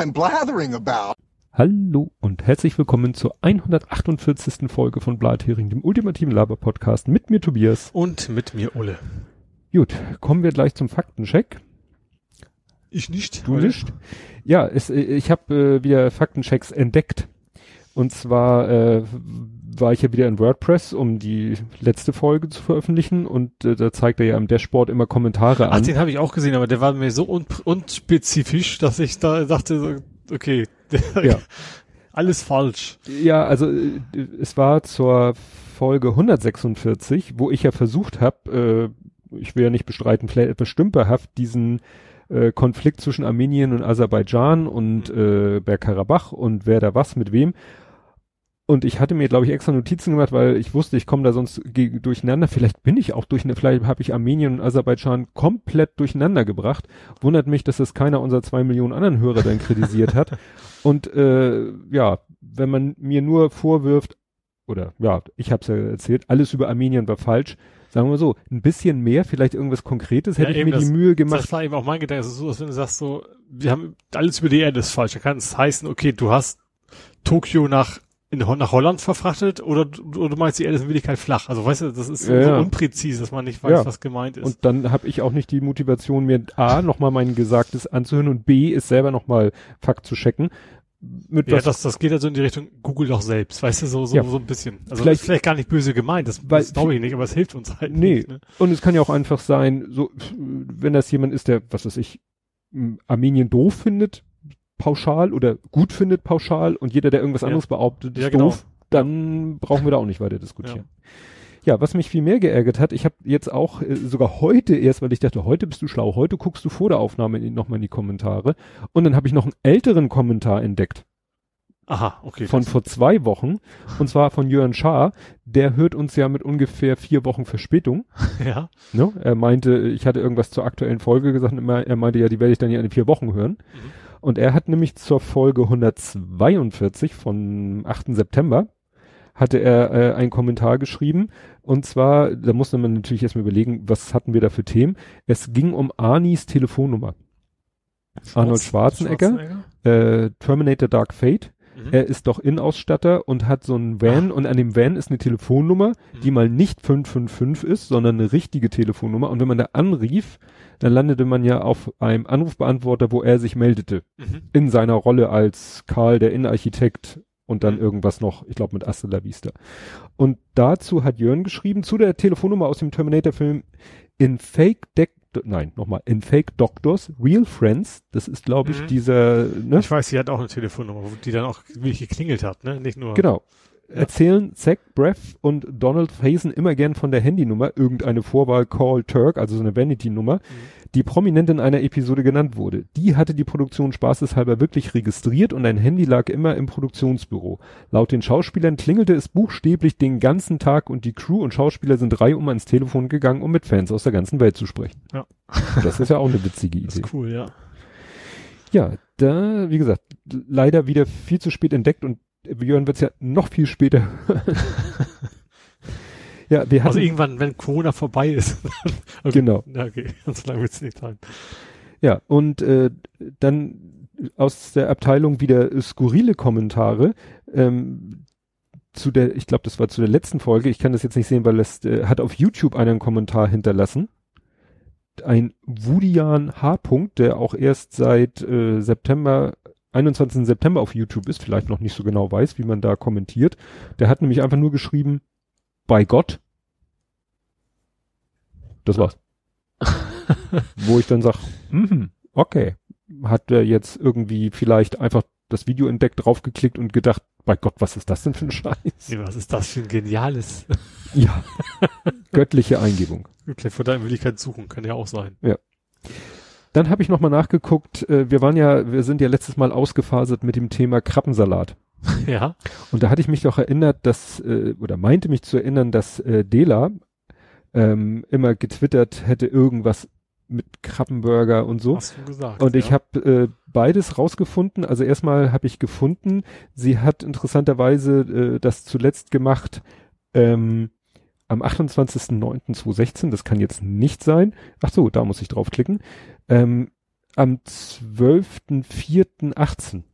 I'm blathering about. Hallo und herzlich willkommen zur 148. Folge von Blathering, dem ultimativen Laber-Podcast mit mir Tobias. Und mit mir Ulle. Gut, kommen wir gleich zum Faktencheck. Ich nicht. Du nicht? Ja, es, äh, ich habe äh, wieder Faktenchecks entdeckt. Und zwar äh, war ich ja wieder in WordPress, um die letzte Folge zu veröffentlichen und äh, da zeigt er ja im Dashboard immer Kommentare Ach, an. den habe ich auch gesehen, aber der war mir so un unspezifisch, dass ich da dachte, okay, Ja. alles falsch. Ja, also äh, es war zur Folge 146, wo ich ja versucht habe, äh, ich will ja nicht bestreiten, vielleicht etwas stümperhaft diesen äh, Konflikt zwischen Armenien und Aserbaidschan und äh, Bergkarabach und wer da was mit wem. Und ich hatte mir, glaube ich, extra Notizen gemacht, weil ich wusste, ich komme da sonst durcheinander. Vielleicht bin ich auch durcheinander, vielleicht habe ich Armenien und Aserbaidschan komplett durcheinander gebracht. Wundert mich, dass das keiner unserer zwei Millionen anderen Hörer dann kritisiert hat. Und äh, ja, wenn man mir nur vorwirft, oder ja, ich habe es ja erzählt, alles über Armenien war falsch. Sagen wir so, ein bisschen mehr, vielleicht irgendwas Konkretes, hätte Ja, ich mir die das- Mühe gemacht. Das war eben auch mein Gedanke. Es ist so, als wenn du sagst so, wir haben alles über die Erde ist falsch. Da kann es heißen, okay, du hast Tokio nach in, nach Holland verfrachtet oder, du- oder du meinst, die Erde ist in Wirklichkeit flach. Also weißt du, das ist so, Ja, so unpräzise, dass man nicht weiß, Ja. was gemeint ist. Und dann habe ich auch nicht die Motivation, mir A, nochmal mein Gesagtes anzuhören und B, es selber nochmal Fakt zu checken. Mit ja, was, das, das geht also in die Richtung Google doch selbst, weißt du, so, so, Ja. so ein bisschen. Also Vielleicht- vielleicht, gar nicht böse gemeint, das, Weil- das glaube ich nicht, aber es hilft uns halt nee, nicht. Ne? und es kann ja auch einfach sein, so, wenn das jemand ist, der, was weiß ich, Armenien doof findet, pauschal oder gut findet pauschal und jeder, der irgendwas Ja. anderes behauptet, ist Ja, genau. doof, dann brauchen wir da auch nicht weiter diskutieren. Ja, was mich viel mehr geärgert hat, ich habe jetzt auch äh, sogar heute erst, weil ich dachte, heute bist du schlau, heute guckst du vor der Aufnahme nochmal in die Kommentare und dann habe ich noch einen älteren Kommentar entdeckt Aha, okay. von vor zwei Wochen und zwar von Jörn Schaar, der hört uns ja mit ungefähr vier Wochen Verspätung. ja. Ne? Er meinte, ich hatte irgendwas zur aktuellen Folge gesagt, er meinte ja, die werde ich dann ja in vier Wochen hören. Mhm. Und er hat nämlich zur Folge 142 von 8. September hatte er äh, einen Kommentar geschrieben. Und zwar, da musste man natürlich erstmal überlegen, was hatten wir da für Themen. Es ging um Arnis Telefonnummer. Arnold Schwarzenegger, Äh, Terminator Dark Fate. Mhm. Er ist doch Innenausstatter und hat so einen Van und an dem Van ist eine Telefonnummer, die Mhm. mal nicht 555 ist, sondern eine richtige Telefonnummer. Und wenn man da anrief, dann landete man ja auf einem Anrufbeantworter, wo er sich meldete. Mhm. In seiner Rolle als Karl, der Innenarchitekt und dann Mhm. irgendwas noch, ich glaube mit Asta la Vista. Und dazu hat Jörn geschrieben, zu der Telefonnummer aus dem Terminator-Film, in Fake Deck, nein, nochmal, in Fake Doctors, Real Friends, das ist glaube ich Mhm. dieser, ne? Ich weiß, sie hat auch eine Telefonnummer, die dann auch wirklich geklingelt hat, ne? Nicht nur. Genau. Erzählen Zach Breath und Donald Faison immer gern von der Handynummer, irgendeine Vorwahl Call Turk, also so eine Vanity-Nummer, die prominent in einer Episode genannt wurde. Die hatte die Produktion spaßeshalber wirklich registriert und ein Handy lag immer im Produktionsbüro. Laut den Schauspielern klingelte es buchstäblich den ganzen Tag und die Crew und Schauspieler sind reihum ans Telefon gegangen, um mit Fans aus der ganzen Welt zu sprechen. Ja. Das ist ja auch eine witzige Das Idee. ist cool, ja. Ja, da, wie gesagt, leider wieder viel zu spät entdeckt und Björn wird's ja noch viel später. ja, wir hatten, Also irgendwann, wenn Corona vorbei ist. okay. genau, Ja, okay. So lange wird's nicht sein. ja, und äh, dann aus der Abteilung wieder skurrile Kommentare, ähm, zu der, ich glaube, das war zu der letzten Folge, ich kann das jetzt nicht sehen, weil es äh, hat auf YouTube einen Kommentar hinterlassen. Ein Wudian H. -Punkt, der auch erst seit äh, September, 21. September auf YouTube ist, vielleicht noch nicht so genau weiß, wie man da kommentiert. Der hat nämlich einfach nur geschrieben, bei Gott. Das war's. Wo ich dann sag, mhm, okay. Hat er jetzt irgendwie vielleicht einfach das Video entdeckt, draufgeklickt und gedacht, bei Gott, was ist das denn für ein Scheiß? Was ist das für ein geniales? Ja. Göttliche Eingebung. Vielleicht vor deiner Möglichkeit suchen, kann ja auch sein. Dann habe ich nochmal nachgeguckt, äh, wir waren ja, wir sind ja letztes Mal ausgefasert mit dem Thema Krabbensalat. ja. Und da hatte ich mich doch erinnert, dass, äh, oder meinte mich zu erinnern, dass äh, Dela ähm, immer getwittert hätte irgendwas mit Krabbenburger und so. Hast du gesagt. Und ich ja. habe äh, beides rausgefunden. Also erstmal habe ich gefunden, sie hat interessanterweise äh, das zuletzt gemacht ähm, am 28.09.2016. Das kann jetzt nicht sein. Ach so, da muss ich draufklicken. Ähm, am 12.04.18.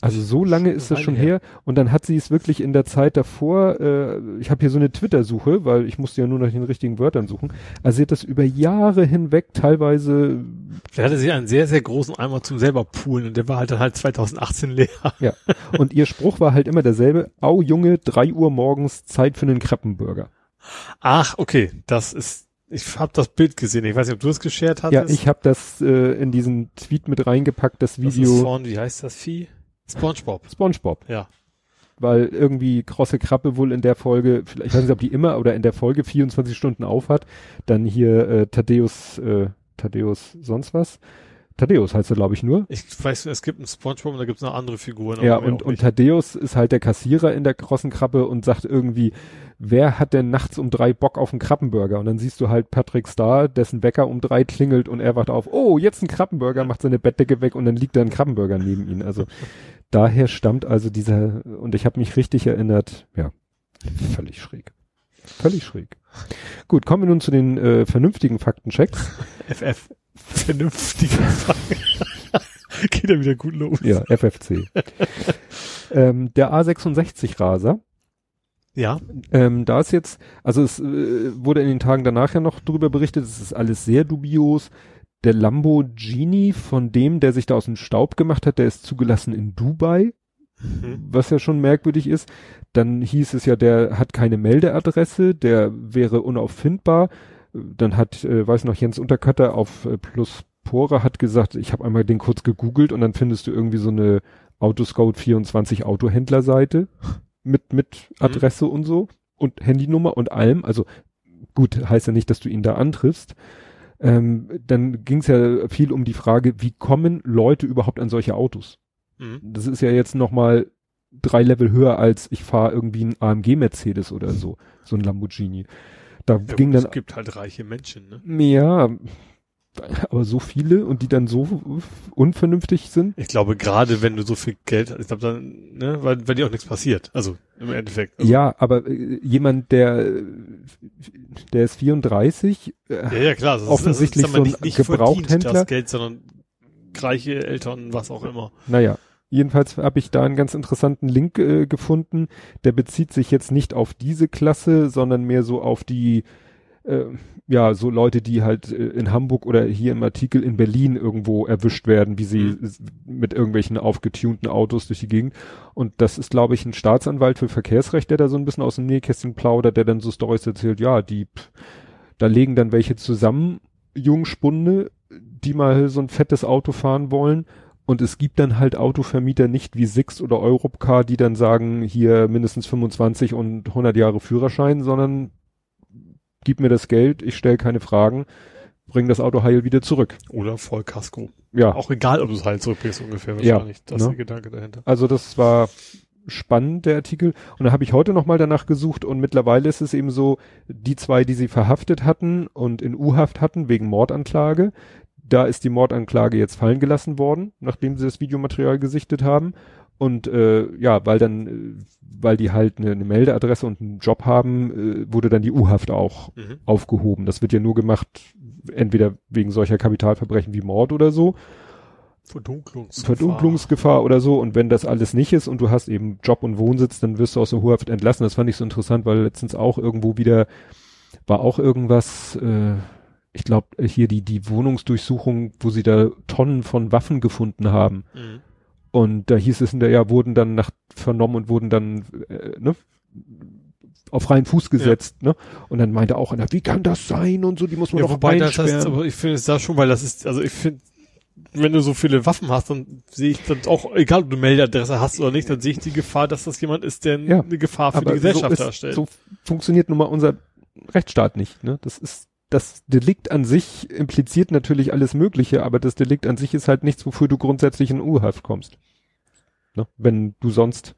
Also so lange ist das schon her. Und dann hat sie es wirklich in der Zeit davor, äh, ich habe hier so eine Twitter-Suche, weil ich musste ja nur nach den richtigen Wörtern suchen. Also sie hat das über Jahre hinweg teilweise. Da hatte sie einen sehr, sehr großen Eimer zum selber poolen und der war halt dann halt 2018 leer. Ja. Und ihr Spruch war halt immer derselbe, au Junge, drei Uhr morgens, Zeit für einen Kreppenburger. Ach, okay. Das ist ich habe das Bild gesehen. Ich weiß nicht, ob du es geshared hast. Ja, ich habe das äh, in diesen Tweet mit reingepackt, das Video. Das ist von, wie heißt das Vieh? SpongeBob. SpongeBob. Ja. Weil irgendwie krosse Krappe wohl in der Folge, vielleicht, ich weiß nicht, ob die immer oder in der Folge 24 Stunden auf hat. Dann hier äh, Thaddeus, äh, Thaddeus sonst was. Thaddeus heißt er, glaube ich, nur. Ich weiß, es gibt einen Spongebob und da gibt es noch andere Figuren. Ja, und, und Thaddeus ist halt der Kassierer in der krossen Krabbe und sagt irgendwie, wer hat denn nachts um drei Bock auf einen Krabbenburger? Und dann siehst du halt Patrick Star, dessen Wecker um drei klingelt und er wacht auf, oh, jetzt ein Krabbenburger, macht seine Bettdecke weg und dann liegt da ein Krabbenburger neben ihm. Also daher stammt also dieser, und ich habe mich richtig erinnert, ja, völlig schräg. Völlig schräg. Gut, kommen wir nun zu den äh, vernünftigen Faktenchecks. FF. Vernünftige Fakten. Geht ja wieder gut los. Ja, FFC. ähm, der A66-Raser. Ja. Ähm, da ist jetzt, also es äh, wurde in den Tagen danach ja noch drüber berichtet, es ist alles sehr dubios der Lamborghini von dem, der sich da aus dem Staub gemacht hat, der ist zugelassen in Dubai, mhm. was ja schon merkwürdig ist. Dann hieß es ja, der hat keine Meldeadresse, der wäre unauffindbar. Dann hat, äh, weiß noch, Jens Unterkötter auf äh, Plus Pora hat gesagt, ich habe einmal den kurz gegoogelt und dann findest du irgendwie so eine Autoscout 24 Autohändlerseite mit, mit mhm. Adresse mhm. und so und Handynummer und allem. Also gut, heißt ja nicht, dass du ihn da antriffst. Ähm, dann ging es ja viel um die Frage, wie kommen Leute überhaupt an solche Autos? Mhm. Das ist ja jetzt nochmal drei Level höher als ich fahre irgendwie ein AMG Mercedes oder so, so ein Lamborghini. Da ja, ging dann. Es gibt halt reiche Menschen, ne? Ja, aber so viele und die dann so unvernünftig sind? Ich glaube, gerade wenn du so viel Geld hast, ich glaube dann, ne, weil, weil dir auch nichts passiert. Also im Endeffekt. Also. Ja, aber äh, jemand, der der ist 34, äh, ja, ja klar, das offensichtlich ist, das ist, so ein nicht Gebrauchthändler. Das Geld, sondern reiche Eltern, was auch immer. Naja, jedenfalls habe ich da einen ganz interessanten Link äh, gefunden. Der bezieht sich jetzt nicht auf diese Klasse, sondern mehr so auf die äh, ja, so Leute, die halt äh, in Hamburg oder hier im Artikel in Berlin irgendwo erwischt werden, wie sie mhm. mit irgendwelchen aufgetunten Autos durch die Gegend. Und das ist, glaube ich, ein Staatsanwalt für Verkehrsrecht, der da so ein bisschen aus dem Nähkästchen plaudert, der dann so Stories erzählt, ja, die, da legen dann welche zusammen, Jungspunde, die mal so ein fettes Auto fahren wollen. Und es gibt dann halt Autovermieter nicht wie Six oder Europcar, die dann sagen, hier mindestens 25 und 100 Jahre Führerschein, sondern gib mir das Geld, ich stelle keine Fragen, bring das Auto heil wieder zurück. Oder Vollkasko. Ja. Auch egal, ob du es heil zurückbringst, ungefähr wahrscheinlich. Ja, das ist ne? der Gedanke dahinter. Also das war spannend, der Artikel. Und da habe ich heute nochmal danach gesucht und mittlerweile ist es eben so, die zwei, die sie verhaftet hatten und in U-Haft hatten wegen Mordanklage, da ist die Mordanklage jetzt fallen gelassen worden, nachdem sie das Videomaterial gesichtet haben. Und äh, ja, weil dann, äh, weil die halt eine, eine Meldeadresse und einen Job haben, äh, wurde dann die U-Haft auch mhm. aufgehoben. Das wird ja nur gemacht, entweder wegen solcher Kapitalverbrechen wie Mord oder so. Verdunklungsgefahr. Verdunklungsgefahr oder so. Und wenn das alles nicht ist und du hast eben Job und Wohnsitz, dann wirst du aus der U-Haft entlassen. Das fand ich so interessant, weil letztens auch irgendwo wieder war auch irgendwas, äh, ich glaube, hier die, die Wohnungsdurchsuchung, wo sie da Tonnen von Waffen gefunden haben. Mhm und da hieß es hinterher, wurden dann nach vernommen und wurden dann äh, ne, auf freien Fuß gesetzt, ja. ne? Und dann meinte auch einer, wie kann das sein und so, die muss man ja, doch wobei das heißt, aber ich finde es da schon, weil das ist, also ich finde, wenn du so viele Waffen hast, dann sehe ich dann auch, egal ob du Meldeadresse hast oder nicht, dann sehe ich die Gefahr, dass das jemand ist, der ja, eine Gefahr für die Gesellschaft so ist, darstellt. So funktioniert nun mal unser Rechtsstaat nicht, ne? Das ist das Delikt an sich impliziert natürlich alles Mögliche, aber das Delikt an sich ist halt nichts, wofür du grundsätzlich in U-Haft kommst. Ne? Wenn du sonst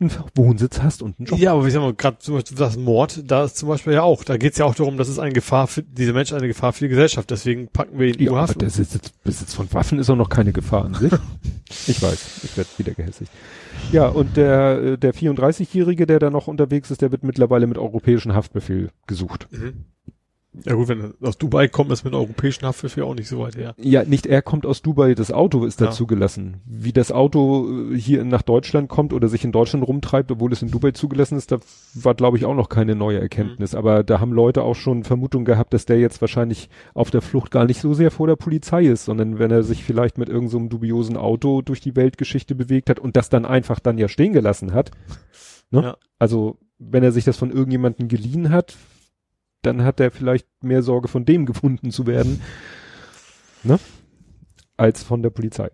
einen Wohnsitz hast und einen Job. Ja, aber wie sagen wir, gerade zum Beispiel das Mord, da ist zum Beispiel ja auch, da geht es ja auch darum, dass es eine Gefahr für, diese Mensch eine Gefahr für die Gesellschaft, deswegen packen wir ihn in ja, U-Haft. Der Besitz, Besitz von Waffen ist auch noch keine Gefahr an sich. ich weiß, ich werde wieder gehässigt. Ja, und der, der 34-Jährige, der da noch unterwegs ist, der wird mittlerweile mit europäischem Haftbefehl gesucht. Mhm Ja gut, wenn er aus Dubai kommt, ist mit einem europäischen ja auch nicht so weit her. Ja, nicht er kommt aus Dubai, das Auto ist da Ja. zugelassen. Wie das Auto äh, hier nach Deutschland kommt oder sich in Deutschland rumtreibt, obwohl es in Dubai zugelassen ist, da war glaube ich auch noch keine neue Mhm. Erkenntnis. Aber da haben Leute auch schon Vermutung gehabt, dass der jetzt wahrscheinlich auf der Flucht gar nicht so sehr vor der Polizei ist, sondern wenn er sich vielleicht mit irgendeinem so einem dubiosen Auto durch die Weltgeschichte bewegt hat und das dann einfach dann ja stehen gelassen hat. Ne? Ja. Also wenn er sich das von irgendjemandem geliehen hat, dann hat er vielleicht mehr Sorge von dem gefunden zu werden, ne? Als von der Polizei.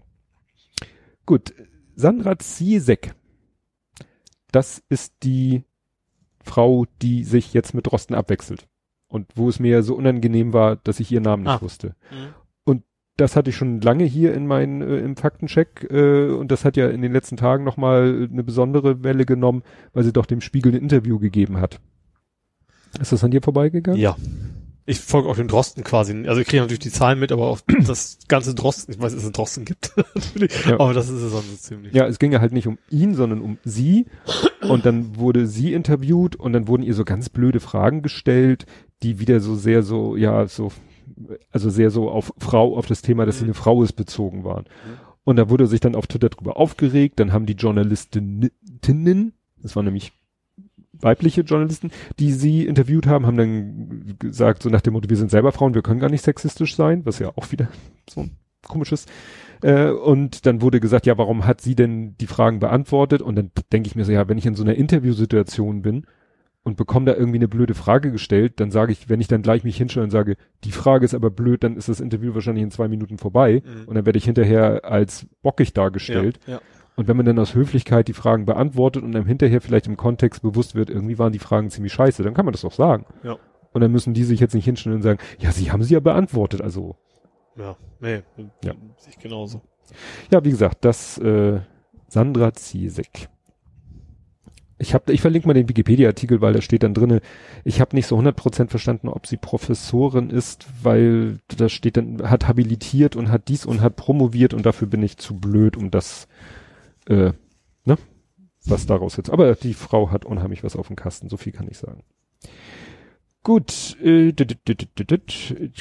Gut, Sandra Ziesek. Das ist die Frau, die sich jetzt mit Rosten abwechselt. Und wo es mir so unangenehm war, dass ich ihren Namen nicht Ah. wusste. Das hatte ich schon lange hier in meinen äh, im Faktencheck äh, und das hat ja in den letzten Tagen nochmal eine besondere Welle genommen, weil sie doch dem Spiegel ein Interview gegeben hat. Ist das an dir vorbeigegangen? Ja. Ich folge auch den Drosten quasi. Also ich kriege natürlich die Zahlen mit, aber auch das ganze Drosten, ich weiß, dass es einen Drosten gibt, Ja. aber das ist es sonst ziemlich. Ja, es ging ja halt nicht um ihn, sondern um sie. Und dann wurde sie interviewt und dann wurden ihr so ganz blöde Fragen gestellt, die wieder so sehr so, ja, so, also sehr so auf Frau, auf das Thema, dass sie Mhm. eine Frau ist, bezogen waren. Und da wurde sich dann auf Twitter drüber aufgeregt. Dann haben die Journalistinnen, das waren nämlich weibliche Journalisten, die sie interviewt haben, haben dann gesagt, so nach dem Motto, wir sind selber Frauen, wir können gar nicht sexistisch sein, was ja auch wieder so ein komisches. Äh, und dann wurde gesagt, ja, warum hat sie denn die Fragen beantwortet? Und dann denke ich mir so, ja, wenn ich in so einer Interviewsituation bin und bekomme da irgendwie eine blöde Frage gestellt, dann sage ich, wenn ich dann gleich mich hinstelle und sage, die Frage ist aber blöd, dann ist das Interview wahrscheinlich in zwei Minuten vorbei. Mhm. Und dann werde ich hinterher als bockig dargestellt. Ja, ja. Und wenn man dann aus Höflichkeit die Fragen beantwortet und einem hinterher vielleicht im Kontext bewusst wird, irgendwie waren die Fragen ziemlich scheiße, dann kann man das doch sagen. Ja. Und dann müssen die sich jetzt nicht hinstellen und sagen, ja, sie haben sie ja beantwortet. Also, Ja, nee, Ja. sehe ich genauso. ja, wie gesagt, das äh, Sandra Ziesek. Ich habe, ich verlinke mal den Wikipedia-Artikel, weil da steht dann drinne. Ich habe nicht so 100% verstanden, ob sie Professorin ist, weil da steht dann, hat habilitiert und hat dies und hat promoviert und dafür bin ich zu blöd, um das, äh, ne, was daraus jetzt. Aber die Frau hat unheimlich was auf dem Kasten, so viel kann ich sagen. Gut, äh,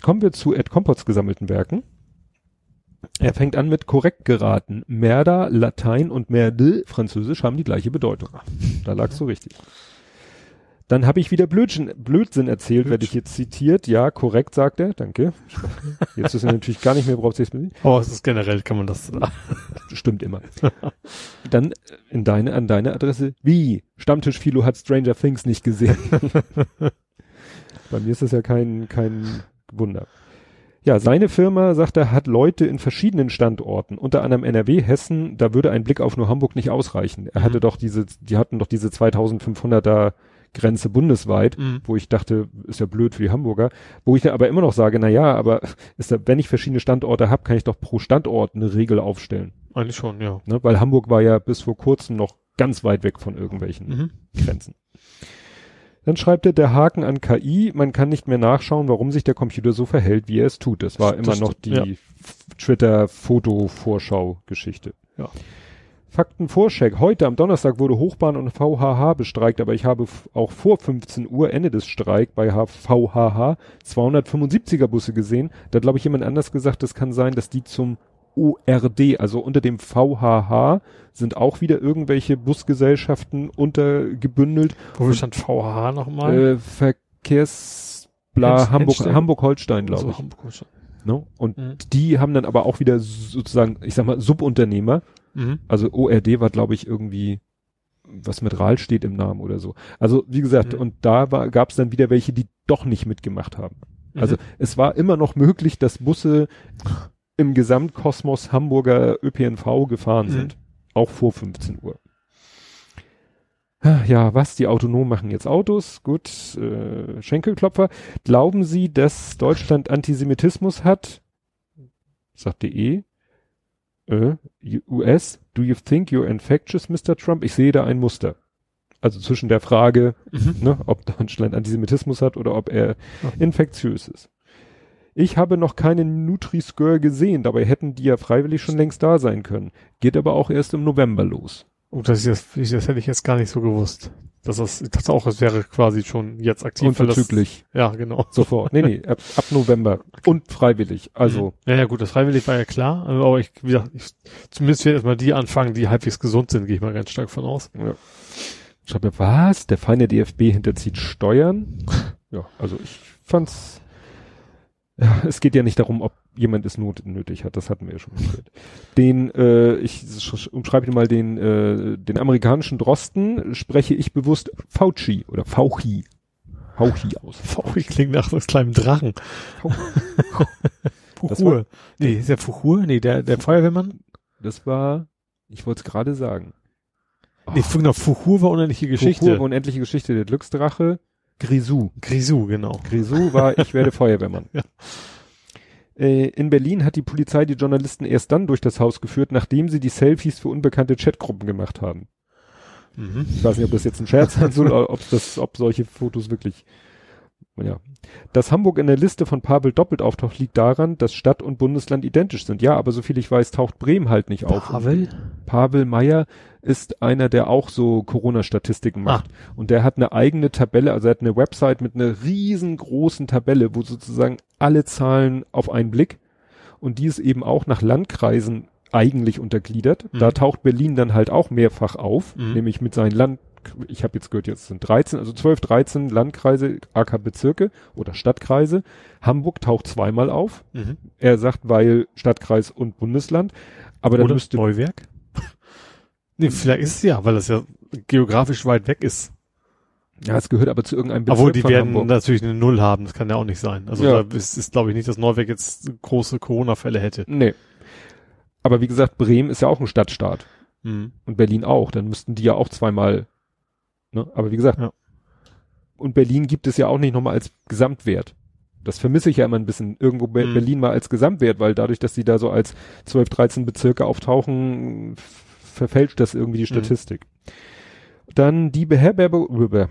kommen wir zu Ed Compots gesammelten Werken. Er fängt an mit korrekt geraten. Merda, Latein und Merde, Französisch, haben die gleiche Bedeutung. Da lagst du richtig. Dann habe ich wieder Blödsinn, Blödsinn erzählt, werde ich jetzt zitiert. Ja, korrekt, sagt er. Danke. Jetzt ist er natürlich gar nicht mehr, braucht sich Aber es ist generell, kann man das, Stimmt immer. Dann in deine, an deine Adresse. Wie? Stammtisch Philo hat Stranger Things nicht gesehen. Bei mir ist das ja kein, kein Wunder. Ja, seine Firma, sagt er, hat Leute in verschiedenen Standorten, unter anderem NRW, Hessen, da würde ein Blick auf nur Hamburg nicht ausreichen. Er Mhm. hatte doch diese, die hatten doch diese 2500er Grenze bundesweit, Mhm. wo ich dachte, ist ja blöd für die Hamburger, wo ich dann aber immer noch sage, na ja, aber ist da, wenn ich verschiedene Standorte habe, kann ich doch pro Standort eine Regel aufstellen. eigentlich schon, ja. Ne? Weil Hamburg war ja bis vor kurzem noch ganz weit weg von irgendwelchen Mhm. Grenzen. Dann schreibt er, der Haken an KI, man kann nicht mehr nachschauen, warum sich der Computer so verhält, wie er es tut. Das war Das immer noch die ja. Twitter-Foto-Vorschau-Geschichte. Ja. Faktenvorcheck. Heute am Donnerstag wurde Hochbahn und VHH bestreikt, aber ich habe auch vor 15 Uhr, Ende des Streik bei VHH, 275er Busse gesehen. Da glaube ich, jemand anders gesagt, das kann sein, dass die zum ORD, also unter dem VHH, sind auch wieder irgendwelche Busgesellschaften untergebündelt. Wo stand VHH nochmal? Äh, Verkehrsbla Henst- Hamburg? Hamburg-Holstein, glaube Also ich. Hamburg schon. Ne? Und Mhm. die haben dann aber auch wieder sozusagen, ich sag mal, Subunternehmer. Mhm. Also ORD war, glaube ich, irgendwie was mit Rahl steht im Namen oder so. Also wie gesagt, Mhm. und da gab es dann wieder welche, die doch nicht mitgemacht haben. Also Mhm. es war immer noch möglich, dass Busse im Gesamtkosmos Hamburger ÖPNV gefahren Mhm. sind. Auch vor 15 Uhr. Ja, was? Die Autonomen machen jetzt Autos. Gut. Äh, Schenkelklopfer. Glauben Sie, dass Deutschland Antisemitismus hat? Sagt DE. Äh, US. Do you think you're infectious, Mr. Trump? Ich sehe da ein Muster. Also zwischen der Frage, Mhm. ne, ob Deutschland Antisemitismus hat oder ob er Ja. infektiös ist. Ich habe noch keinen Nutri-Score gesehen, dabei hätten die ja freiwillig schon längst da sein können. Geht aber auch erst im November los. Oh, das, ist das hätte ich jetzt gar nicht so gewusst. Das ist, ich dachte auch, es wäre quasi schon jetzt aktiv. Unverzüglich. Das, ja, genau. Sofort. Nee, nee, ab, ab November. Und freiwillig. Also. Mhm. Ja, ja, gut, das freiwillig war ja klar. Aber ich, wie gesagt, ich, zumindest werden erstmal die anfangen, die halbwegs gesund sind, gehe ich mal ganz stark von aus. Ja. Ich habe was? Der feine DFB hinterzieht Steuern? ja, also ich fand's, ja, es geht ja nicht darum, ob jemand es not nötig hat, das hatten wir ja schon gehört. Den, äh, ich umschreibe mal den, äh, den amerikanischen Drosten, spreche ich bewusst Fauci oder Fauchi. Fauchi aus. Fauchi klingt nach so einem kleinen Drachen. Fuchur. Nee, ist der Fuchur? Nee, der, der Feuerwehrmann? Das war, ich wollte es gerade sagen. Oh. Nee, genau, Fuchur war unendliche Geschichte. Fuchur war unendliche Geschichte, der Glücksdrache. Grisou. Grisou, genau. Grisou war, ich werde Feuerwehrmann. ja. Äh, in Berlin hat die Polizei die Journalisten erst dann durch das Haus geführt, nachdem sie die Selfies für unbekannte Chatgruppen gemacht haben. Mhm. Ich weiß nicht, ob das jetzt ein Scherz sein soll, oder ob das, ob solche Fotos wirklich, ja. Dass Hamburg in der Liste von Pavel doppelt auftaucht, liegt daran, dass Stadt und Bundesland identisch sind. Ja, aber so viel ich weiß, taucht Bremen halt nicht auf. Pavel? Pavel Meyer ist einer, der auch so Corona-Statistiken macht. Ah. Und der hat eine eigene Tabelle, also er hat eine Website mit einer riesengroßen Tabelle, wo sozusagen alle Zahlen auf einen Blick und die ist eben auch nach Landkreisen eigentlich untergliedert. Mhm. Da taucht Berlin dann halt auch mehrfach auf, mhm. nämlich mit seinen Land, ich habe jetzt gehört, jetzt sind 13, also 12, 13 Landkreise, AK Bezirke oder Stadtkreise. Hamburg taucht zweimal auf. Mhm. Er sagt, weil Stadtkreis und Bundesland. Aber dann oder müsste Neuwerk. Nee, vielleicht ist es ja, weil es ja geografisch weit weg ist. Ja, es gehört aber zu irgendeinem Bezirk Obwohl, die werden Hamburg. natürlich eine Null haben, das kann ja auch nicht sein. Also ja. da ist, ist glaube ich nicht, dass Neuwerk jetzt große Corona-Fälle hätte. Nee. Aber wie gesagt, Bremen ist ja auch ein Stadtstaat. Mhm. Und Berlin auch. Dann müssten die ja auch zweimal, ne? Aber wie gesagt, ja. und Berlin gibt es ja auch nicht nochmal als Gesamtwert. Das vermisse ich ja immer ein bisschen. Irgendwo mhm. Berlin mal als Gesamtwert, weil dadurch, dass sie da so als 12, 13 Bezirke auftauchen, verfälscht das irgendwie die mhm. Statistik. Mhm. Dann die Beherbergung, Beherbergung.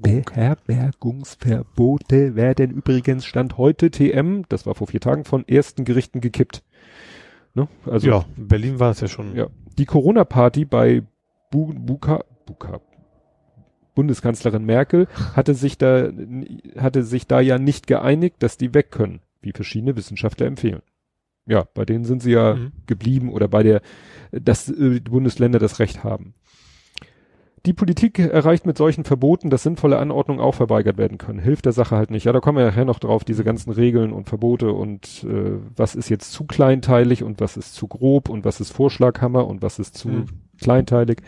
Beherbergungsverbote werden übrigens Stand heute TM, das war vor vier Tagen, von ersten Gerichten gekippt. Ne? Also, ja, Berlin war es ja schon. Ja. Die Corona-Party bei Bu Buka, Buka, Bundeskanzlerin Merkel hatte sich da, hatte sich da ja nicht geeinigt, dass die weg können, wie verschiedene Wissenschaftler empfehlen. Ja, bei denen sind sie ja mhm. geblieben oder bei der, dass äh, die Bundesländer das Recht haben. Die Politik erreicht mit solchen Verboten, dass sinnvolle Anordnungen auch verweigert werden können. Hilft der Sache halt nicht. Ja, da kommen wir nachher noch drauf, diese ganzen Regeln und Verbote und äh, was ist jetzt zu kleinteilig und was ist zu grob und was ist Vorschlaghammer und was ist zu mhm. Kleinteilig.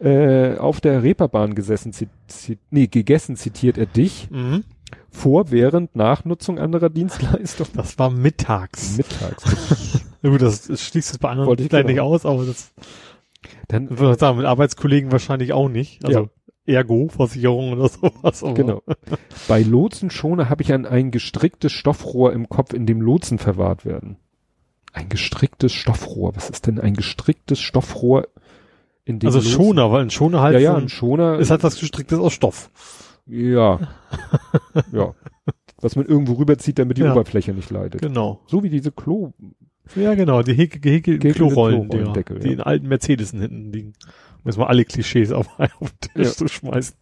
Äh, auf der Reeperbahn gesessen, zit, zit, nee, gegessen zitiert er dich. Mhm. Vor, während, Nachnutzung anderer Dienstleistungen. Das war mittags. Mittags. Na gut, das, das schließt es bei anderen Wollte ich genau. nicht aus, aber das dann würde ich sagen, mit Arbeitskollegen wahrscheinlich auch nicht. Also ja. Ergo, Versicherung oder sowas. Aber. Genau. Bei Lotsenschoner habe ich an ein gestricktes Stoffrohr im Kopf, in dem Lotsen verwahrt werden. Ein gestricktes Stoffrohr. Was ist denn ein gestricktes Stoffrohr? In dem also Lotsen? Schoner, weil ein Schoner halt. Ja, ja, ein Schoner. Ist halt was gestricktes aus Stoff. Ja. ja. Was man irgendwo rüberzieht, damit die ja. Oberfläche nicht leidet. Genau. So wie diese Klo, ja, genau, die gehäkelten Klorollen, Klo ja, die in alten Mercedesen hinten liegen. Um jetzt mal alle Klischees auf, auf den Tisch ja. zu schmeißen.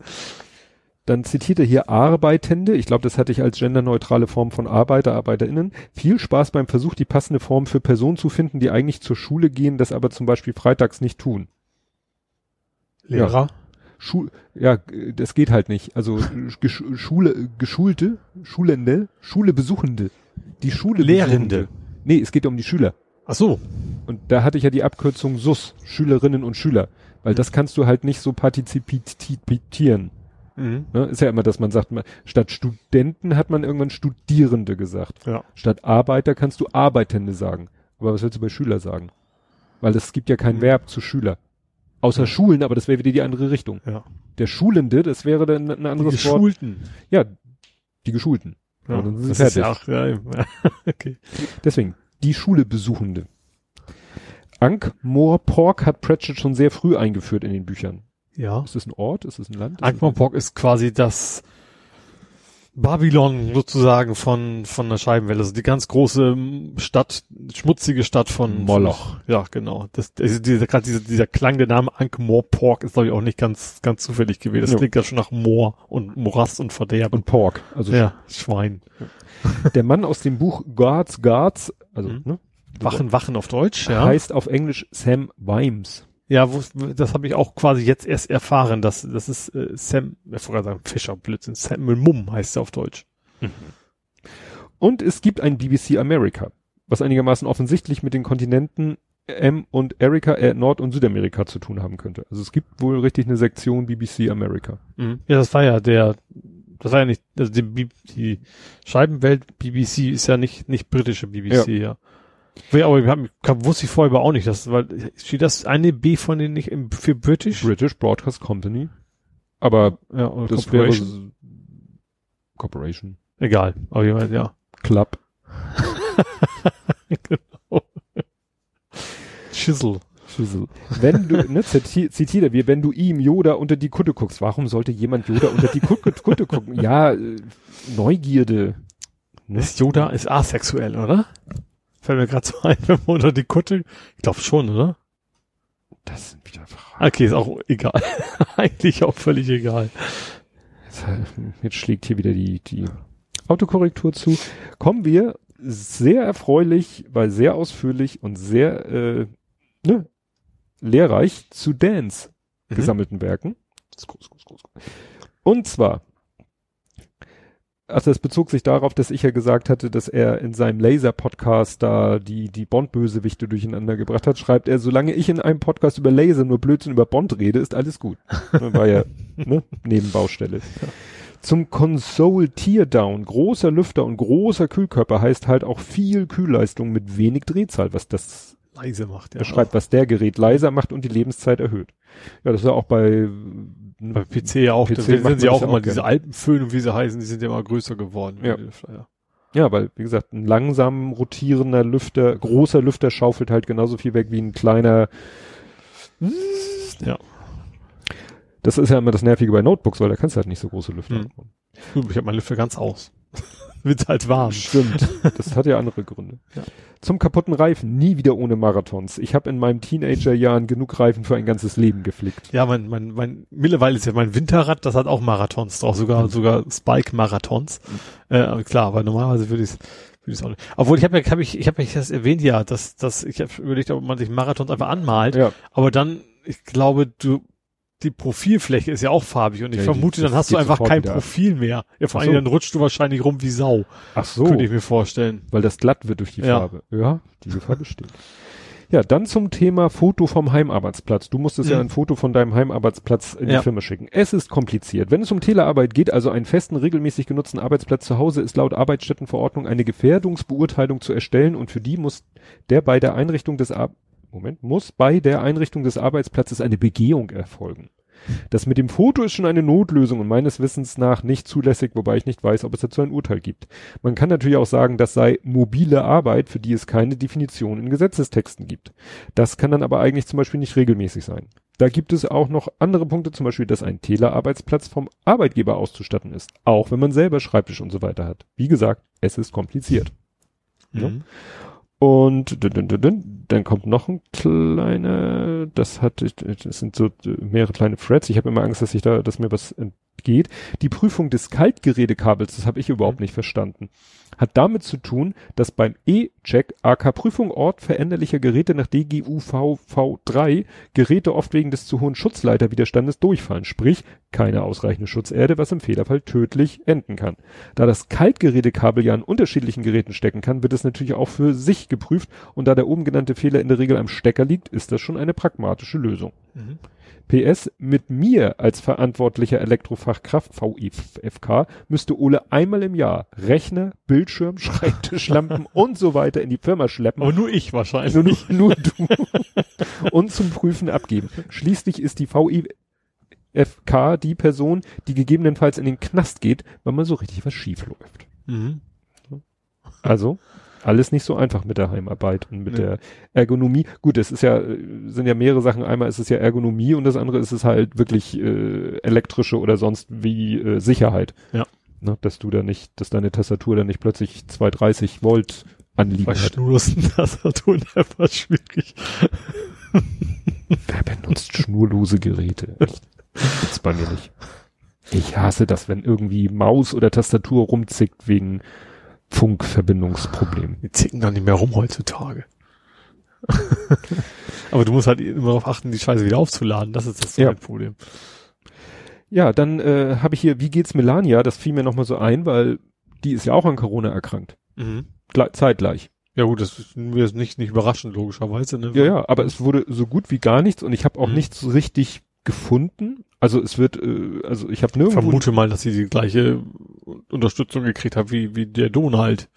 Dann zitiert er hier Arbeitende. Ich glaube, das hatte ich als genderneutrale Form von Arbeiter, ArbeiterInnen. Viel Spaß beim Versuch, die passende Form für Personen zu finden, die eigentlich zur Schule gehen, das aber zum Beispiel freitags nicht tun. Lehrer? Ja. Schul ja, das geht halt nicht. Also Gesch Schule, Geschulte, Schulende, Schule besuchende. Die Schule Lehrende. Besuchende. Nee, es geht um die Schüler. Ach so. Und da hatte ich ja die Abkürzung SUS, Schülerinnen und Schüler. Weil mhm. das kannst du halt nicht so partizipieren. Mhm. Ne? Ist ja immer, dass man sagt, statt Studenten hat man irgendwann Studierende gesagt. Ja. Statt Arbeiter kannst du Arbeitende sagen. Aber was willst du bei Schüler sagen? Weil es gibt ja kein mhm. Verb zu Schüler. Außer ja. Schulen, aber das wäre wieder die andere Richtung. Ja. Der Schulende, das wäre dann ein anderes die Geschulten. Wort. Ja, die Geschulten. Ja, dann sind das fertig. Ist ja auch, ja, okay. Deswegen, die Schule Besuchende. Ankh-Morpork hat Pratchett schon sehr früh eingeführt in den Büchern. Ja. Ist das ein Ort? Ist das ein Land? Ankh-Morpork ist quasi das Babylon sozusagen von, von der Scheibenwelle. Also die ganz große Stadt, schmutzige Stadt von Moloch. Von, ja, genau. Das, also dieser, gerade dieser, dieser Klang, der Name Ankh-Morpork ist, glaube ich, auch nicht ganz, ganz zufällig gewählt. Das Ja. klingt ja schon nach Moor und Morast und Verderben. Und Pork. Also ja, Schwein. der Mann aus dem Buch Guards Guards, also Mhm. ne, Wachen, Wachen auf Deutsch, ja. heißt auf Englisch Sam Wimes. Ja, wo, das habe ich auch quasi jetzt erst erfahren, dass das ist äh, Sam, ich wollte sagen Fischer, Blödsinn, Samuel Mumm heißt er auf Deutsch. Und es gibt ein BBC America, was einigermaßen offensichtlich mit den Kontinenten M und Erika, äh, Nord- und Südamerika zu tun haben könnte. Also es gibt wohl richtig eine Sektion BBC America. Ja, das war ja der, das war ja nicht, also die, die Scheibenwelt BBC ist ja nicht, nicht britische BBC, ja. ja. Aber wir haben, kam- wusste ich vorher aber auch nicht, dass, weil, steht das eine B von denen nicht im, für British? British Broadcast Company. Aber ja, das Corporation. wäre Corporation. Egal, aber jemand, ja. Club. Schissel. Schüssel. Wenn du, ne, ziti zitiere wir, wenn du ihm Yoda unter die Kutte guckst, warum sollte jemand Yoda unter die Kutte, Kutte gucken? Ja, äh, Neugierde. Ne? Ist Yoda ist asexuell, oder? Fällt mir gerade so ein, wenn man unter die Kutte, ich glaube schon, oder? Das sind wieder Fragen. Okay, ist auch egal. Eigentlich auch völlig egal. Jetzt, äh, Jetzt schlägt hier wieder die, die Autokorrektur zu. Kommen wir sehr erfreulich, weil sehr ausführlich und sehr äh, ne, lehrreich zu Dans Mhm. gesammelten Werken. Und zwar, also das bezog sich darauf, dass ich ja gesagt hatte, dass er in seinem Laser-Podcast da die, die Bond-Bösewichte durcheinander gebracht hat, schreibt er, solange ich in einem Podcast über Laser nur Blödsinn über Bond rede, ist alles gut. War ja ne, Nebenbaustelle. Zum Console Teardown, großer Lüfter und großer Kühlkörper heißt halt auch viel Kühlleistung mit wenig Drehzahl, was das Leise macht, ja. beschreibt, was der Gerät leiser macht und die Lebenszeit erhöht. Ja, das ist ja auch bei, Bei PC ja auch, PC da sind sie auch immer, auch diese. Alpenföhn und wie sie heißen, die sind ja immer größer geworden. Ja. ja. ja, weil, wie gesagt, ein langsam rotierender Lüfter, großer Lüfter schaufelt halt genauso viel weg wie ein kleiner. Ja. Das ist ja immer das Nervige bei Notebooks, weil da kannst du halt nicht so große Lüfter Hm. ich habe meine Lüfter ganz aus. Wird halt warm. Stimmt. Das hat ja andere Gründe. Ja. Zum kaputten Reifen. Nie wieder ohne Marathons. Ich habe in meinem Teenagerjahren genug Reifen für ein ganzes Leben geflickt. Ja, mein, mein, mein, mittlerweile ist ja mein Winterrad, das hat auch Marathons drauf, sogar, sogar Spike-Marathons. Äh, aber klar, aber normalerweise würde ich es würde ich auch nicht. Obwohl ich habe ja, hab ich, ich habe ja das erwähnt, ja, dass, dass ich habe überlegt, ob man sich Marathons einfach anmalt, Ja. aber dann, ich glaube, du, die Profilfläche ist ja auch farbig und ich Ja, die- vermute, dann das hast du einfach kein wieder. Profil mehr. Ja, vor allem so. dann rutscht du wahrscheinlich rum wie Sau, Ach so. könnte ich mir vorstellen. Weil das glatt wird durch die Ja. Farbe. Ja, die Gefahr besteht. Ja, dann zum Thema Foto vom Heimarbeitsplatz. Du musstest ja Mhm. ein Foto von deinem Heimarbeitsplatz in Ja. die Firma schicken. Es ist kompliziert. Wenn es um Telearbeit geht, also einen festen, regelmäßig genutzten Arbeitsplatz zu Hause, ist laut Arbeitsstättenverordnung eine Gefährdungsbeurteilung zu erstellen und für die muss der bei der Einrichtung des Ar Moment, muss bei der Einrichtung des Arbeitsplatzes eine Begehung erfolgen. Das mit dem Foto ist schon eine Notlösung und meines Wissens nach nicht zulässig, wobei ich nicht weiß, ob es dazu ein Urteil gibt. Man kann natürlich auch sagen, das sei mobile Arbeit, für die es keine Definition in Gesetzestexten gibt. Das kann dann aber eigentlich zum Beispiel nicht regelmäßig sein. Da gibt es auch noch andere Punkte, zum Beispiel, dass ein Telearbeitsplatz vom Arbeitgeber auszustatten ist, auch wenn man selber Schreibtisch und so weiter hat. Wie gesagt, es ist kompliziert. Ja. Mhm. Und dün, dün, dün, dün, dann kommt noch ein kleiner, das hat, das sind so mehrere kleine Threads. Ich habe immer Angst, dass ich da, dass mir was entgeht. Die Prüfung des Kaltgerätekabels, das habe ich überhaupt nicht verstanden, hat damit zu tun, dass beim E-Check AK Prüfung Ort veränderlicher Geräte nach DGUV V3 Geräte oft wegen des zu hohen Schutzleiterwiderstandes durchfallen, sprich keine ausreichende Schutzerde, was im Fehlerfall tödlich enden kann. Da das Kaltgerätekabel ja an unterschiedlichen Geräten stecken kann, wird es natürlich auch für sich geprüft und da der oben genannte Fehler in der Regel am Stecker liegt, ist das schon eine pragmatische Lösung. Mhm. PS, mit mir als verantwortlicher Elektrofachkraft VIFK müsste Ole einmal im Jahr Rechner, Bildschirm, Schreibtischlampen und so weiter in die Firma schleppen. Aber nur ich wahrscheinlich. nur, nur, nur du. und zum Prüfen abgeben. Schließlich ist die VIFK die Person, die gegebenenfalls in den Knast geht, wenn mal so richtig was schief läuft. Mhm. Also alles nicht so einfach mit der Heimarbeit und mit Nee. der Ergonomie. Gut, es ist ja äh, sind ja mehrere Sachen. Einmal ist es ja Ergonomie und das andere ist es halt wirklich äh, elektrische oder sonst wie äh, Sicherheit. Ja. Ne, dass du da nicht, dass deine Tastatur dann nicht plötzlich 230 Volt anliegen Bei schnurlosen Tastaturen einfach schwierig. Wer benutzt schnurlose Geräte? Echt. Gibt's bei mir nicht. Ich hasse das, wenn irgendwie Maus oder Tastatur rumzickt wegen Funkverbindungsproblemen. Die zicken dann nicht mehr rum heutzutage. Aber du musst halt immer darauf achten, die Scheiße wieder aufzuladen. Das ist das Ja. Problem. Ja, dann äh, habe ich hier, wie geht's Melania? Das fiel mir nochmal so ein, weil die ist ja auch an Corona erkrankt. Mhm. Gle zeitgleich. Ja gut, das ist mir jetzt nicht, nicht überraschend, logischerweise. Ne? Ja, ja, aber es wurde so gut wie gar nichts und ich habe auch Mhm. nichts richtig gefunden. Also es wird, äh, also ich habe Ich nirgendwo vermute mal, dass sie die gleiche Unterstützung gekriegt hat wie, wie der Donald.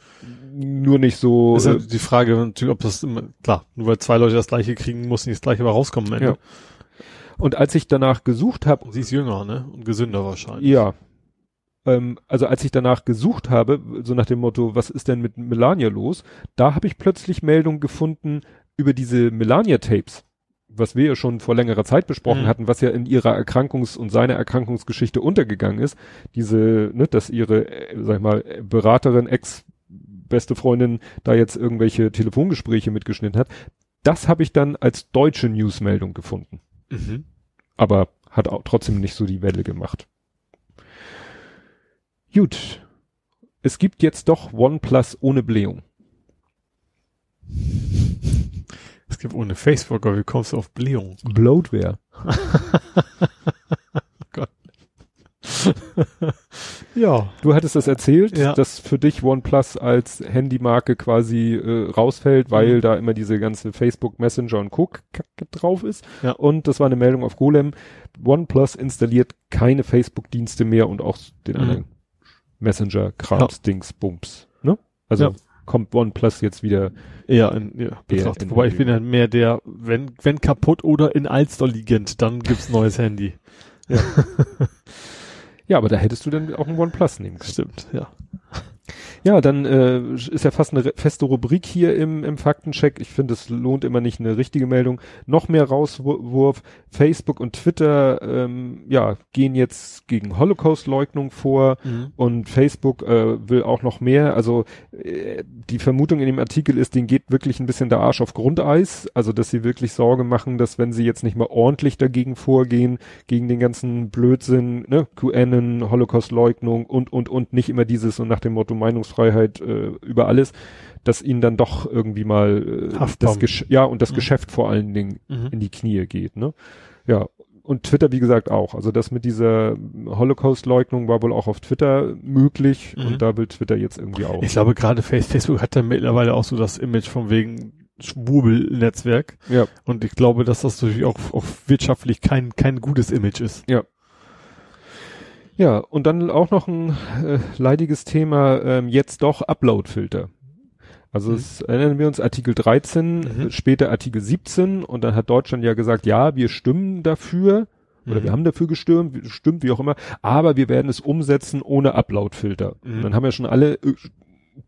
nur nicht so. ist Äh, halt die Frage, natürlich, ob das immer, klar, nur weil zwei Leute das gleiche kriegen, muss nicht das gleiche aber rauskommen am Ende. Ja. und als ich danach gesucht habe, sie ist jünger, ne? Und gesünder wahrscheinlich. ja, ähm, also als ich danach gesucht habe, so nach dem Motto, was ist denn mit Melania los, da habe ich plötzlich Meldungen gefunden über diese Melania-Tapes, was wir ja schon vor längerer Zeit besprochen Mhm. hatten, was ja in ihrer Erkrankungs- und seiner Erkrankungsgeschichte untergegangen ist. Diese, ne, dass ihre, äh, sag ich mal, Beraterin, ex-beste Freundin da jetzt irgendwelche Telefongespräche mitgeschnitten hat. Das habe ich dann als deutsche Newsmeldung gefunden Mhm. aber hat auch trotzdem nicht so die Welle gemacht. Gut. Es gibt jetzt doch OnePlus ohne Blähung. Es gibt ohne Facebook, aber wie kommst du auf Blähung? Bloatware. Ja. Du hattest das erzählt, Ja. dass für dich OnePlus als Handymarke quasi äh, rausfällt, weil Mhm. da immer diese ganze Facebook Messenger und Co. Kacke drauf ist. Ja. Und das war eine Meldung auf Golem. OnePlus installiert keine Facebook-Dienste mehr und auch den Mhm. anderen Messenger, Krams, Dings, Bums. Ne? Also Ja. Kommt OnePlus jetzt wieder Eher in, ja, betrachtet. Wobei ich bin ja mehr der, wenn, wenn kaputt oder in Alster liegend, dann gibt's neues Handy. Ja, aber da hättest du dann auch ein OnePlus nehmen können. Stimmt, ja. Ja, dann äh, ist ja fast eine feste Rubrik hier im, im Faktencheck. Ich finde, es lohnt immer nicht eine richtige Meldung. Noch mehr Rauswurf. Facebook und Twitter ähm, ja, gehen jetzt gegen Holocaust-Leugnung vor und Facebook äh, will auch noch mehr. Also äh, die Vermutung in dem Artikel ist, denen geht wirklich ein bisschen der Arsch auf Grundeis. Also dass sie wirklich Sorge machen, dass wenn sie jetzt nicht mal ordentlich dagegen vorgehen, gegen den ganzen Blödsinn, ne, QAnon, Holocaust-Leugnung und, und, und nicht immer dieses und nach dem Motto Meinungsfreiheit äh, über alles, dass ihnen dann doch irgendwie mal äh, das Gesch ja und das Mhm. Geschäft vor allen Dingen Mhm. in die Knie geht, ne? Ja. Und Twitter, wie gesagt, auch. Also das mit dieser Holocaust-Leugnung war wohl auch auf Twitter möglich Mhm. und da will Twitter jetzt irgendwie auch. Ich glaube, gerade Face- Facebook hat ja mittlerweile auch so das Image von wegen Schwurbel-Netzwerk. Ja. Und ich glaube, dass das natürlich auch, auch wirtschaftlich kein, kein gutes Image ist. Ja, und dann auch noch ein äh, leidiges Thema, ähm, jetzt doch Upload-Filter. Also Mhm. es erinnern wir uns Artikel 13, Mhm. später Artikel 17 und dann hat Deutschland ja gesagt, ja, wir stimmen dafür oder Mhm. wir haben dafür gestimmt, gestimmt, wie auch immer, aber wir werden es umsetzen ohne Upload-Filter. Mhm. Dann haben ja schon alle, äh,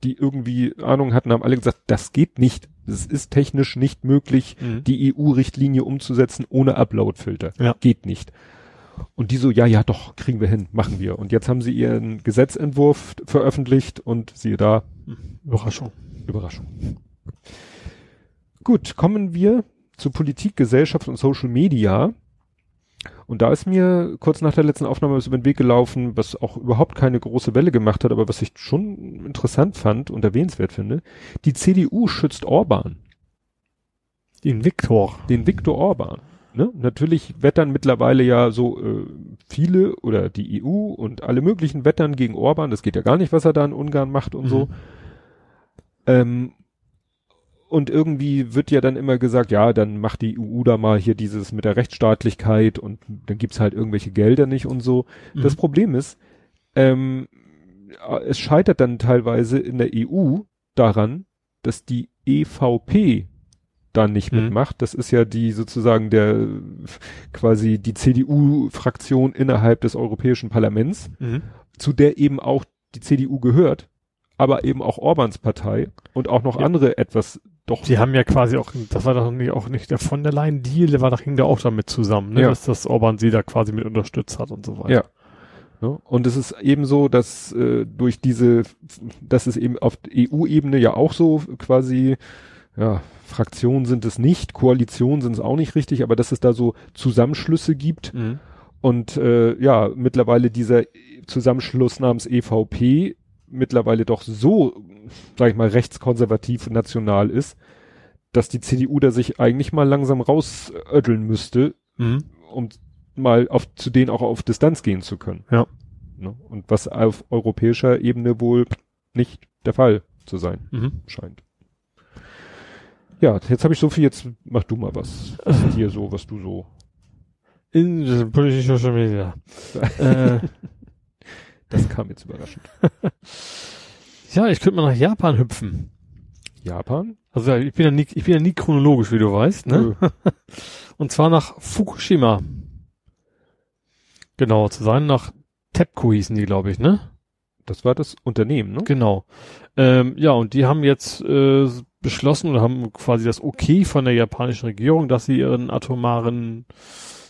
die irgendwie Ahnung hatten, haben alle gesagt, das geht nicht. Es ist technisch nicht möglich, Mhm. die EU-Richtlinie umzusetzen ohne Upload-Filter. Ja. Geht nicht. Und die so, ja, ja, doch, kriegen wir hin, machen wir. Und jetzt haben sie ihren Gesetzentwurf veröffentlicht und siehe da, Überraschung. Überraschung. Gut, kommen wir zu Politik, Gesellschaft und Social Media. Und da ist mir kurz nach der letzten Aufnahme was über den Weg gelaufen, was auch überhaupt keine große Welle gemacht hat, aber was ich schon interessant fand und erwähnenswert finde. Die CDU schützt Orban, Den Viktor. den Viktor Orban. Ne? Natürlich wettern mittlerweile ja so äh, viele oder die EU und alle möglichen wettern gegen Orban. Das geht ja gar nicht, was er da in Ungarn macht und so. Mhm. Ähm, und irgendwie wird ja dann immer gesagt, ja, dann macht die EU da mal hier dieses mit der Rechtsstaatlichkeit und dann gibt's halt irgendwelche Gelder nicht und so. Das Mhm. Problem ist, ähm, es scheitert dann teilweise in der EU daran, dass die EVP da nicht Mhm. mitmacht. Das ist ja die sozusagen der quasi die CDU-Fraktion innerhalb des Europäischen Parlaments Mhm. zu der eben auch die CDU gehört, aber eben auch Orbans Partei und auch noch Ja. andere etwas doch. Die haben ja quasi auch, das war doch nicht, auch nicht der von der Leyen Deal, der war doch, hing da auch damit zusammen, ne? Ja. dass das Orban sie da quasi mit unterstützt hat und so weiter. Ja. Ne? Und es ist eben so, dass äh, durch diese, dass es eben auf EU-Ebene ja auch so quasi, ja, Fraktionen sind es nicht, Koalitionen sind es auch nicht richtig, aber dass es da so Zusammenschlüsse gibt Mhm. und äh, ja, mittlerweile dieser Zusammenschluss namens EVP mittlerweile doch so, sag ich mal, rechtskonservativ und national ist, dass die CDU da sich eigentlich mal langsam rausödeln müsste, Mhm. um mal auf, zu denen auch auf Distanz gehen zu können. Ja. Ne? Und was auf europäischer Ebene wohl nicht der Fall zu sein Mhm. scheint. Ja, jetzt habe ich so viel, jetzt mach du mal was. Was ist hier so, was du so. In den politischen Social Media. äh, Das kam jetzt überraschend. ja, ich könnte mal nach Japan hüpfen. Japan? Also ich bin ja nie, ich bin ja nie chronologisch, wie du weißt, ne? Und zwar nach Fukushima. Genauer zu sein, nach TEPCO hießen die, glaube ich, ne? Das war das Unternehmen, ne? Genau. Ähm, ja, und die haben jetzt äh, beschlossen oder haben quasi das Okay von der japanischen Regierung, dass sie ihren atomaren,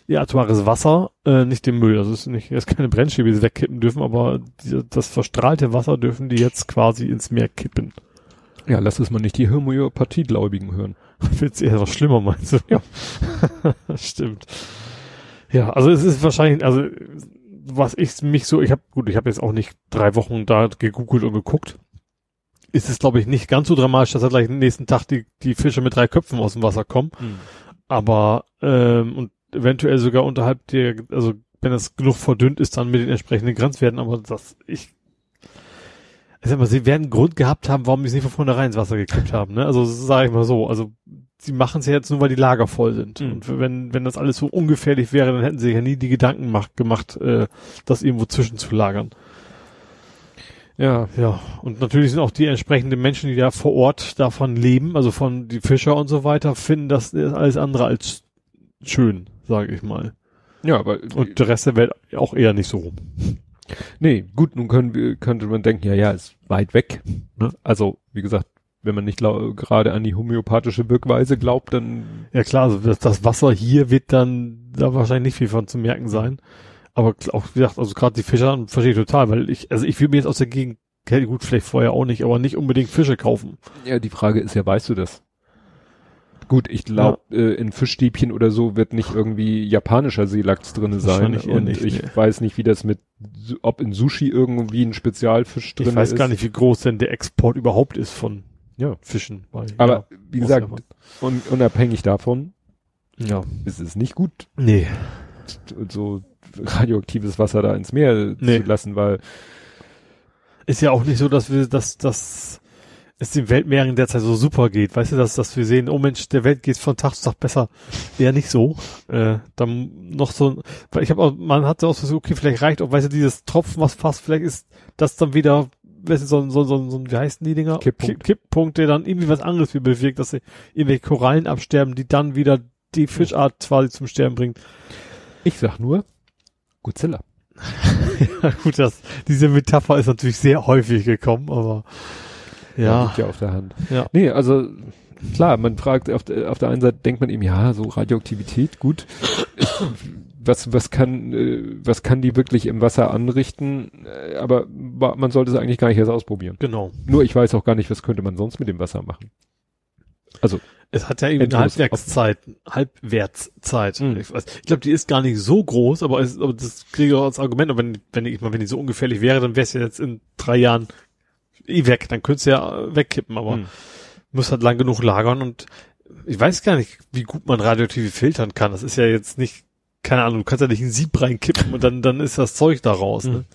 ihr atomares Wasser, äh, nicht den Müll, also es ist nicht, es ist keine Brennstäbe, die sie wegkippen dürfen, aber die, das verstrahlte Wasser dürfen die jetzt quasi ins Meer kippen. Ja, lass es mal nicht die Homöopathiegläubigen hören. Wird's eher noch schlimmer, meinst du? Ja. Stimmt. Ja, also es ist wahrscheinlich, also was ich mich so, ich habe gut, ich habe jetzt auch nicht drei Wochen da gegoogelt und geguckt. Ist es, glaube ich, nicht ganz so dramatisch, dass da gleich am nächsten Tag die, die Fische mit drei Köpfen aus dem Wasser kommen. Aber ähm, und eventuell sogar unterhalb der, also wenn das genug verdünnt ist, dann mit den entsprechenden Grenzwerten, aber das, ich ich sag mal, sie werden einen Grund gehabt haben, warum sie es nicht von vornherein ins Wasser gekippt haben, ne? Also sage ich mal so, also sie machen es ja jetzt nur, weil die Lager voll sind. Mhm. Und wenn, wenn das alles so ungefährlich wäre, dann hätten sie ja nie die Gedanken macht, gemacht, äh, das irgendwo zwischenzulagern. Ja, Ja, und natürlich sind auch die entsprechenden Menschen, die da vor Ort davon leben, also von die Fischer und so weiter, finden das alles andere als schön, sage ich mal. ja, aber Und der Rest der Welt auch eher nicht so rum. nee, gut, nun können wir, könnte man denken, ja, ja, ist weit weg. Ne? Also, wie gesagt, wenn man nicht gerade an die homöopathische Wirkweise glaubt, dann Ja klar, also das, das Wasser hier wird dann da wahrscheinlich nicht viel von zu merken sein. Aber auch wie gesagt, also gerade die Fischer verstehe ich total, weil ich, also ich will mir jetzt aus der Gegend, gut, vielleicht vorher auch nicht, aber nicht unbedingt Fische kaufen. Ja, die Frage ist ja, weißt du das? Gut, ich glaube, äh, in Fischstäbchen oder so wird nicht irgendwie japanischer Seelachs drinne sein. Und nicht, ich nee. weiß nicht, wie das mit, ob in Sushi irgendwie ein Spezialfisch drin ist. Ich weiß gar nicht, wie groß denn der Export überhaupt ist von Ja. Fischen. Weil, Aber ja, wie gesagt, ja un unabhängig davon ja. ist es nicht gut, Nee. so radioaktives Wasser da ins Meer Nee. zu lassen, weil Ist ja auch nicht so, dass wir, dass, dass es den Weltmeeren derzeit so super geht. Weißt du, dass, dass wir sehen, oh Mensch, der Welt geht von Tag zu Tag besser. Eher nicht so. Äh, dann noch so, weil ich habe auch, man hat so auch so, okay, vielleicht reicht auch, weißt du, dieses Tropfen, was fast, vielleicht ist das dann wieder, weißt du, so, so, so, so, wie heißen die Dinger? Kipppunkt. Kipp, Kipppunkt, der dann irgendwie was anderes wie bewirkt, dass sie irgendwelche Korallen absterben, die dann wieder die Fischart quasi zum Sterben bringt. ich sag nur, Godzilla. Ja, gut, das, diese Metapher ist natürlich sehr häufig gekommen, aber ja, liegt ja auf der Hand. Ja. Nee, also klar, man fragt auf der, auf der einen Seite denkt man eben, ja, so Radioaktivität, gut. was, was kann, äh, was kann die wirklich im Wasser anrichten? Äh, aber man sollte es eigentlich gar nicht erst ausprobieren. genau. Nur ich weiß auch gar nicht, was könnte man sonst mit dem Wasser machen. Also, Es hat ja eben eine Halbwertszeit, Halbwertszeit. Mhm. Ich, ich glaube, die ist gar nicht so groß, aber, es, aber das kriege ich auch als Argument. Und wenn, wenn ich mal, wenn die so ungefährlich wäre, dann wäre es ja jetzt in drei Jahren eh weg. Dann könntest du ja wegkippen, aber hm. muss halt lang genug lagern und ich weiß gar nicht, wie gut man radioaktive filtern kann. Das ist ja jetzt nicht, keine Ahnung, du kannst ja nicht ein Sieb reinkippen und dann, dann ist das Zeug da raus. Ne?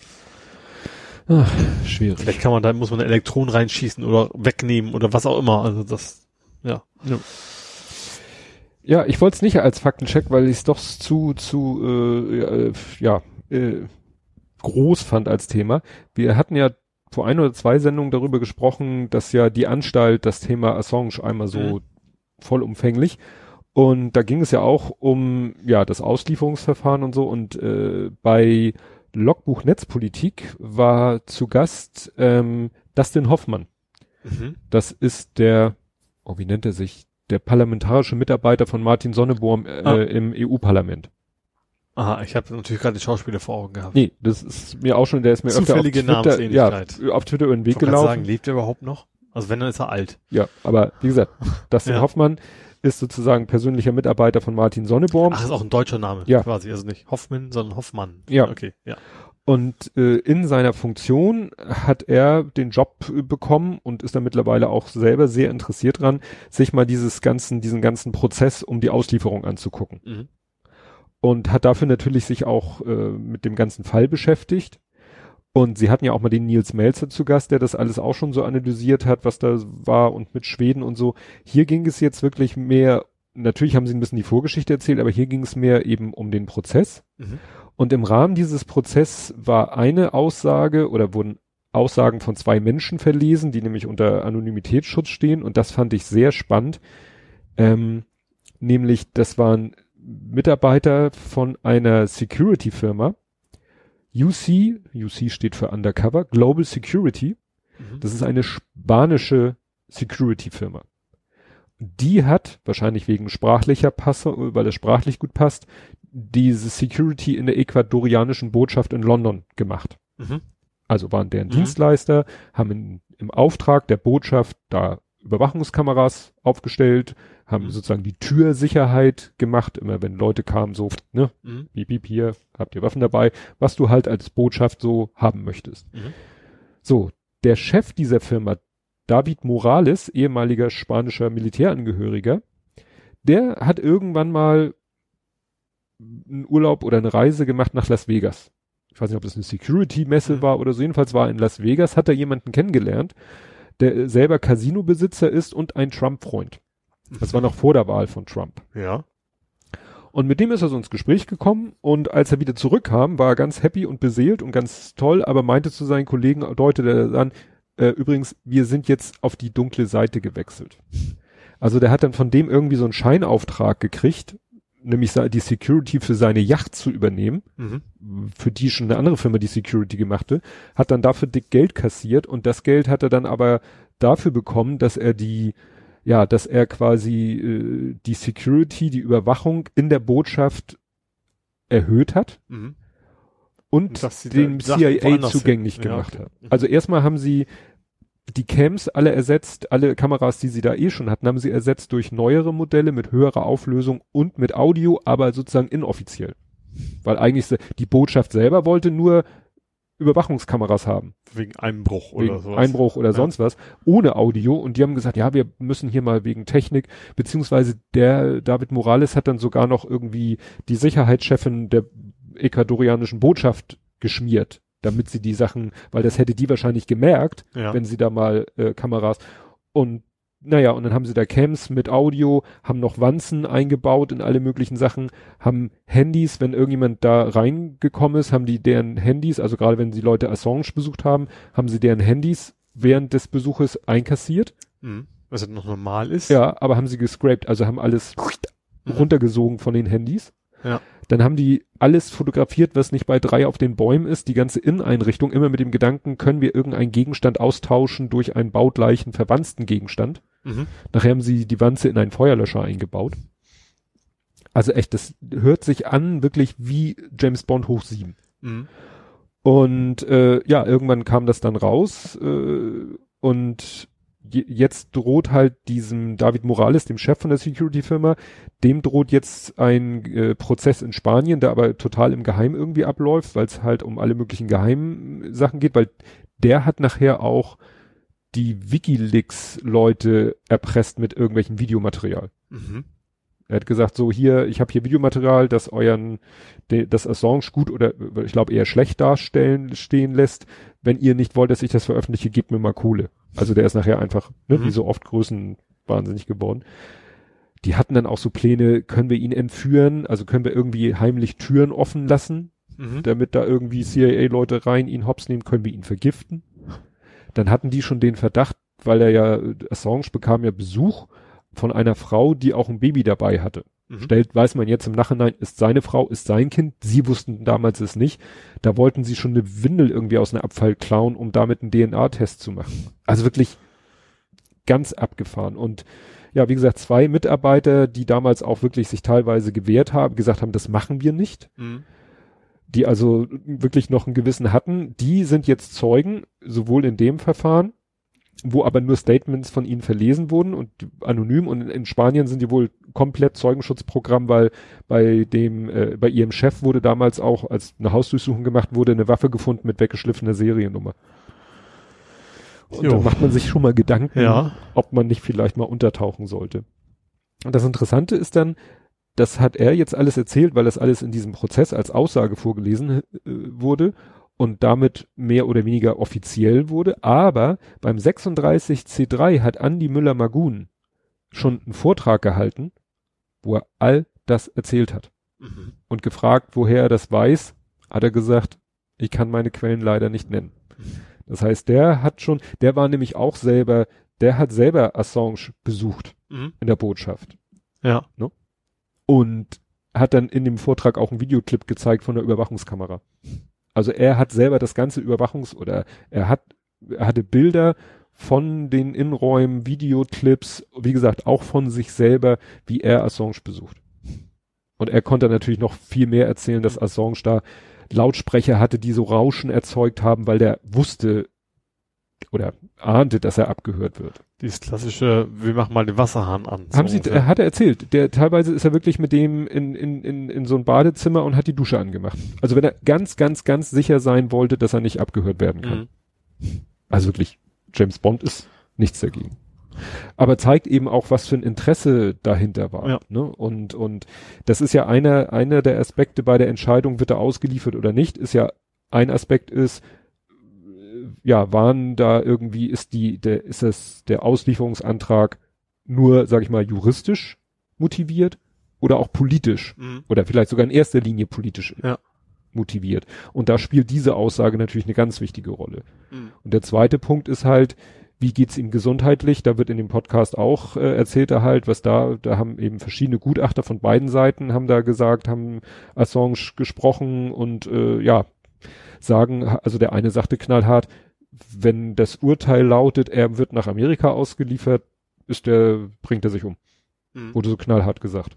Ach, schwierig. Vielleicht kann man da, muss man Elektronen reinschießen oder wegnehmen oder was auch immer. Also das, ja. Ja, ich wollte es nicht als Faktencheck, weil ich es doch zu, zu, äh, äh, ja, äh, groß fand als Thema. Wir hatten ja vor ein oder zwei Sendungen darüber gesprochen, dass ja die Anstalt das Thema Assange einmal so Mhm. vollumfänglich und da ging es ja auch um ja das Auslieferungsverfahren und so und äh, bei Logbuch Netzpolitik war zu Gast ähm, Dustin Hoffmann. Mhm. Das ist der, oh, wie nennt er sich? Der parlamentarische Mitarbeiter von Martin Sonneborn äh, Ah. im EU-Parlament. Aha, ich habe natürlich gerade die Schauspieler vor Augen gehabt. Nee, das ist mir auch schon, der ist mir Zufällige öfter auf Twitter, ja, auf Twitter über den Weg Ich gelaufen. sagen, lebt er überhaupt noch? Also wenn, dann ist er alt. Ja, aber wie gesagt, Dustin Ja. Hoffmann ist sozusagen persönlicher Mitarbeiter von Martin Sonneborn. Ach, ist auch ein deutscher Name. Ja. Quasi, also nicht Hoffmann, sondern Hoffmann. Ja. Okay, ja. Und äh, in seiner Funktion hat er den Job äh, bekommen und ist da mittlerweile auch selber sehr interessiert dran, sich mal dieses ganzen, diesen ganzen Prozess um die Auslieferung anzugucken. Mhm. Und hat dafür natürlich sich auch äh, mit dem ganzen Fall beschäftigt. Und sie hatten ja auch mal den Nils Melzer zu Gast, der das alles auch schon so analysiert hat, was da war und mit Schweden und so. Hier ging es jetzt wirklich mehr, natürlich haben sie ein bisschen die Vorgeschichte erzählt, aber hier ging es mehr eben um den Prozess. Mhm. Und im Rahmen dieses Prozesses war eine Aussage oder wurden Aussagen von zwei Menschen verlesen, die nämlich unter Anonymitätsschutz stehen. Und das fand ich sehr spannend. Ähm, nämlich, das waren Mitarbeiter von einer Security-Firma. UC, UC steht für Undercover, Global Security. Mhm. Das ist eine spanische Security-Firma. Die hat, wahrscheinlich wegen sprachlicher Passe, weil es sprachlich gut passt, diese Security in der ecuadorianischen Botschaft in London gemacht. Mhm. Also waren deren Mhm. Dienstleister, haben in, im Auftrag der Botschaft da Überwachungskameras aufgestellt, haben Mhm. sozusagen die Türsicherheit gemacht, immer wenn Leute kamen, so, ne, Mhm. piep, piep, hier, habt ihr Waffen dabei, was du halt als Botschaft so haben möchtest. Mhm. So, der Chef dieser Firma, David Morales, ehemaliger spanischer Militärangehöriger, der hat irgendwann mal einen Urlaub oder eine Reise gemacht nach Las Vegas. Ich weiß nicht, ob das eine Security-Messe Mhm. war oder so. Jedenfalls war in Las Vegas, hat er jemanden kennengelernt, der äh, selber Casino-Besitzer ist und ein Trump-Freund. Das war noch vor der Wahl von Trump. Ja. Und mit dem ist er so ins Gespräch gekommen und als er wieder zurückkam, war er ganz happy und beseelt und ganz toll, aber meinte zu seinen Kollegen, deutete er dann, äh, übrigens, wir sind jetzt auf die dunkle Seite gewechselt. Also der hat dann von dem irgendwie so einen Scheinauftrag gekriegt, nämlich die Security für seine Yacht zu übernehmen, Mhm. für die schon eine andere Firma die Security gemachte, hat dann dafür dick Geld kassiert und das Geld hat er dann aber dafür bekommen, dass er die, ja, dass er quasi äh, die Security, die Überwachung in der Botschaft erhöht hat Mhm. und Und dass sie dem CIA zugänglich ja, gemacht okay. hat. Also erstmal haben sie die Cams alle ersetzt, alle Kameras, die sie da eh schon hatten, haben sie ersetzt durch neuere Modelle mit höherer Auflösung und mit Audio, aber sozusagen inoffiziell. Weil eigentlich die Botschaft selber wollte nur Überwachungskameras haben. Wegen Einbruch oder wegen sowas. Einbruch oder Ja. sonst was, ohne Audio. Und die haben gesagt, ja, wir müssen hier mal wegen Technik, beziehungsweise der David Morales hat dann sogar noch irgendwie die Sicherheitschefin der ecuadorianischen Botschaft geschmiert, damit sie die Sachen, weil das hätte die wahrscheinlich gemerkt, Ja. wenn sie da mal äh, Kameras und naja, und dann haben sie da Cams mit Audio, haben noch Wanzen eingebaut in alle möglichen Sachen, haben Handys, wenn irgendjemand da reingekommen ist, haben die deren Handys, also gerade wenn sie Leute Assange besucht haben, haben sie deren Handys während des Besuches einkassiert. Mhm. Was halt noch normal ist. Ja, aber haben sie gescraped, also haben alles Mhm. runtergesogen von den Handys. Ja. Dann haben die alles fotografiert, was nicht bei drei auf den Bäumen ist, die ganze Inneneinrichtung, immer mit dem Gedanken, können wir irgendeinen Gegenstand austauschen durch einen baugleichen verwandten Gegenstand. Mhm. Nachher haben sie die Wanze in einen Feuerlöscher eingebaut. Also echt, das hört sich an wirklich wie James Bond hoch sieben. Mhm. Und äh, ja, irgendwann kam das dann raus äh, und jetzt droht halt diesem David Morales, dem Chef von der Security-Firma, dem droht jetzt ein äh, Prozess in Spanien, der aber total im Geheim irgendwie abläuft, weil es halt um alle möglichen geheimen Sachen geht, weil der hat nachher auch die WikiLeaks-Leute erpresst mit irgendwelchem Videomaterial. Mhm. Er hat gesagt, so hier, ich habe hier Videomaterial, das euren, de, das Assange gut oder äh, ich glaube eher schlecht darstellen stehen lässt. Wenn ihr nicht wollt, dass ich das veröffentliche, gebt mir mal Kohle. Also der ist nachher einfach, ne, Mhm. wie so oft Größen wahnsinnig geworden. Die hatten dann auch so Pläne, können wir ihn entführen, also können wir irgendwie heimlich Türen offen lassen, Mhm. damit da irgendwie CIA-Leute rein ihn hops nehmen, können wir ihn vergiften. Dann hatten die schon den Verdacht, weil er ja, Assange bekam ja Besuch von einer Frau, die auch ein Baby dabei hatte. Mhm. Stellt, weiß man jetzt im Nachhinein, ist seine Frau, ist sein Kind. Sie wussten damals es nicht. Da wollten sie schon eine Windel irgendwie aus einem Abfall klauen, um damit einen DNA-Test zu machen. Also wirklich ganz abgefahren. Und ja, wie gesagt, zwei Mitarbeiter, die damals auch wirklich sich teilweise gewehrt haben, gesagt haben, das machen wir nicht. Mhm. Die also wirklich noch einen Gewissen hatten, die sind jetzt Zeugen, sowohl in dem Verfahren, wo aber nur Statements von ihnen verlesen wurden und anonym und in, Spanien sind die wohl komplett Zeugenschutzprogramm, weil bei dem, äh, bei ihrem Chef wurde damals auch, als eine Hausdurchsuchung gemacht wurde, eine Waffe gefunden mit weggeschliffener Seriennummer. Und Jo. da macht man sich schon mal Gedanken, Ja. ob man nicht vielleicht mal untertauchen sollte. Und das Interessante ist dann, das hat er jetzt alles erzählt, weil das alles in diesem Prozess als Aussage vorgelesen äh, wurde und damit mehr oder weniger offiziell wurde. Aber beim 36C3 hat Andi Müller-Magun schon einen Vortrag gehalten, wo er all das erzählt hat. Mhm. Und gefragt, woher er das weiß, hat er gesagt, ich kann meine Quellen leider nicht nennen. Das heißt, der hat schon, der war nämlich auch selber, der hat selber Assange besucht Mhm. in der Botschaft Ja. und hat dann in dem Vortrag auch einen Videoclip gezeigt von der Überwachungskamera. Also er hat selber das ganze Überwachungs- oder er hat, er hatte Bilder von den Innenräumen, Videoclips, wie gesagt, auch von sich selber, wie er Assange besucht. Und er konnte natürlich noch viel mehr erzählen, dass Assange da Lautsprecher hatte, die so Rauschen erzeugt haben, weil der wusste oder ahnte, dass er abgehört wird. Dieses klassische, wir machen mal den Wasserhahn an. so Haben Sie, ungefähr. äh, hat er erzählt. Der teilweise ist er wirklich mit dem in, in, in, in so ein Badezimmer und hat die Dusche angemacht. Also wenn er ganz, ganz, ganz sicher sein wollte, dass er nicht abgehört werden kann. Mhm. Also wirklich, James Bond ist nichts dagegen. Aber zeigt eben auch, was für ein Interesse dahinter war. Ja. Ne? Und, und das ist ja einer, einer der Aspekte bei der Entscheidung, wird er ausgeliefert oder nicht, ist ja, ein Aspekt ist, ja, waren da irgendwie, ist die, der, ist das, der Auslieferungsantrag nur, sag ich mal, juristisch motiviert oder auch politisch Mhm. oder vielleicht sogar in erster Linie politisch Ja. motiviert. Und da spielt diese Aussage natürlich eine ganz wichtige Rolle. Mhm. Und der zweite Punkt ist halt, wie geht's ihm gesundheitlich? Da wird in dem Podcast auch äh, erzählt er halt, was da, da haben eben verschiedene Gutachter von beiden Seiten haben da gesagt, haben Assange gesprochen und äh, ja, sagen, also der eine sagte knallhart, wenn das Urteil lautet, er wird nach Amerika ausgeliefert, ist der, bringt er sich um. Mhm. Wurde so knallhart gesagt.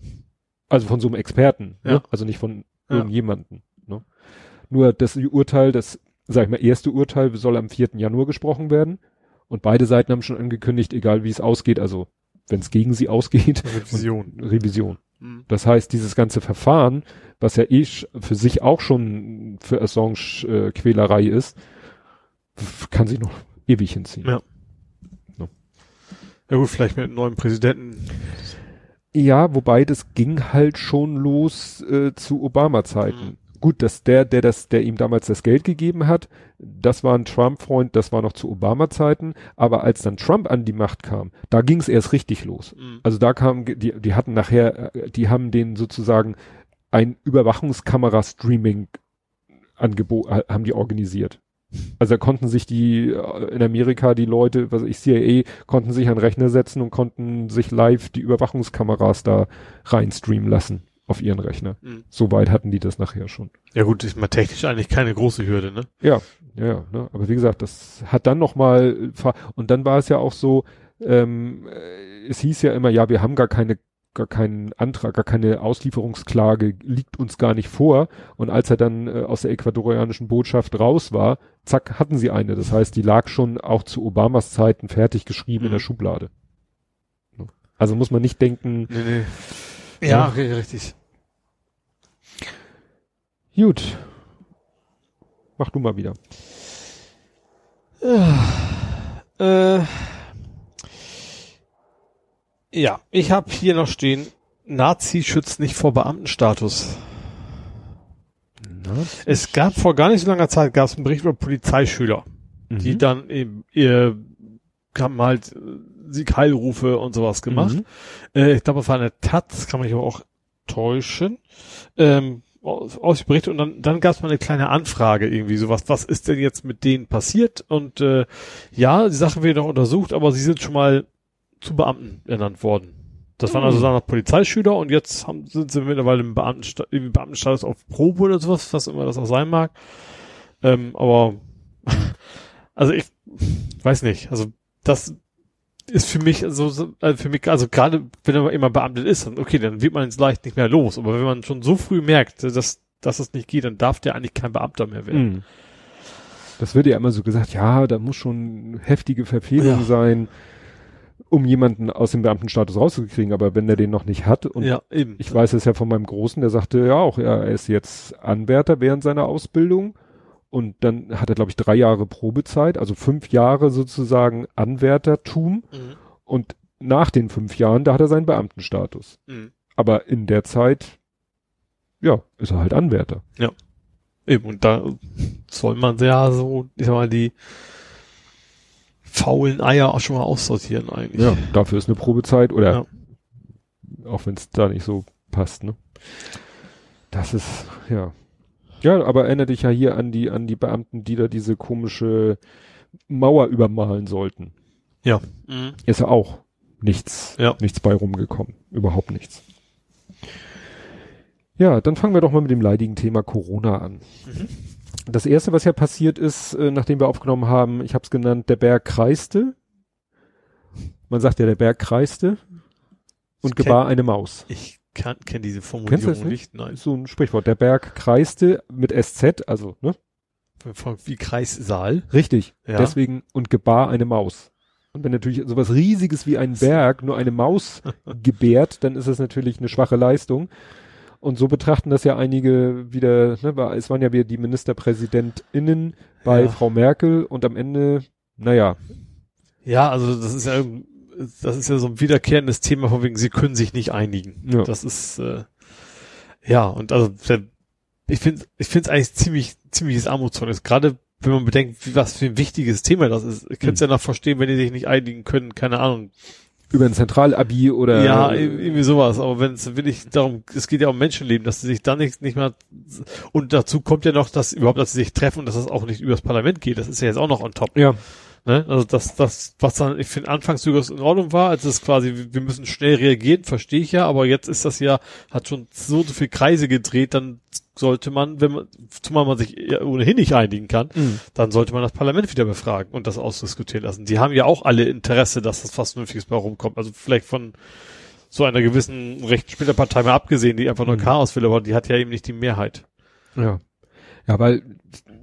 Also von so einem Experten, Ja. ne? also nicht von Ja. irgendjemanden. Ne? Nur das Urteil, das, sag ich mal, erste Urteil soll am 4. Januar gesprochen werden. Und beide Seiten haben schon angekündigt, egal wie es ausgeht, also wenn es gegen sie ausgeht, Revision. Revision. Mhm. Das heißt, dieses ganze Verfahren, was ja eh für sich auch schon für Assange äh, Quälerei ist, kann sich noch ewig hinziehen. Ja. Ja gut, vielleicht mit einem neuen Präsidenten. Ja, wobei das ging halt schon los äh, zu Obama-Zeiten. Mhm. Gut, dass der, der das, der ihm damals das Geld gegeben hat, das war ein Trump-Freund, das war noch zu Obama-Zeiten, aber als dann Trump an die Macht kam, da ging es erst richtig los. Mhm. Also da kam, die, die hatten nachher, äh, die haben den sozusagen ein Überwachungskamera-Streaming Angebot, haben die organisiert. Also da konnten sich die, äh, in Amerika die Leute, was ich, CIA, konnten sich an Rechner setzen und konnten sich live die Überwachungskameras da reinstreamen lassen auf ihren Rechner. Mhm. Soweit hatten die das nachher schon. Ja gut, ist mal technisch eigentlich keine große Hürde, ne? Ja, ja, ja. Ne? Aber wie gesagt, das hat dann noch mal fa- und dann war es ja auch so, ähm, äh, es hieß ja immer, ja, wir haben gar keine gar keinen Antrag, gar keine Auslieferungsklage liegt uns gar nicht vor. Und als er dann äh, aus der ecuadorianischen Botschaft raus war, zack, hatten sie eine. Das heißt, die lag schon auch zu Obamas Zeiten fertig geschrieben in der Mhm. Schublade. Also muss man nicht denken, Nee, nee. Ja. Ri- richtig. gut, mach du mal wieder. Äh, ja, ich habe hier noch stehen, Nazi schützt nicht vor Beamtenstatus. Es gab vor gar nicht so langer Zeit gab es einen Bericht über Polizeischüler, die Mhm. dann eben ihr haben halt äh, Siegheilrufe und sowas gemacht. Mhm. Äh, ich glaube, es war eine Taz, kann man sich aber auch täuschen. Ähm, aus, Bericht und dann, dann gab es mal eine kleine Anfrage irgendwie sowas, was ist denn jetzt mit denen passiert? Und äh, ja, die Sache wird noch untersucht, aber sie sind schon mal zu Beamten ernannt worden. Das waren also Hm. dann noch Polizeischüler und jetzt haben, sind sie mittlerweile im Beamtensta im Beamtenstatus auf Probe oder sowas, was immer das auch sein mag. Ähm, aber also ich weiß nicht, also das ist für mich so, so also für mich, also gerade wenn man immer beamtet ist, dann okay, dann wird man es leicht nicht mehr los. Aber wenn man schon so früh merkt, dass, dass es nicht geht, dann darf der eigentlich kein Beamter mehr werden. Mhm. Das wird ja immer so gesagt, ja, da muss schon heftige Verfehlung Ja. sein, um jemanden aus dem Beamtenstatus rauszukriegen, aber wenn der den noch nicht hat und ja, ich weiß es ja von meinem Großen, der sagte ja auch, ja, er ist jetzt Anwärter während seiner Ausbildung und dann hat er, glaube ich, drei Jahre Probezeit, also fünf Jahre sozusagen Anwärtertum Mhm. und nach den fünf Jahren, da hat er seinen Beamtenstatus. Mhm. Aber in der Zeit, ja, ist er halt Anwärter. Eben, und da soll man ja so, ich sag mal, die faulen Eier auch schon mal aussortieren eigentlich. Ja, dafür ist eine Probezeit oder Ja. auch wenn es da nicht so passt, ne? Das ist, ja. Ja, aber erinnere dich ja hier an die, an die Beamten, die da diese komische Mauer übermalen sollten. Mhm. Ist ja auch nichts, Ja. nichts bei rumgekommen. Überhaupt nichts. Ja, dann fangen wir doch mal mit dem leidigen Thema Corona an. Mhm. Das erste, was ja passiert ist, äh, nachdem wir aufgenommen haben, ich habe es genannt, der Berg kreiste. Man sagt ja, der Berg kreiste und Das gebar eine Maus. Ich kann, kenne diese Formulierung das nicht? nicht? Nein. So ein Sprichwort. Der Berg kreiste mit SZ, also, ne? Wie Kreissaal. Richtig. Ja. Deswegen und gebar eine Maus. Und wenn natürlich sowas riesiges wie ein Berg nur eine Maus gebärt, dann ist es natürlich eine schwache Leistung. Und so betrachten das ja einige wieder, ne, es waren ja wieder die MinisterpräsidentInnen bei Ja. Frau Merkel und am Ende, naja, Ja, also das ist ja das ist ja so ein wiederkehrendes Thema von wegen, sie können sich nicht einigen. Ja. Das ist äh, ja und also ich finde ich finde es eigentlich ziemlich ziemliches Armutszeugnis, gerade wenn man bedenkt, wie, was für ein wichtiges Thema das ist. Ich könnte es ja noch verstehen, wenn die sich nicht einigen können, keine Ahnung. über ein Zentralabi oder ja, irgendwie sowas, aber wenn es wirklich darum, es geht ja um Menschenleben, dass sie sich dann nicht, nicht mehr und dazu kommt ja noch, dass überhaupt, dass sie sich treffen und dass das auch nicht übers Parlament geht. Das ist ja jetzt auch noch on top. ja, Ne? Also das, das, was dann, ich finde, anfangs durchaus in Ordnung war, als es quasi, wir müssen schnell reagieren, verstehe ich ja, aber jetzt ist das ja, hat schon so, so viel Kreise gedreht, dann sollte man, wenn man, zumal man sich ohnehin nicht einigen kann, Mhm. dann sollte man das Parlament wieder befragen und das ausdiskutieren lassen. Die haben ja auch alle Interesse, dass das was Vernünftiges bei rumkommt. Also vielleicht von so einer gewissen rechten Spielerpartei mal abgesehen, die einfach nur Mhm. Chaos will, aber die hat ja eben nicht die Mehrheit. Ja. Ja, weil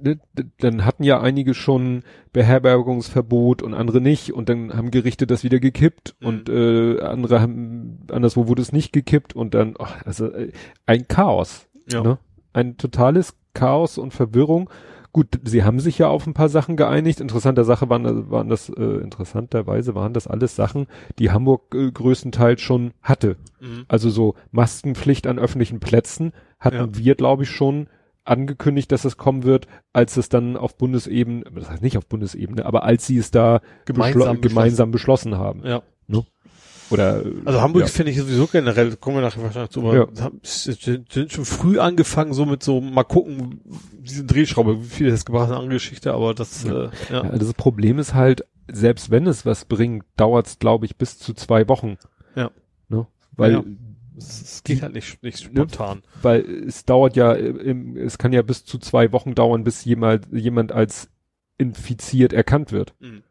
ne, dann hatten ja einige schon Beherbergungsverbot und andere nicht und dann haben Gerichte das wieder gekippt Mhm. und äh, andere haben anderswo wurde es nicht gekippt und dann ach, also äh, ein Chaos, Ja. ne? Ein totales Chaos und Verwirrung. Gut, sie haben sich ja auf ein paar Sachen geeinigt. Interessanter Sache waren, waren das äh, interessanterweise waren das alles Sachen, die Hamburg äh, größtenteils schon hatte. Mhm. Also so Maskenpflicht an öffentlichen Plätzen hatten Ja. wir, glaube ich, schon angekündigt, dass es kommen wird, als es dann auf Bundesebene, das heißt nicht auf Bundesebene, aber als sie es da Gemeinsam beschlo- gemeinsam beschlossen haben. Ja. Oder äh, Also Hamburg ja. finde ich sowieso generell, kommen wir nachher wahrscheinlich zu, aber Ja. sind schon früh angefangen, so mit so, mal gucken, diese Drehschraube, wie viel das gebracht hat, andere Geschichte, aber das, Ja. äh, ja. Ja, das Problem ist halt, selbst wenn es was bringt, dauert es, glaube ich, bis zu zwei Wochen. Ja. Ne? Weil. Es, geht halt nicht, nicht spontan. weil es dauert ja, es kann ja bis zu zwei Wochen dauern, bis jemand, jemand als infiziert erkannt wird. Mhm.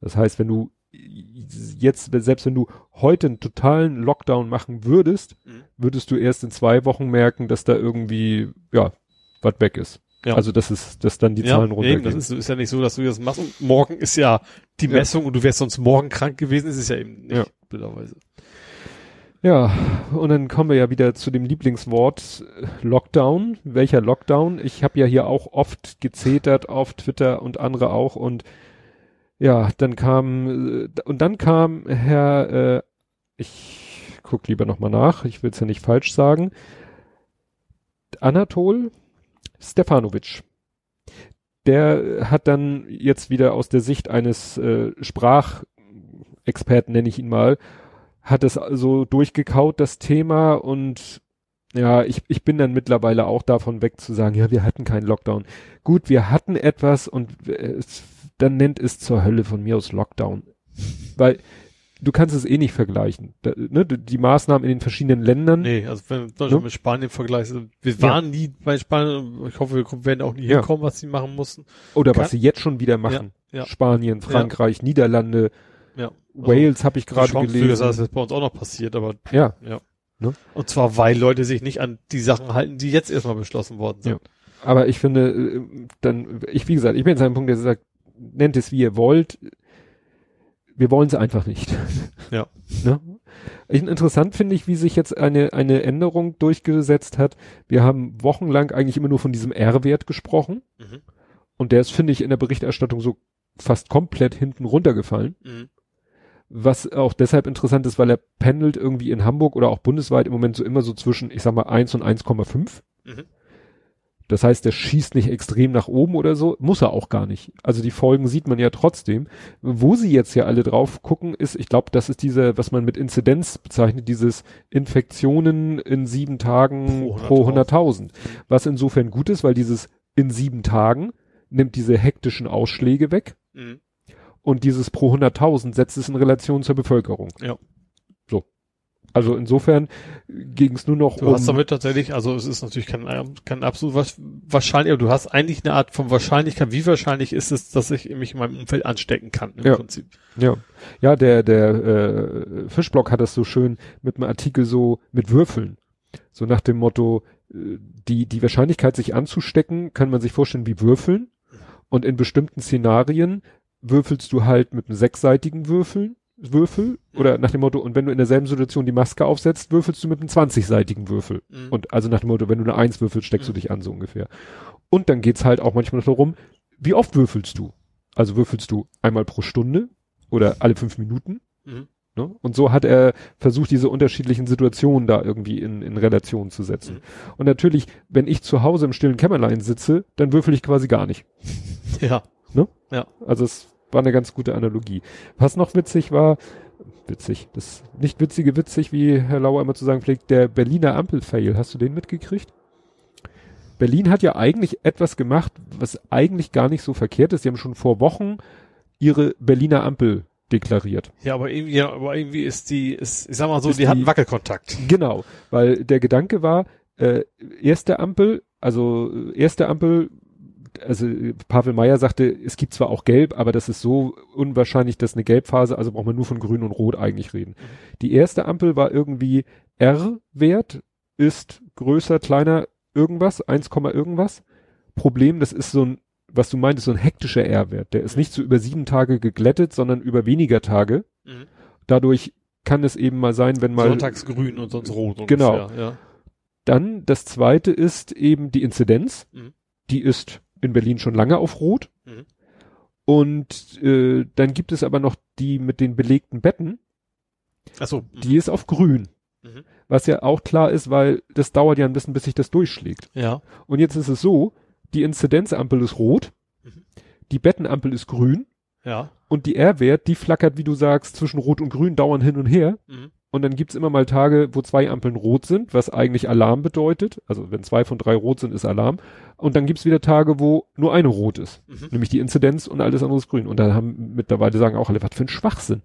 Das heißt, wenn du jetzt, selbst wenn du heute einen totalen Lockdown machen würdest, Mhm. würdest du erst in zwei Wochen merken, dass da irgendwie, ja, was weg ist. Ja. Also, dass es, dass dann die ja, Zahlen eben, runtergehen. das ist, ist ja nicht so, dass du das machst und morgen ist ja die Ja. Messung und du wärst sonst morgen krank gewesen, ist es ja eben nicht, Ja. blöderweise. Ja, und dann kommen wir ja wieder zu dem Lieblingswort äh, Lockdown. Welcher Lockdown? Ich habe ja hier auch oft gezetert auf Twitter und andere auch und ja, dann kam äh, und dann kam Herr, äh, ich guck lieber nochmal nach, ich will es ja nicht falsch sagen, Anatol Stefanovic. Der hat dann jetzt wieder aus der Sicht eines äh, Sprachexperten, nenne ich ihn mal, hat es so durchgekaut, das Thema, und ja, ich, ich bin dann mittlerweile auch davon weg zu sagen, ja, wir hatten keinen Lockdown. Gut, wir hatten etwas und es, dann nennt es zur Hölle von mir aus Lockdown. Weil du kannst es eh nicht vergleichen. Da, ne, die Maßnahmen in den verschiedenen Ländern. Nee, also wenn du Ja. Deutschland mit Spanien vergleichst, wir waren nie bei Spanien, ich hoffe, wir werden auch nie Ja. hinkommen, was sie machen mussten. Oder kann- was sie jetzt schon wieder machen. Ja, ja. Spanien, Frankreich, Niederlande, Ja. Wales habe ich gerade gelesen. Das ist bei uns auch noch passiert, aber ja. ja. Ne? Und zwar, weil Leute sich nicht an die Sachen halten, die jetzt erstmal beschlossen worden sind. Ja. Aber ich finde, äh, dann, ich, wie gesagt, ich bin jetzt an einem Punkt, der sagt, nennt es wie ihr wollt. Wir wollen es einfach nicht. Ja. ne? Interessant finde ich, wie sich jetzt eine, eine Änderung durchgesetzt hat. Wir haben wochenlang eigentlich immer nur von diesem R-Wert gesprochen. Mhm. Und der ist, finde ich, in der Berichterstattung so fast komplett hinten runtergefallen. Mhm. Was auch deshalb interessant ist, weil er pendelt irgendwie in Hamburg oder auch bundesweit im Moment so immer so zwischen, ich sag mal, 1 und 1,5. Mhm. Das heißt, der schießt nicht extrem nach oben oder so, muss er auch gar nicht. Also die Folgen sieht man ja trotzdem. Wo sie jetzt ja alle drauf gucken, ist, ich glaube, das ist diese, was man mit Inzidenz bezeichnet, dieses Infektionen in sieben Tagen pro 100.000. 100 was insofern gut ist, weil dieses in sieben Tagen nimmt diese hektischen Ausschläge weg. Mhm. Und dieses pro 100.000 setzt es in Relation zur Bevölkerung. Ja. So. Also insofern ging es nur noch du um. Du hast damit tatsächlich, also es ist natürlich kein, kein absolut was, wahrscheinlich, aber du hast eigentlich eine Art von Wahrscheinlichkeit. Wie wahrscheinlich ist es, dass ich mich in meinem Umfeld anstecken kann, im ja. Prinzip? Ja. Ja, der, der äh, Fischblock hat das so schön mit einem Artikel so mit Würfeln. So nach dem Motto, äh, die, die Wahrscheinlichkeit, sich anzustecken, kann man sich vorstellen wie Würfeln. Und in bestimmten Szenarien würfelst du halt mit einem sechsseitigen Würfeln, Würfel oder nach dem Motto, und wenn du in derselben Situation die Maske aufsetzt, würfelst du mit einem 20-seitigen Würfel. Mhm. Und also nach dem Motto, wenn du eine Eins würfelst, steckst mhm. du dich an, so ungefähr. Und dann geht's halt auch manchmal darum, wie oft würfelst du? Also würfelst du einmal pro Stunde oder alle fünf Minuten? Mhm. Ne? Und so hat er versucht, diese unterschiedlichen Situationen da irgendwie in, in Relation zu setzen. Mhm. Und natürlich, wenn ich zu Hause im stillen Kämmerlein sitze, dann würfel ich quasi gar nicht. Ja. Ne? Ja. Also es war eine ganz gute Analogie. Was noch witzig war, witzig, das nicht witzige witzig, wie Herr Lauer immer zu sagen pflegt, der Berliner Ampel-Fail. Hast du den mitgekriegt? Berlin hat ja eigentlich etwas gemacht, was eigentlich gar nicht so verkehrt ist. Sie haben schon vor Wochen ihre Berliner Ampel deklariert. Ja, aber irgendwie, ja, aber irgendwie ist die, ist, ich sag mal so, die, die- hatten Wackelkontakt. Genau, weil der Gedanke war, äh, erste Ampel, also äh, erste Ampel, also äh, Pavel Meyer sagte, es gibt zwar auch Gelb, aber das ist so unwahrscheinlich, dass eine Gelbphase, also braucht man nur von Grün und Rot eigentlich reden. Die erste Ampel war irgendwie R-Wert, ist größer, kleiner, irgendwas, 1, Komma irgendwas. Problem, das ist so ein, was du meintest, so ein hektischer R-Wert. Der ist nicht so über sieben Tage geglättet, sondern über weniger Tage. Mhm. Dadurch kann es eben mal sein, wenn mal Sonntags grün und sonst rot. Genau. Ungefähr, ja. Dann das zweite ist eben die Inzidenz. Mhm. Die ist in Berlin schon lange auf Rot. Mhm. Und äh, dann gibt es aber noch die mit den belegten Betten. Achso. Die ist auf Grün. Mhm. Was ja auch klar ist, weil das dauert ja ein bisschen, bis sich das durchschlägt. Ja. Und jetzt ist es so, die Inzidenzampel ist rot, Mhm. die Bettenampel ist grün Ja. und die R-Wert, die flackert, wie du sagst, zwischen rot und grün dauernd hin und her. Mhm. Und dann gibt's immer mal Tage, wo zwei Ampeln rot sind, was eigentlich Alarm bedeutet. Also wenn zwei von drei rot sind, ist Alarm. Und dann gibt's wieder Tage, wo nur eine rot ist. Mhm. Nämlich die Inzidenz und alles andere ist grün. Und da haben mittlerweile sagen auch alle, was für ein Schwachsinn.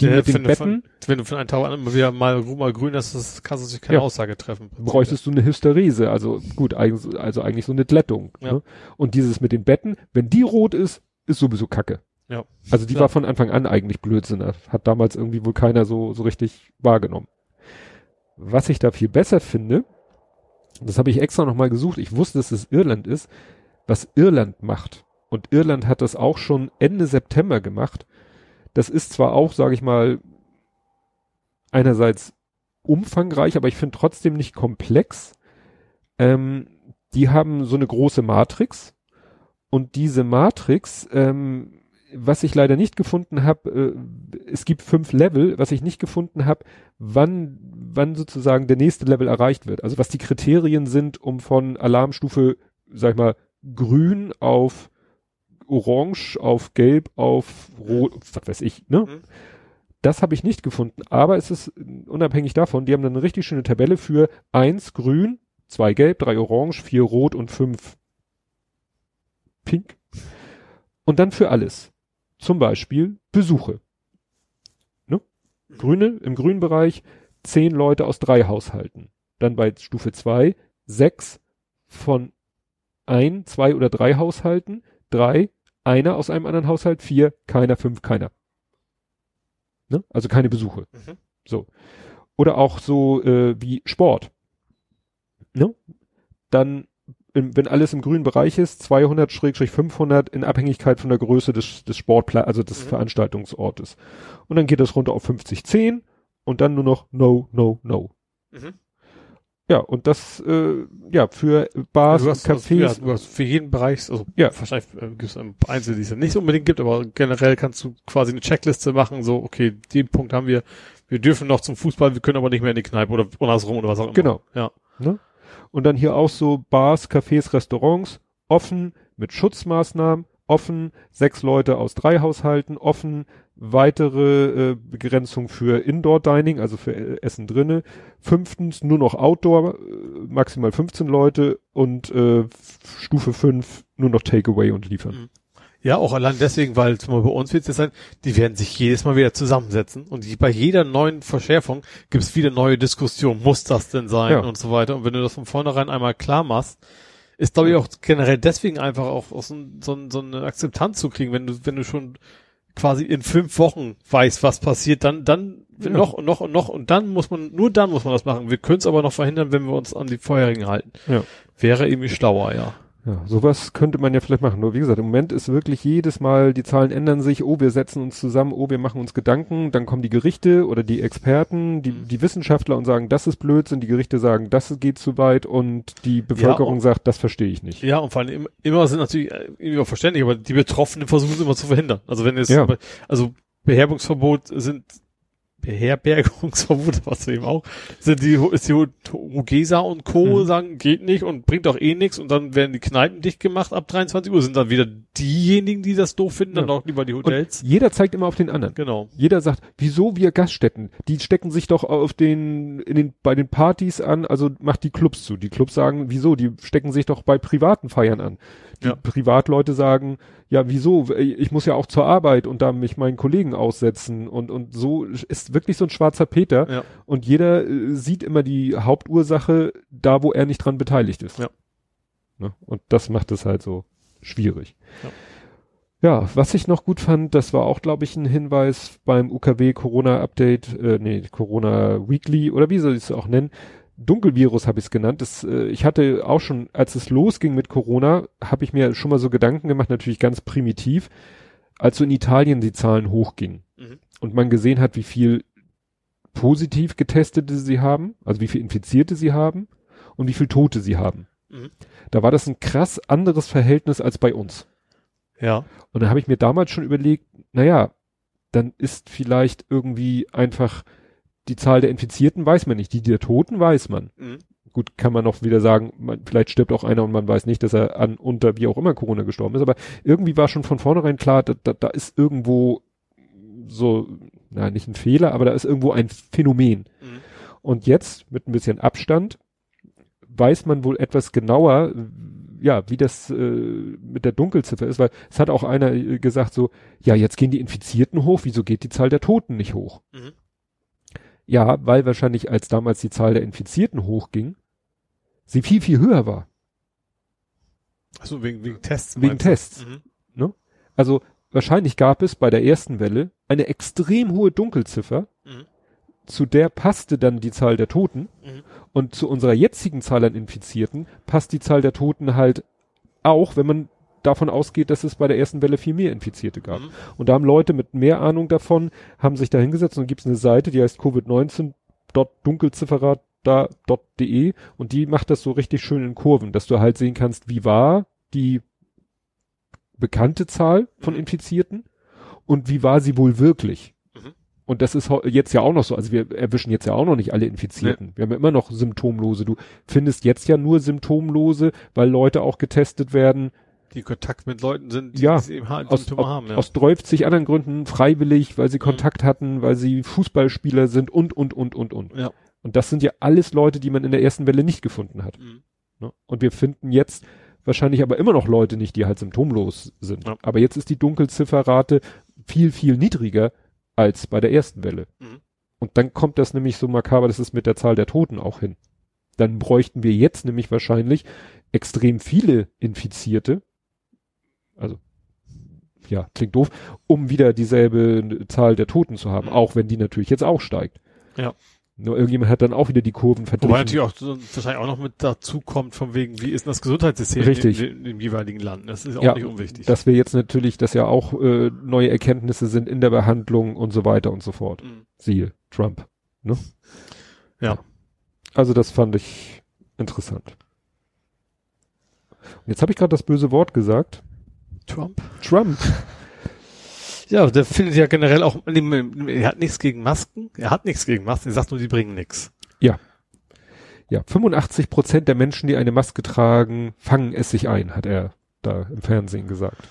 Die Ja, mit den wenn du Betten Von, wenn du von einem Tag an immer wieder mal, grün, mal grün hast, das kannst du sich keine Ja. Aussage treffen. bräuchtest du eine Hysterese. Also gut, eigentlich- also eigentlich so eine Glättung. Ja. Ne? Und dieses mit den Betten, wenn die rot ist, ist sowieso Kacke. Ja. Also die Ja. war von Anfang an eigentlich Blödsinn. Hat damals irgendwie wohl keiner so, so richtig wahrgenommen. Was ich da viel besser finde, das habe ich extra nochmal gesucht, ich wusste, dass es Irland ist, was Irland macht. Und Irland hat das auch schon Ende September gemacht. Das ist zwar auch, sage ich mal, einerseits umfangreich, aber ich finde trotzdem nicht komplex. Ähm, die haben so eine große Matrix und diese Matrix, ähm, was ich leider nicht gefunden habe, äh, es gibt fünf Level, was ich nicht gefunden habe, wann, wann sozusagen der nächste Level erreicht wird. Also was die Kriterien sind, um von Alarmstufe, sag ich mal, grün auf orange, auf gelb, auf rot, was weiß ich, ne? Mhm. Das habe ich nicht gefunden, aber es ist unabhängig davon, die haben dann eine richtig schöne Tabelle für eins grün, zwei gelb, drei orange, vier rot und fünf pink. Und dann für alles. Zum Beispiel Besuche. Ne? Grüne, im grünen Bereich zehn Leute aus drei Haushalten. Dann bei Stufe zwei sechs von ein, zwei oder drei Haushalten, drei, einer aus einem anderen Haushalt, vier, keiner, fünf, keiner. Ne? Also keine Besuche. Mhm. So. Oder auch so äh, wie Sport. Ne? Dann, im, wenn alles im grünen Bereich ist, 200 Schrägstrich 500 in Abhängigkeit von der Größe des, des Sportpla also des Mhm. Veranstaltungsortes. Und dann geht das runter auf 50, 10 und dann nur noch no, no, no. Mhm. Ja, und das, äh, ja, für Bars, du hast, Cafés, Also, ja, du hast für jeden Bereich, also Ja. wahrscheinlich äh, gibt es Einzelne, die es ja nicht unbedingt gibt, aber generell kannst du quasi eine Checkliste machen, so, okay, den Punkt haben wir, wir dürfen noch zum Fußball, wir können aber nicht mehr in die Kneipe oder andersrum oder was auch immer. Genau. Ja. Und dann hier auch so Bars, Cafés, Restaurants, offen mit Schutzmaßnahmen, offen, sechs Leute aus drei Haushalten, offen, weitere äh, Begrenzung für Indoor-Dining, also für äh, Essen drinne. Fünftens nur noch Outdoor, äh, maximal 15 Leute und äh, Stufe 5 nur noch Takeaway und liefern. Mhm. Ja, auch allein deswegen, weil zum Beispiel bei uns wird es jetzt sein, die werden sich jedes Mal wieder zusammensetzen und die, bei jeder neuen Verschärfung gibt es wieder neue Diskussionen. Muss das denn sein Ja. und so weiter. Und wenn du das von vornherein einmal klar machst, ist glaube ich auch generell deswegen einfach auch, auch so, so, so eine Akzeptanz zu kriegen, wenn du, wenn du schon quasi in fünf Wochen weißt, was passiert, dann, dann Ja. noch und noch und noch und dann muss man, nur dann muss man das machen. Wir können es aber noch verhindern, wenn wir uns an die vorherigen halten. Ja. Wäre irgendwie schlauer, ja. Ja, sowas könnte man ja vielleicht machen. Nur wie gesagt, im Moment ist wirklich jedes Mal, die Zahlen ändern sich, oh, wir setzen uns zusammen, oh, wir machen uns Gedanken, dann kommen die Gerichte oder die Experten, die, Mhm. die Wissenschaftler und sagen, das ist Blödsinn, die Gerichte sagen, das geht zu weit und die Bevölkerung und- sagt, das verstehe ich nicht. Ja, und vor allem immer, immer sind natürlich äh, irgendwie auch verständlich, aber die Betroffenen versuchen es immer zu verhindern. Also wenn es, Ja. also Beherbergungsverbot sind, Beherbergungsverbot, was eben auch, sind die, ist die Rugesa und Co. Mhm. sagen, geht nicht und bringt auch eh nichts und dann werden die Kneipen dicht gemacht ab 23 Uhr, sind dann wieder diejenigen, die das doof finden, dann Ja. auch lieber die Und Hotels. jeder zeigt immer auf den anderen. Genau. Jeder sagt, wieso wir Gaststätten? Die stecken sich doch auf den, in den, bei den Partys an, also macht die Clubs zu. Die Clubs sagen, wieso? Die stecken sich doch bei privaten Feiern an. Die Ja. Privatleute sagen, ja, wieso? Ich muss ja auch zur Arbeit und da mich meinen Kollegen aussetzen und, und so ist wirklich so ein schwarzer Peter. Ja. Und jeder äh, sieht immer die Hauptursache da, wo er nicht dran beteiligt ist. Ja. Ne? Und das macht es halt so schwierig. Ja, was ich noch gut fand, das war auch, glaube ich, ein Hinweis beim UKW Corona Update, äh, nee, Corona Weekly oder wie soll ich es auch nennen. Dunkelvirus habe ich es genannt. Das, äh, ich hatte auch schon, als es losging mit Corona, habe ich mir schon mal so Gedanken gemacht, natürlich ganz primitiv, als so in Italien die Zahlen hochgingen Mhm. und man gesehen hat, wie viel positiv getestete sie haben, also wie viel Infizierte sie haben und wie viel Tote sie haben. Mhm. Da war das ein krass anderes Verhältnis als bei uns. Ja. Und dann habe ich mir damals schon überlegt, naja, dann ist vielleicht irgendwie einfach die Zahl der Infizierten weiß man nicht, die der Toten weiß man. Mhm. Gut, kann man noch wieder sagen, man, vielleicht stirbt auch einer und man weiß nicht, dass er an unter wie auch immer Corona gestorben ist, aber irgendwie war schon von vornherein klar, da, da, da ist irgendwo so, na nicht ein Fehler, aber da ist irgendwo ein Phänomen. Mhm. Und jetzt mit ein bisschen Abstand weiß man wohl etwas genauer, ja, wie das äh, mit der Dunkelziffer ist, weil es hat auch einer äh, gesagt so, ja, jetzt gehen die Infizierten hoch, wieso geht die Zahl der Toten nicht hoch? Mhm. Ja, weil wahrscheinlich als damals die Zahl der Infizierten hochging, sie viel, viel höher war. Also wegen, wegen Tests. Wegen? Tests. Mhm. Also wahrscheinlich gab es bei der ersten Welle eine extrem hohe Dunkelziffer, Mhm. zu der passte dann die Zahl der Toten Mhm. und zu unserer jetzigen Zahl an Infizierten passt die Zahl der Toten halt auch, wenn man davon ausgeht, dass es bei der ersten Welle viel mehr Infizierte gab. Mhm. Und da haben Leute mit mehr Ahnung davon, haben sich da hingesetzt und gibt es eine Seite, die heißt covid19.dunkelzifferat.de und die macht das so richtig schön in Kurven, dass du halt sehen kannst, wie war die bekannte Zahl von Mhm. Infizierten und wie war sie wohl wirklich. Mhm. Und das ist jetzt ja auch noch so, also wir erwischen jetzt ja auch noch nicht alle Infizierten. Wir haben ja immer noch Symptomlose. Du findest jetzt ja nur Symptomlose, weil Leute auch getestet werden, Die Kontakt mit Leuten sind, die Ja, die eben ha- aus, Symptome aus, haben, ja. aus 30 anderen Gründen freiwillig, weil sie Kontakt hatten, weil sie Fußballspieler sind und, und, und, und, und. ja. Und das sind ja alles Leute, die man in der ersten Welle nicht gefunden hat. Mhm. Ne? Und wir finden jetzt wahrscheinlich aber immer noch Leute nicht, die halt symptomlos sind. Ja. Aber jetzt ist die Dunkelzifferrate viel, viel niedriger als bei der ersten Welle. Mhm. Und dann kommt das nämlich so makaber, das ist mit der Zahl der Toten auch hin. Dann bräuchten wir jetzt nämlich wahrscheinlich extrem viele Infizierte. Also ja, klingt doof, um wieder dieselbe Zahl der Toten zu haben, Mhm. auch wenn die natürlich jetzt auch steigt. Ja. Nur irgendjemand hat dann auch wieder die Kurven Wobei verglichen. natürlich auch wahrscheinlich auch noch mit dazu kommt, von wegen, wie ist denn das Gesundheitssystem Richtig. In, in, im jeweiligen Land? Das ist auch Ja, nicht unwichtig. dass wir jetzt natürlich, dass ja auch äh, neue Erkenntnisse sind in der Behandlung und so weiter und so fort. Mhm. Siehe Trump. Ne? Ja. Also das fand ich interessant. Und jetzt habe ich gerade das böse Wort gesagt. Trump? Trump. Ja, der findet ja generell auch, er hat nichts gegen Masken, er hat nichts gegen Masken, er sagt nur, die bringen nichts. Ja, 85 Prozent der Menschen, die eine Maske tragen, fangen es sich ein, hat er da im Fernsehen gesagt.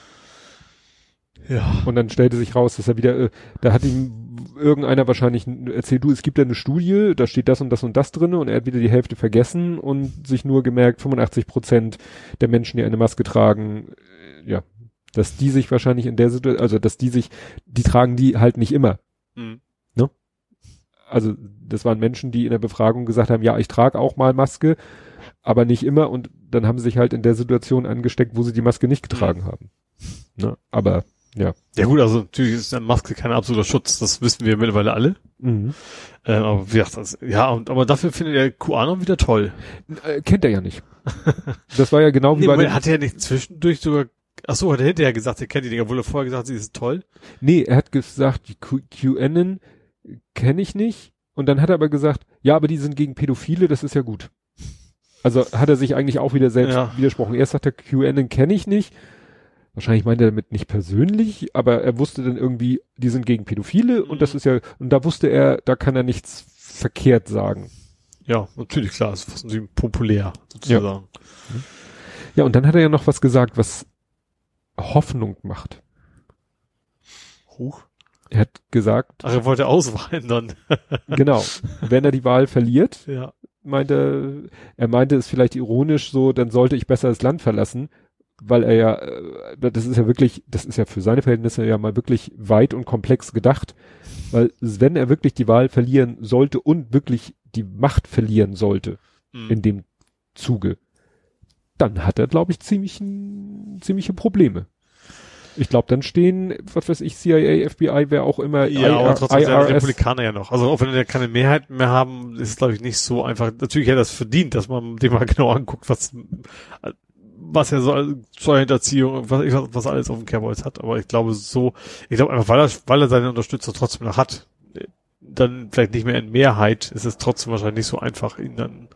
Ja. Und dann stellte sich raus, dass er wieder, äh, da hat ihm irgendeiner wahrscheinlich erzählt, du, es gibt ja eine Studie, da steht das und das und das drinne und er hat wieder die Hälfte vergessen und sich nur gemerkt, 85 Prozent der Menschen, die eine Maske tragen, äh, ja, dass die sich wahrscheinlich in der Situation, also dass die sich, die tragen die halt nicht immer. Mhm. Also das waren Menschen, die in der Befragung gesagt haben, ja, ich trage auch mal Maske, aber nicht immer und dann haben sie sich halt in der Situation angesteckt, wo sie die Maske nicht getragen haben. Ne? Aber ja. Ja gut, also natürlich ist eine Maske kein absoluter Schutz, das wissen wir mittlerweile alle. Mhm. Ähm, aber wie gesagt, das, ja, und, aber dafür findet er QAnon wieder toll. Äh, kennt er ja nicht. Das war ja genau wie Nee, bei den, hat er nicht zwischendurch sogar, ach so, hat er hinterher gesagt, er kennt die Dinger, obwohl er vorher gesagt hat, sie ist toll. Nee, er hat gesagt, die QAnon kenne ich nicht. Und dann hat er aber gesagt, ja, aber die sind gegen Pädophile, das ist ja gut. Also hat er sich eigentlich auch wieder selbst Ja. widersprochen. Erst sagt er, QAnon kenne ich nicht. Wahrscheinlich meint er damit nicht persönlich, aber er wusste dann irgendwie, die sind gegen Pädophile und das Mhm. ist ja, und da wusste er, da kann er nichts verkehrt sagen. Ja, natürlich, klar, ist fast natürlich populär, sozusagen. Ja, und dann hat er ja noch was gesagt, was Hoffnung macht. Huch. Er hat gesagt, Ach, er wollte ausweihen dann. genau, wenn er die Wahl verliert, ja. meinte, er meinte es vielleicht ironisch so, dann sollte ich besser das Land verlassen, weil er ja, äh, das ist ja wirklich, das ist ja für seine Verhältnisse ja mal wirklich weit und komplex gedacht, weil wenn er wirklich die Wahl verlieren sollte und wirklich die Macht verlieren sollte Mhm. in dem Zuge, dann hat er, glaube ich, ziemlich, ziemliche Probleme. Ich glaube, dann stehen, was weiß ich, CIA, FBI, wer auch immer, Ja, aber IR trotzdem ja die IRS. Republikaner ja noch. Also auch wenn wir keine Mehrheit mehr haben, ist es glaube ich nicht so einfach. Natürlich hätte er das verdient, dass man dem mal genau anguckt, was was er so Steuerhinterziehung, was, was alles auf dem Kerbholz hat. Aber ich glaube so, ich glaube einfach, weil er, weil er seine Unterstützer trotzdem noch hat, dann vielleicht nicht mehr in Mehrheit, ist es trotzdem wahrscheinlich nicht so einfach, ihn dann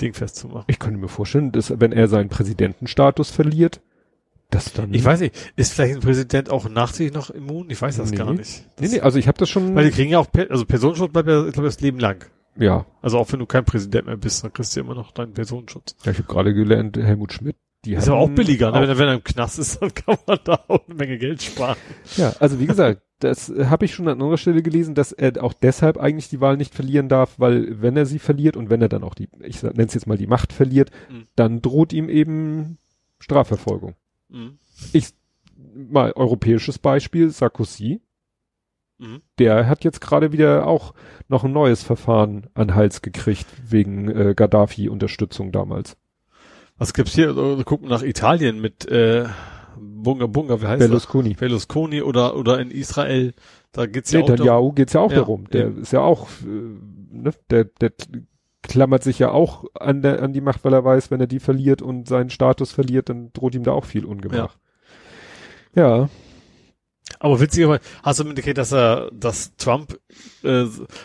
Ding festzumachen. Ich könnte mir vorstellen, dass wenn er seinen Präsidentenstatus verliert, dass dann. Ich weiß nicht, ist vielleicht ein Präsident auch nachträglich noch immun? Ich weiß das Nee. gar nicht. Nee, nee, also ich habe das schon. Weil die kriegen ja auch, also Personenschutz bleibt ja, ich glaube, das Leben lang. ja, Also auch wenn du kein Präsident mehr bist, dann kriegst du immer noch deinen Personenschutz. ja, ich habe gerade gelernt, Helmut Schmidt. Die Ist aber auch billiger, ne? auch- Wenn, er- wenn er im Knast ist, dann kann man da auch eine Menge Geld sparen. Ja, also wie gesagt, das äh, habe ich schon an anderer Stelle gelesen, dass er auch deshalb eigentlich die Wahl nicht verlieren darf, weil wenn er sie verliert und wenn er dann auch die, ich nenne es jetzt mal die Macht verliert, Mhm. dann droht ihm eben Strafverfolgung. Mhm. Ich mal europäisches Beispiel, Sarkozy, Mhm. der hat jetzt gerade wieder auch noch ein neues Verfahren an Hals gekriegt wegen äh, Gaddafi-Unterstützung damals. Was gibt's hier? Also, gucken nach Italien mit äh, Bunga Bunga, wie heißt Berlusconi. das? Berlusconi oder oder in Israel. Da geht's ja auch darum. Netanyahu geht's ja auch Ja, darum. Der eben. ist ja auch, äh, ne, der, der klammert sich ja auch an der, an die Macht, weil er weiß, wenn er die verliert und seinen Status verliert, dann droht ihm da auch viel Ungemach. Ja. Aber witzigerweise, hast du mitgekriegt, dass er, dass Trump, äh,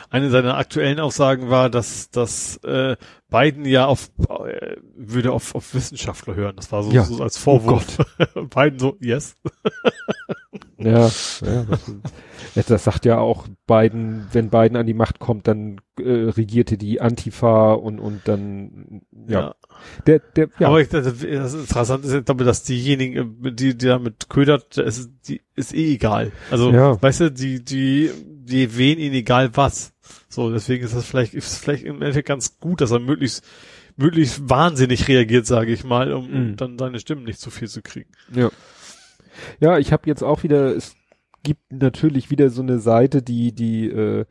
eine seiner aktuellen Aussagen war, dass, dass äh, Biden ja auf, äh, würde auf, auf Wissenschaftler hören. Das war so, Ja. so als Vorwurf. Biden so, yes. Ja, ja das, das sagt ja auch Biden, wenn Biden an die Macht kommt, dann äh, regierte die Antifa und, und dann, ja, der, der, ja, Aber ich, das, das Interessante ist, ich glaube, dass diejenigen, äh, die, die damit ködert, ist, die, ist eh egal. Also, Ja. weißt du, die, die, die wählen ihn egal was. So, deswegen ist das vielleicht, ist es vielleicht im Endeffekt ganz gut, dass er möglichst, möglichst wahnsinnig reagiert, sage ich mal, um Mhm. dann seine Stimmen nicht zu viel zu kriegen. Ja. Ja, ich habe jetzt auch wieder, es gibt natürlich wieder so eine Seite, die, die äh,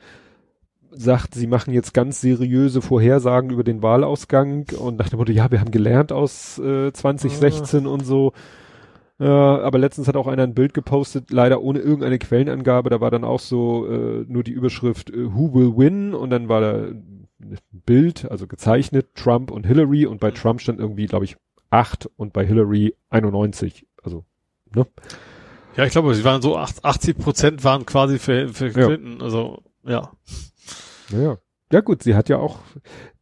sagt, sie machen jetzt ganz seriöse Vorhersagen über den Wahlausgang und nach dem Motto, ja, wir haben gelernt aus äh, 2016 und so. Äh, aber letztens hat auch einer ein Bild gepostet, leider ohne irgendeine Quellenangabe. Da war dann auch so äh, nur die Überschrift äh, Who will win? Und dann war da ein Bild, also gezeichnet, Trump und Hillary. Und bei Trump stand irgendwie, glaube ich, 8 und bei Hillary 91. Ne? Ja, ich glaube, sie waren so 80 Prozent waren quasi für, für Clinton. Ja. Also, ja. Naja. Ja gut, sie hat ja auch.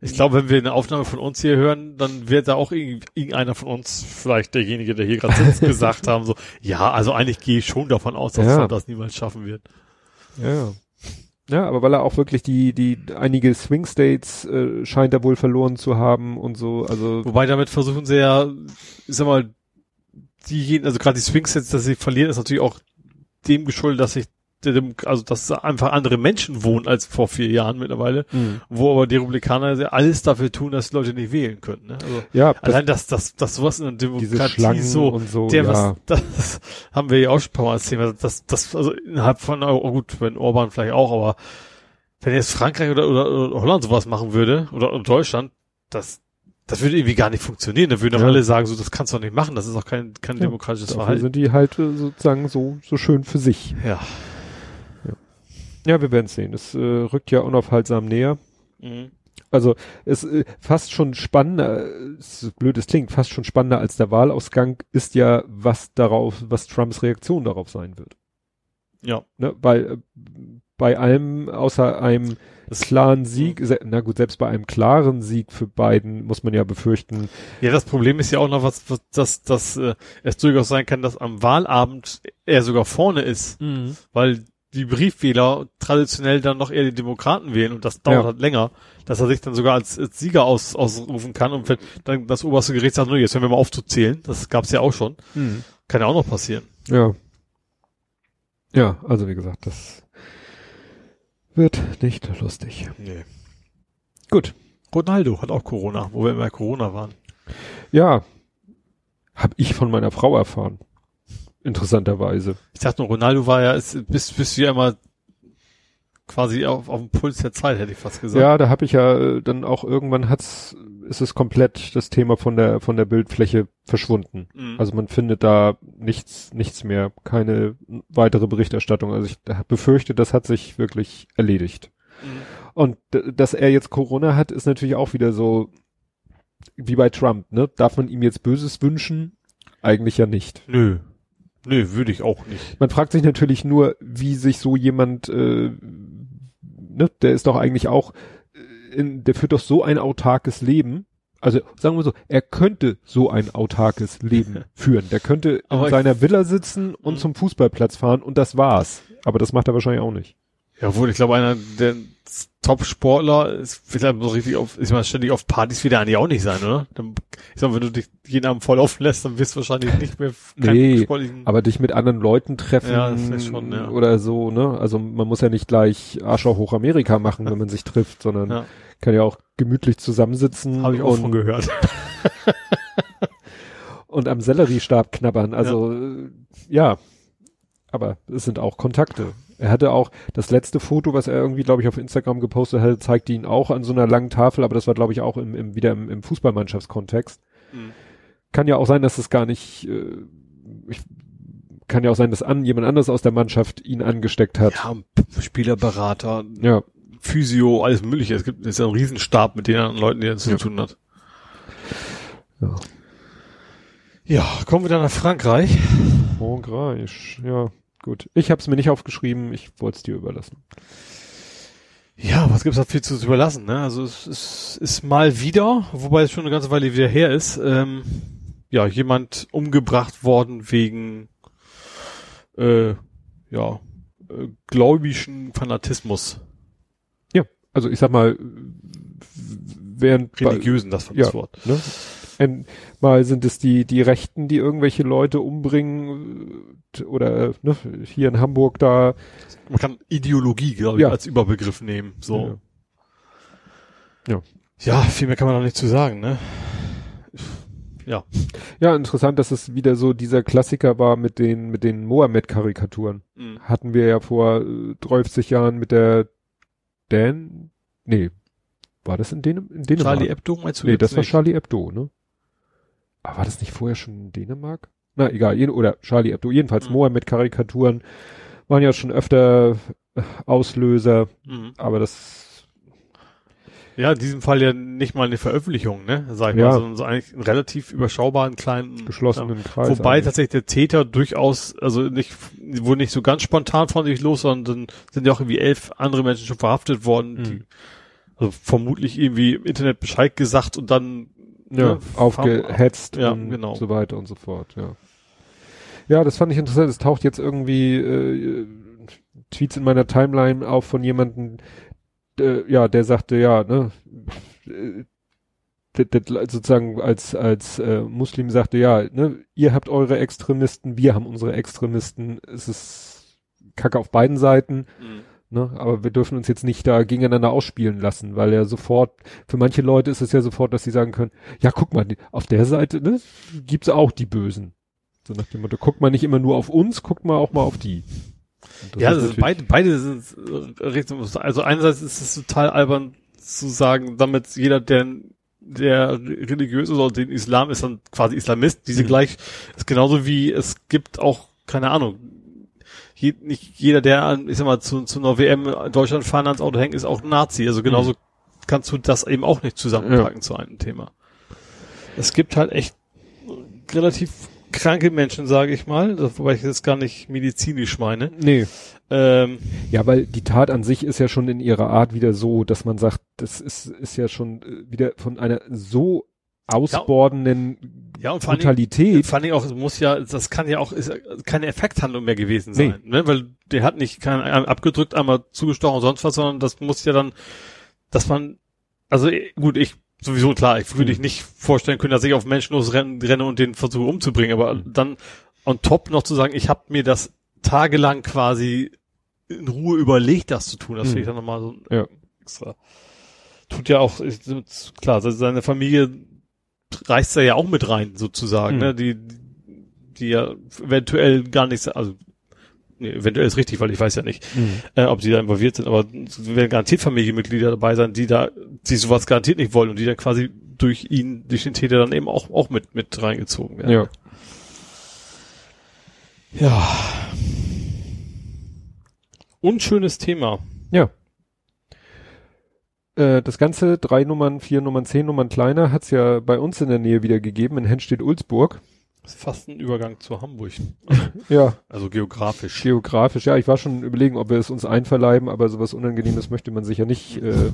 Ich glaube, wenn wir eine Aufnahme von uns hier hören, dann wird da auch irgendeiner von uns, vielleicht derjenige, der hier gerade sitzt, gesagt haben, so, ja, also eigentlich gehe ich schon davon aus, dass Ja. er das niemals schaffen wird. Ja, ja. Ja, aber weil er auch wirklich die, die, einige Swing States äh, scheint er wohl verloren zu haben und so, also. Wobei damit versuchen sie ja, ich sag mal, diejenigen, also gerade die Swing-Sets, dass sie verlieren, ist natürlich auch dem geschuldet, dass sich also dass einfach andere Menschen wohnen als vor vier Jahren mittlerweile, Mhm. wo aber die Republikaner alles dafür tun, dass die Leute nicht wählen können. Ne? Also Ja, das, allein dass das, das sowas in der Demokratie so, und so, der ja. was, das haben wir ja auch schon ein paar Mal erzählt, das, das, also innerhalb von, oh gut, wenn Orban vielleicht auch, aber wenn jetzt Frankreich oder, oder, oder Holland sowas machen würde, oder, oder Deutschland, das, das würde irgendwie gar nicht funktionieren. Da würden doch Ja. alle sagen, so, das kannst du doch nicht machen, das ist auch kein, kein Ja, demokratisches dafür Verhalten. sind die halt äh, sozusagen so, so schön für sich. Ja. Ja, wir werden sehen. Es äh, rückt ja unaufhaltsam näher. Mhm. Also es äh, fast schon spannender, so blöd es klingt, fast schon spannender als der Wahlausgang ist ja, was darauf, was Trumps Reaktion darauf sein wird. Ja. Ne? Weil äh, bei allem außer einem Das- klaren Sieg, na gut, selbst bei einem klaren Sieg für Biden muss man ja befürchten, Ja, das Problem ist ja auch noch, was, was dass, dass äh, es durchaus sein kann, dass am Wahlabend er sogar vorne ist, weil die Briefwähler traditionell dann noch eher die Demokraten wählen und das dauert Ja. halt länger, dass er sich dann sogar als, als Sieger aus, ausrufen kann und wenn dann das oberste Gericht sagt, nur jetzt hören wir mal auf zu zählen, das gab's ja auch schon, kann ja auch noch passieren. Ja. Ja, also wie gesagt, das wird nicht lustig. Nee. Gut. Ronaldo hat auch Corona, wo wir immer Corona waren. Ja. Hab ich von meiner Frau erfahren. Interessanterweise. Ich dachte nur, Ronaldo war ja, ist, bist, bist du ja immer quasi auf, auf dem Puls der Zeit, hätte ich fast gesagt. Ja, da habe ich ja äh, dann auch irgendwann hat's, ist es komplett das Thema von der von der Bildfläche verschwunden. Mhm. Also man findet da nichts nichts mehr, keine weitere Berichterstattung. Also ich befürchte, das hat sich wirklich erledigt. Mhm. Und dass er jetzt Corona hat, ist natürlich auch wieder so wie bei Trump, ne? Darf man ihm jetzt Böses wünschen? Eigentlich ja nicht. Nö. Nö, würde ich auch nicht. Man fragt sich natürlich nur, wie sich so jemand, äh, ne, der ist doch eigentlich auch, äh, in, der führt doch so ein autarkes Leben. Also sagen wir so, er könnte so ein autarkes Leben führen. Der könnte in seiner Villa sitzen und Mhm. zum Fußballplatz fahren und das war's. Aber das macht er wahrscheinlich auch nicht. Ja, wohl, ich glaube, einer der Top-Sportler ist vielleicht so richtig auf, ich meine, ständig auf Partys wird er eigentlich auch nicht sein, oder? Dann, ich sag, wenn du dich jeden Abend voll laufen lässt, dann wirst du wahrscheinlich nicht mehr Nee, sportlichen- Aber dich mit anderen Leuten treffen Ja, das schon, ja. oder so, ne? Also man muss ja nicht gleich Arschloch hoch Amerika machen, wenn man sich trifft, sondern kann ja auch gemütlich zusammensitzen Habe ich auch von gehört. und am Selleriestab knabbern. Also äh, ja, aber es sind auch Kontakte. Er hatte auch das letzte Foto, was er irgendwie, glaube ich, auf Instagram gepostet hatte, zeigte ihn auch an so einer langen Tafel, aber das war, glaube ich, auch im, im wieder im, im Fußballmannschaftskontext. Mhm. Kann ja auch sein, dass es gar nicht, äh, ich, kann ja auch sein, dass an jemand anderes aus der Mannschaft ihn angesteckt hat. Ja, Spielerberater, Ja, Physio, alles mögliche. Es gibt, es ist ja ein Riesenstab mit den anderen Leuten, die er zu Ja. tun hat. Ja. Ja, kommen wir dann nach Frankreich. Frankreich, ja, gut. Ich habe es mir nicht aufgeschrieben, ich wollte es dir überlassen. Ja, was gibt's da viel zu überlassen, ne? Also es, es ist mal wieder, wobei es schon eine ganze Weile wieder her ist, ähm, ja, jemand umgebracht worden wegen äh, ja, äh, gläubischen Fanatismus. Also ich sag mal, während Religiösen, das war ja, das Wort. ne? Ein, mal sind es die, die Rechten, die irgendwelche Leute umbringen äh, oder ne, hier in Hamburg da. Man kann Ideologie, glaube ich, Ja. als Überbegriff nehmen. So. Ja. Ja, viel mehr kann man noch nicht zu sagen, ne? Ja. Ja, interessant, dass es wieder so dieser Klassiker war mit den, mit den Mohammed-Karikaturen. Mhm. Hatten wir ja vor äh, 30 Jahren mit der Dan, nee, war das in, Dänem in Dänemark? Charlie Hebdo meinst du Nee, das war nicht? Charlie Hebdo, ne? Aber war das nicht vorher schon in Dänemark? na egal, oder Charlie Hebdo, jedenfalls Mhm. Mohammed-Karikaturen waren ja schon öfter äh, Auslöser, Mhm. aber das Ja, in diesem Fall ja nicht mal eine Veröffentlichung, ne? Sag ich Ja. mal, sondern so eigentlich einen relativ überschaubaren kleinen geschlossenen Kreis. Wobei eigentlich. tatsächlich der Täter durchaus, also nicht, wurde nicht so ganz spontan von sich los, sondern sind ja auch irgendwie elf andere Menschen schon verhaftet worden, die Mhm. also vermutlich irgendwie im Internet Bescheid gesagt und dann ja, ne, aufgehetzt Ja, und genau. so weiter und so fort, ja. Ja, das fand ich interessant. Es taucht jetzt irgendwie äh, Tweets in meiner Timeline auf von jemandem, äh, ja, der sagte, ja, ne, äh, sozusagen als als äh, Muslim sagte, ja, ne, ihr habt eure Extremisten, wir haben unsere Extremisten. Es ist Kacke auf beiden Seiten. Ne? Aber wir dürfen uns jetzt nicht da gegeneinander ausspielen lassen, weil ja sofort, für manche Leute ist es ja sofort, dass sie sagen können, ja, guck mal, auf der Seite ne, gibt's auch die Bösen. So nach dem Motto, guck mal nicht immer nur auf uns, guck mal auch mal auf die. Ja, natürlich- beide, beide sind Richtung, also einerseits ist es total albern zu sagen, damit jeder, der, der religiös ist oder den Islam ist dann quasi Islamist, diese Mhm. gleich, ist genauso wie es gibt auch, keine Ahnung, je, nicht jeder, der ich sag mal, zu, zu einer WM in Deutschland fahren ans Auto hängt, ist auch ein Nazi. Also genauso kannst du das eben auch nicht zusammenpacken zu einem Thema. Es gibt halt echt relativ kranke Menschen, sage ich mal, wobei ich das gar nicht medizinisch meine. Nee. Ähm, Ja, weil die Tat an sich ist ja schon in ihrer Art wieder so, dass man sagt, das ist, ist ja schon äh, wieder von einer so ausbordenden ja, und Brutalität. vor allen Dingen auch, muss ja, das kann ja auch, ist keine Effekthandlung mehr gewesen sein, ne? weil der hat nicht kein, abgedrückt, einmal zugestochen und sonst was, sondern das muss ja dann, dass man, also eh, gut, ich sowieso klar, ich würde Mhm. ich nicht vorstellen können, dass ich auf Menschen losrenne renne und den versuche umzubringen, aber Mhm. dann on top noch zu sagen, ich habe mir das tagelang quasi in Ruhe überlegt, das zu tun, das Mhm. finde ich dann nochmal so Ja. extra. Tut ja auch, ist, klar, seine Familie reißt er ja auch mit rein, sozusagen, Mhm. ne? Die, die ja eventuell gar nichts, also nee, eventuell ist richtig, weil ich weiß ja nicht, Mhm. äh, ob die da involviert sind, aber es werden garantiert Familienmitglieder dabei sein, die da, die sowas garantiert nicht wollen und die dann quasi durch ihn, durch den Täter dann eben auch, auch mit, mit reingezogen werden. Ja. Ja. Unschönes Thema. Ja. Äh, das Ganze, drei Nummern, vier Nummern, zehn Nummern kleiner, hat's ja bei uns in der Nähe wieder gegeben, in Hennstedt-Ulzburg. Ist fast ein Übergang zu Hamburg. Ja, Also geografisch. geografisch, ja, ich war schon überlegen, ob wir es uns einverleiben, aber sowas Unangenehmes möchte man sicher nicht. Äh,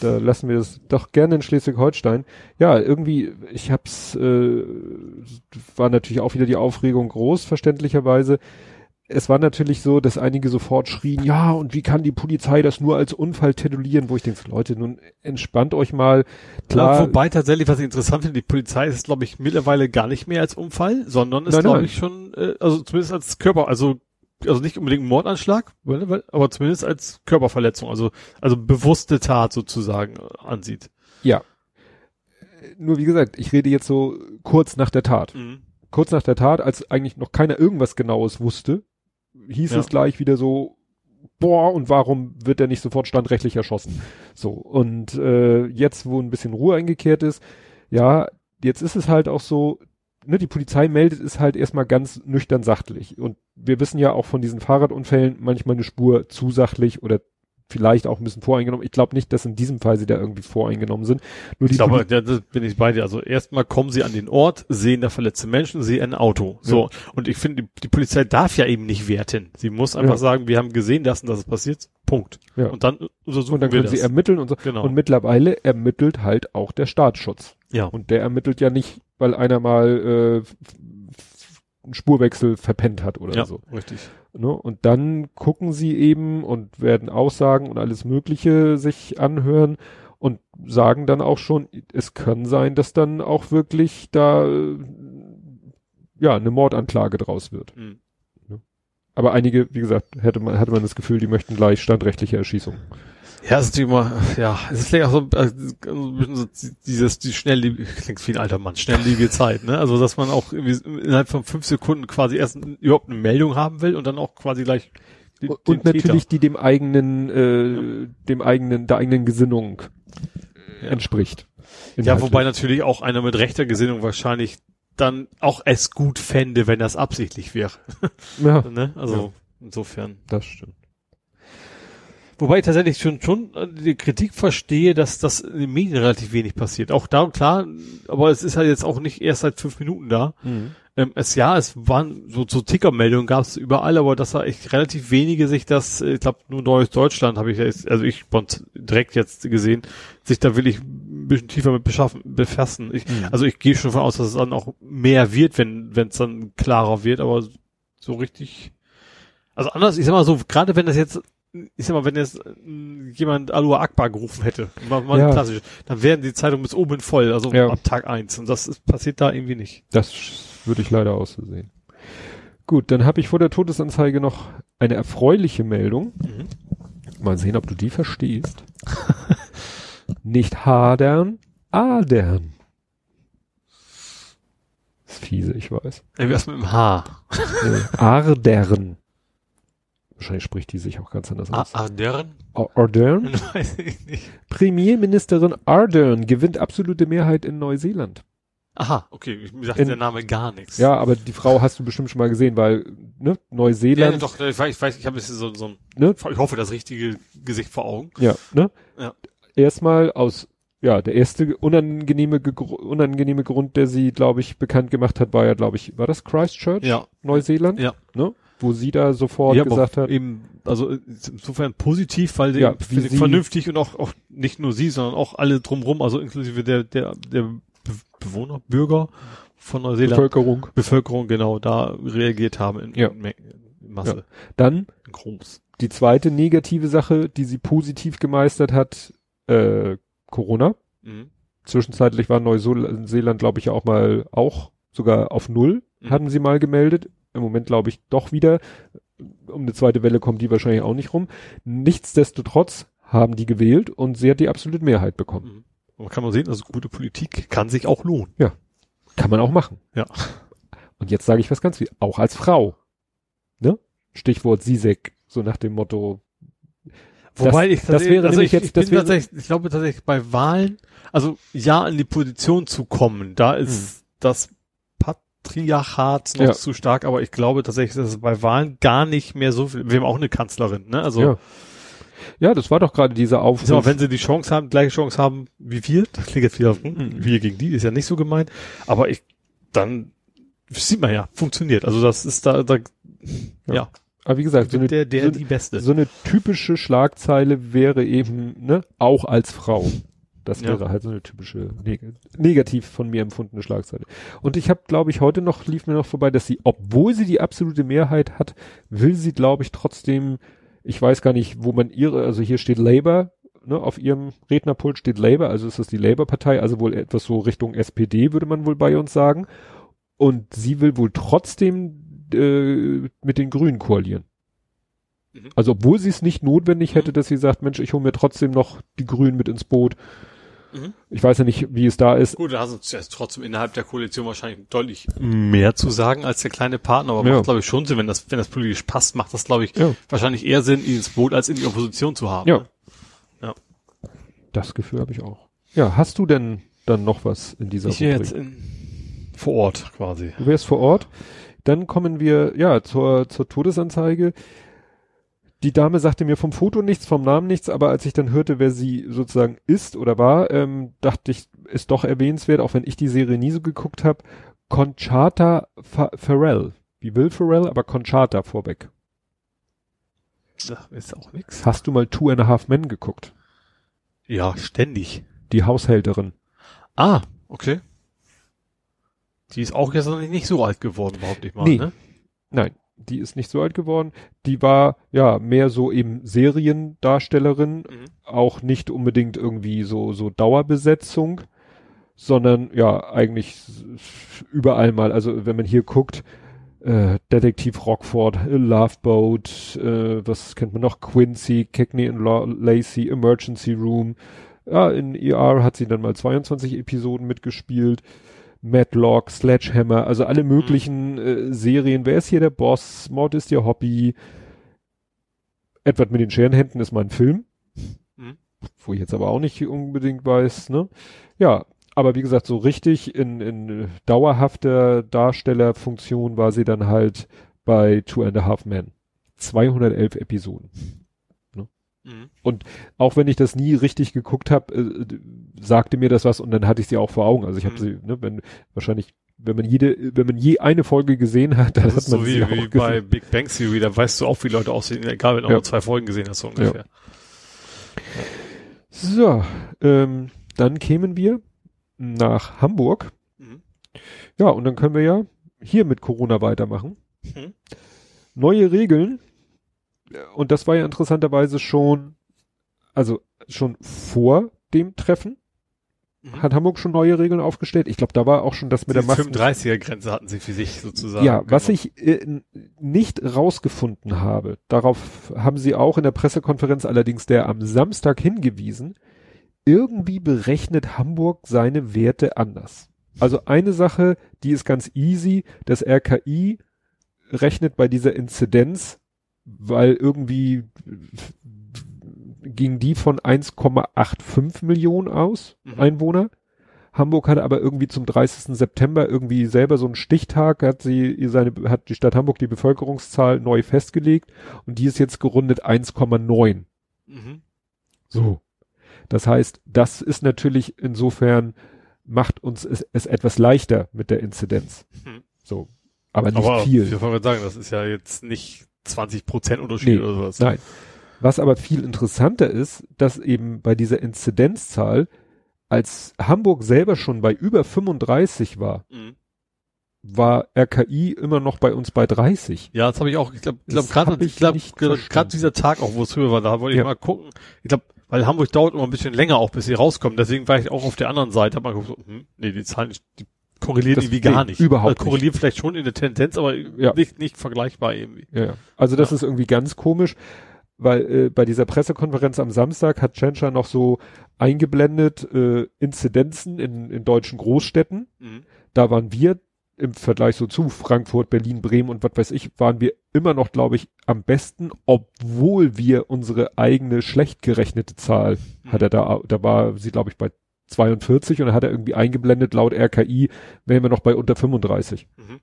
da lassen wir es doch gerne in Schleswig-Holstein. Ja, irgendwie, ich hab's, äh, war natürlich auch wieder die Aufregung groß, verständlicherweise. Es war natürlich so, dass einige sofort schrien, ja, und wie kann die Polizei das nur als Unfall titulieren, wo ich denke, Leute, nun entspannt euch mal. Klar, Ja, wobei tatsächlich, was ich interessant finde, die Polizei ist, glaube ich, mittlerweile gar nicht mehr als Unfall, sondern ist, glaube ich, schon, äh, also zumindest als Körper, also also nicht unbedingt ein Mordanschlag, weil- weil- aber zumindest als Körperverletzung, also also bewusste Tat sozusagen ansieht. ja. Nur wie gesagt, ich rede jetzt so kurz nach der Tat. Mhm. kurz nach der Tat, als eigentlich noch keiner irgendwas Genaues wusste, hieß Ja. es gleich wieder so, boah, und warum wird er nicht sofort standrechtlich erschossen? So, und äh, jetzt, wo ein bisschen Ruhe eingekehrt ist, ja, jetzt ist es halt auch so, ne, die Polizei meldet es halt erstmal ganz nüchtern sachlich. Und wir wissen ja auch von diesen Fahrradunfällen manchmal eine Spur zu sachlich oder vielleicht auch ein bisschen voreingenommen. Ich glaube nicht, dass in diesem Fall sie da irgendwie voreingenommen sind. Nur die Ich glaube, ja, das bin ich bei dir. Also erstmal kommen sie an den Ort, sehen da verletzte Menschen, sehen ein Auto. So. Und ich finde, die, die Polizei darf ja eben nicht werten. Sie muss einfach Ja. sagen, wir haben gesehen, dass und das ist passiert. Punkt. Ja. Und dann untersuchen und dann können sie ermitteln und so. Genau. Und mittlerweile ermittelt halt auch der Staatsschutz. ja. Und der ermittelt ja nicht, weil einer mal äh, einen Spurwechsel verpennt hat oder ja, so. richtig. Ne? Und dann gucken sie eben und werden Aussagen und alles Mögliche sich anhören und sagen dann auch schon, es kann sein, dass dann auch wirklich da ja eine Mordanklage draus wird. Mhm. Aber einige, wie gesagt, hätte man, hatte man das Gefühl, die möchten gleich standrechtliche Erschießung. Ja, es ist natürlich immer, ja, es ist vielleicht auch so, äh, so ein bisschen so dieses, die schnelllebige, klingt wie ein alter Mann, schnelllebige Zeit, ne? Also, dass man auch innerhalb von fünf Sekunden quasi erst überhaupt eine Meldung haben will und dann auch quasi gleich den, Und den natürlich die dem eigenen, äh, dem eigenen, der eigenen Gesinnung Ja. entspricht. Ja, wobei natürlich auch einer mit rechter Gesinnung wahrscheinlich dann auch es gut fände, wenn das absichtlich wäre. Ja, ne? Also insofern. das stimmt. Wobei ich tatsächlich schon schon äh, die Kritik verstehe, dass das in den Medien relativ wenig passiert. Auch da klar, aber es ist halt jetzt auch nicht erst seit fünf Minuten da. Ähm, es ja, es waren so, so Tickermeldungen gab es überall, aber das war echt relativ wenige sich das, ich glaube nur Neues Deutschland habe ich jetzt, also ich direkt jetzt gesehen, sich da will ich ein bisschen tiefer mit beschaffen, befassen. Ich, Mhm. Also ich gehe schon von aus, dass es dann auch mehr wird, wenn wenn es dann klarer wird, aber so richtig, also anders, ich sag mal so, gerade wenn das jetzt ich sag mal, wenn jetzt äh, jemand Alua Akbar gerufen hätte, mal, mal Ja. klassisch, dann wären die Zeitungen bis oben voll, also Ja. ab Tag eins. Und das ist, passiert da irgendwie nicht. Das würde ich leider auch so sehen. Gut, dann habe ich vor der Todesanzeige noch eine erfreuliche Meldung. Mal sehen, ob du die verstehst. Nicht hadern, adern. Ist fiese, ich weiß. Ey, was mit dem H? Ardern. Wahrscheinlich spricht die sich auch ganz anders aus. Ardern? Ardern? Weiß ich nicht. Premierministerin Ardern gewinnt absolute Mehrheit in Neuseeland. Aha, okay, ich- mir sagt In- der Name gar nichts. Ja, aber die Frau hast du bestimmt schon mal gesehen, weil, ne, ja Neuseeland, doch, ich weiß, ich, weiß, ich habe jetzt so, so ein, ne, ich hoffe, das richtige Gesicht vor Augen. Ja, ne? Ja. Erstmal aus, ja, der erste unangenehme, unangenehme Grund, der sie, glaube ich, bekannt gemacht hat, war ja, glaube ich, war das Christchurch? Ja. Neuseeland? Ja. Ne? Wo sie da sofort ja, gesagt hat, eben, also insofern positiv, weil Ja, eben vernünftig und auch, auch nicht nur sie, sondern auch alle drumrum, also inklusive der, der, der Be Bewohner, Bürger von Neuseeland, Bevölkerung. Bevölkerung, genau, da reagiert haben in, Ja. in, Masse, Dann in groß. die zweite negative Sache, die sie positiv gemeistert hat, äh, Corona. Mhm. Zwischenzeitlich war Neuseeland, glaube ich, ja auch mal auch sogar auf Null, Mhm. hatten sie mal gemeldet. Im Moment glaube ich doch wieder. Um eine zweite Welle kommt die wahrscheinlich auch nicht rum. Nichtsdestotrotz haben die gewählt und sie hat die absolute Mehrheit bekommen. Mhm. Aber kann man sehen, also gute Politik kann sich auch lohnen. Kann man auch machen. Ja. Und jetzt sage ich was ganz wie, auch als Frau. Ne? Stichwort Sisek, so nach dem Motto, Wobei Das- ich das wäre also ich, jetzt- ich bin das wäre- tatsächlich, ich glaube tatsächlich bei Wahlen, also ja in die Position zu kommen, da ist das Patriarchat noch Ja. zu stark, aber ich glaube tatsächlich, dass es bei Wahlen gar nicht mehr so viel, wir haben auch eine Kanzlerin, ne? Also ja. Ja, das war doch gerade dieser Aufruf. sag mal, wenn sie die Chance haben, gleiche Chance haben wie wir, das klingt jetzt wieder, hm, wir gegen die, ist ja nicht so gemeint, aber ich, dann sieht man ja, funktioniert. Also das ist da, da Ja. ja, Aber wie gesagt, so eine, der, der so, die Beste. so eine typische Schlagzeile wäre eben, ne, auch als Frau. Das Ja. wäre halt so eine typische neg negativ von mir empfundene Schlagzeile. Und ich habe, glaube ich, heute noch lief mir noch vorbei, dass sie, obwohl sie die absolute Mehrheit hat, will sie, glaube ich, trotzdem, ich weiß gar nicht, wo man ihre, also hier steht Labour, ne, auf ihrem Rednerpult steht Labour, also ist das die Labour-Partei, also wohl etwas so Richtung SPD, würde man wohl bei uns sagen. Und sie will wohl trotzdem äh, mit den Grünen koalieren. Mhm. Also obwohl sie es nicht notwendig hätte, Mhm. dass sie sagt, Mensch, ich hole mir trotzdem noch die Grünen mit ins Boot. Mhm. Ich weiß ja nicht, wie es da ist. Gut, da hast du jetzt trotzdem innerhalb der Koalition wahrscheinlich deutlich mehr zu sagen als der kleine Partner, aber Ja. macht glaube ich schon Sinn, wenn das, wenn das politisch passt, macht das glaube ich Ja. wahrscheinlich eher Sinn, ihn ins Boot als in die Opposition zu haben. Ja. ne? Das Gefühl habe ich auch. Ja, hast du denn dann noch was in dieser Ich Rubrik? jetzt in, vor Ort quasi. Du wärst vor Ort. Dann kommen wir, ja, zur, zur Todesanzeige. Die Dame sagte mir vom Foto nichts, vom Namen nichts, aber als ich dann hörte, wer sie sozusagen ist oder war, ähm, dachte ich, ist doch erwähnenswert, auch wenn ich die Serie nie so geguckt habe, Conchata Fa Farrell. Wie Will Farrell, aber Conchata vorweg. Das ist auch nix. Hast du mal Two and a Half Men geguckt? Ja, ständig. Die Haushälterin. Ah, okay. Die ist auch jetzt noch nicht, so alt geworden, behaupte ich mal, Nee. ne? Nein, die ist nicht so alt geworden. Die war ja mehr so eben Seriendarstellerin, Mhm. auch nicht unbedingt irgendwie so so Dauerbesetzung, sondern ja eigentlich überall mal. Also wenn man hier guckt, äh, Detektiv Rockford, äh, Love Boat, äh, was kennt man noch? Quincy, Cagney and La Lacey, Emergency Room. Ja, in ER hat sie dann mal 22 Episoden mitgespielt. Matlock, Sledgehammer, also alle möglichen äh, Serien. Wer ist hier der Boss? Mord ist ihr Hobby. Edward mit den Scherenhänden ist mein Film. Mhm. Wo ich jetzt aber auch nicht unbedingt weiß, ne? Ja, aber wie gesagt, so richtig in, in dauerhafter Darstellerfunktion war sie dann halt bei Two and a Half Men. 211 Episoden. Mhm. Und auch wenn ich das nie richtig geguckt habe, äh, sagte mir das was und dann hatte ich sie auch vor Augen. Also ich habe Mhm. sie, ne, wenn wahrscheinlich, wenn man jede, wenn man je eine Folge gesehen hat, dann Das hat man so sie wie, auch wie gesehen. bei Big Bang Theory, da weißt du auch, wie Leute aussehen, egal wenn du Ja. nur zwei Folgen gesehen hast, so ungefähr. So, ähm, dann kämen wir nach Hamburg. Mhm. Ja, und dann können wir ja hier mit Corona weitermachen. Mhm. Neue Regeln. Und das war ja interessanterweise schon, also schon vor dem Treffen Mhm. hat Hamburg schon neue Regeln aufgestellt. Ich glaube, da war auch schon das mit Die der Masken. 35er-Grenze hatten sie für sich sozusagen. Ja, was genau. ich äh, nicht rausgefunden habe, darauf haben sie auch in der Pressekonferenz allerdings der am Samstag hingewiesen, irgendwie berechnet Hamburg seine Werte anders. Also eine Sache, die ist ganz easy, das RKI rechnet bei dieser Inzidenz, weil irgendwie ging die von 1,85 Millionen aus, Mhm. Einwohner. Hamburg hatte aber irgendwie zum 30. September irgendwie selber so einen Stichtag, hat sie seine, hat die Stadt Hamburg die Bevölkerungszahl neu festgelegt und die ist jetzt gerundet 1,9. Mhm. So. Das heißt, das ist natürlich insofern macht uns es, es etwas leichter mit der Inzidenz. Mhm. So. Aber nicht Aber viel. ich wollte sagen, das ist ja jetzt nicht 20 Prozent Unterschied Nee, oder sowas. Nein. Was aber viel interessanter ist, dass eben bei dieser Inzidenzzahl, als Hamburg selber schon bei über 35 war, Mhm. war RKI immer noch bei uns bei 30. Ja, das habe ich auch, ich glaube, glaub, gerade verstanden. dieser Tag auch, wo es höher war, da wollte ich Ja. mal gucken. Ich glaube, weil Hamburg dauert immer ein bisschen länger auch, bis sie rauskommen. Deswegen war ich auch auf der anderen Seite, hab mal geguckt, so, hm, nee, die Zahlen, die korrelieren Das- irgendwie gar nicht. überhaupt also, korrelieren vielleicht schon in der Tendenz, aber Ja. nicht, nicht vergleichbar irgendwie. Ja, ja. Also das Ja. ist irgendwie ganz komisch, weil äh, bei dieser Pressekonferenz am Samstag hat Tschentscher noch so eingeblendet äh, Inzidenzen in, in deutschen Großstädten. Mhm. Da waren wir im Vergleich so zu Frankfurt, Berlin, Bremen und was weiß ich, waren wir immer noch, glaube ich, am besten, obwohl wir unsere eigene schlecht gerechnete Zahl Mhm. hat er da, da war sie, glaube ich, bei 42 und dann hat er irgendwie eingeblendet, laut RKI wären wir noch bei unter 35. Mhm.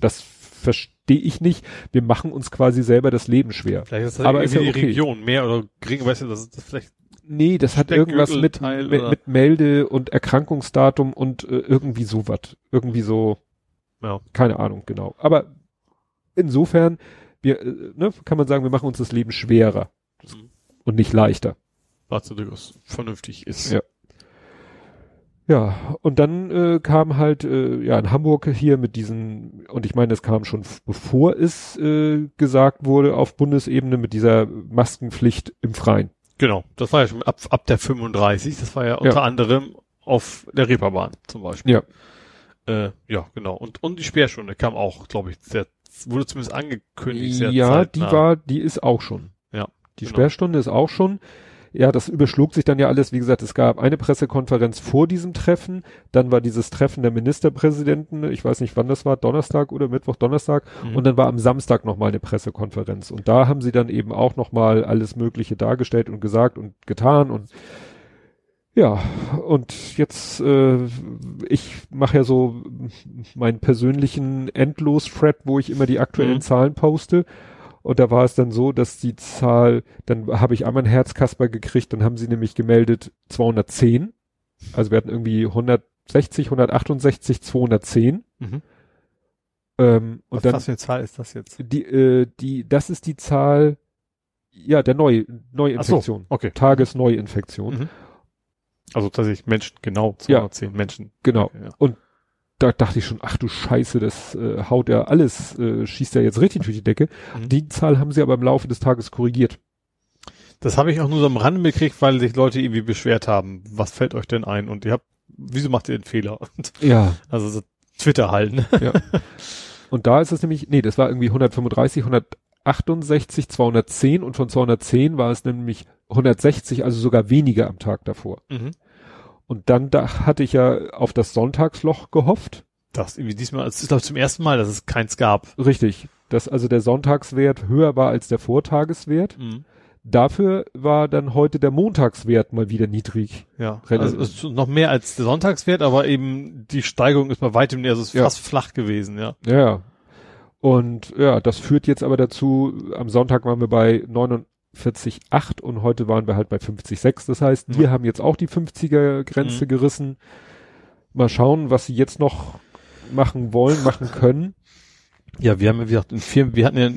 Das verstehe ich nicht. Wir machen uns quasi selber das Leben schwer. Vielleicht ist das Aber irgendwie ist ja die okay. Region mehr oder geringer, weißt du, das ist das vielleicht, Nee, das hat irgendwas mit, mit, mit Melde und Erkrankungsdatum und äh, irgendwie sowas. Irgendwie so, ja. keine Ahnung, genau. Aber insofern, wir, äh, ne, kann man sagen, wir machen uns das Leben schwerer Mhm. und nicht leichter. was durchaus vernünftig ist. Ja. Ja, und dann äh, kam halt äh, ja in Hamburg hier mit diesen und ich meine, das kam schon bevor es äh, gesagt wurde auf Bundesebene mit dieser Maskenpflicht im Freien. Genau, das war ja schon ab, ab der 35, das war ja unter anderem auf der Reeperbahn zum Beispiel. Ja. Äh, ja, genau. Und, und die Sperrstunde kam auch, glaube ich, sehr, wurde zumindest angekündigt. Sehr Ja, die zeitnah. war, die ist auch schon. Ja, Die genau. Sperrstunde ist auch schon. Ja, das überschlug sich dann ja alles. Wie gesagt, es gab eine Pressekonferenz vor diesem Treffen. Dann war dieses Treffen der Ministerpräsidenten. Ich weiß nicht, wann das war. Donnerstag oder Mittwoch, Donnerstag. Mhm. Und dann war am Samstag nochmal eine Pressekonferenz. Und da haben sie dann eben auch nochmal alles Mögliche dargestellt und gesagt und getan und ja, und jetzt, äh, ich mache ja so meinen persönlichen Endlos-Thread, wo ich immer die aktuellen Mhm. Zahlen poste. Und da war es dann so, dass die Zahl, dann habe ich einmal ein Herzkasper gekriegt, dann haben sie nämlich gemeldet 210. Also wir hatten irgendwie 160, 168, 210. Mhm. Ähm, und Was, dann was für eine Zahl ist das jetzt? die, äh, die, das ist die Zahl, ja, der Neu, Neuinfektion. okay. Tagesneuinfektion. Mhm. Also tatsächlich Menschen, genau, 210 Menschen. Genau. Okay, ja. Und da dachte ich schon, ach du Scheiße, das äh, haut ja alles, äh, schießt ja jetzt richtig durch die Decke. Mhm. Die Zahl haben sie aber im Laufe des Tages korrigiert. Das habe ich auch nur so am Rande mitgekriegt, weil sich Leute irgendwie beschwert haben. Was fällt euch denn ein? Und ihr habt, wieso macht ihr den Fehler? Und Ja. also so Twitter halt, ne? Und da ist es nämlich, nee, das war irgendwie 135, 168, 210 und von 210 war es nämlich 160, also sogar weniger am Tag davor. Mhm. Und dann da hatte ich ja auf das Sonntagsloch gehofft. Das irgendwie diesmal, es ist glaube ich zum ersten Mal, dass es keins gab. Richtig. Dass also der Sonntagswert höher war als der Vortageswert. Mhm. Dafür war dann heute der Montagswert mal wieder niedrig. Ja, Relativ- also noch mehr als der Sonntagswert, aber eben die Steigerung ist bei weitem, also es ist Ja. fast flach gewesen, ja. Ja. Und ja, das führt jetzt aber dazu, am Sonntag waren wir bei 49,8 und heute waren wir halt bei 50,6. Das heißt, Mhm. wir haben jetzt auch die 50er Grenze Mhm. gerissen. Mal schauen, was sie jetzt noch machen wollen, machen können. Ja, wir haben ja, wie gesagt, in Firmen, wir hatten ja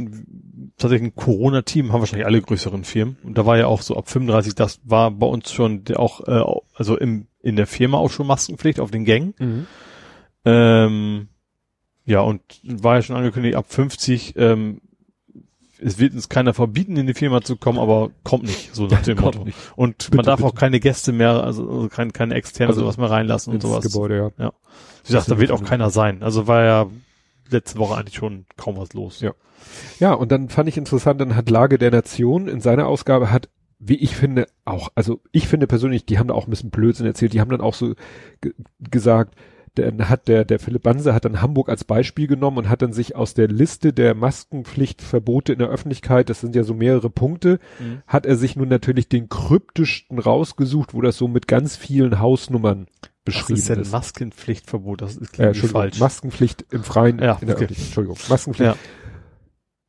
tatsächlich ein Corona-Team, haben wahrscheinlich alle größeren Firmen. Und da war ja auch so ab 35, das war bei uns schon auch, äh, also im, in der Firma auch schon Maskenpflicht auf den Gängen. Ähm, ja, und war ja schon angekündigt, ab 50, ähm, es wird uns keiner verbieten, in die Firma zu kommen, aber kommt nicht, so nach dem Motto. nicht. Und Bitte, man darf bitte. auch keine Gäste mehr, also, also kein, keine externe Also sowas mehr reinlassen und sowas. Gebäude, ja. Wie gesagt, da wird auch keiner sein. Also war ja letzte Woche eigentlich schon kaum was los. Ja. Ja, und dann fand ich interessant, dann hat Lage der Nation in seiner Ausgabe hat, wie ich finde, auch, also ich finde persönlich, die haben da auch ein bisschen Blödsinn erzählt, die haben dann auch so ge gesagt, dann hat der, der Philipp Banse hat dann Hamburg als Beispiel genommen und hat dann sich aus der Liste der Maskenpflichtverbote in der Öffentlichkeit, das sind ja so mehrere Punkte, Mhm. hat er sich nun natürlich den kryptischsten rausgesucht, wo das so mit ganz vielen Hausnummern beschrieben ist denn ist. Maskenpflichtverbot? Das ist Äh, falsch. Maskenpflicht im Freien, Ja, in der okay. Entschuldigung, Maskenpflicht. Ja.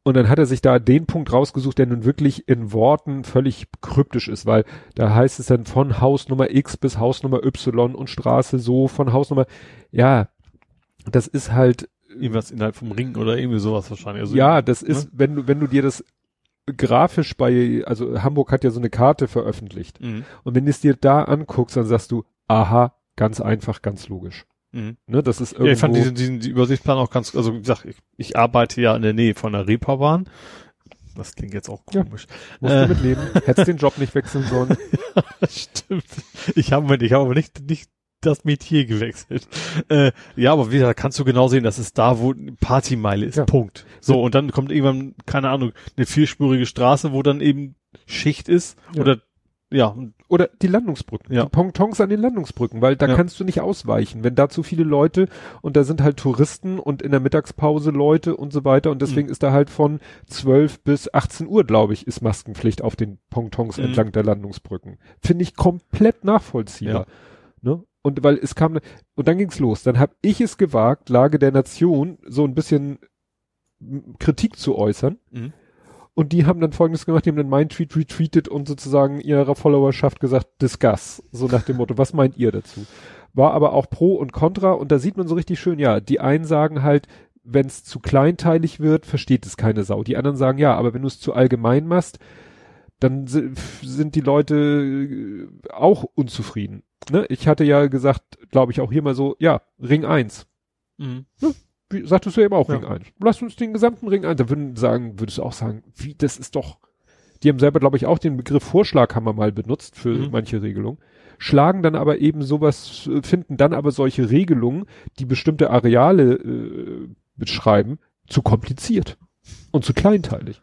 Und dann hat er sich da den Punkt rausgesucht, der nun wirklich in Worten völlig kryptisch ist, weil da heißt es dann von Hausnummer X bis Hausnummer Y und Straße so, von Hausnummer, ja, das ist halt, Irgendwas innerhalb vom Ring oder irgendwie sowas wahrscheinlich. Also, ja, das ne? ist, wenn du, wenn du dir das grafisch bei, also Hamburg hat ja so eine Karte veröffentlicht. Mhm. Und wenn du es dir da anguckst, dann sagst du, aha, ganz einfach, ganz logisch. Mhm. Ne, das ist irgendwo. Ja, ich fand diesen, diesen die Übersichtsplan auch ganz, also wie gesagt, ich, ich arbeite ja in der Nähe von der Reeperbahn. Das klingt jetzt auch Ja. komisch. musst äh. du mitleben. Hättest den Job nicht wechseln sollen. Stimmt. Ich habe, ich habe aber nicht, nicht das Metier gewechselt. Äh, ja, aber wie gesagt, kannst du genau sehen, das ist da, wo Partymeile ist. Ja. Punkt. So, und dann kommt irgendwann, keine Ahnung, eine vierspurige Straße, wo dann eben Schicht ist. Ja. Oder ja, Oder die Landungsbrücken. Ja. Die Pontons an den Landungsbrücken, weil da Ja. kannst du nicht ausweichen. Wenn da zu viele Leute und da sind halt Touristen und in der Mittagspause Leute und so weiter und Mhm. deswegen ist da halt von 12 bis 18 Uhr, glaube ich, ist Maskenpflicht auf den Pontons Mhm. entlang der Landungsbrücken. Finde ich komplett nachvollziehbar. Ne? Und weil es kam, und dann ging's los. Dann habe ich es gewagt, Lage der Nation so ein bisschen Kritik zu äußern. Mhm. Und die haben dann folgendes gemacht, die haben dann meinen Tweet retweetet und sozusagen ihrer Followerschaft gesagt, discuss. So nach dem Motto, was meint ihr dazu? War aber auch pro und contra und da sieht man so richtig schön, ja, die einen sagen halt, wenn es zu kleinteilig wird, versteht es keine Sau. Die anderen sagen, ja, aber wenn du es zu allgemein machst, dann si- sind die Leute äh, auch unzufrieden. Ne? Ich hatte ja gesagt, glaube ich auch hier mal so, ja, Ring 1. Mhm. Wie, sagtest du eben auch Ja. Ring 1. Lass uns den gesamten Ring 1. Da würden sagen, würdest du auch sagen, wie, das ist doch, die haben selber, glaube ich, auch den Begriff Vorschlaghammer mal benutzt für Mhm. manche Regelungen, schlagen dann aber eben sowas, äh, finden dann aber solche Regelungen, die bestimmte Areale äh, beschreiben, zu kompliziert und zu kleinteilig.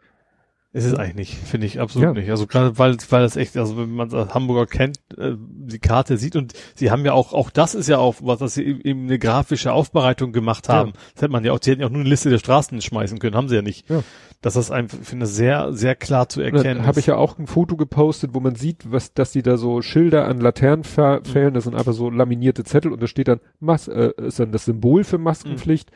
Ist es eigentlich nicht, finde ich absolut Ja. nicht. Also gerade weil, weil das echt, also wenn man als Hamburger kennt, äh, die Karte sieht und sie haben ja auch, auch das ist ja auch was, dass sie eben eine grafische Aufbereitung gemacht Ja. haben. Das hätte man ja auch, sie hätten ja auch nur eine Liste der Straßen schmeißen können, haben sie ja nicht. Ja. Dass das einfach, ich finde, sehr, sehr klar zu erkennen habe ich ja auch ein Foto gepostet, wo man sieht, was, dass die da so Schilder an Laternen ver- Mhm. fällen. Das sind einfach so laminierte Zettel und da steht dann Mas äh, ist dann das Symbol für Maskenpflicht.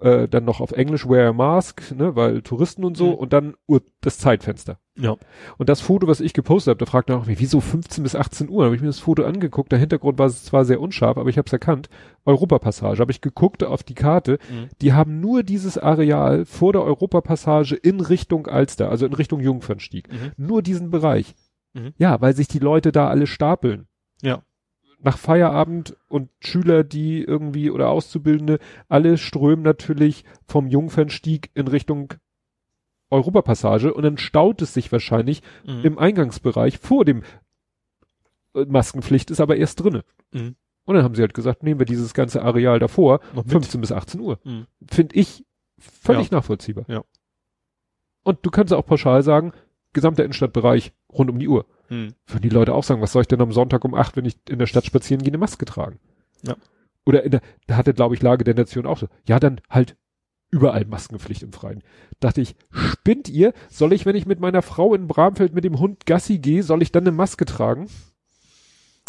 Äh, dann noch auf Englisch wear a mask, ne, weil Touristen und so Mhm. und dann Uhr, das Zeitfenster. Ja. Und das Foto, was ich gepostet habe, da fragt er auch mich, wieso 15 bis 18 Uhr? Da habe ich mir das Foto angeguckt. Der Hintergrund war zwar sehr unscharf, aber ich habe es erkannt. Europapassage. Habe ich geguckt auf die Karte. Mhm. Die haben nur dieses Areal vor der Europapassage in Richtung Alster, also in Richtung Jungfernstieg. Mhm. Nur diesen Bereich. Mhm. Ja, weil sich die Leute da alle stapeln. Ja. Nach Feierabend und Schüler, die irgendwie oder Auszubildende, alle strömen natürlich vom Jungfernstieg in Richtung Europapassage und dann staut es sich wahrscheinlich Mhm. im Eingangsbereich vor dem äh, Maskenpflicht ist aber erst drinne. Mhm. Und dann haben sie halt gesagt, nehmen wir dieses ganze Areal davor, Noch mit. 15 bis 18 Uhr. Mhm. Finde ich völlig nachvollziehbar. Ja. Und du kannst auch pauschal sagen, gesamter Innenstadtbereich rund um die Uhr. Mhm. Würden die Leute auch sagen, was soll ich denn am Sonntag um 8, wenn ich in der Stadt spazieren gehe, eine Maske tragen? Ja. Oder in der, da hatte, glaube ich, Lage der Nation auch so. Ja, dann halt überall Maskenpflicht im Freien. Dachte ich, spinnt ihr? Soll ich, wenn ich mit meiner Frau in Bramfeld mit dem Hund Gassi gehe, soll ich dann eine Maske tragen?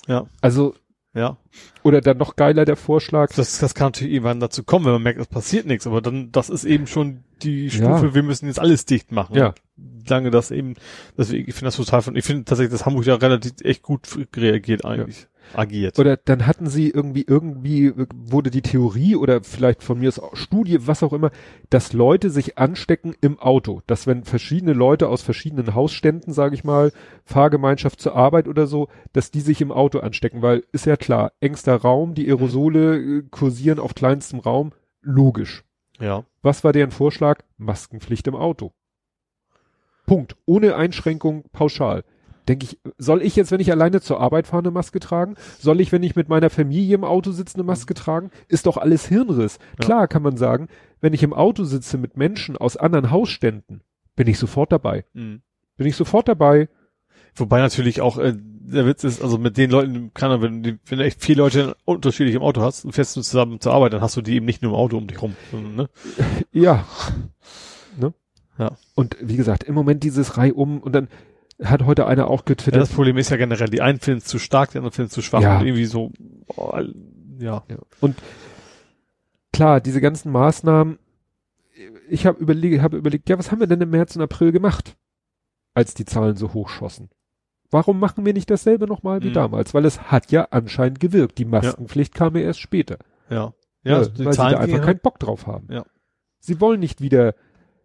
Ja. Also, Ja. oder dann noch geiler der Vorschlag. Das, das kann natürlich irgendwann dazu kommen, wenn man merkt, es passiert nichts, aber dann, das ist eben schon die Stufe, Ja. wir müssen jetzt alles dicht machen. Ja. Lange das eben, deswegen, ich finde das total von, ich finde tatsächlich, dass Hamburg da relativ echt gut reagiert eigentlich. Agiert. Oder dann hatten sie irgendwie, irgendwie wurde die Theorie oder vielleicht von mir aus auch Studie, was auch immer, dass Leute sich anstecken im Auto. Dass wenn verschiedene Leute aus verschiedenen Hausständen, sage ich mal, Fahrgemeinschaft zur Arbeit oder so, dass die sich im Auto anstecken, weil ist ja klar, engster Raum, die Aerosole äh, kursieren auf kleinstem Raum, logisch. ja. Was war deren Vorschlag? Maskenpflicht im Auto. Punkt. Ohne Einschränkung pauschal. Denke ich, soll ich jetzt, wenn ich alleine zur Arbeit fahre, eine Maske tragen? Soll ich, wenn ich mit meiner Familie im Auto sitze, eine Maske tragen? Ist doch alles Hirnriss. Ja. Klar kann man sagen, wenn ich im Auto sitze mit Menschen aus anderen Hausständen, bin ich sofort dabei. Mhm. Bin ich sofort dabei. Wobei natürlich auch, äh, der Witz ist, also mit den Leuten kann wenn, die- wenn du echt vier Leute unterschiedlich im Auto hast und fährst du zusammen zur Arbeit, dann hast du die eben nicht nur im Auto um dich rum. Ne? Ja. Ne? Ja. Und wie gesagt, im Moment dieses Reihum und dann hat heute einer auch Ja, getwittert, das Problem ist ja generell, die einen finden es zu stark, die anderen finden es zu schwach Ja. und irgendwie so, oh, ja. Ja. Und klar, diese ganzen Maßnahmen, ich habe überlegt, habe überlegt, ja, was haben wir denn im März und April gemacht, als die Zahlen so hoch schossen? Warum machen wir nicht dasselbe nochmal wie Mhm. damals? Weil es hat ja anscheinend gewirkt. Die Maskenpflicht kam ja erst später. Ja. Ja, Ja, die weil sie da Zahlen einfach gehen keinen Bock drauf haben. Ja. Sie wollen nicht wieder,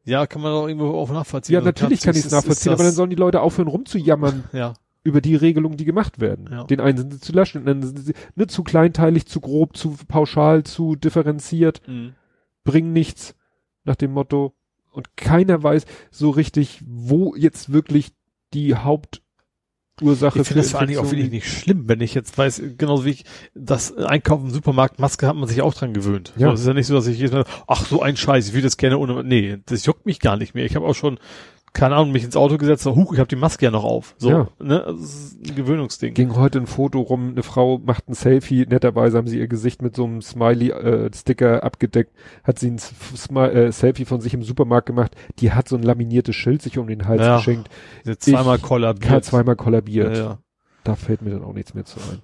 Ja, kann man auch irgendwo auch nachvollziehen. ja, Also natürlich kann ich es nachvollziehen, aber dann sollen die Leute aufhören rumzujammern Ja, über die Regelungen, die gemacht werden. Ja. Den einen sind sie zu lasch, den anderen sind sie ne, zu kleinteilig, zu grob, zu pauschal, zu differenziert. mhm. bringen nichts nach dem Motto und keiner weiß so richtig, wo jetzt wirklich die Hauptursache Ich finde das vor allen Dingen auch wirklich nicht schlimm, wenn ich jetzt weiß, genauso wie ich das Einkaufen im Supermarkt, Maske hat man sich auch dran gewöhnt. Ja. So, es ist ja nicht so, dass ich jedes Mal, ach so ein Scheiß, ich will das gerne ohne, nee, das juckt mich gar nicht mehr. Ich habe auch schon, keine Ahnung, mich ins Auto gesetzt, so, huch, ich habe die Maske ja noch auf. So, Ja. ne, das ist ein Gewöhnungsding. ging heute ein Foto rum, eine Frau macht ein Selfie, netterweise haben sie ihr Gesicht mit so einem Smiley-Sticker abgedeckt, hat sie ein S- Smi äh, Selfie von sich im Supermarkt gemacht, die hat so ein laminiertes Schild sich um den Hals Ja. geschenkt, zweimal kollabiert. hat zweimal kollabiert. Ja, ja. Da fällt mir dann auch nichts mehr zu ein.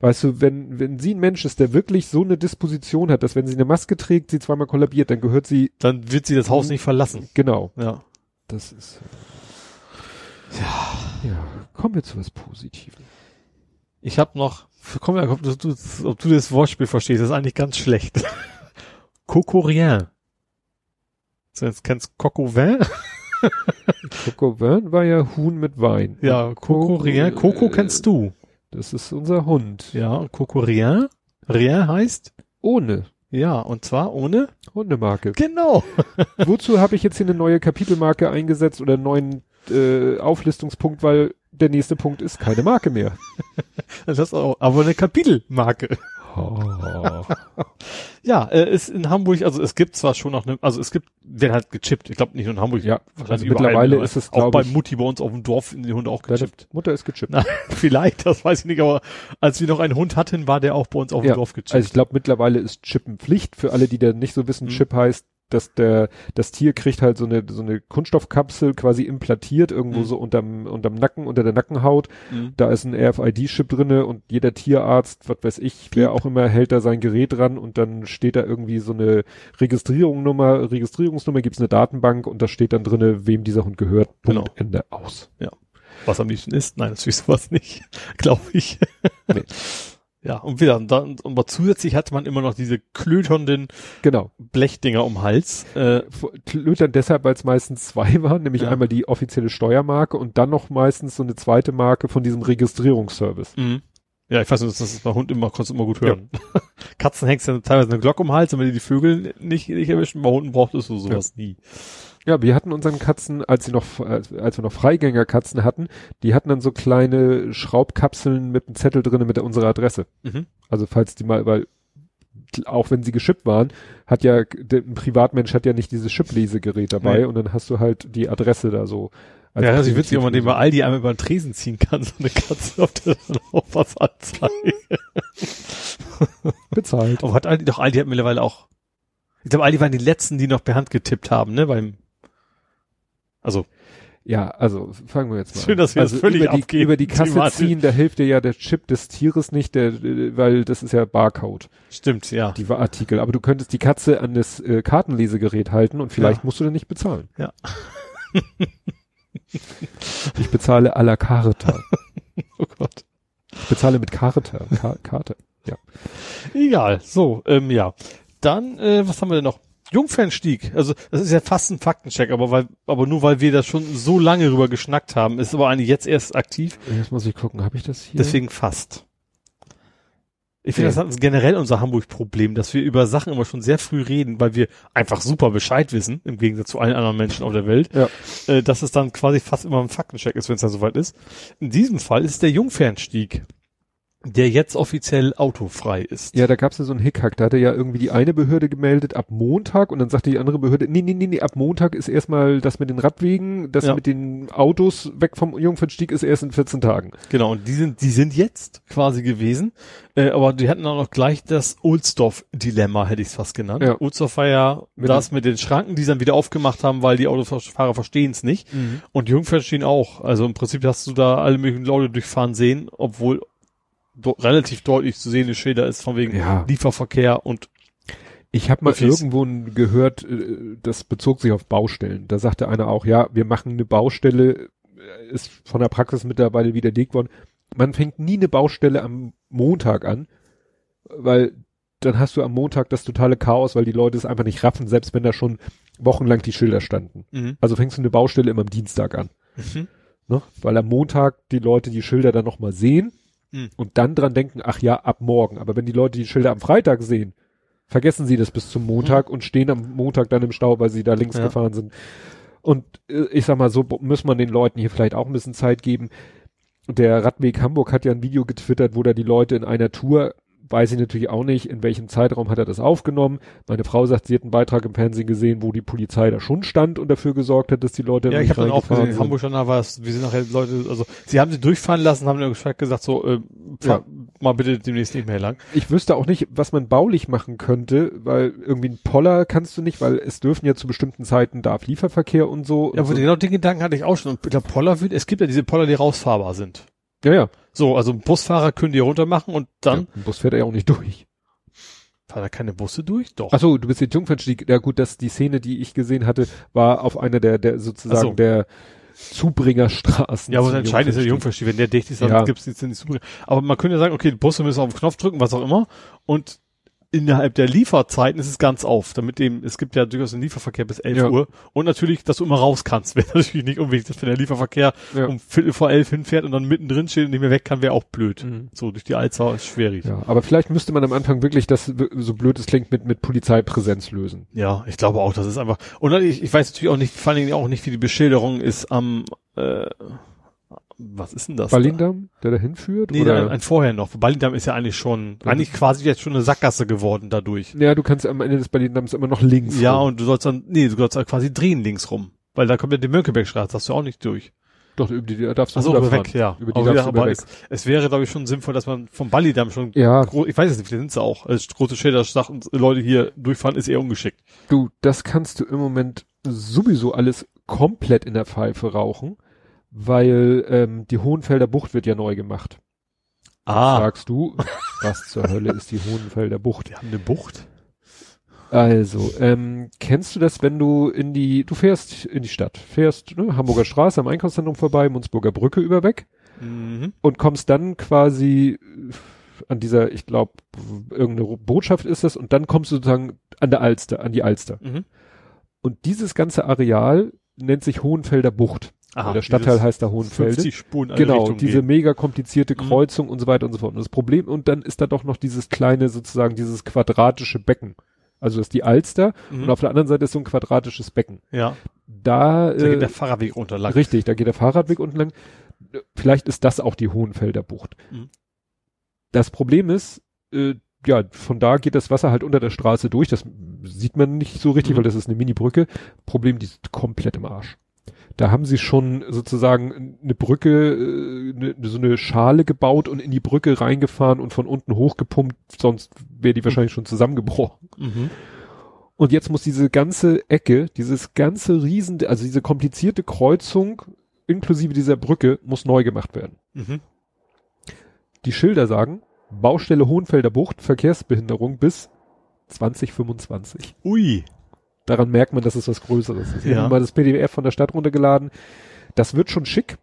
Weißt du, wenn, wenn sie ein Mensch ist, der wirklich so eine Disposition hat, dass wenn sie eine Maske trägt, sie zweimal kollabiert, dann gehört sie, Dann wird sie das Haus nicht verlassen. genau, Ja. Das ist. Ja. Ja, kommen wir zu was Positivem. Ich habe noch, komm ja, ob du, ob du das Wortspiel verstehst, das ist eigentlich ganz schlecht. Cocorien. So, jetzt kennst Coco Vin? Coco Vin war ja Huhn mit Wein. Ja, Cocorien. Coco kennst du. Das ist unser Hund. Ja, Cocorien. Rien heißt? Ohne Ja, und zwar ohne? Hundemarke. Genau. Wozu habe ich jetzt hier eine neue Kapitelmarke eingesetzt oder einen neuen äh, Auflistungspunkt, weil der nächste Punkt ist keine Marke mehr. Das ist auch, aber eine Kapitelmarke. Oh. Ja, äh, ist in Hamburg, also es gibt zwar schon noch eine, also es gibt, werden halt gechippt. Ich glaube nicht nur in Hamburg. Ja, also mittlerweile mittlerweile. ist es, Auch bei Mutti bei uns auf dem Dorf sind die Hunde auch gechippt. Mutter ist gechippt. Na, vielleicht, das weiß ich nicht, aber als wir noch einen Hund hatten, war der auch bei uns auf dem Ja, Dorf gechippt. Also ich glaube mittlerweile ist Chippen Pflicht für alle, die da nicht so wissen. Mhm. Chip heißt, dass der das Tier kriegt halt so eine so eine Kunststoffkapsel quasi implantiert irgendwo Mhm. so unterm unterm Nacken unter der Nackenhaut. Mhm. Da ist ein RFID-Chip drinne und jeder Tierarzt, was weiß ich, wer auch immer hält da sein Gerät dran und dann steht da irgendwie so eine Registrierungsnummer, Registrierungsnummer gibt's eine Datenbank und da steht dann drinne, wem dieser Hund gehört. Punkt Genau. Ende aus. Was am liebsten ist? Nein, natürlich sowas nicht, glaube ich. Nee. Ja, Und wieder, und dann, aber zusätzlich hatte man immer noch diese klöternden genau. Blechdinger um Hals. Äh, Lötern deshalb, weil es meistens zwei waren, nämlich Ja. einmal die offizielle Steuermarke und dann noch meistens so eine zweite Marke von diesem Registrierungsservice. mhm. Ja, ich weiß nicht, das ist bei Hund immer, konntest du immer gut hören. Katzen hängst ja teilweise eine Glocke um den Hals, wenn die die Vögel nicht, nicht erwischen, bei Hunden brauchtest du sowas nie. Ja, wir hatten unseren Katzen, als sie noch, als, wir noch Freigängerkatzen hatten, die hatten dann so kleine Schraubkapseln mit einem Zettel drinne mit unserer Adresse. Mhm. Also falls die mal, weil auch wenn sie geschippt waren, hat ja ein Privatmensch hat ja nicht dieses Chip-Lesegerät dabei Nee. und dann hast du halt die Adresse da so. Ja, das ist witzig, wenn man den bei. Aldi einmal über den Tresen ziehen kann, so eine Katze, auf der dann auch was anzeigt. bezahlt. Aber hat Aldi, doch Aldi hat mittlerweile auch, Ich glaube, all die waren die letzten, die noch per Hand getippt haben, ne, beim, also, Ja, also fangen wir jetzt mal Schön, an. dass wir also das völlig über die, abgeben, über die Kasse thematisch. ziehen, da hilft dir ja der Chip des Tieres nicht, der, weil das ist ja Barcode, stimmt, ja. die Artikel. Aber du könntest die Katze an das äh, Kartenlesegerät halten und vielleicht Ja. musst du dann nicht bezahlen. Ja. ich bezahle à la carte. Oh Gott. Ich bezahle mit Karte. Ka Karte. Egal. So, ähm, ja. Dann, äh, was haben wir denn noch? Jungfernstieg. Also, das ist ja fast ein Faktencheck, aber weil, aber nur weil wir da schon so lange drüber geschnackt haben, ist aber eigentlich jetzt erst aktiv, Jetzt muss ich gucken, habe ich das hier? deswegen fast. Ich finde, Nee. das ist generell unser Hamburg-Problem, dass wir über Sachen immer schon sehr früh reden, weil wir einfach super Bescheid wissen, im Gegensatz zu allen anderen Menschen auf der Welt, Ja. äh, dass es dann quasi fast immer ein Faktencheck ist, wenn es dann soweit ist. In diesem Fall ist der Jungfernstieg, der jetzt offiziell autofrei ist. Ja, da gab es ja so einen Hickhack. Da hatte ja irgendwie die eine Behörde gemeldet ab Montag und dann sagte die andere Behörde, nee, nee, nee, nee, ab Montag ist erstmal das mit den Radwegen, das Ja. mit den Autos weg vom Jungfernstieg ist erst in 14 Tagen. Genau, und die sind, die sind jetzt quasi gewesen, äh, aber die hatten auch noch gleich das Ohlsdorf-Dilemma, hätte ich es fast genannt. Ja. Ohlsdorf war ja Mit das mit den Schranken, die sie dann wieder aufgemacht haben, weil die Autofahrer verstehen es nicht. Und Jungfernstieg auch. Also im Prinzip hast du da alle möglichen Leute durchfahren sehen, obwohl do relativ deutlich zu sehende Schilder ist von wegen Ja. Lieferverkehr und Ich habe mal Öffis. irgendwo gehört, äh, das bezog sich auf Baustellen. Da sagte einer auch, ja, wir machen eine Baustelle, äh, ist von der Praxis mittlerweile widerlegt worden. Man fängt nie eine Baustelle am Montag an, weil dann hast du am Montag das totale Chaos, weil die Leute es einfach nicht raffen, selbst wenn da schon wochenlang die Schilder standen. mhm. Also fängst du eine Baustelle immer am Dienstag an. Mhm. Ne? Weil am Montag die Leute die Schilder dann nochmal sehen Mhm. und dann dran denken, ach ja, ab morgen. Aber wenn die Leute die Schilder am Freitag sehen, vergessen sie das bis zum Montag und stehen am Montag dann im Stau, weil sie da links Ja. gefahren sind. Und äh, ich sag mal, so muss man den Leuten hier vielleicht auch ein bisschen Zeit geben. Der Radweg Hamburg hat ja ein Video getwittert, wo da die Leute in einer Tour, weiß ich natürlich auch nicht, in welchem Zeitraum hat er das aufgenommen. Meine Frau sagt, sie hat einen Beitrag im Fernsehen gesehen, wo die Polizei da schon stand und dafür gesorgt hat, dass die Leute Ja, ich habe dann auch gesehen, in. Hamburg schon da war es, wir sind nachher Leute, also sie haben sie durchfahren lassen, haben dann gesagt so, äh, fahr mal bitte demnächst nicht mehr lang. Ich wüsste auch nicht, was man baulich machen könnte, weil irgendwie ein Poller kannst du nicht, weil es dürfen ja zu bestimmten Zeiten darf Lieferverkehr und so. Ja, und so. genau den Gedanken hatte ich auch schon. Und der Poller wird, es gibt ja diese Poller, die rausfahrbar sind. Ja, ja. So, also Busfahrer können die runter machen und dann ja. Ein Bus fährt er ja auch nicht durch. fahren da keine Busse durch? Doch. Ach so, du bist jetzt Jungfernstieg. Ja gut, das die Szene, die ich gesehen hatte, war auf einer der der sozusagen so. der Zubringerstraßen. ja, aber das Entscheidende ist ja der Jungfernstieg. Wenn der dicht ist, dann Ja. gibt's jetzt nicht zu. Aber man könnte ja sagen, okay, die Busse müssen auf den Knopf drücken, was auch immer. Und innerhalb der Lieferzeiten ist es ganz auf, damit eben, es gibt ja durchaus einen Lieferverkehr bis 11 Ja. Uhr. Und natürlich, dass du immer raus kannst. Wäre natürlich nicht unwichtig, dass wenn der Lieferverkehr Ja. um Viertel vor elf hinfährt und dann mittendrin steht und nicht mehr weg kann, wäre auch blöd. Mhm. So, durch die Alster ist schwierig. Ja, aber vielleicht müsste man am Anfang wirklich das, so blöd es klingt, mit, mit Polizeipräsenz lösen. Ja, ich glaube auch, das ist einfach. Und ich, ich weiß natürlich auch nicht, vor allen Dingen auch nicht, wie die Beschilderung ist am äh, was ist denn das? Berlin-Damm, der dahin führt? Nee, oder? ein, ein vorher noch. Berlin-Damm ist ja eigentlich schon, Ja. eigentlich quasi jetzt schon eine Sackgasse geworden dadurch. ja, du kannst am Ende des Berlin-Damms immer noch links. Ja, rum. und du sollst dann, nee, du sollst halt quasi drehen links rum. Weil da kommt ja die Mönckebergstraße, darfst du auch nicht durch. Doch, über die da darfst du Achso, rüberfahren. weg, ja. Über die aber darfst wieder, du aber es, es wäre, glaube ich, schon sinnvoll, dass man vom Ballidamm schon, Ja, ich weiß es nicht, vielleicht sind sie auch, als große Schilder sagen, Leute hier durchfahren, ist eher ungeschickt. Du, das kannst du im Moment sowieso alles komplett in der Pfeife rauchen, weil ähm, die Hohenfelder Bucht wird ja neu gemacht. Ah, Sagst du, was zur Hölle ist die Hohenfelder Bucht? wir haben eine Bucht. Also, ähm, kennst du das, wenn du in die, du fährst in die Stadt, fährst ne, Hamburger Straße am Einkaufszentrum vorbei, Munzburger Brücke über weg Mhm. und kommst dann quasi äh, an dieser, ich glaube, irgendeine Botschaft ist das und dann kommst du sozusagen an der Alster, an die Alster. Mhm. Und dieses ganze Areal nennt sich Hohenfelder Bucht. Aha, der Stadtteil dieses heißt da Hohenfelde. 50 Spuren in alle Genau, diese gehen. mega komplizierte Mhm. Kreuzung und so weiter und so fort. Und das Problem, und dann ist da doch noch dieses kleine, sozusagen dieses quadratische Becken. Also das ist die Alster Mhm. und auf der anderen Seite ist so ein quadratisches Becken. Ja, Da, da geht äh, der Fahrradweg runter lang. richtig, da geht der Fahrradweg unten lang. Vielleicht ist das auch die Hohenfelder Bucht. Mhm. Das Problem ist, äh, ja, von da geht das Wasser halt unter der Straße durch. Das sieht man nicht so richtig, Mhm. weil das ist eine Mini-Brücke. Problem, die ist komplett im Arsch. Da haben sie schon sozusagen eine Brücke, äh, eine, so eine Schale gebaut und in die Brücke reingefahren und von unten hochgepumpt, sonst wäre die wahrscheinlich schon zusammengebrochen. Mhm. Und jetzt muss diese ganze Ecke, dieses ganze Riesen, also diese komplizierte Kreuzung inklusive dieser Brücke muss neu gemacht werden. Mhm. Die Schilder sagen, Baustelle Hohenfelder Bucht, Verkehrsbehinderung bis 2025. Ui. Daran merkt man, dass es was Größeres ist. Ich Ja. habe mal das PDF von der Stadt runtergeladen. Das wird schon schick,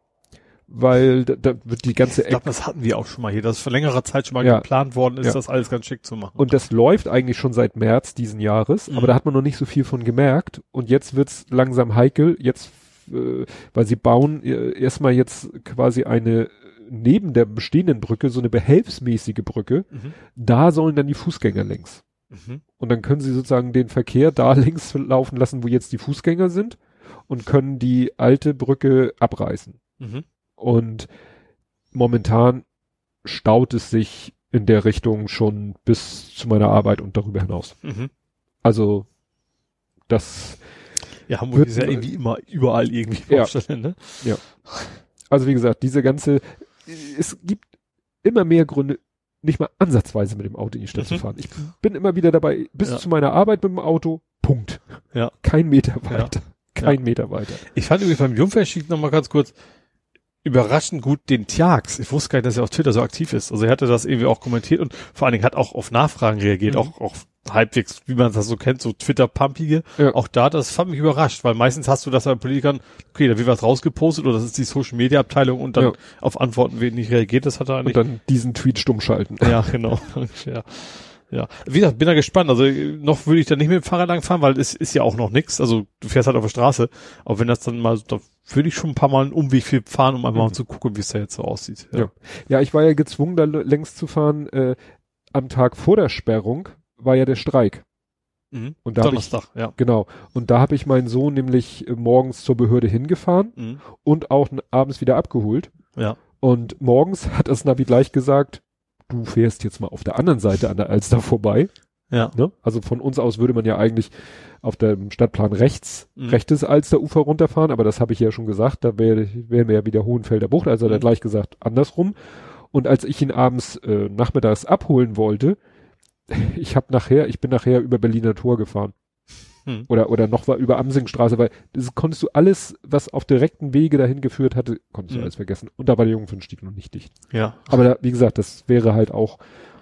weil da, da wird die ganze Ich glaube, Ecke das hatten wir auch schon mal hier, dass vor längerer Zeit schon mal Ja. geplant worden ist, Ja. das alles ganz schick zu machen. und das läuft eigentlich schon seit März diesen Jahres, Mhm. aber da hat man noch nicht so viel von gemerkt und jetzt wird's langsam heikel, jetzt äh, weil sie bauen äh, erstmal jetzt quasi eine neben der bestehenden Brücke so eine behelfsmäßige Brücke, Mhm. da sollen dann die Fußgänger längs. Mhm. Und dann können sie sozusagen den Verkehr da längs laufen lassen, wo jetzt die Fußgänger sind und können die alte Brücke abreißen. Mhm. Und momentan staut es sich in der Richtung schon bis zu meiner Arbeit und darüber hinaus. Mhm. Also das, Ja, Hamburg Wird- ist ja irgendwie immer überall irgendwie Ja. Baustelle, ne? also wie gesagt, diese ganze, es gibt immer mehr Gründe, nicht mal ansatzweise mit dem Auto in die Stadt zu Mhm. fahren. Ich bin immer wieder dabei, bis Ja. zu meiner Arbeit mit dem Auto, Punkt. Ja. Kein Meter Ja. weiter. Kein Meter weiter. Ich fand übrigens beim Jungfernschied noch mal ganz kurz überraschend gut den Tjax. Ich wusste gar nicht, dass er auf Twitter so aktiv ist. Also er hatte das irgendwie auch kommentiert und vor allen Dingen hat auch auf Nachfragen reagiert, Mhm. auch, auch halbwegs, wie man das so kennt, so Twitter-Pumpige. Ja. Auch da, das fand mich überrascht, weil meistens hast du das bei Politikern, okay, da wird was rausgepostet oder das ist die Social-Media-Abteilung und dann Ja. auf Antworten wird nicht reagiert. Das hat er Und eigentlich dann diesen Tweet stumm schalten. ja, genau. ja. Ja, wie gesagt, bin da gespannt. Also noch würde ich da nicht mit dem Fahrrad lang fahren, weil es ist ja auch noch nix. Also du fährst halt auf der Straße. Aber wenn das dann mal, da würde ich schon ein paar Mal einen Umweg viel fahren, um einfach mal Mhm. zu gucken, wie es da jetzt so aussieht. Ja. Ja, ich war ja gezwungen, da längs zu fahren. Äh, am Tag vor der Sperrung war ja der Streik. Mhm. Und da hab ich, Donnerstag, ja. genau. Und da habe ich meinen Sohn nämlich äh, morgens zur Behörde hingefahren Mhm. und auch abends wieder abgeholt. Ja. Und morgens hat das Navi gleich gesagt, du fährst jetzt mal auf der anderen Seite an der Alster vorbei. Ja. Ne? Also von uns aus würde man ja eigentlich auf dem Stadtplan rechts, Mhm. rechtes Alsterufer runterfahren, aber das habe ich ja schon gesagt, da wäre wären wir ja wieder Hohenfelder Bucht, also hat er Mhm. gleich gesagt, andersrum. Und als ich ihn abends äh, nachmittags abholen wollte, ich habe nachher, ich bin nachher über Berliner Tor gefahren. Mhm. Oder, oder noch war über Amsingstraße, weil das konntest du alles, was auf direkten Wege dahin geführt hatte, konntest du Mhm. alles vergessen. Und da war der Jungfernstieg noch nicht dicht. Ja. Aber da, wie gesagt, das wäre halt auch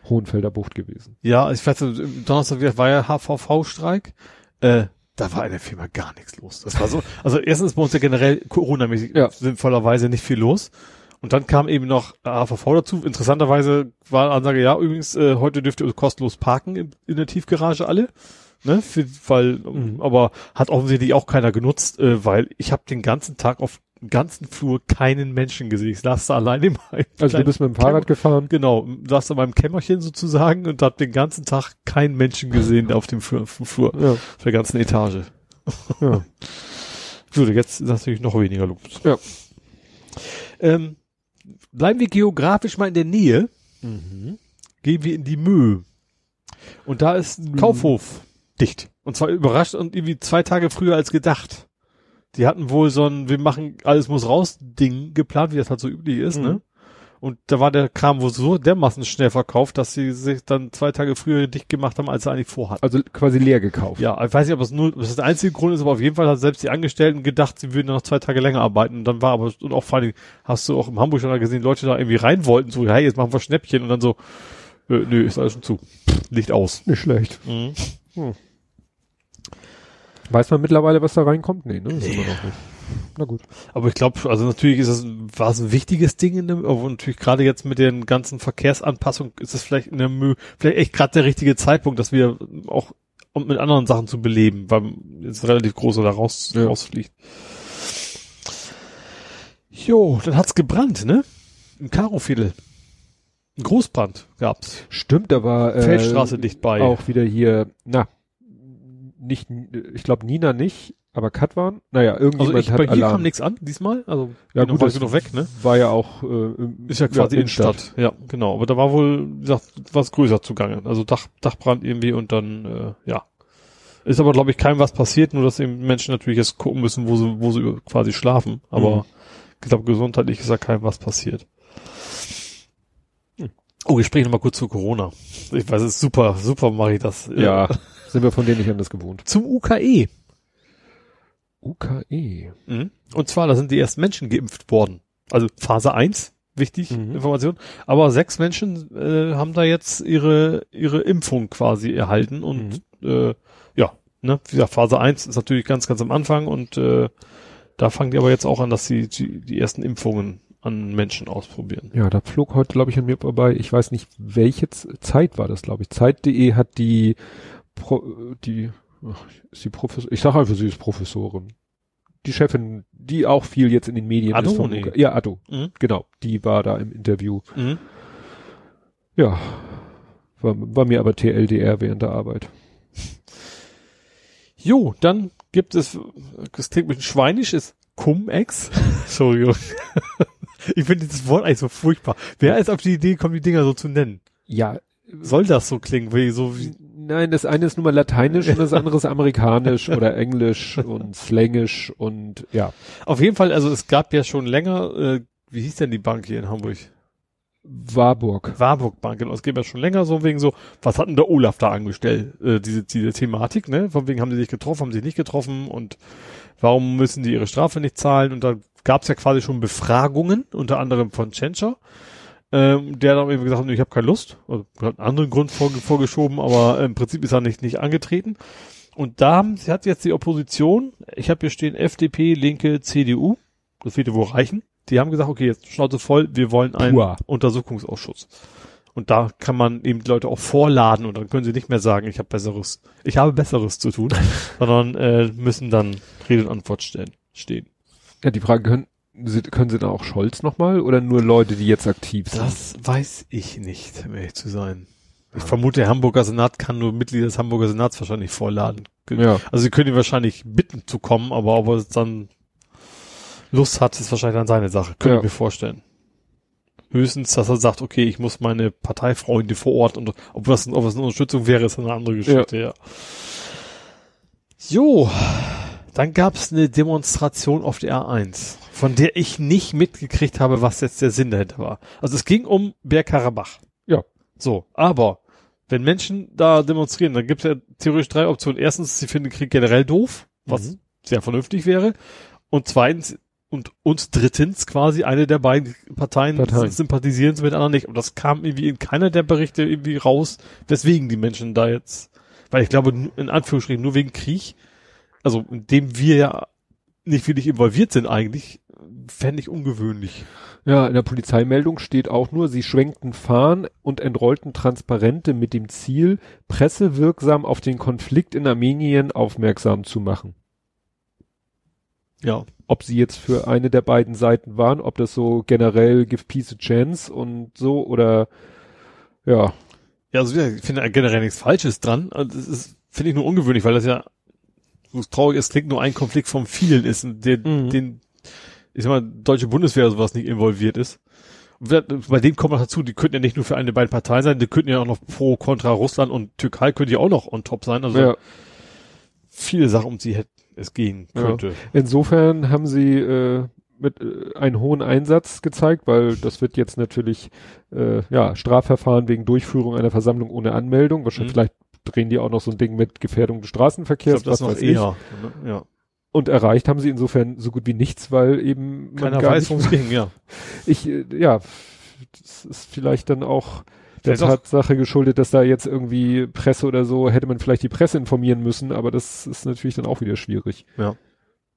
Hohenfelder Bucht gewesen. Ja, ich weiß, Donnerstag war ja HVV-Streik. Äh, da war in der Firma gar nichts los. Das war so, also erstens ist bei uns ja generell Corona-mäßig Ja. sinnvollerweise nicht viel los. Und dann kam eben noch HVV dazu. Interessanterweise war Ansage, ja, übrigens, äh, heute dürft ihr kostenlos parken in, in der Tiefgarage alle. Ne, für, weil, Mhm. aber hat offensichtlich auch keiner genutzt, äh, weil ich habe den ganzen Tag auf dem ganzen Flur keinen Menschen gesehen. Ich saß da allein im Also du bist mit dem Fahrrad gefahren. Genau, saß da beim Kämmerchen sozusagen und hab den ganzen Tag keinen Menschen gesehen auf dem Flur, auf dem Flur Ja, auf der ganzen Etage. ja. Würde jetzt ist natürlich noch weniger los. Ja. Ähm, bleiben wir geografisch mal in der Nähe, gehen wir in die Mö. Und da ist ein Mhm. Kaufhof dicht. Und zwar überrascht und irgendwie zwei Tage früher als gedacht. Die hatten wohl so ein, wir machen alles muss raus Ding geplant, wie das halt so üblich ist, Mhm. ne? Und da war der Kram wohl so dermaßen schnell verkauft, dass sie sich dann zwei Tage früher dicht gemacht haben, als sie eigentlich vorhatten. Also quasi leer gekauft. Ja, ich weiß nicht, ob es nur, ob das der einzige Grund ist, aber auf jeden Fall hat selbst die Angestellten gedacht, sie würden noch zwei Tage länger arbeiten. Und dann war aber, und auch vor allem, hast du auch im Hamburg schon gesehen, Leute da irgendwie rein wollten, so, hey, jetzt machen wir Schnäppchen und dann so, äh, nö, ist alles schon zu. Licht aus. Nicht schlecht. Mhm. Weiß man mittlerweile, was da reinkommt? Nee, ne? Das ist immer noch nicht. Na gut. Aber ich glaube, also natürlich ist es, war es ein wichtiges Ding in dem, aber natürlich gerade jetzt mit den ganzen Verkehrsanpassungen ist es vielleicht in der Mü, vielleicht echt gerade der richtige Zeitpunkt, dass wir auch um mit anderen Sachen zu beleben, weil jetzt relativ groß da raus, Ja. rausfliegt. Jo, dann hat's gebrannt, ne? Im Karoviertel. Ein Großbrand gab's. Stimmt, da war äh, Feldstraße dicht bei. auch wieder hier, na, nicht, ich glaube Nina nicht, aber Katwan. Naja, also irgendjemand ich, hat bei hier Alarm. kam nichts an, diesmal. Also, ja, gut, das genug weg, ne? war ja auch, äh, Ist ja quasi Innenstadt. Innenstadt. Ja, genau. Aber da war wohl, wie gesagt, was größer zugange. Also Dach, Dachbrand irgendwie und dann, äh, ja. Ist aber, glaube ich, keinem was passiert, nur dass eben Menschen natürlich jetzt gucken müssen, wo sie, wo sie quasi schlafen. Aber Mhm. ich glaube, gesundheitlich ist da keinem was passiert. Oh, ich spreche noch mal kurz zu Corona. Ich weiß, es ist super, super mache ich das. Ja, Sind wir von denen nicht anders gewohnt. Zum UKE. UKE. Mhm. Und zwar, da sind die ersten Menschen geimpft worden. Also Phase 1, wichtig, Mhm. Information. Aber sechs Menschen äh, haben da jetzt ihre, ihre Impfung quasi erhalten und äh, ja, ne, wie gesagt, Phase 1 ist natürlich ganz, ganz am Anfang und äh, da fangen die aber jetzt auch an, dass sie die, die ersten Impfungen an Menschen ausprobieren. Ja, da flog heute, glaube ich, an mir vorbei. Ich weiß nicht, welche Zeit war das, glaube ich. Zeit.de hat die, Pro, die, ach, ist die Professor, ich sage einfach, sie ist Professorin. Die Chefin, die auch viel jetzt in den Medien Addo? ist. vom Nee. Ja, Addo. Mhm. Genau. Die war da im Interview. Mhm. Ja. War, war mir aber TLDR während der Arbeit. Jo, dann gibt es, das klingt ein bisschen schweinisch, ist Cum-Ex. Entschuldigung. ich finde dieses Wort eigentlich so furchtbar. Wer ist auf die Idee gekommen, die Dinger so zu nennen? Ja. Soll das so klingen, wie so wie, Nein, das eine ist nun mal lateinisch und das andere ist amerikanisch oder englisch und slangisch und ja. Auf jeden Fall, also es gab ja schon länger, äh, wie hieß denn die Bank hier in Hamburg? Warburg. Warburg Bank, genau. Es gibt ja schon länger so wegen so, was hat denn der Olaf da angestellt? Äh, diese, diese Thematik, ne? Von wegen haben die sich getroffen, haben sie nicht getroffen und warum müssen die ihre Strafe nicht zahlen? Und da gab es ja quasi schon Befragungen, unter anderem von Tschentscher, ähm, der dann eben gesagt hat, ich habe keine Lust. Also hat einen anderen Grund vorge vorgeschoben, aber im Prinzip ist er nicht, nicht angetreten. Und da haben, sie hat jetzt die Opposition, ich habe hier stehen FDP, Linke, CDU, das wird wohl reichen. Die haben gesagt, okay, jetzt Schnauze voll, wir wollen einen Pua. Untersuchungsausschuss. Und da kann man eben die Leute auch vorladen und dann können sie nicht mehr sagen, ich habe besseres, ich habe besseres zu tun, sondern äh, müssen dann Rede und Antwort stellen, stehen. Ja, die Frage, können sie, können sie dann auch Scholz nochmal oder nur Leute, die jetzt aktiv sind? Das weiß ich nicht, um ehrlich zu sein. Ich vermute, der Hamburger Senat kann nur Mitglieder des Hamburger Senats wahrscheinlich vorladen. Ja. Also sie können ihn wahrscheinlich bitten zu kommen, aber ob er jetzt dann Lust hat, ist wahrscheinlich dann seine Sache. Könnte Ja. ich mir vorstellen. Höchstens, dass er sagt, okay, ich muss meine Parteifreunde vor Ort und ob das, ob das eine Unterstützung wäre, ist eine andere Geschichte, ja. Jo, dann gab's eine Demonstration auf der A1, von der ich nicht mitgekriegt habe, was jetzt der Sinn dahinter war. Also es ging um Bergkarabach. Ja. So, aber wenn Menschen da demonstrieren, dann gibt's ja theoretisch drei Optionen. Erstens, sie finden den Krieg generell doof, was Mhm. sehr vernünftig wäre. Und zweitens und und drittens quasi eine der beiden Parteien, Parteien. sympathisieren mit anderen nicht. Und das kam irgendwie in keiner der Berichte irgendwie raus, weswegen die Menschen da jetzt, weil ich glaube, in Anführungsstrichen nur wegen Krieg, also in dem wir ja nicht wirklich involviert sind eigentlich, fände ich ungewöhnlich. Ja, in der Polizeimeldung steht auch nur, sie schwenkten Fahnen und entrollten Transparente mit dem Ziel, pressewirksam auf den Konflikt in Armenien aufmerksam zu machen. Ja. Ob sie jetzt für eine der beiden Seiten waren, ob das so generell give peace a chance und so oder ja, Ja, also ich finde generell nichts Falsches dran. Also Das ist, finde ich nur ungewöhnlich, weil das ja, so traurig ist, klingt nur ein Konflikt von vielen ist, der, Mhm. den, ich sag mal, deutsche Bundeswehr oder sowas nicht involviert ist. Und bei dem kommt noch dazu, die könnten ja nicht nur für eine der beiden Parteien sein, die könnten ja auch noch pro, kontra Russland und Türkei könnte ja auch noch on top sein. Also ja. viele Sachen, um hätte es gehen Ja. könnte. Insofern haben sie äh, mit äh, einen hohen Einsatz gezeigt, weil das wird jetzt natürlich äh, ja Strafverfahren wegen Durchführung einer Versammlung ohne Anmeldung. Wahrscheinlich Mhm. vielleicht drehen die auch noch so ein Ding mit Gefährdung des Ich Straßenverkehrs, glaube, das was noch weiß ich. eher. Ne? Ja. Und erreicht haben sie insofern so gut wie nichts, weil eben man Keiner gar weiß, worum es ging, ja. Ich äh, ja, das ist vielleicht dann auch der Tatsache geschuldet, dass da jetzt irgendwie Presse oder so hätte man vielleicht die Presse informieren müssen, aber das ist natürlich dann auch wieder schwierig. Ja.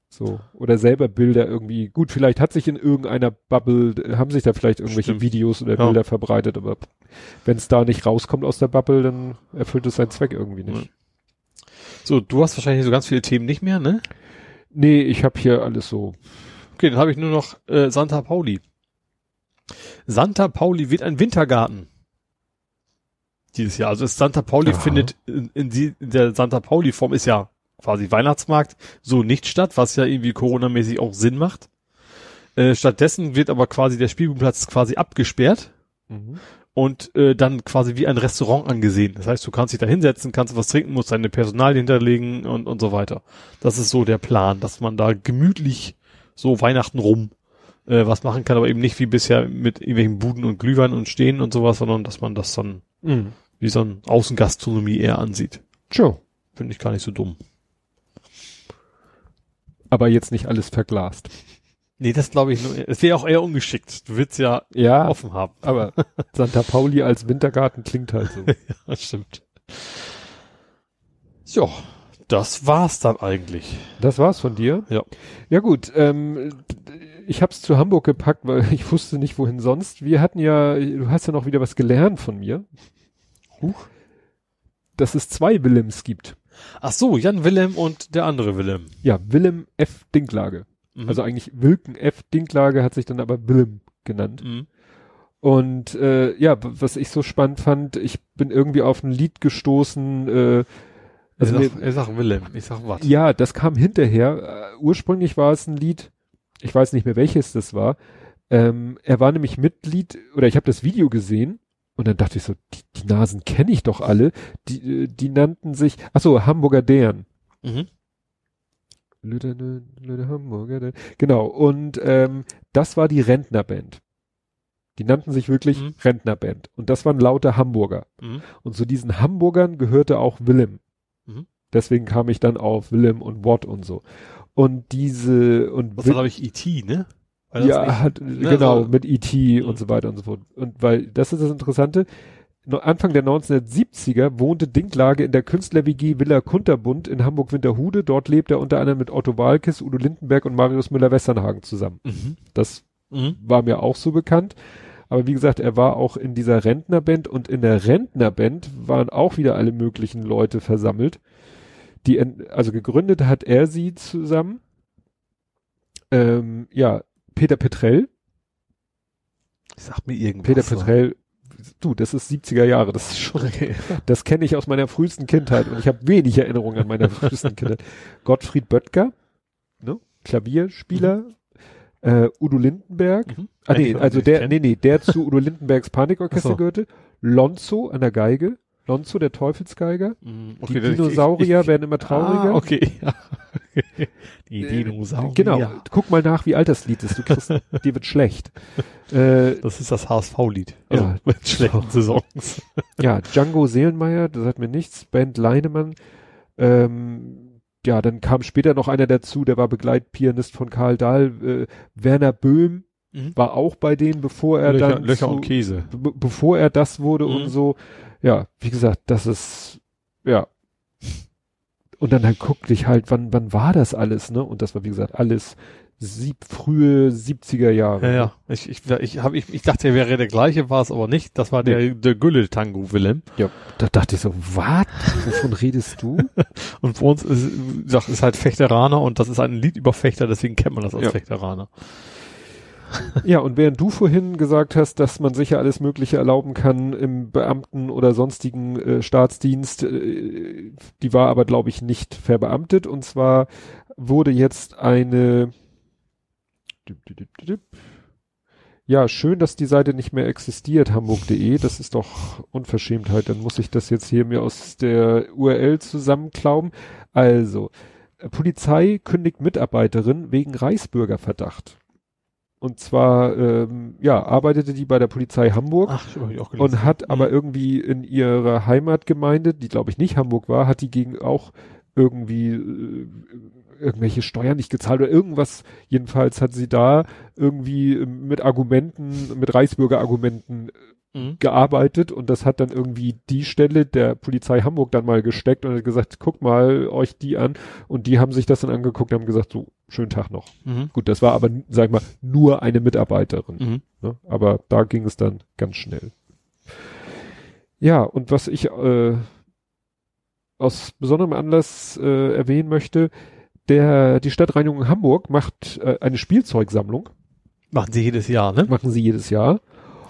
So. Oder selber Bilder irgendwie. Gut, vielleicht hat sich in irgendeiner Bubble, haben sich da vielleicht irgendwelche Stimmt. Videos oder Ja. Bilder verbreitet, aber wenn es da nicht rauskommt aus der Bubble, dann erfüllt es seinen Zweck irgendwie nicht. So, du hast wahrscheinlich so ganz viele Themen nicht mehr, ne? Nee, ich habe hier alles so. Okay, dann habe ich nur noch äh, Santa Pauli. Santa Pauli wird ein Wintergarten. Dieses Jahr. Also das Santa Pauli Aha. findet in, in, die, in der Santa Pauli Form ist ja quasi Weihnachtsmarkt so nicht statt, was ja irgendwie Corona-mäßig auch Sinn macht. Äh, stattdessen wird aber quasi der Spielplatz quasi abgesperrt und äh, dann quasi wie ein Restaurant angesehen. Das heißt, du kannst dich da hinsetzen, kannst was trinken, musst deine Personal hinterlegen und, und so weiter. Das ist so der Plan, dass man da gemütlich so Weihnachten rum äh, was machen kann, aber eben nicht wie bisher mit irgendwelchen Buden und Glühwein und Stehen und sowas, sondern dass man das dann Mhm. Wie so ein Außengastronomie eher ansieht. Tja, finde ich gar nicht so dumm. Aber jetzt nicht alles verglast. Nee, das glaube ich nur. Es wäre auch eher ungeschickt. Du willst ja Ja, offen haben. aber Santa Pauli als Wintergarten klingt halt so. Ja, stimmt. Ja, das war's dann eigentlich. Das war's von dir? Ja. Ja gut, ähm, ich hab's zu Hamburg gepackt, weil ich wusste nicht, wohin sonst. Wir hatten ja, du hast ja noch wieder was gelernt von mir. Huch. Dass es zwei Willems gibt. Ach so, Jan Willem und der andere Willem. Ja, Willem F. Dinklage. Mhm. Also eigentlich Wilken F. Dinklage hat sich dann aber Willem genannt. mhm. Und äh, ja, was ich so spannend fand, ich bin irgendwie auf ein Lied gestoßen, äh, also mir, ich, sag, ich sag Willem, ich sag was. ja, das kam hinterher. Äh, ursprünglich war es ein Lied, ich weiß nicht mehr welches das war. Ähm, er war nämlich Mitglied, oder ich habe das Video gesehen und dann dachte ich so, die, die Nasen kenne ich doch alle. Die, äh, die nannten sich, ach so, Hamburger Dären. Mhm. Lüde, Lüde, Hamburger Dären. Genau, und ähm, das war die Rentnerband. Die nannten sich wirklich Mhm. Rentnerband. Und das waren lauter Hamburger. Mhm. Und zu diesen Hamburgern gehörte auch Willem. Mhm. Deswegen kam ich dann auf Willem und Watt und so. Und diese und Will- war, glaube ich, E.T., ne? Ja, nicht? hat, Ne, genau, so- mit E.T. Mhm. und so weiter und so fort. Und weil, das ist das Interessante, Anfang der 1970er wohnte Dinklage in der Künstler-WG Villa Kunterbund in Hamburg-Winterhude. Dort lebt er unter anderem mit Otto Walkes, Udo Lindenberg und Marius Müller-Westernhagen zusammen. Mhm. Das Mhm. war mir auch so bekannt. Aber wie gesagt, er war auch in dieser Rentnerband und in der Rentnerband waren auch wieder alle möglichen Leute versammelt. Die, also gegründet hat er sie zusammen. Ähm, ja, Peter Petrell. Sag mir irgendwas. Peter Petrell, du, das ist 70er Jahre, das ist schon, das kenne ich aus meiner frühesten Kindheit und ich habe wenig Erinnerungen an meiner frühesten Kindheit. Gottfried Böttger, ne? Klavierspieler, äh, Udo Lindenberg, Mhm. Ah, nee, also der, nee, nee, der zu Udo Lindenbergs Panikorchester so. gehörte. Lonzo an der Geige. Lonzo, der Teufelsgeiger. Mhm. Die das- ich- Dinosaurier ich- werden immer trauriger. Ah, okay. ja. Die Dinosaurier. Genau. Guck mal nach, wie alt das Lied ist. Du kriegst, dir wird schlecht. Äh, Das ist das HSV-Lied. Also Ja. mit schlechten Saisons. ja, Django Seelenmeier, das sagt mir nichts. Band Leinemann. Ähm, ja, dann kam später noch einer dazu, der war Begleitpianist von Karl Dahl. Äh, Werner Böhm Mhm. war auch bei denen, bevor er Löcher, dann Löcher zu, und Käse. be bevor er das wurde Mhm. und so. Ja, wie gesagt, das ist, ja. Und dann, dann guckte ich halt, wann, wann war das alles, ne? Und das war, wie gesagt, alles sieb, frühe 70er Jahre. Ja, ja. Ich, ich, ich, hab, ich, ich dachte, er wäre der gleiche, war es aber nicht. Das war der, der Gülle-Tango Willem. ja. Da dachte ich so, was? Wovon redest du? Und für uns ist, gesagt, ist halt Fechteraner und das ist ein Lied über Fechter, deswegen kennt man das als Ja. Fechteraner. Ja, und während du vorhin gesagt hast, dass man sich ja alles Mögliche erlauben kann im Beamten- oder sonstigen äh, Staatsdienst, äh, die war aber, glaube ich, nicht verbeamtet. Und zwar wurde jetzt eine. Ja, schön, dass die Seite nicht mehr existiert, hamburg.de. Das ist doch Unverschämtheit. Dann muss ich das jetzt hier mir aus der URL zusammenklauben. Also, Polizei kündigt Mitarbeiterin wegen Reichsbürgerverdacht. Und zwar, ähm, ja, arbeitete die bei der Polizei Hamburg Ach, ich auch und hat aber Mhm. irgendwie in ihrer Heimatgemeinde, die glaube ich nicht Hamburg war, hat die gegen auch irgendwie äh, irgendwelche Steuern nicht gezahlt oder irgendwas. Jedenfalls hat sie da irgendwie äh, mit Argumenten, mit Reichsbürgerargumenten Mhm. gearbeitet und das hat dann irgendwie die Stelle der Polizei Hamburg dann mal gesteckt und hat gesagt, guck mal euch die an und die haben sich das dann angeguckt und haben gesagt, so, schönen Tag noch. Mhm. Gut, das war aber, sag ich mal, nur eine Mitarbeiterin. Mhm. Ne? Aber da ging es dann ganz schnell. Ja, und was ich äh, aus besonderem Anlass äh, erwähnen möchte, der die Stadtreinigung Hamburg macht äh, eine Spielzeugsammlung, Machen sie jedes Jahr, ne? machen sie jedes Jahr.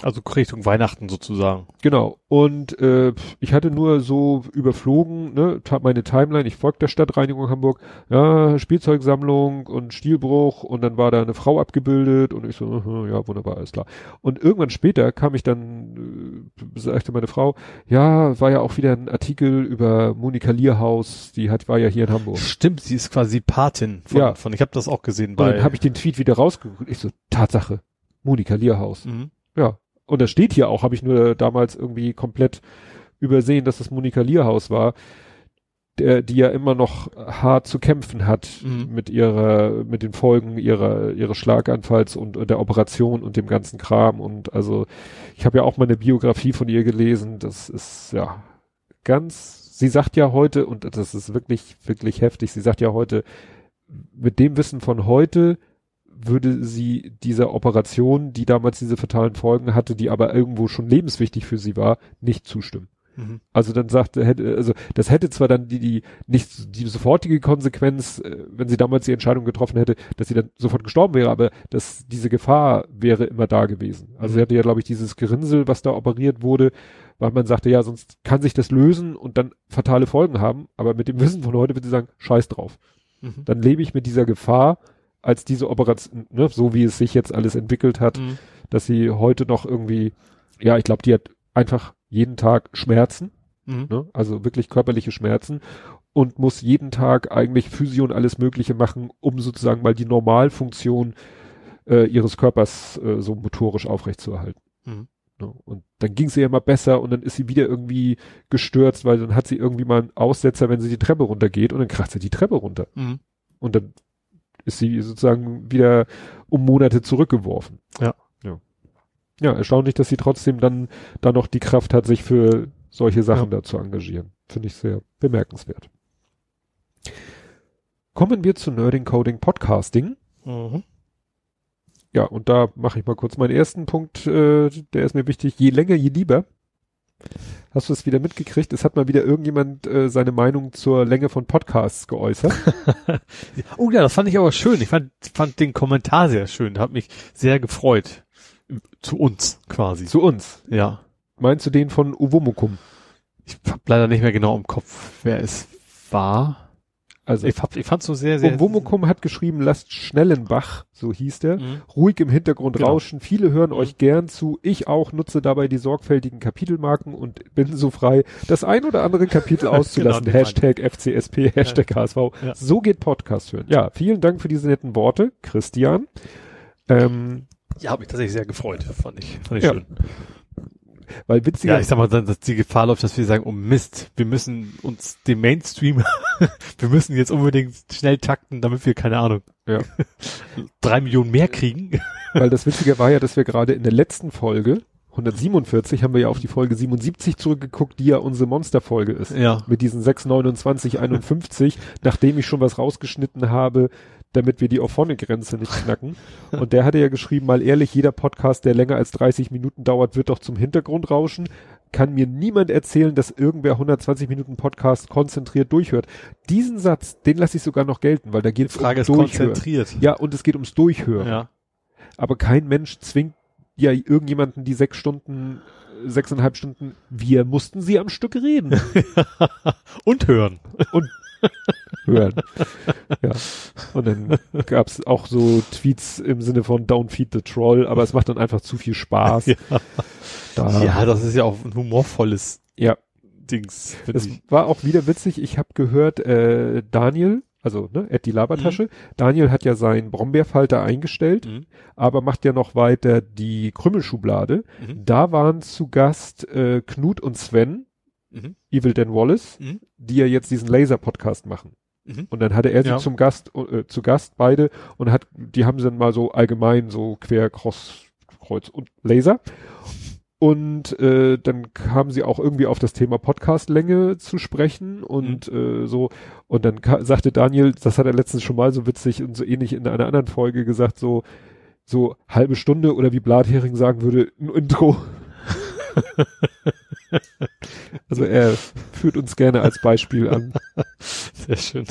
Also Richtung Weihnachten sozusagen. Genau. Und äh, ich hatte nur so überflogen, ne, meine Timeline, ich folge der Stadtreinigung Hamburg, ja, Spielzeugsammlung und Stilbruch und dann war da eine Frau abgebildet und ich so, ja, wunderbar, alles klar. Und irgendwann später kam ich dann, äh, sagte meine Frau, ja, war ja auch wieder ein Artikel über Monika Lierhaus, die hat, war ja hier in Hamburg. Stimmt, sie ist quasi Patin von, Ja. von ich habe das auch gesehen Und bei. dann habe ich den Tweet wieder rausgeguckt. Ich so, Tatsache, Monika Lierhaus. mhm. Ja. Und das steht hier auch, habe ich nur damals irgendwie komplett übersehen, dass das Monika Lierhaus war. der, die ja immer noch hart zu kämpfen hat Mhm. mit ihrer, mit den Folgen ihrer, ihres Schlaganfalls und, und der Operation und dem ganzen Kram. Und also, ich habe ja auch mal eine Biografie von ihr gelesen. Das ist ja ganz, sie sagt ja heute, und das ist wirklich, wirklich heftig, sie sagt ja heute, mit dem Wissen von heute würde sie dieser Operation, die damals diese fatalen Folgen hatte, die aber irgendwo schon lebenswichtig für sie war, nicht zustimmen. Mhm. Also dann sagte, hätte, also das hätte zwar dann die, die nicht die sofortige Konsequenz, äh, wenn sie damals die Entscheidung getroffen hätte, dass sie dann sofort gestorben wäre, aber dass diese Gefahr wäre immer da gewesen. Also sie hatte ja, glaube ich, dieses Gerinnsel, was da operiert wurde, weil man sagte, ja, sonst kann sich das lösen und dann fatale Folgen haben, aber mit dem Wissen von heute würde sie sagen, scheiß drauf. Mhm. Dann lebe ich mit dieser Gefahr, als diese Operation, ne, so wie es sich jetzt alles entwickelt hat, Mhm. dass sie heute noch irgendwie, ja, ich glaube, die hat einfach jeden Tag Schmerzen Mhm. ne? also wirklich körperliche Schmerzen und muss jeden Tag eigentlich Physio und alles Mögliche machen, um sozusagen mal die Normalfunktion äh, ihres Körpers äh, so motorisch aufrechtzuerhalten. Mhm. Ne? Und dann ging es ihr immer besser und dann ist sie wieder irgendwie gestürzt, weil dann hat sie irgendwie mal einen Aussetzer, wenn sie die Treppe runtergeht und dann kracht sie die Treppe runter Mhm. und dann ist sie sozusagen wieder um Monate zurückgeworfen. Ja. Ja, ja erstaunlich, dass sie trotzdem dann da noch die Kraft hat, sich für solche Sachen da zu engagieren. Finde ich sehr bemerkenswert. Kommen wir zu Nerding Coding Podcasting. Mhm. Ja, und da mache ich mal kurz meinen ersten Punkt, äh, der ist mir wichtig. Je länger, je lieber. Hast du es wieder mitgekriegt? Es hat mal wieder irgendjemand äh, seine Meinung zur Länge von Podcasts geäußert. Oh ja, das fand ich aber schön. Ich fand, fand den Kommentar sehr schön. Hat mich sehr gefreut. Zu uns quasi. Zu uns. ja. Meinst du den von Uwomukum? Ich hab leider nicht mehr genau im Kopf, wer es war. Also Ich, hab, ich fand so sehr, sehr. Uwomukum hat geschrieben, lasst Schnellenbach, so hieß der, Mhm. ruhig im Hintergrund Genau. rauschen. Viele hören Mhm. euch gern zu. Ich auch nutze dabei die sorgfältigen Kapitelmarken und bin so frei, das ein oder andere Kapitel auszulassen. Genau, Hashtag FCSP, Hashtag HSV. Ja. So geht Podcast hören. Ja, vielen Dank für diese netten Worte, Christian. Ähm, Ja, habe mich tatsächlich sehr gefreut. Fand ich, fand ich Ja. schön. Weil witziger, Ja, ich sag mal, dann, dass die Gefahr läuft, dass wir sagen, oh Mist, wir müssen uns dem Mainstream, wir müssen jetzt unbedingt schnell takten, damit wir, keine Ahnung, Ja. drei Millionen mehr kriegen. weil das Witzige war ja, dass wir gerade in der letzten Folge, 147, haben wir ja auf die Folge 77 zurückgeguckt, die ja unsere Monsterfolge ist. Ja. mit diesen 6, 29, 51, nachdem ich schon was rausgeschnitten habe, damit wir die Ophonic-Grenze nicht knacken. Und der hatte ja geschrieben, mal ehrlich, jeder Podcast, der länger als 30 Minuten dauert, wird doch zum Hintergrund rauschen. Kann mir niemand erzählen, dass irgendwer 120 Minuten Podcast konzentriert durchhört. Diesen Satz, den lasse ich sogar noch gelten, weil da geht es Frage ist Durchhören. konzentriert. Ja, und es geht ums Durchhören. Ja. Aber kein Mensch zwingt ja irgendjemanden die sechs Stunden, sechseinhalb Stunden, wir mussten sie am Stück reden. Und hören. Hören. ja. Und dann gab's auch so Tweets im Sinne von Don't feed the troll, aber es macht dann einfach zu viel Spaß. Ja. Da, Ja, das ist ja auch ein humorvolles ja. Dings. Es ich. war auch wieder witzig. Ich habe gehört, äh, Daniel, also ne, Ed die Labertasche, Daniel hat ja seinen Brombeerfalter eingestellt, Mhm. aber macht ja noch weiter die Krümmelschublade. Mhm. Da waren zu Gast äh, Knut und Sven, Mhm. Evil Dan Wallace, Mhm. die ja jetzt diesen Laser-Podcast machen. Mhm. Und dann hatte er sie Ja. zum Gast, äh, zu Gast beide und hat, die haben sie dann mal so allgemein so quer, Cross, Kreuz und Laser. Und äh, dann kamen sie auch irgendwie auf das Thema Podcastlänge zu sprechen und äh, so. Und dann sagte Daniel, das hat er letztens schon mal so witzig und so ähnlich in einer anderen Folge gesagt, so so halbe Stunde oder wie Blathering sagen würde, ein Intro. also er führt uns gerne als Beispiel an. Sehr schön.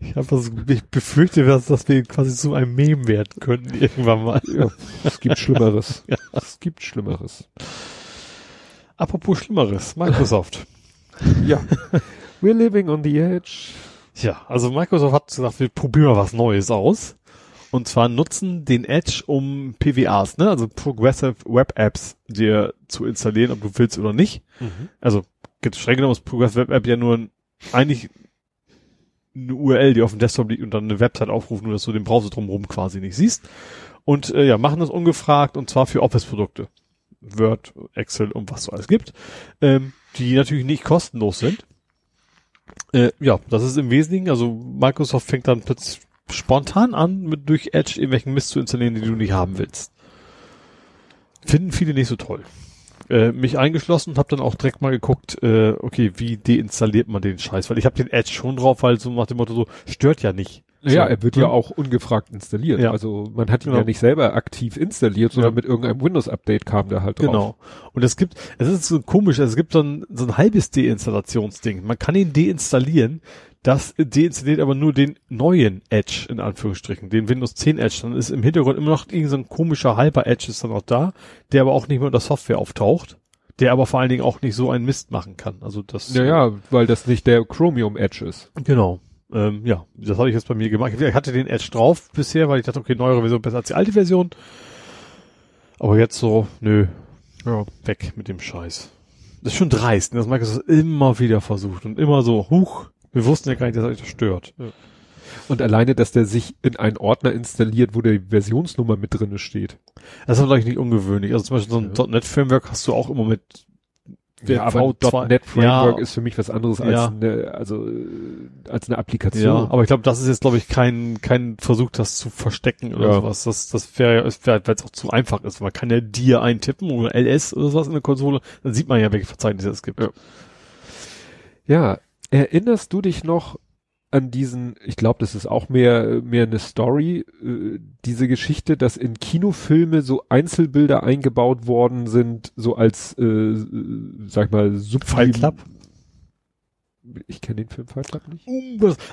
Ich habe das, ich befürchte, dass, dass wir quasi zu einem Meme werden könnten irgendwann mal. Ja, es gibt Schlimmeres. Ja. Es gibt Schlimmeres. Apropos Schlimmeres, Microsoft. Ja. We're living on the edge. Ja, also Microsoft hat gesagt, wir probieren mal was Neues aus. Und zwar nutzen den Edge, um PWAs, ne, also Progressive Web Apps, dir zu installieren, ob du willst oder nicht. Also, geht streng genommen ist Progressive Web App ja nur ein, eigentlich eine URL, die auf dem Desktop liegt und dann eine Website aufruft, nur dass du den Browser drumherum quasi nicht siehst. Und äh, ja, machen das ungefragt und zwar für Office-Produkte. Word, Excel und was so alles gibt, ähm, die natürlich nicht kostenlos sind. Äh, ja, das ist im Wesentlichen, also Microsoft fängt dann plötzlich spontan an, mit durch Edge irgendwelchen Mist zu installieren, den du nicht haben willst. Finden viele nicht so toll. Äh, mich eingeschlossen und habe dann auch direkt mal geguckt, äh, okay, wie deinstalliert man den Scheiß? Weil ich habe den Edge schon drauf, weil so nach dem Motto so, stört ja nicht. Ja, so, er wird ne? ja auch ungefragt installiert. Ja. Also man hat ihn Genau. ja nicht selber aktiv installiert, sondern Ja. mit irgendeinem Windows-Update kam der halt drauf. Genau. Und es gibt, es ist so komisch, es gibt so ein, so ein halbes Deinstallationsding. Man kann ihn deinstallieren, das deinstalliert aber nur den neuen Edge, in Anführungsstrichen, den Windows 10 Edge. Dann ist im Hintergrund immer noch irgendein so ein komischer halber Edge ist dann noch da, der aber auch nicht mehr unter Software auftaucht, der aber vor allen Dingen auch nicht so einen Mist machen kann. Also das. Ja, ja, weil das nicht der Chromium Edge ist. Genau. Ähm, ja, das habe ich jetzt bei mir gemacht. Ich hatte den Edge drauf bisher, weil ich dachte, okay, neuere Version besser als die alte Version. Aber jetzt so, nö, Ja. weg mit dem Scheiß. Das ist schon dreist, ne, dass Microsoft immer wieder versucht und immer so, huch, wir wussten ja gar nicht, dass euch das stört. Und alleine, dass der sich in einen Ordner installiert, wo die Versionsnummer mit drinne steht. Das ist vielleicht nicht ungewöhnlich. Also zum Beispiel so ein Ja. .NET-Framework hast du auch immer mit Ja, aber ein V2 .NET Framework ja, ist für mich was anderes als Ja. eine, also, äh, als eine Applikation. Ja, aber ich glaube, das ist jetzt, glaube ich, kein, kein Versuch, das zu verstecken oder Ja. sowas. Das, das wäre, es wäre, weil es auch zu einfach ist. Man kann ja dir eintippen oder LS oder sowas in der Konsole, dann sieht man ja, welche Verzeichnisse es gibt. Ja. Erinnerst du dich noch an diesen, ich glaube, das ist auch mehr, mehr eine Story, äh, diese Geschichte, dass in Kinofilme so Einzelbilder eingebaut worden sind, so als, äh, sag ich mal, Club? Ich kenne den Film Fight Club nicht.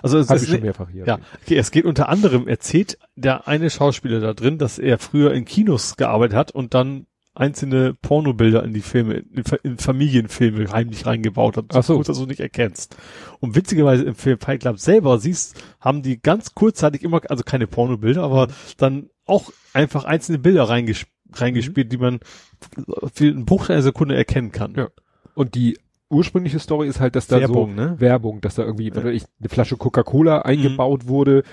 Also es Habe ist ich schon mehrfach hier. Ja, okay, es geht unter anderem, erzählt der eine Schauspieler da drin, dass er früher in Kinos gearbeitet hat und dann einzelne Pornobilder in die Filme, in, Fa- in Familienfilme heimlich reingebaut hat, so. kurz, dass du nicht erkennst. Und witzigerweise im Film Fight Club selber siehst, haben die ganz kurzzeitig immer, also keine Pornobilder, aber dann auch einfach einzelne Bilder reinges reingespielt, die man für einen Bruchteil einer Sekunde erkennen kann. Ja. Und die ursprüngliche Story ist halt, dass da Werbung, so ne? Werbung, dass da irgendwie, Ja. ich, eine Flasche Coca-Cola eingebaut wurde.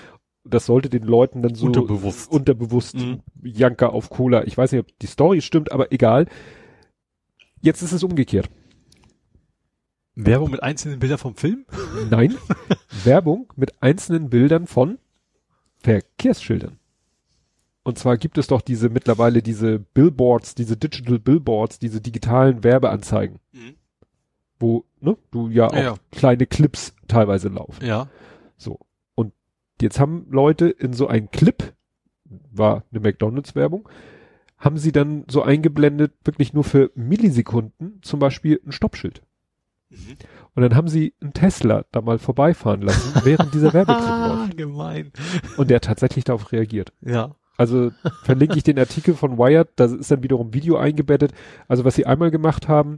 Das sollte den Leuten dann so Unterbewusst. unterbewusst Mhm. Janker auf Cola. Ich weiß nicht, ob die Story stimmt, aber egal. Jetzt ist es umgekehrt. Werbung mit einzelnen Bildern vom Film? Nein, Werbung mit einzelnen Bildern von Verkehrsschildern. Und zwar gibt es doch diese mittlerweile diese Billboards, diese Digital Billboards, diese digitalen Werbeanzeigen, Mhm. wo ne, du ja auch Ja, ja. kleine Clips teilweise laufen. Ja. So. Jetzt haben Leute in so einen Clip, war eine McDonalds-Werbung, haben sie dann so eingeblendet, wirklich nur für Millisekunden, zum Beispiel ein Stoppschild. Mhm. Und dann haben sie einen Tesla da mal vorbeifahren lassen, während dieser Werbeclip läuft. Ah, gemein. Und der hat tatsächlich darauf reagiert. Ja. Also verlinke ich den Artikel von Wired, da ist dann wiederum Video eingebettet. Also was sie einmal gemacht haben,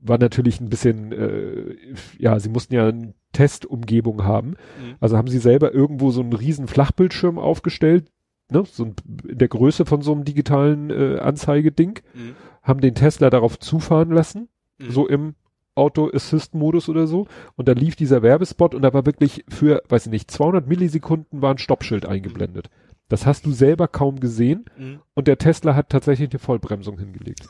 war natürlich ein bisschen, äh, ja, sie mussten ja Testumgebung haben. Mhm. Also haben sie selber irgendwo so einen riesen Flachbildschirm aufgestellt, ne, so ein, in der Größe von so einem digitalen äh, Anzeigeding, Mhm. haben den Tesla darauf zufahren lassen, Mhm. so im Auto-Assist-Modus oder so. Und da lief dieser Werbespot und da war wirklich für, weiß ich nicht, 200 Millisekunden war ein Stoppschild eingeblendet. Das hast du selber kaum gesehen Mhm. und der Tesla hat tatsächlich eine Vollbremsung hingelegt.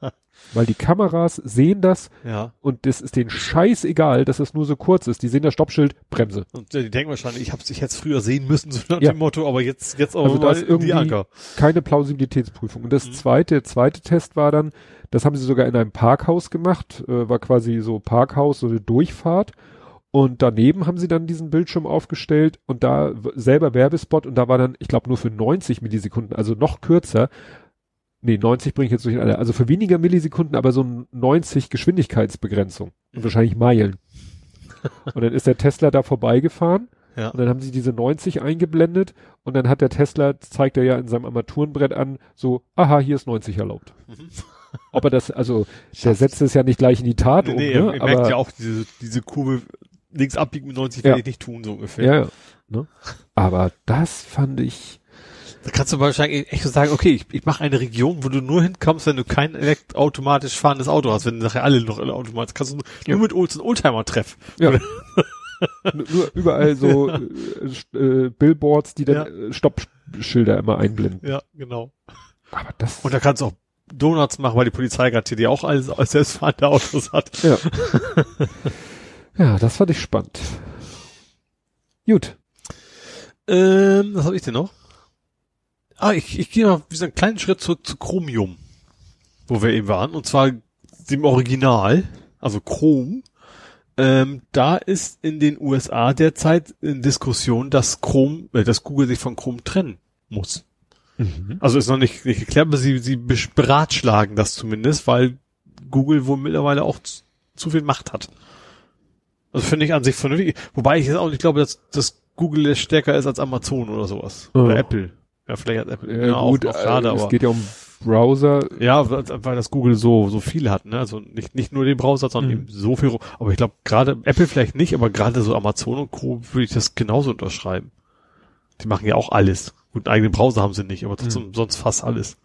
Weil die Kameras sehen das Ja. und das ist denen scheißegal, dass es nur so kurz ist. Die sehen das Stoppschild, Bremse. Und die denken wahrscheinlich, ich hab's, ich hätte es früher sehen müssen, so nach Ja. dem Motto, aber jetzt, jetzt auch Also da mal ist irgendwie- die Anker. Keine Plausibilitätsprüfung. Und das Mhm. zweite, der zweite Test war dann, das haben sie sogar in einem Parkhaus gemacht, äh, war quasi so Parkhaus, so eine Durchfahrt. Und daneben haben sie dann diesen Bildschirm aufgestellt und da selber Werbespot und da war dann, ich glaube, nur für 90 Millisekunden, also noch kürzer. Nee, 90 bringe ich jetzt durch alle. Also für weniger Millisekunden, aber so ein 90 Geschwindigkeitsbegrenzung. Und Mhm. wahrscheinlich Meilen. und dann ist der Tesla da vorbeigefahren Ja. und dann haben sie diese 90 eingeblendet und dann hat der Tesla, zeigt er ja in seinem Armaturenbrett an, so, aha, hier ist 90 erlaubt. Mhm. Ob er das, also, der setzt es ja nicht gleich in die Tat Nee, um, nee, ne? ihr aber, merkt ja auch diese, diese Kurve links abbiegen mit 90 Ja. werde ich nicht tun, so ungefähr. ja, ja, ne? Aber das fand ich, Da kannst du wahrscheinlich echt so sagen, okay, ich, ich mache eine Region, wo du nur hinkommst, wenn du kein automatisch fahrendes Auto hast, wenn nachher alle noch automatisch, kannst du nur, Ja. nur mit Old- so einen Oldtimer-Treff. ja. Nur überall so äh, äh, Billboards, die dann Ja. äh, Stoppschilder immer einblenden. Ja, genau. Aber das, Und da kannst du auch Donuts machen, weil die Polizei gerade hier die auch alles als selbstfahrende Autos hat. ja. Ja, das fand ich spannend. Gut. Ähm, was habe ich denn noch? Ah, ich, ich gehe mal wieder einen kleinen Schritt zurück zu Chromium, wo wir eben waren, und zwar dem Original, also Chrome. Ähm, da ist in den USA derzeit in Diskussion, dass Chrome, äh, dass Google sich von Chrome trennen muss. Mhm. Also ist noch nicht, nicht geklärt, aber sie, sie beratschlagen das zumindest, weil Google wohl mittlerweile auch zu, zu viel Macht hat. Also finde ich an sich vernünftig. Wobei ich jetzt auch nicht glaube, dass, dass Google stärker ist als Amazon oder sowas. Oh. Oder Apple. Ja, vielleicht hat Apple. Ja, gut, auch, auch gerade, äh, es aber. geht ja um Browser. Ja, weil weil das Google so, so viel hat, ne? Also nicht, nicht nur den Browser, sondern Mhm. eben so viel. Aber ich glaube, gerade Apple vielleicht nicht, aber gerade so Amazon und Co. würde ich das genauso unterschreiben. Die machen ja auch alles. Gut, einen eigenen Browser haben sie nicht, aber trotzdem Mhm. sonst fast alles.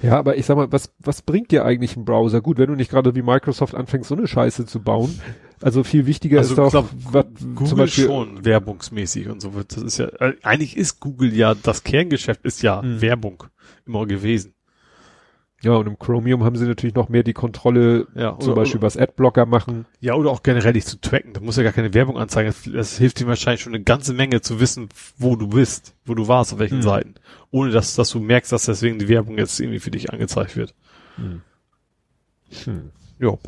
Ja, aber ich sag mal, was, was bringt dir eigentlich ein Browser? Gut, wenn du nicht gerade wie Microsoft anfängst, so eine Scheiße zu bauen. Also viel wichtiger Also ist doch, glaub, was, Google zum Beispiel, schon werbungsmäßig und so wird. Das ist ja, äh, eigentlich ist Google ja, das Kerngeschäft ist ja Mhm. Werbung immer gewesen. ja, und im Chromium haben sie natürlich noch mehr die Kontrolle, Ja, zum oder, Beispiel oder, was Adblocker machen. ja, oder auch generell dich zu tracken. Da muss ja gar keine Werbung anzeigen. Das, das hilft dir wahrscheinlich schon eine ganze Menge zu wissen, wo du bist, wo du warst, auf welchen Mhm. Seiten. Ohne dass, dass du merkst, dass deswegen die Werbung jetzt irgendwie für dich angezeigt wird. Hm. Ja.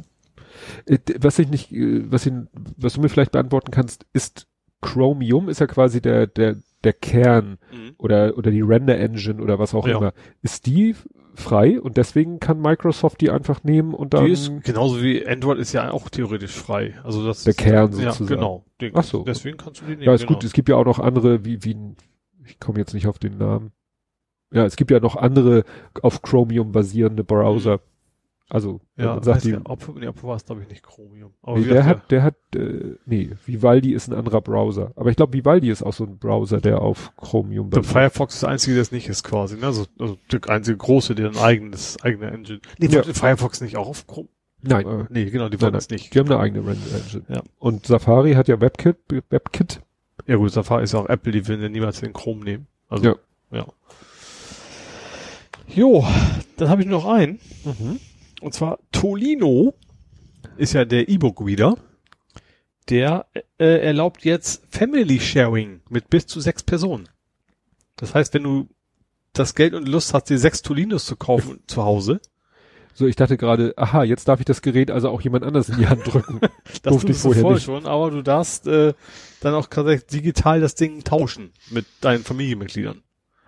Äh, Was ich nicht, äh, was, ich, was du mir vielleicht beantworten kannst, ist Chromium ist ja quasi der, der, der Kern oder, oder die Render Engine oder was auch Ja. immer. Ist die frei und deswegen kann Microsoft die einfach nehmen und dann Die ist genauso wie Android ist ja auch theoretisch frei. Also das Der ist, Kern ja, sozusagen. genau. Den, Ach so. Deswegen kannst du die nehmen. Ja, ist genau. gut. Es gibt ja auch noch andere, wie, wie, ich komme jetzt nicht auf den Namen. Ja, es gibt ja noch andere auf Chromium basierende Browser. Also, Ja, sagt, die, ob, nee, Oppo war es glaube ich nicht Chromium. Aber nee, der gesagt, hat, der hat, äh, nee, Vivaldi ist ein anderer Browser. Aber ich glaube, Vivaldi ist auch so ein Browser, der auf Chromium der basiert. Firefox ist der einzige, der es nicht ist quasi. Ne? Also, also der einzige große, der ein eigenes, eigene Engine. Nee, Ja. Firefox nicht auch auf Chrome? Nein, Äh, nee, genau, die wollen es nicht. die haben eine eigene Render Engine. Ja. Und Safari hat ja WebKit, WebKit. Ja gut, Safari ist ja auch Apple, die will ja niemals den Chrome nehmen. Also, Ja. ja. Jo, dann habe ich noch einen. Und zwar Tolino ist ja der E-Book-Reader. Der äh, erlaubt jetzt Family Sharing mit bis zu sechs Personen. Das heißt, wenn du das Geld und Lust hast, dir sechs Tolinos zu kaufen zu Hause, So, ich dachte gerade, aha, jetzt darf ich das Gerät also auch jemand anders in die Hand drücken. das Durfte ich vorher nicht. schon, aber du darfst äh, dann auch digital das Ding tauschen mit deinen Familienmitgliedern.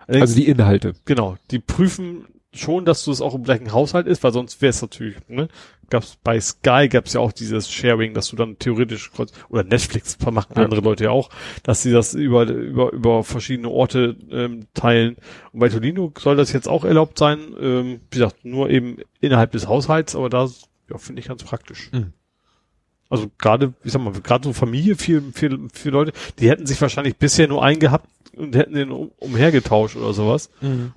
Allerdings- Also die Inhalte. Genau, die prüfen schon, dass du es auch im gleichen Haushalt ist, weil sonst wäre es natürlich, ne? Gab's bei Sky gab's ja auch dieses Sharing, dass du dann theoretisch kreuz- oder Netflix machen Ja. andere Leute ja auch, dass sie das über über über verschiedene Orte ähm, teilen. Und bei Tolino soll das jetzt auch erlaubt sein, ähm, wie gesagt, nur eben innerhalb des Haushalts, aber da ja, finde ich ganz praktisch. Mhm. Also gerade, ich sag mal, gerade so Familie, viel, viel, viele Leute, die hätten sich wahrscheinlich bisher nur eingehabt und hätten den um, umhergetauscht oder sowas.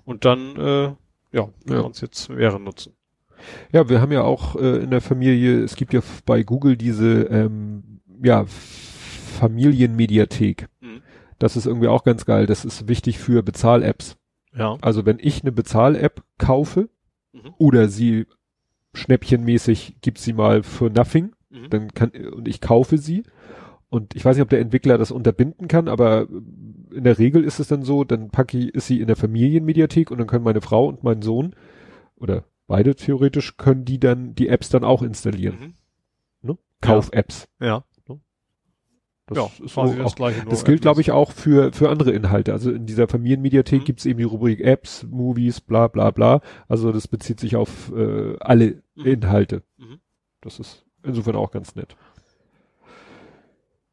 Und dann, äh, ja, kann Ja. man es jetzt mehrere nutzen. Ja, wir haben ja auch äh, in der Familie, es gibt ja bei Google diese ähm, ja, Familienmediathek. Mhm. Das ist irgendwie auch ganz geil. Das ist wichtig für Bezahl-Apps. Ja. Also wenn ich eine Bezahl-App kaufe Mhm. oder sie schnäppchenmäßig gibt sie mal für nothing, Mhm. dann kann und ich kaufe sie und ich weiß nicht, ob der Entwickler das unterbinden kann, aber in der Regel ist es dann so, dann packe ich, ist sie in der Familienmediathek und dann können meine Frau und mein Sohn oder beide theoretisch können die dann die Apps dann auch installieren. Mhm. Ne? Kauf-Apps. Ja. Das ja, ist quasi das auch, gleiche. das gilt, glaube ich, auch für, für andere Inhalte. Also in dieser Familienmediathek Mhm. gibt's eben die Rubrik Apps, Movies, bla bla bla. Also das bezieht sich auf äh, alle Mhm. Inhalte. Mhm. Das ist insofern auch ganz nett.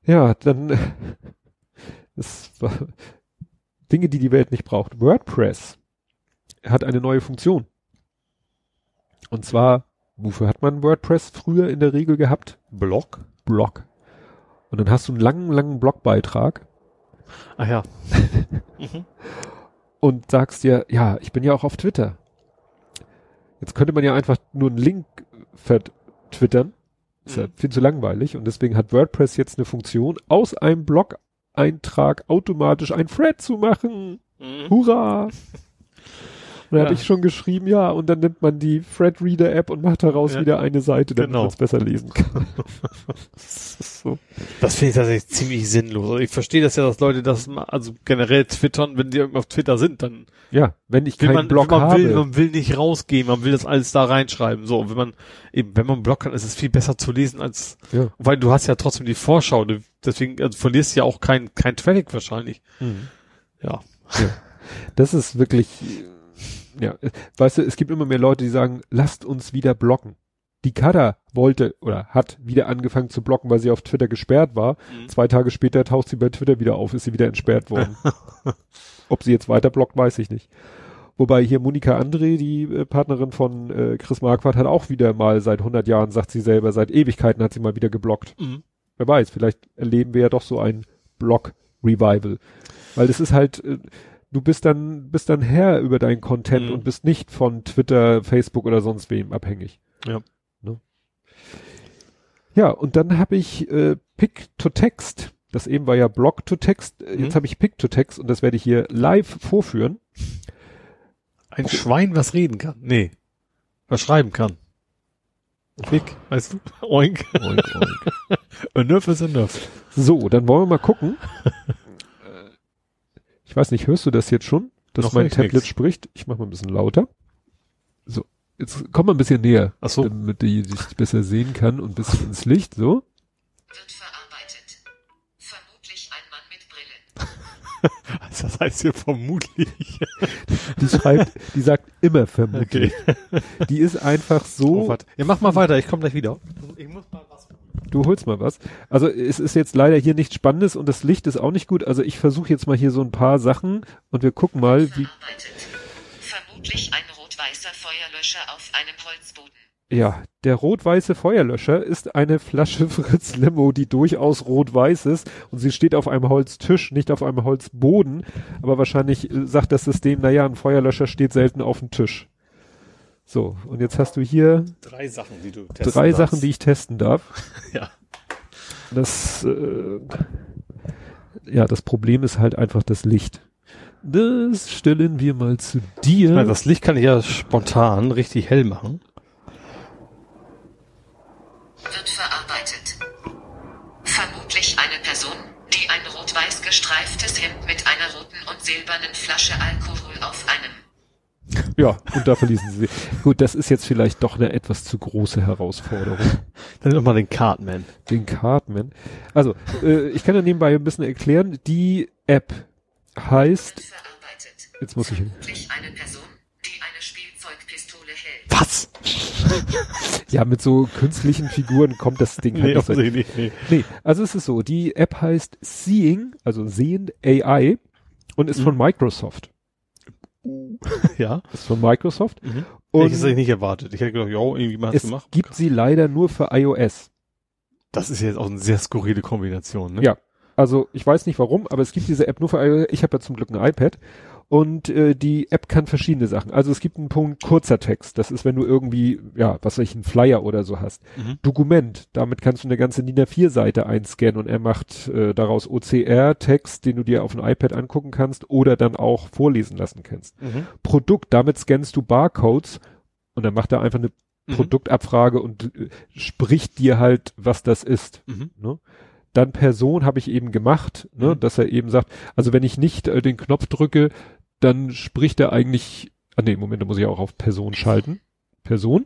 Ja, dann das war Dinge, die die Welt nicht braucht. WordPress hat eine neue Funktion. Und zwar, wofür hat man WordPress früher in der Regel gehabt? Blog? Blog. Und dann hast du einen langen, langen Blogbeitrag Ah ja. mhm. und sagst dir, ja, ich bin ja auch auf Twitter. Jetzt könnte man ja einfach nur einen Link vertwittern. Ist ja Mhm. viel zu langweilig. Und deswegen hat WordPress jetzt eine Funktion, aus einem Blog-Eintrag automatisch ein Thread zu machen. Mhm. Hurra! dann Ja. habe ich schon geschrieben, ja, und dann nimmt man die Fred Reader App und macht daraus Ja. wieder eine Seite, damit Genau. man es besser lesen kann. Das so. Das finde ich tatsächlich ziemlich sinnlos. Also ich verstehe das ja, dass Leute das mal, also generell twittern, wenn die auf Twitter sind, dann Ja, wenn ich will keinen man, Blog man habe. will, man will nicht rausgehen, man will das alles da reinschreiben. So, und wenn man eben, wenn man einen Blog hat, ist es viel besser zu lesen als, ja. weil du hast ja trotzdem die Vorschau, du, deswegen also verlierst du ja auch kein, kein Traffic wahrscheinlich. Mhm. Ja. Das ist wirklich, ja, weißt du, es gibt immer mehr Leute, die sagen, lasst uns wieder blocken. Die Kada wollte oder hat wieder angefangen zu blocken, weil sie auf Twitter gesperrt war. Mhm. Zwei Tage später taucht sie bei Twitter wieder auf, ist sie wieder entsperrt worden. Ob sie jetzt weiter blockt, weiß ich nicht. Wobei hier Monika André, die äh, Partnerin von äh, Chris Marquardt, hat auch wieder mal seit 100 Jahren, sagt sie selber, seit Ewigkeiten hat sie mal wieder geblockt. Mhm. Wer weiß, vielleicht erleben wir ja doch so ein Blog-Revival. Weil es ist halt, äh, du bist dann, bist dann Herr über deinen Content Mhm. und bist nicht von Twitter, Facebook oder sonst wem abhängig. Ja. Ne? Ja, und dann habe ich äh, Pick to Text. Das eben war ja Blog to Text. Äh, Mhm. Jetzt habe ich Pick to Text und das werde ich hier live vorführen. Ein Schwein, was reden kann. Nee. Was schreiben kann. Klick, weißt du? Oink. Oink, oink. Enough is enough. So, dann wollen wir mal gucken. Ich weiß nicht, hörst du das jetzt schon, dass Noch mein Tablet nix. spricht? Ich mache mal ein bisschen lauter. So, jetzt komm mal ein bisschen näher, Ach so. damit die dich besser sehen kann und ein bisschen ins Licht. So, wird verarbeitet. Vermutlich ein Mann mit Brille. Das heißt hier vermutlich. die schreibt, die sagt immer vermutlich. Die ist einfach Oh, so. warte. Ja, mach mal weiter, ich komme gleich wieder. Ich muss mal was. Du holst mal was. Also es ist jetzt leider hier nichts Spannendes und das Licht ist auch nicht gut. Also ich versuche jetzt mal hier so ein paar Sachen und wir gucken mal, wie. Vermutlich ein rot-weißer Feuerlöscher auf einem Holzboden. Ja, der rot-weiße Feuerlöscher ist eine Flasche Fritz Limo, die durchaus rot-weiß ist und sie steht auf einem Holztisch, nicht auf einem Holzboden, aber wahrscheinlich äh, sagt das System, naja, ein Feuerlöscher steht selten auf dem Tisch. So, und jetzt hast du hier Drei Sachen, die du drei Sachen, die ich testen darf. Ja. Das, äh, ja, das Problem ist halt einfach das Licht. Das stellen wir mal zu dir. Ich meine, das Licht kann ich ja spontan richtig hell machen. Wird verarbeitet. Vermutlich eine Person, die ein rot-weiß gestreiftes Hemd mit einer roten und silbernen Flasche Alkohol auf einem Ja, und da verließen sie. Gut, das ist jetzt vielleicht doch eine etwas zu große Herausforderung. Dann noch mal den Cartman. Den Cartman. Also, äh, ich kann ja nebenbei ein bisschen erklären. Die App heißt, jetzt muss ich, Vermutlich eine Person, die eine Spielzeugpistole hält. Was? ja, mit so künstlichen Figuren kommt das Ding halt Nee, nicht nee. Nee, also es ist so, die App heißt Seeing, also Sehend AI und ist von Microsoft. Ja. Ist von Microsoft. Mhm. Und ich hätte ich nicht erwartet. Ich hätte gedacht, ja, irgendwie mal es gemacht. gibt sie leider nur für iOS. Das ist jetzt auch eine sehr skurrile Kombination, ne? Ja. Also ich weiß nicht warum, aber es gibt diese App nur für iOS. Ich habe ja zum Glück ein iPad. Und äh, die App kann verschiedene Sachen. Also es gibt einen Punkt kurzer Text. Das ist, wenn du irgendwie, ja, was weiß ich, einen Flyer oder so hast. Mhm. Dokument. Damit kannst du eine ganze DIN A4-Seite einscannen und er macht äh, daraus OCR-Text, den du dir auf dem iPad angucken kannst oder dann auch vorlesen lassen kannst. Mhm. Produkt, damit scannst du Barcodes und dann macht er einfach eine Mhm. Produktabfrage und äh, spricht dir halt, was das ist. Mhm. Ne? Dann Person habe ich eben gemacht, ne, Mhm. dass er eben sagt, also wenn ich nicht äh, den Knopf drücke, dann spricht er eigentlich, ah nee, Moment, da muss ich auch auf Person schalten. Person?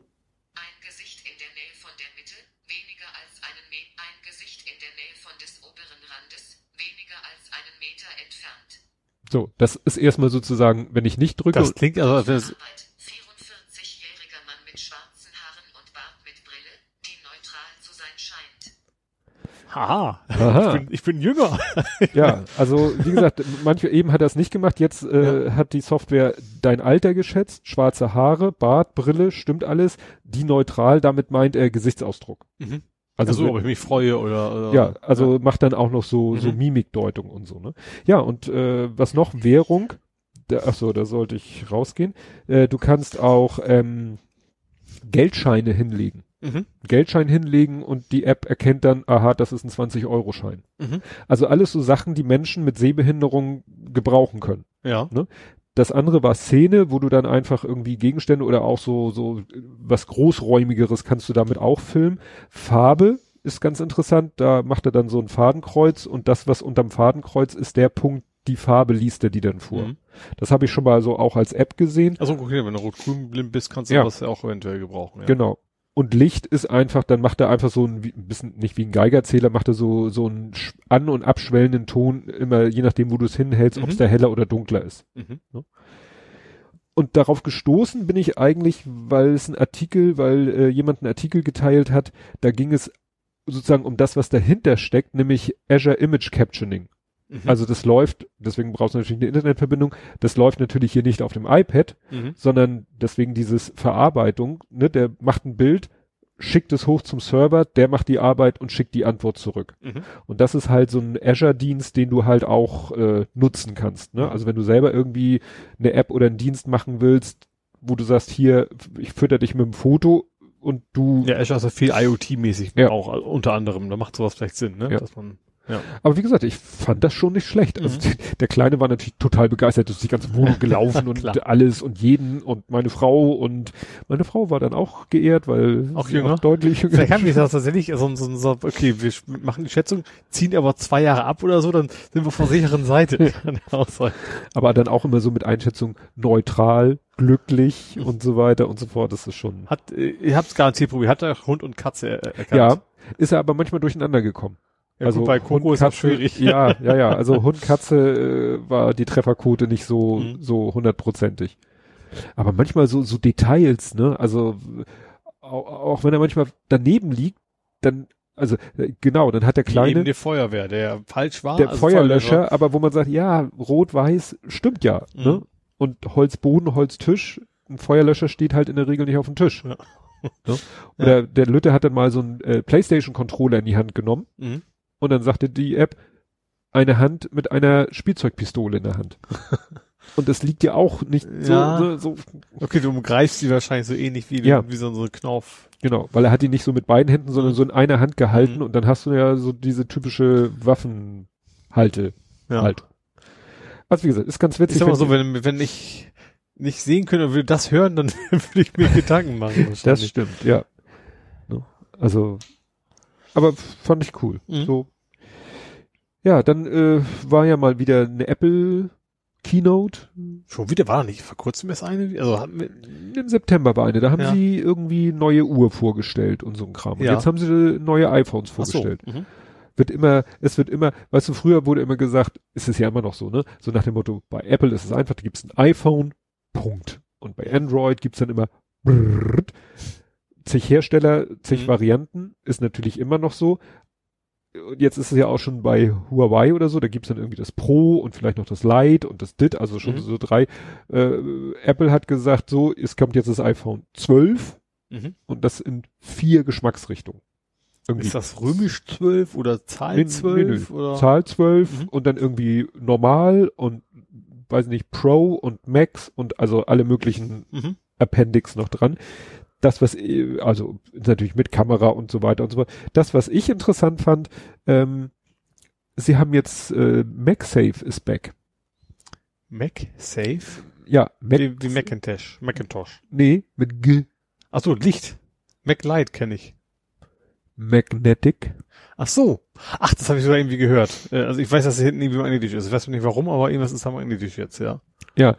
Ein Gesicht in der Nähe von der Mitte, weniger als einen Meter. Ein Gesicht in der Nähe von des oberen Randes, weniger als einen Meter entfernt. So, das ist erstmal sozusagen, wenn ich nicht drücke, Das klingt also, als wäre es, Arbeit. 44-jähriger Mann mit schwarzen Haaren und Bart mit Brille, die neutral zu sein scheint. Haha, Aha. Ich, bin, ich bin jünger. ja, also wie gesagt, manche eben hat er es nicht gemacht, jetzt äh, hat die Software dein Alter geschätzt, schwarze Haare, Bart, Brille, stimmt alles, die neutral, damit meint er Gesichtsausdruck. Mhm. Also, Also, ob ich mich freue oder, oder Ja, also macht dann auch noch so, so Mhm. Mimikdeutung und so, ne? Ja, und äh, was noch? Währung. Da, ach so, da sollte ich rausgehen. Äh, du kannst auch ähm, Geldscheine hinlegen. Mhm. Geldschein hinlegen und die App erkennt dann, aha, das ist ein 20-Euro-Schein. Mhm. Also alles so Sachen, die Menschen mit Sehbehinderung gebrauchen können. Ja. das andere war Szene, wo du dann einfach irgendwie Gegenstände oder auch so, so was großräumigeres kannst du damit auch filmen. Farbe ist ganz interessant, da macht er dann so ein Fadenkreuz und das, was unterm Fadenkreuz ist der Punkt, die Farbe liest er die dann vor. Mhm. Das habe ich schon mal so auch als App gesehen. Also okay, wenn du rot-grün blind bist, kannst du Ja. das ja auch eventuell gebrauchen. Ja. Genau. Und Licht ist einfach, dann macht er einfach so ein, ein bisschen, nicht wie ein Geigerzähler, macht er so, so einen an- und abschwellenden Ton, immer je nachdem, wo du es hinhältst, ob es Mhm. da heller oder dunkler ist. Mhm. Und darauf gestoßen bin ich eigentlich, weil es ein Artikel, weil äh, jemand einen Artikel geteilt hat, da ging es sozusagen um das, was dahinter steckt, nämlich Azure Image Captioning. Mhm. Also das läuft, deswegen brauchst du natürlich eine Internetverbindung, das läuft natürlich hier nicht auf dem iPad, Mhm. sondern deswegen dieses Verarbeitung, ne, der macht ein Bild, schickt es hoch zum Server, der macht die Arbeit und schickt die Antwort zurück. Mhm. Und das ist halt so ein Azure-Dienst, den du halt auch äh, nutzen kannst. Ne? Also wenn du selber irgendwie eine App oder einen Dienst machen willst, wo du sagst, hier, ich fütter dich mit dem Foto und du. Ja, Azure ist ja viel IoT-mäßig Ja. auch, also unter anderem. Da macht sowas vielleicht Sinn, ne? Ja. Dass man, ja. Aber wie gesagt, ich fand das schon nicht schlecht. Also Mhm. der Kleine war natürlich total begeistert, ist die ganze Wohnung gelaufen und alles und jeden und meine Frau und meine Frau war dann auch geehrt, weil Auch jünger? deutlich jünger. Vielleicht haben wir das tatsächlich so, so, so, okay, wir machen die Schätzung, ziehen aber zwei Jahre ab oder so, dann sind wir der sicheren Seite. Auch aber dann auch immer so mit Einschätzung neutral, glücklich und so weiter und so fort. Das ist schon. Hat, äh, ihr habt's garantiert probiert, hat er Hund und Katze er, erkannt? Ja, ist er aber manchmal durcheinander gekommen. Ja also gut, bei Coco ist das schwierig. Ja, ja, ja. Also Hund, Katze äh, war die Trefferquote nicht so Mhm. so hundertprozentig. Aber manchmal so so Details, ne? Also auch, auch wenn er manchmal daneben liegt, dann also äh, genau, dann hat der kleine die Feuerwehr, der falsch war. der also Feuerlöscher, aber wo man sagt, ja, rot-weiß stimmt ja, Mhm. ne? Und Holzboden, Holztisch, ein Feuerlöscher steht halt in der Regel nicht auf dem Tisch. Ja. Ne? Oder der Lütte hat dann mal so einen äh, Playstation-Controller in die Hand genommen Mhm. Und dann sagte die App, eine Hand mit einer Spielzeugpistole in der Hand. und das liegt ja auch nicht Ja. so, so, so, Okay, du greifst die wahrscheinlich so ähnlich wie, Ja. wie so, so ein Knauf. genau, weil er hat die nicht so mit beiden Händen, sondern so in einer Hand gehalten Mhm. und dann hast du ja so diese typische Waffenhalte. Ja. Halt. Also wie gesagt, ist ganz witzig. Mal wenn- so, wenn, wenn ich nicht sehen könnte und würde das hören, dann würde ich mir Gedanken machen. Das stimmt, ja. Also, aber fand ich cool. Mhm. So. Ja, dann äh, war ja mal wieder eine Apple Keynote. Schon wieder war nicht vor kurzem erst eine? Also hatten wir, Im September war eine. Da haben Ja. sie irgendwie neue Uhr vorgestellt und so ein Kram. Und Ja. jetzt haben sie neue iPhones ach so. vorgestellt. Mhm. Wird immer, es wird immer, weißt du, früher wurde immer gesagt, ist es ja immer noch so, ne? So nach dem Motto, bei Apple ist es einfach, da gibt's ein iPhone, Punkt. Und bei Android gibt's dann immer brrrt, zig Hersteller, zig Mhm. Varianten, ist natürlich immer noch so. Und jetzt ist es ja auch schon bei Huawei oder so, da gibt's dann irgendwie das Pro und vielleicht noch das Lite und das DIT, also schon Mhm. so drei. Äh, Apple hat gesagt, so, es kommt jetzt das iPhone 12 Mhm. und das in vier Geschmacksrichtungen. Irgendwie Ist das römisch 12 oder Zahl Men- 12 Menü. oder? Zahl 12 Mhm. und dann irgendwie normal und weiß nicht, Pro und Max und also alle möglichen Mhm. Appendix noch dran. Das, was, eh- also natürlich mit Kamera und so weiter und so fort. Das, was ich interessant fand, ähm, sie haben jetzt äh, MagSafe ist back. Mac Safe? Ja, Mac, Wie, wie Macintosh. Macintosh. nee, mit G. Ach so, Licht. Mac Light kenne ich. Magnetic. Ach so. Ach, das habe ich sogar irgendwie gehört. Äh, Also ich weiß, dass es hinten irgendwie magnetisch ist. Ich weiß nicht warum, aber irgendwas ist da magnetisch jetzt, ja. Ja,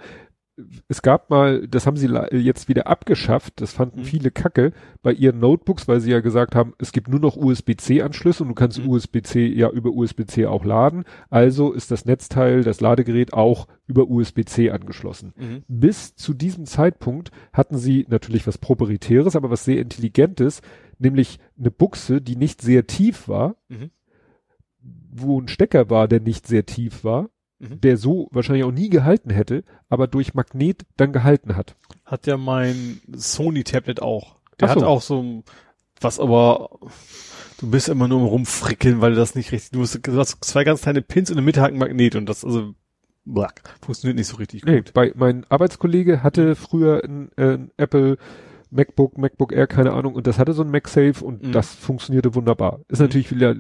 es gab mal, das haben sie jetzt wieder abgeschafft, das fanden Mhm. viele kacke bei ihren Notebooks, weil sie ja gesagt haben, es gibt nur noch USB-C-Anschlüsse und du kannst Mhm. USB-C ja über USB-C auch laden. Also ist das Netzteil, das Ladegerät auch über USB-C angeschlossen. Mhm. Bis zu diesem Zeitpunkt hatten sie natürlich was Proprietäres, aber was sehr Intelligentes, nämlich eine Buchse, die nicht sehr tief war, Mhm. wo ein Stecker war, der nicht sehr tief war, Mhm. der so wahrscheinlich auch nie gehalten hätte, aber durch Magnet dann gehalten hat. Hat ja mein Sony Tablet auch. Der so. hat auch so ein, was aber, du bist immer nur am rumfrickeln, weil das nicht richtig, du musst, du hast zwei ganz kleine Pins und in der Mitte hat ein Magnet und das, also, black, funktioniert nicht so richtig Nee, gut. bei, mein Arbeitskollege hatte früher ein, äh, ein Apple MacBook, MacBook Air, keine Ahnung, und das hatte so ein MagSafe und Mhm. das funktionierte wunderbar. Ist natürlich wieder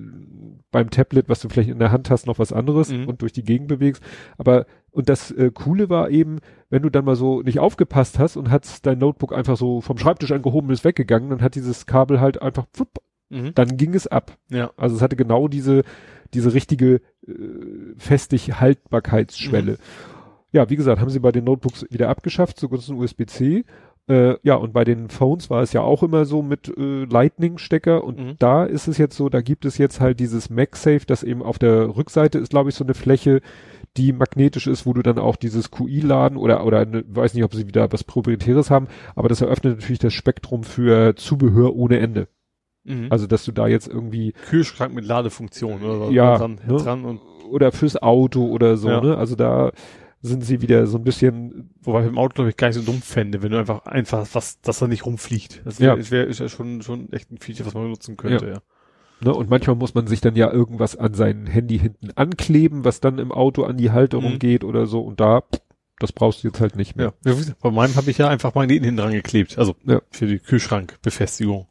beim Tablet, was du vielleicht in der Hand hast, noch was anderes Mhm. und durch die Gegend bewegst. Aber, und das äh, Coole war eben, wenn du dann mal so nicht aufgepasst hast und hast dein Notebook einfach so vom Schreibtisch angehoben und ist weggegangen, dann hat dieses Kabel halt einfach, flupp, Mhm. dann ging es ab. Ja. Also es hatte genau diese, diese richtige äh, festig Haltbarkeitsschwelle. Ja, wie gesagt, haben sie bei den Notebooks wieder abgeschafft, zugunsten USB-C. Äh, ja, und bei den Phones war es ja auch immer so mit äh, Lightning-Stecker und Mhm. da ist es jetzt so, da gibt es jetzt halt dieses MagSafe, das eben auf der Rückseite ist, glaube ich, so eine Fläche, die magnetisch ist, wo du dann auch dieses QI laden oder, oder eine, weiß nicht, ob sie wieder was Proprietäres haben, aber das eröffnet natürlich das Spektrum für Zubehör ohne Ende. Mhm. Also, dass du da jetzt irgendwie Kühlschrank mit Ladefunktion oder so Ja, dran, ne? dran und oder fürs Auto oder so, Ja. ne? Also da sind sie wieder so ein bisschen, wobei ich im Auto glaube ich gar nicht so dumm fände, wenn du einfach einfach was, dass er nicht rumfliegt. Das Ja. wäre wär, ist ja schon schon echt ein Feature, was man benutzen könnte, ja. ne? Und manchmal muss man sich dann ja irgendwas an sein Handy hinten ankleben, was dann im Auto an die Halterung Mhm. geht oder so. Und da, das brauchst du jetzt halt nicht mehr. Ja. Bei meinem habe ich ja einfach Magneten hinten dran geklebt, also Ja. für die Kühlschrankbefestigung.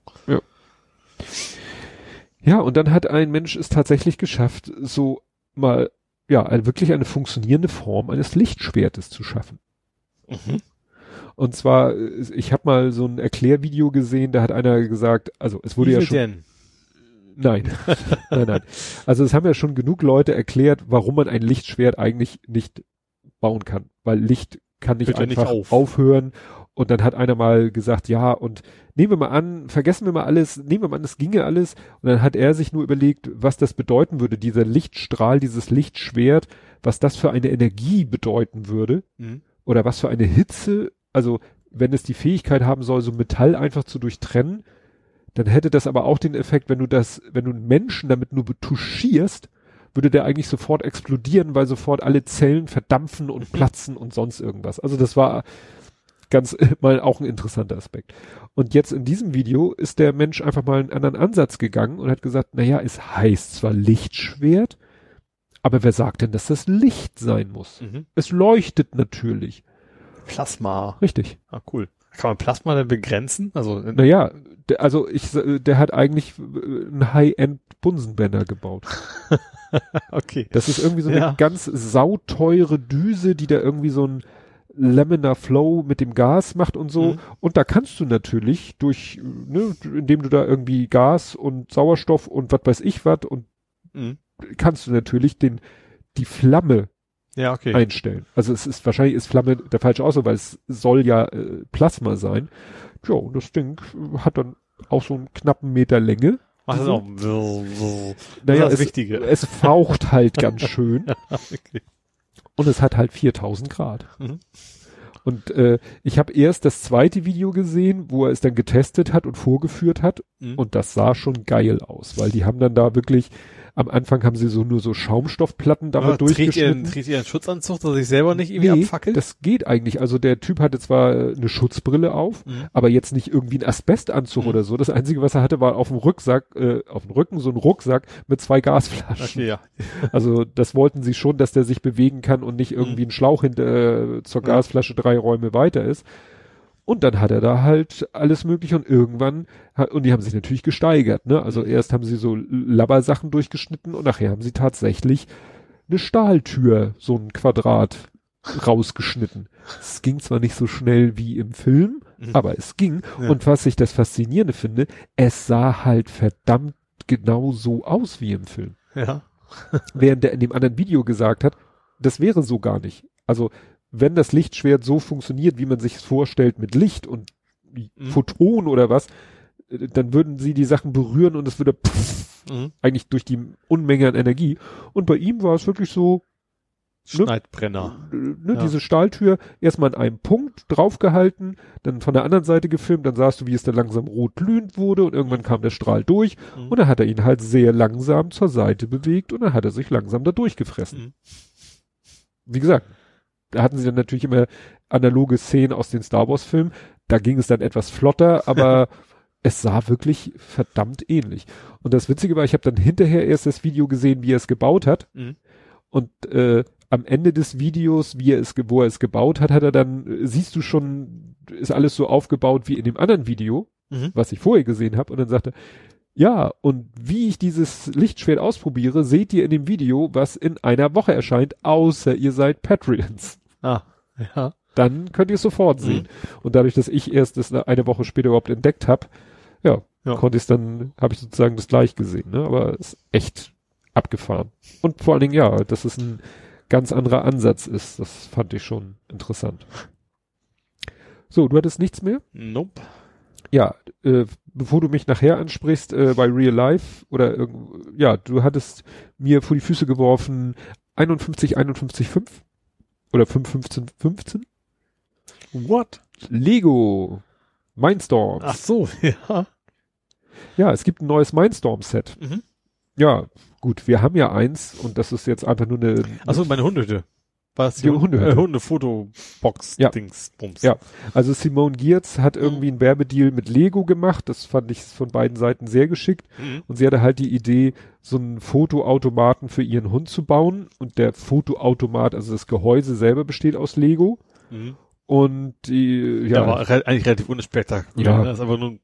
Ja, und dann hat ein Mensch es tatsächlich geschafft, so mal, ja, ein, wirklich eine funktionierende Form eines Lichtschwertes zu schaffen. Mhm. Und zwar, äh, ich habe mal so ein Erklärvideo gesehen, da hat einer gesagt, also es wurde Wie ja schon. denn? Nein, nein, nein. Also es haben ja schon genug Leute erklärt, warum man ein Lichtschwert eigentlich nicht bauen kann, weil Licht kann nicht Hört ja nicht einfach auf. aufhören. Und dann hat einer mal gesagt, ja, und nehmen wir mal an, vergessen wir mal alles, nehmen wir mal an, es ginge alles. Und dann hat er sich nur überlegt, was das bedeuten würde, dieser Lichtstrahl, dieses Lichtschwert, was das für eine Energie bedeuten würde Mhm. oder was für eine Hitze, also wenn es die Fähigkeit haben soll, so Metall einfach zu durchtrennen, dann hätte das aber auch den Effekt, wenn du das, wenn du einen Menschen damit nur betuschierst, würde der eigentlich sofort explodieren, weil sofort alle Zellen verdampfen und platzen und sonst irgendwas. Also das war ganz mal auch ein interessanter Aspekt. Und jetzt in diesem Video ist der Mensch einfach mal einen anderen Ansatz gegangen und hat gesagt, naja, es heißt zwar Lichtschwert, aber wer sagt denn, dass das Licht sein muss? Mhm. Es leuchtet natürlich. Plasma. Richtig. Ah, cool. Kann man Plasma denn begrenzen? Also, in- Naja, der, also ich, äh, der hat eigentlich äh, einen High-End-Bunsenbrenner gebaut. okay. Das ist irgendwie so eine Ja. ganz sauteure Düse, die da irgendwie so ein Laminar Flow mit dem Gas macht und so. Mhm. Und da kannst du natürlich durch, ne, indem du da irgendwie Gas und Sauerstoff und was weiß ich was und Mhm. kannst du natürlich den, die Flamme Ja, okay. einstellen. Also es ist wahrscheinlich ist Flamme der falsche Ausdruck, weil es soll ja äh, Plasma sein. Tja, und das Ding hat dann auch so einen knappen Meter Länge. Ach, das ist Mhm. auch. Wirr. Naja, das es, Wichtige. es faucht halt ganz schön okay. und es hat halt 4000 Grad. Mhm. Und äh, ich habe erst das zweite Video gesehen, wo er es dann getestet hat und vorgeführt hat Mhm. und das sah schon geil aus, weil die haben dann da wirklich am Anfang haben sie so nur so Schaumstoffplatten damit trägt ihr, durchgeschnitten. trägt ihr einen Schutzanzug, dass sich selber nicht irgendwie Nee, abfackelt? das geht eigentlich. Also der Typ hatte zwar äh, eine Schutzbrille auf, Mhm. aber jetzt nicht irgendwie ein Asbestanzug Mhm. oder so. Das Einzige, was er hatte, war auf dem Rucksack, äh, auf dem Rücken so ein Rucksack mit zwei Gasflaschen. Okay, ja. Also das wollten sie schon, dass der sich bewegen kann und nicht irgendwie ein Schlauch hinter äh, zur Mhm. Ja. Gasflasche drei Räume weiter ist. Und dann hat er da halt alles mögliche und irgendwann, und die haben sich natürlich gesteigert, ne? Also Mhm. erst haben sie so Labbersachen durchgeschnitten und nachher haben sie tatsächlich eine Stahltür, so ein Quadrat rausgeschnitten. Es ging zwar nicht so schnell wie im Film, Mhm. aber es ging. Ja. Und was ich das Faszinierende finde, es sah halt verdammt genau so aus wie im Film. Ja. Während der in dem anderen Video gesagt hat, das wäre so gar nicht. Also, wenn das Lichtschwert so funktioniert, wie man sich es vorstellt mit Licht und Mhm. Photon oder was, äh, dann würden sie die Sachen berühren und es würde pff, Mhm. eigentlich durch die Unmenge an Energie. Und bei ihm war es wirklich so, Ne? Schneidbrenner. äh, ne, Ja. diese Stahltür erstmal an einem Punkt draufgehalten, dann von der anderen Seite gefilmt, dann sahst du, wie es da langsam rot glühend wurde und irgendwann kam der Strahl durch Mhm. und dann hat er ihn halt sehr langsam zur Seite bewegt und dann hat er sich langsam da durchgefressen. Mhm. Wie gesagt, da hatten sie dann natürlich immer analoge Szenen aus den Star Wars Filmen, da ging es dann etwas flotter, aber es sah wirklich verdammt ähnlich. Und das Witzige war, ich habe dann hinterher erst das Video gesehen, wie er es gebaut hat Mhm. und äh, am Ende des Videos, wie er es, wo er es gebaut hat, hat er dann, äh, siehst du schon, ist alles so aufgebaut wie in dem anderen Video, Mhm. was ich vorher gesehen habe. Und dann sagte, Ja, und wie ich dieses Lichtschwert ausprobiere, seht ihr in dem Video, was in einer Woche erscheint, außer ihr seid Patreons. Ah, ja. Dann könnt ihr es sofort Mhm. sehen. Und dadurch, dass ich erst das eine Woche später überhaupt entdeckt habe, ja, Ja. konnte ich es dann, habe ich sozusagen das gleich gesehen. Ne? Aber es ist echt abgefahren. Und vor allen Dingen, ja, dass es ein ganz anderer Ansatz ist, das fand ich schon interessant. So, du hattest nichts mehr? Nope. Ja, äh, bevor du mich nachher ansprichst, äh, bei Real Life oder irgend, ja, du hattest mir vor die Füße geworfen 51, 51, 5 oder 5, 15, 15? What? Lego Mindstorms. Ach so, ja. Ja, es gibt ein neues Mindstorm-Set. Mhm. Ja, gut, wir haben ja eins und das ist jetzt einfach nur eine. Achso, meine Hundehütte. War das Die Hundehütte. Äh, Hundefotobox Ja. Dings Bums. Ja. Also Simone Giertz hat irgendwie einen Werbedeal mit Lego gemacht. Das fand ich von beiden Seiten sehr geschickt. Mhm. Und sie hatte halt die Idee, so einen Fotoautomaten für ihren Hund zu bauen. Und der Fotoautomat, also das Gehäuse selber besteht aus Lego. Mhm. Und die, Ja, ja, war re eigentlich relativ unspektakulär. Ja. ne? Das ist einfach nur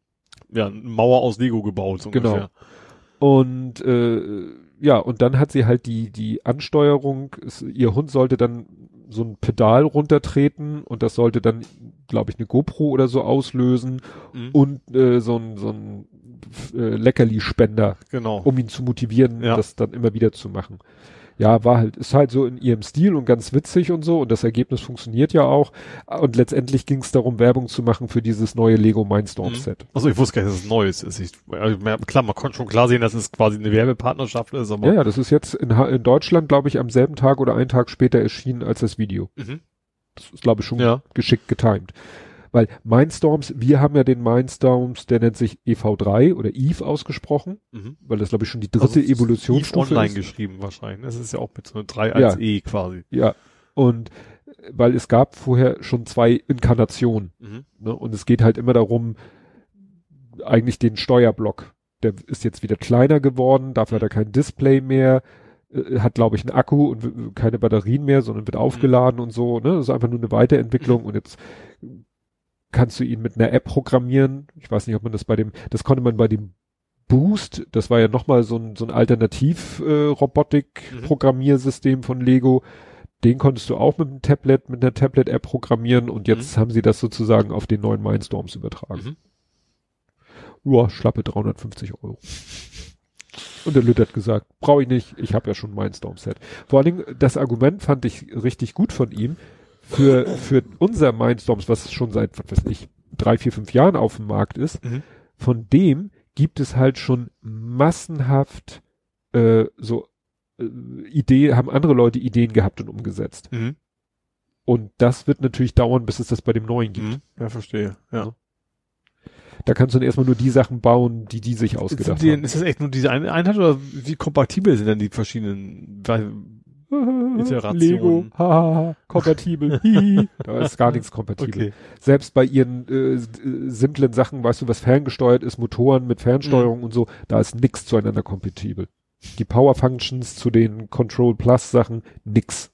ja, eine Mauer aus Lego gebaut, so Genau. ungefähr. Und äh, ja, und dann hat sie halt die, die Ansteuerung, es, ihr Hund sollte dann so ein Pedal runtertreten und das sollte dann, glaube ich, eine GoPro oder so auslösen Mhm. und äh, so ein, so ein äh, Leckerli-Spender, Genau. um ihn zu motivieren, Ja. das dann immer wieder zu machen. Ja, war halt, ist halt so in ihrem Stil und ganz witzig und so und das Ergebnis funktioniert ja auch. Und letztendlich ging es darum, Werbung zu machen für dieses neue Lego Mindstorm Mhm. Set. Also ich wusste gar nicht, dass es Neues ist. Ich, also, mehr- klar, man konnte schon klar sehen, dass es quasi eine Werbepartnerschaft ist, aber Ja, ja, das ist jetzt in, in Deutschland, glaube ich, am selben Tag oder einen Tag später erschienen als das Video. Mhm. Das ist, glaube ich, schon Ja. geschickt getimed. Weil Mindstorms, wir haben ja den Mindstorms, der nennt sich EV3 oder Eve ausgesprochen, Mhm. weil das, glaube ich, schon die dritte Also, Evolutionsstufe Eve online ist. geschrieben wahrscheinlich. Das ist ja auch mit so einer 3 als Ja. E quasi. Ja. Und äh, weil es gab vorher schon zwei Inkarnationen. Mhm. Ne? Und es geht halt immer darum, eigentlich den Steuerblock. Der ist jetzt wieder kleiner geworden, dafür hat er kein Display mehr, äh, hat, glaube ich, einen Akku und keine Batterien mehr, sondern wird aufgeladen und so. Ne? Das ist einfach nur eine Weiterentwicklung und jetzt kannst du ihn mit einer App programmieren. Ich weiß nicht, ob man das bei dem, das konnte man bei dem Boost, das war ja nochmal so ein, so ein Alternativ-Robotik-Programmiersystem von Lego. Den konntest du auch mit einem Tablet, mit einer Tablet-App programmieren und jetzt haben sie das sozusagen auf den neuen Mindstorms übertragen. Mhm. Ja, schlappe 350 Euro. Und der Lütt hat gesagt, brauche ich nicht, ich habe ja schon mein Storm-Set. Vor allen Dingen, das Argument fand ich richtig gut von ihm. Für, für unser Mindstorms, was schon seit, was weiß ich, drei, vier, fünf Jahren auf dem Markt ist, Mhm. von dem gibt es halt schon massenhaft äh, so äh, Idee, haben andere Leute Ideen gehabt und umgesetzt. Mhm. Und das wird natürlich dauern, bis es das bei dem neuen gibt. Mhm. Ja, verstehe. Ja. Da kannst du dann erstmal nur die Sachen bauen, die die sich ausgedacht die, haben. ist das echt nur diese eine Einheit oder wie kompatibel sind denn die verschiedenen Iteration. Lego, haha, kompatibel, hihi. Da ist gar nichts kompatibel. Okay. Selbst bei ihren äh, simplen Sachen, weißt du, was ferngesteuert ist, Motoren mit Mhm. Fernsteuerung und so, da ist nix zueinander kompatibel. Die Power Functions zu den Control Plus Sachen, nix.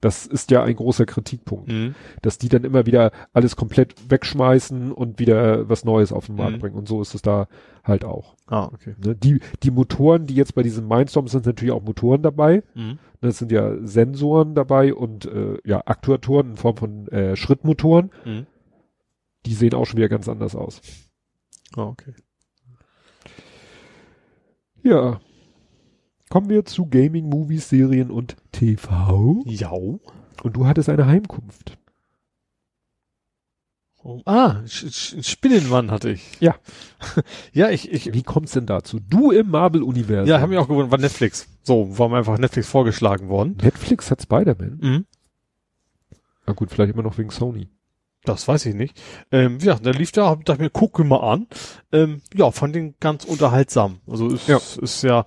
Das ist ja ein großer Kritikpunkt, Mhm. dass die dann immer wieder alles komplett wegschmeißen und wieder was Neues auf den Markt Mhm. bringen. Und so ist es da halt auch. Ah, okay. Ne? Die, die Motoren, die jetzt bei diesem Mindstorm sind, sind natürlich auch Motoren dabei. Mhm. Das sind ja Sensoren dabei und äh, ja Aktuatoren in Form von äh, Schrittmotoren. Mhm. Die sehen auch schon wieder ganz anders aus. Ah, okay. Ja. Kommen wir zu Gaming, Movies, Serien und TV. Ja. Und du hattest eine Heimkunft. Oh, ah, Sch Sch Spinnenmann hatte ich. Ja. ja, ich, ich, Wie kommt's denn dazu? Du im Marvel-Universum. ja, haben mich auch gewundert, war Netflix. So, war mir einfach Netflix vorgeschlagen worden. Netflix hat Spider-Man. Mhm. Na gut, vielleicht immer noch wegen Sony. Das weiß ich nicht. Ähm, ja, der lief da, hab, dachte mir, guck mal an. Ähm, ja, fand den ganz unterhaltsam. Also ist ja, ist ja,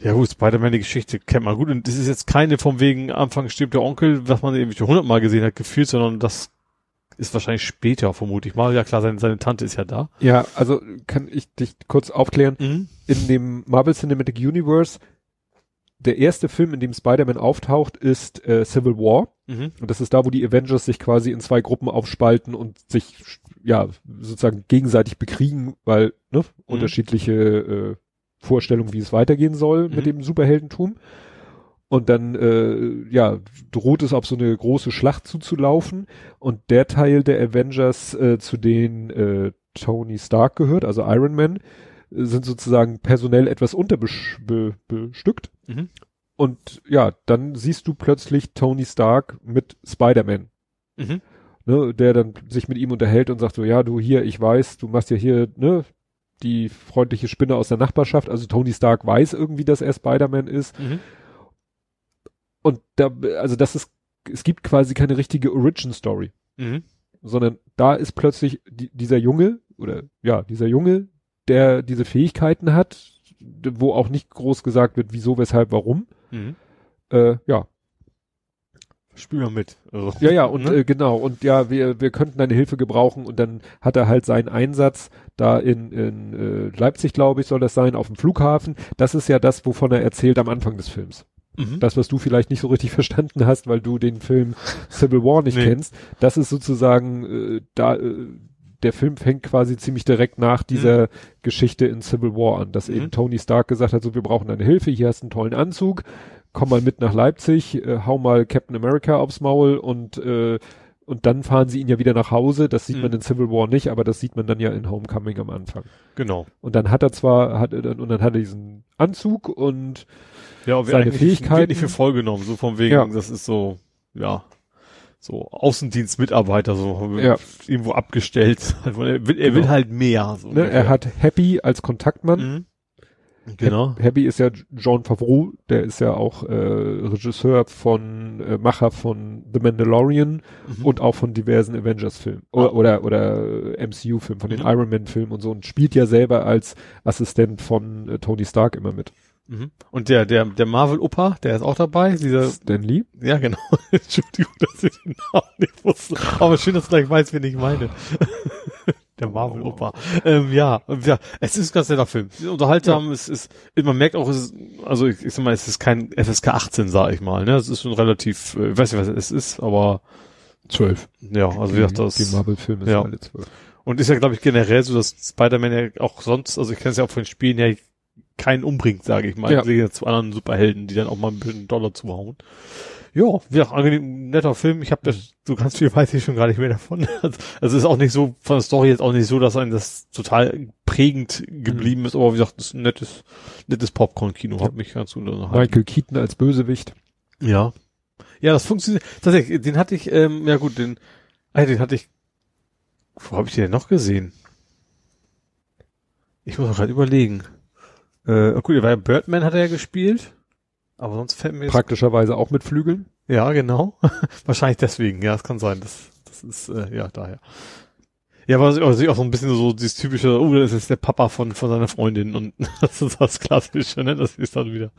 ja gut, Spider-Man, die Geschichte kennt man gut. Und das ist jetzt keine vom wegen Anfang stirbt der Onkel, was man irgendwie schon hundertmal gesehen hat, gefühlt, sondern das ist wahrscheinlich später, vermute ich mal. Ja klar, seine, seine Tante ist ja da. Ja, also kann ich dich kurz aufklären. Mhm. In dem Marvel Cinematic Universe, der erste Film, in dem Spider-Man auftaucht, ist äh, Civil War. Mhm. Und das ist da, wo die Avengers sich quasi in zwei Gruppen aufspalten und sich ja, sozusagen gegenseitig bekriegen, weil, ne, unterschiedliche äh, Vorstellungen, wie es weitergehen soll Mhm. mit dem Superheldentum. Und dann, äh, ja, droht es auf so eine große Schlacht zuzulaufen. Und der Teil der Avengers, äh, zu denen äh, Tony Stark gehört, also Iron Man, äh, sind sozusagen personell etwas unterbestückt. Mhm. Und ja, dann siehst du plötzlich Tony Stark mit Spider-Man, Mhm. ne, der dann sich mit ihm unterhält und sagt so, ja, du hier, ich weiß, du machst ja hier, ne, die freundliche Spinne aus der Nachbarschaft. Also Tony Stark weiß irgendwie, dass er Spider-Man ist. Mhm. Und da, also das ist, es gibt quasi keine richtige Origin-Story, Mhm. sondern da ist plötzlich die, dieser Junge, oder ja, dieser Junge, der diese Fähigkeiten hat, wo auch nicht groß gesagt wird, wieso, weshalb, warum. Mhm. Äh, ja, Spiel mal mit. Also, Ja, ja, und ne? äh, genau, und ja, wir, wir könnten deine Hilfe gebrauchen und dann hat er halt seinen Einsatz da in, in äh, Leipzig, glaube ich, soll das sein, auf dem Flughafen. Das ist ja das, wovon er erzählt am Anfang des Films. Mhm. Das, was du vielleicht nicht so richtig verstanden hast, weil du den Film Civil War nicht Nee. kennst, das ist sozusagen äh, da äh, der Film fängt quasi ziemlich direkt nach dieser Geschichte in Civil War an, dass Mhm. eben Tony Stark gesagt hat, so wir brauchen deine Hilfe, hier hast du einen tollen Anzug, komm mal mit nach Leipzig, äh, hau mal Captain America aufs Maul und äh, und dann fahren sie ihn ja wieder nach Hause. Das sieht Mhm. man in Civil War nicht, aber das sieht man dann ja in Homecoming am Anfang. Genau. Und dann hat er zwar, hat er dann, und dann hat er diesen Anzug und Ja, aber Seine Fähigkeiten- Wird nicht für voll genommen, so von wegen, Ja. das ist so, ja, so Außendienstmitarbeiter, so Ja. irgendwo abgestellt. er will, er will Genau. halt mehr. So ne, er hat Happy als Kontaktmann. Mhm. Genau. Happy ist ja John Favreau, der ist ja auch äh, Regisseur von, äh, Macher von The Mandalorian Mhm. und auch von diversen Avengers-Filmen oder, oder, oder MCU-Filmen, von den Mhm. Iron Man-Filmen und so und spielt ja selber als Assistent von äh, Tony Stark immer mit. Mhm. Und der, der, der Marvel-Opa, der ist auch dabei, dieser, Stan Lee? ja genau, Entschuldigung, dass ich den Namen nicht wusste, aber schön, dass du gleich weißt, wen ich meine. Der Marvel-Opa. Ähm, ja, ja, es ist ein ganz netter Film. Unterhaltsam, es ist, man merkt auch, es ist, also ich, ich sag mal, es ist kein FSK 18, sag ich mal, ne, es ist schon relativ, äh, ich weiß nicht, was es ist, aber, Zwölf. ja, also wie gesagt, das, Die Marvel-Filme sind ja. alle zwölf. und ist ja, glaube ich, generell so, dass Spider-Man ja auch sonst, also ich kenne es ja auch von den Spielen, ja keinen umbringt, sage ich mal. Ja. Zu anderen Superhelden, die dann auch mal ein bisschen Dollar zuhauen. Ja, wie gesagt, angenehm, netter Film. Ich habe das, so ganz viel weiß ich schon gar nicht mehr davon. Also es ist auch nicht so, von der Story jetzt auch nicht so, dass ein das total prägend geblieben ist, aber wie gesagt, das ist ein nettes, nettes Popcorn-Kino, hat mich ganz unterhalten. Michael Keaton als Bösewicht. Ja. Ja, das funktioniert. Tatsächlich, den hatte ich, ähm, ja gut, den, ah, den hatte ich, wo habe ich den denn noch gesehen? Ich muss auch gerade überlegen. Äh, gut, der war ja Birdman hat er ja gespielt. Aber sonst fällt mir Praktischerweise auch mit Flügeln. Ja, genau. Wahrscheinlich deswegen, ja, das kann sein. Das, das ist, äh, ja, daher. Ja, aber also auch so ein bisschen so dieses typische, oh, das ist der Papa von, von seiner Freundin und das ist das Klassische, ne? Das ist dann wieder,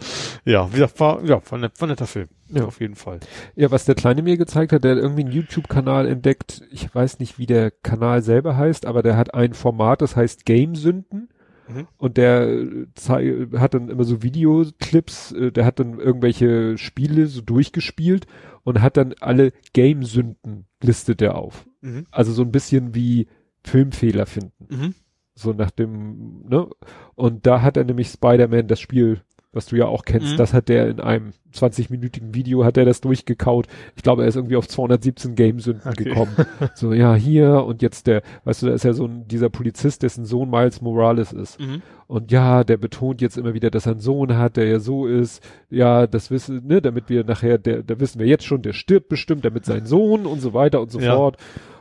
ja, wie gesagt, war, ja, war, net, war netter Film. Ja. Auf jeden Fall. Ja, was der Kleine mir gezeigt hat, der hat irgendwie einen YouTube-Kanal entdeckt. Ich weiß nicht, wie der Kanal selber heißt, aber der hat ein Format, das heißt Game-Sünden. Mhm. Und der äh, hat dann immer so Videoclips, äh, der hat dann irgendwelche Spiele so durchgespielt und hat dann alle Game-Sünden listet er auf. Mhm. Also so ein bisschen wie Filmfehler finden. Mhm. So nach dem, ne? Und da hat er nämlich Spider-Man, das Spiel, was du ja auch kennst, Mhm. das hat der in einem 20-minütigen Video, hat er das durchgekaut. Ich glaube, er ist irgendwie auf 217 Gamesünden Okay. gekommen. so, ja, hier und jetzt der, weißt du, da ist ja so ein, dieser Polizist, dessen Sohn Miles Morales ist. Mhm. Und ja, der betont jetzt immer wieder, dass er einen Sohn hat, der ja so ist. Ja, das wissen, ne, damit wir nachher, der, da wissen wir jetzt schon, der stirbt bestimmt, damit sein Sohn und so weiter und so Ja. fort.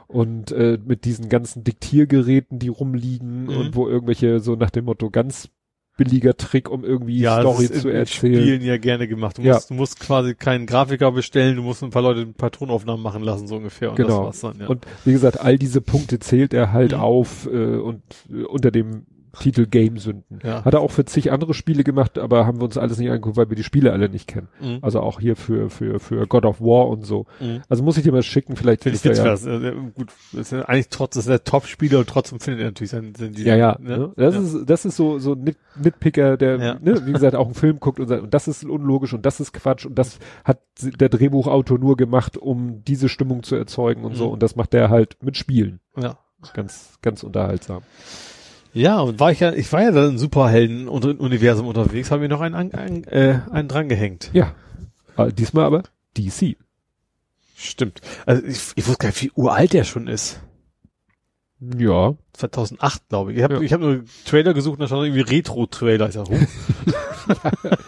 Und äh, mit diesen ganzen Diktiergeräten, die rumliegen Mhm. und wo irgendwelche so nach dem Motto ganz billiger Trick, um irgendwie Ja, Story das ist zu erzählen. Spielen ja gerne gemacht. Du Ja. musst, du musst quasi keinen Grafiker bestellen, du musst ein paar Leute ein paar Tonaufnahmen machen lassen, so ungefähr. Und Genau. das war's dann, ja. Und wie gesagt, all diese Punkte zählt er halt Mhm. auf äh, und äh, unter dem Titel Game-Sünden. ja. Hat er auch für zig andere Spiele gemacht, aber haben wir uns alles nicht angeguckt, weil wir die Spiele alle nicht kennen. Mhm. Also auch hier für, für, für God of War und so. Mhm. Also muss ich dir mal schicken, vielleicht Finde ich ist er witzig, ja, was, äh, gut, das ist ja eigentlich trotz, das ist der Top-Spieler und trotzdem findet er natürlich seinen, seinen ja, ja, ne? ne? Das ja. ist, das ist so, so ein Nit Nitpicker, der, Ja. ne, wie gesagt, auch einen Film guckt und sagt, und das ist unlogisch und das ist Quatsch und das hat der Drehbuchautor nur gemacht, um diese Stimmung zu erzeugen und so Mhm. und das macht der halt mit Spielen. ja. Ganz, ganz unterhaltsam. Ja, und war ich ja, ich war ja da im Superhelden-Universum unterwegs, habe mir noch einen, einen, äh, einen drangehängt. Ja. Äh, diesmal aber DC. Stimmt. Also ich, ich wusste gar nicht, wie uralt der schon ist. Ja. 2008, glaube ich. Ich habe Ja. ich hab nur Trailer gesucht und da stand irgendwie Retro-Trailer. Ich sag, huh.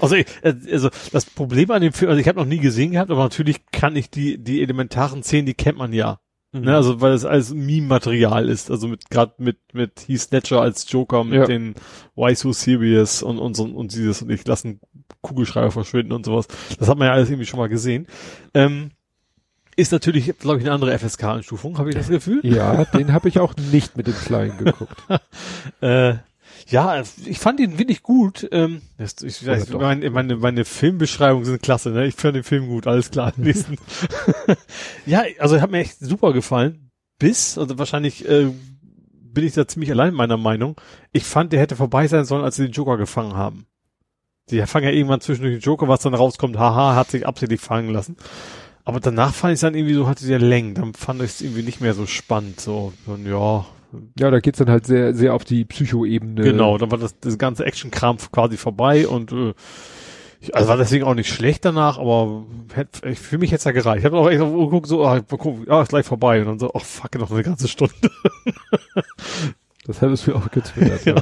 also, ich, äh, also das Problem an dem Film, also ich habe noch nie gesehen gehabt, aber natürlich kann ich die die elementaren Szenen, die kennt man ja. Mhm. Ne, also weil es alles Meme-Material ist, also mit gerade mit mit Heath Ledger als Joker, mit Ja. den Why So Serious und und so und dieses und ich lassen Kugelschreiber verschwinden und sowas. Das hat man ja alles irgendwie schon mal gesehen. Ähm, ist natürlich, glaube ich, eine andere FSK-Einstufung, habe ich das Gefühl. Ja, den habe ich auch nicht mit dem Kleinen geguckt. Äh, ja, ich fand ihn wirklich gut. Ähm, ich doch. meine, meine, meine Filmbeschreibungen sind klasse, ne? Ich fand den Film gut, alles klar. Nächsten. ja, also hat mir echt super gefallen. Bis, also wahrscheinlich äh, bin ich da ziemlich allein meiner Meinung. Ich fand, der hätte vorbei sein sollen, als sie den Joker gefangen haben. Die fangen ja irgendwann zwischendurch den Joker, was dann rauskommt, haha, hat sich absichtlich fangen lassen. Aber danach fand ich es dann irgendwie so, hatte der Längen. Dann fand ich es irgendwie nicht mehr so spannend. So, und ja, Ja, da geht's dann halt sehr, sehr auf die Psychoebene. Genau, dann war das, das ganze Action-Kram quasi vorbei und äh, ich, also war deswegen auch nicht schlecht danach, aber hätt, ich, für mich hätte es ja gereicht. Ich habe auch echt auf geguckt, so, ah, mal gucken, ah, ist gleich vorbei und dann so, ach fuck, noch eine ganze Stunde. Das hat es mir auch getwittert. Ja.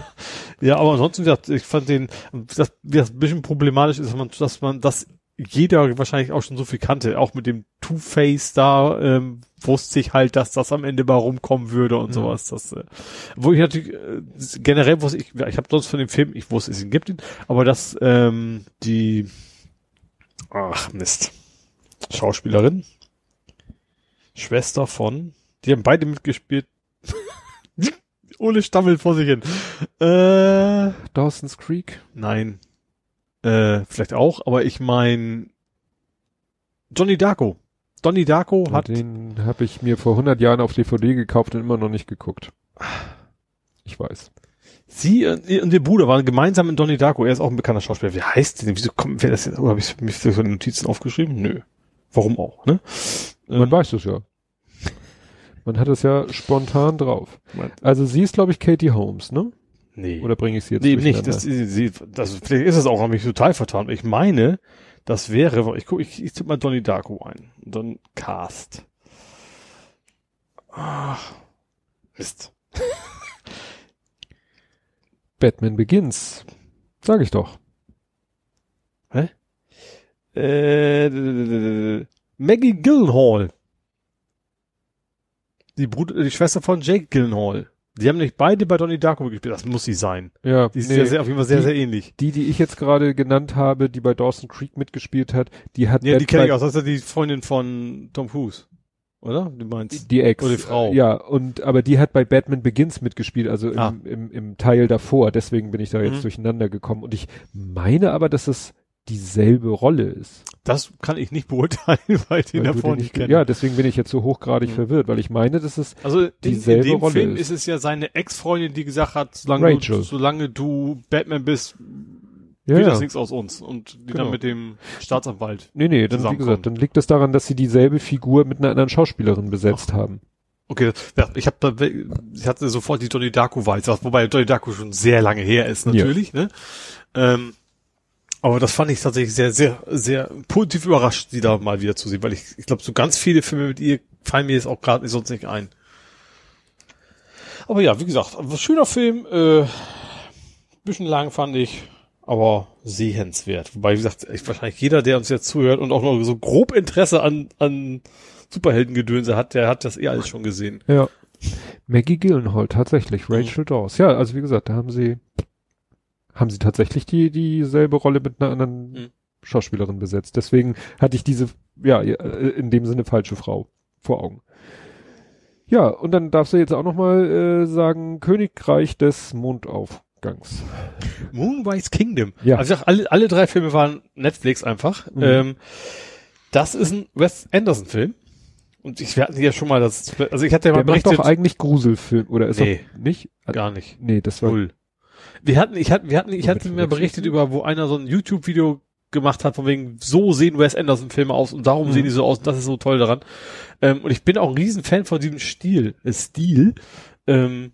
Ja, aber ansonsten, ich fand den, das, das ein bisschen problematisch ist, dass man, dass man das jeder wahrscheinlich auch schon so viel kannte, auch mit dem Two-Face da, ähm, wusste ich halt, dass das am Ende mal rumkommen würde und Mhm. sowas. Das, äh, wo ich natürlich äh, generell wusste ich, ich habe sonst von dem Film, ich wusste, es ihn gibt ihn, aber dass ähm, die ach Mist, Schauspielerin, Schwester von, die haben beide mitgespielt. Ohne Stammel vor sich hin. Äh, Dawson's Creek. Nein. Äh, vielleicht auch, aber ich mein Johnny Darko. Johnny Darko hat Den habe ich mir vor 100 Jahren auf DVD gekauft und immer noch nicht geguckt. Ich weiß. sie und ihr Bruder waren gemeinsam in Johnny Darko. Er ist auch ein bekannter Schauspieler. Wie heißt der denn? Wieso kommt wer das jetzt? Oder habe ich mir so in Notizen aufgeschrieben? Nö. Warum auch, ne? Man Ähm, weiß es ja. Man hat es ja spontan drauf. Also sie ist, glaube ich, Katie Holmes, ne? Nee. Oder bringe ich sie jetzt nee, nicht. Das, sie, das, vielleicht ist es auch, habe ich total vertan. Ich meine, das wäre, ich guck, ich, ich tippe mal Johnny Darko ein. Und dann Cast. Ach, Mist. Batman Begins. Sag ich doch. Äh, d- d- Maggie Gyllenhaal. Die Bruder, die Schwester von Jake Gyllenhaal. Die haben nicht beide bei Donnie Darko gespielt. Das muss sie sein. Ja, Die ist nee, sehr, sehr, auf jeden Fall sehr, Die- sehr ähnlich. die, die ich jetzt gerade genannt habe, die bei Dawson Creek mitgespielt hat, die hat Ja, die Bat- kenne ich auch. Das ist ja die Freundin von Tom Cruise. Oder? Du meinst? Die Ex. Oder die Frau. Ja, und, aber die hat bei Batman Begins mitgespielt, also im, Ah. im, im Teil davor. Deswegen bin ich da jetzt Mhm. durcheinander gekommen. Und ich meine aber, dass es dieselbe Rolle ist. Das kann ich nicht beurteilen, weil ich den Weil davor den nicht kenne. Ja, deswegen bin ich jetzt so hochgradig Mhm. verwirrt, weil ich meine, dass es Also in, in dieselbe dem Rolle Film ist. ist. es ja seine Ex-Freundin, die gesagt hat, solange du, solange du Batman bist, ja, wird ja. das nichts aus uns. Und die Genau. dann mit dem Staatsanwalt. Nee, nee, dann, wie gesagt, dann liegt es daran, dass sie dieselbe Figur mit einer anderen Schauspielerin besetzt haben. Okay, das- ja, ich habe da, ich hatte sofort die Johnny Darko Vibes, wobei Johnny Darko schon sehr lange her ist natürlich, ne? Ähm, aber das fand ich tatsächlich sehr, sehr, sehr positiv überrascht, sie da mal wieder zu sehen, weil ich, ich glaube, so ganz viele Filme mit ihr fallen mir jetzt auch gerade sonst nicht ein. Aber ja, wie gesagt, ein schöner Film, äh, bisschen lang fand ich, aber sehenswert. Wobei, wie gesagt, ich, wahrscheinlich jeder, der uns jetzt zuhört und auch noch so grob Interesse an, an Superheldengedönse hat, der hat das eh alles schon gesehen. Ja. Maggie Gyllenhaal, tatsächlich. Rachel Dawes. Ja, also wie gesagt, da haben sie, haben sie tatsächlich die, dieselbe Rolle mit einer anderen Mhm. Schauspielerin besetzt. Deswegen hatte ich diese, ja, äh, in dem Sinne falsche Frau vor Augen. Ja, und dann darfst du jetzt auch nochmal äh, sagen, Königreich des Mondaufgangs. Moonrise Kingdom. Ja. Also ich sag, alle, alle drei Filme waren Netflix einfach. Mhm. Ähm, das ist ein Wes Anderson-Film. Und ich, wir hatten ja schon mal das, also ich hatte ja mal Der macht berichtet, doch eigentlich Gruselfilm, oder ist Nee. doch nicht? gar nicht. Nee, das war, Null. Wir hatten, ich hatte, wir hatten, ich Womit hatte mir berichtet über, wo einer so ein YouTube-Video gemacht hat, von wegen, so sehen Wes Anderson Filme aus und darum Mhm. sehen die so aus und das ist so toll daran. Ähm, und ich bin auch ein Riesenfan von diesem Stil, äh, Stil. Ähm,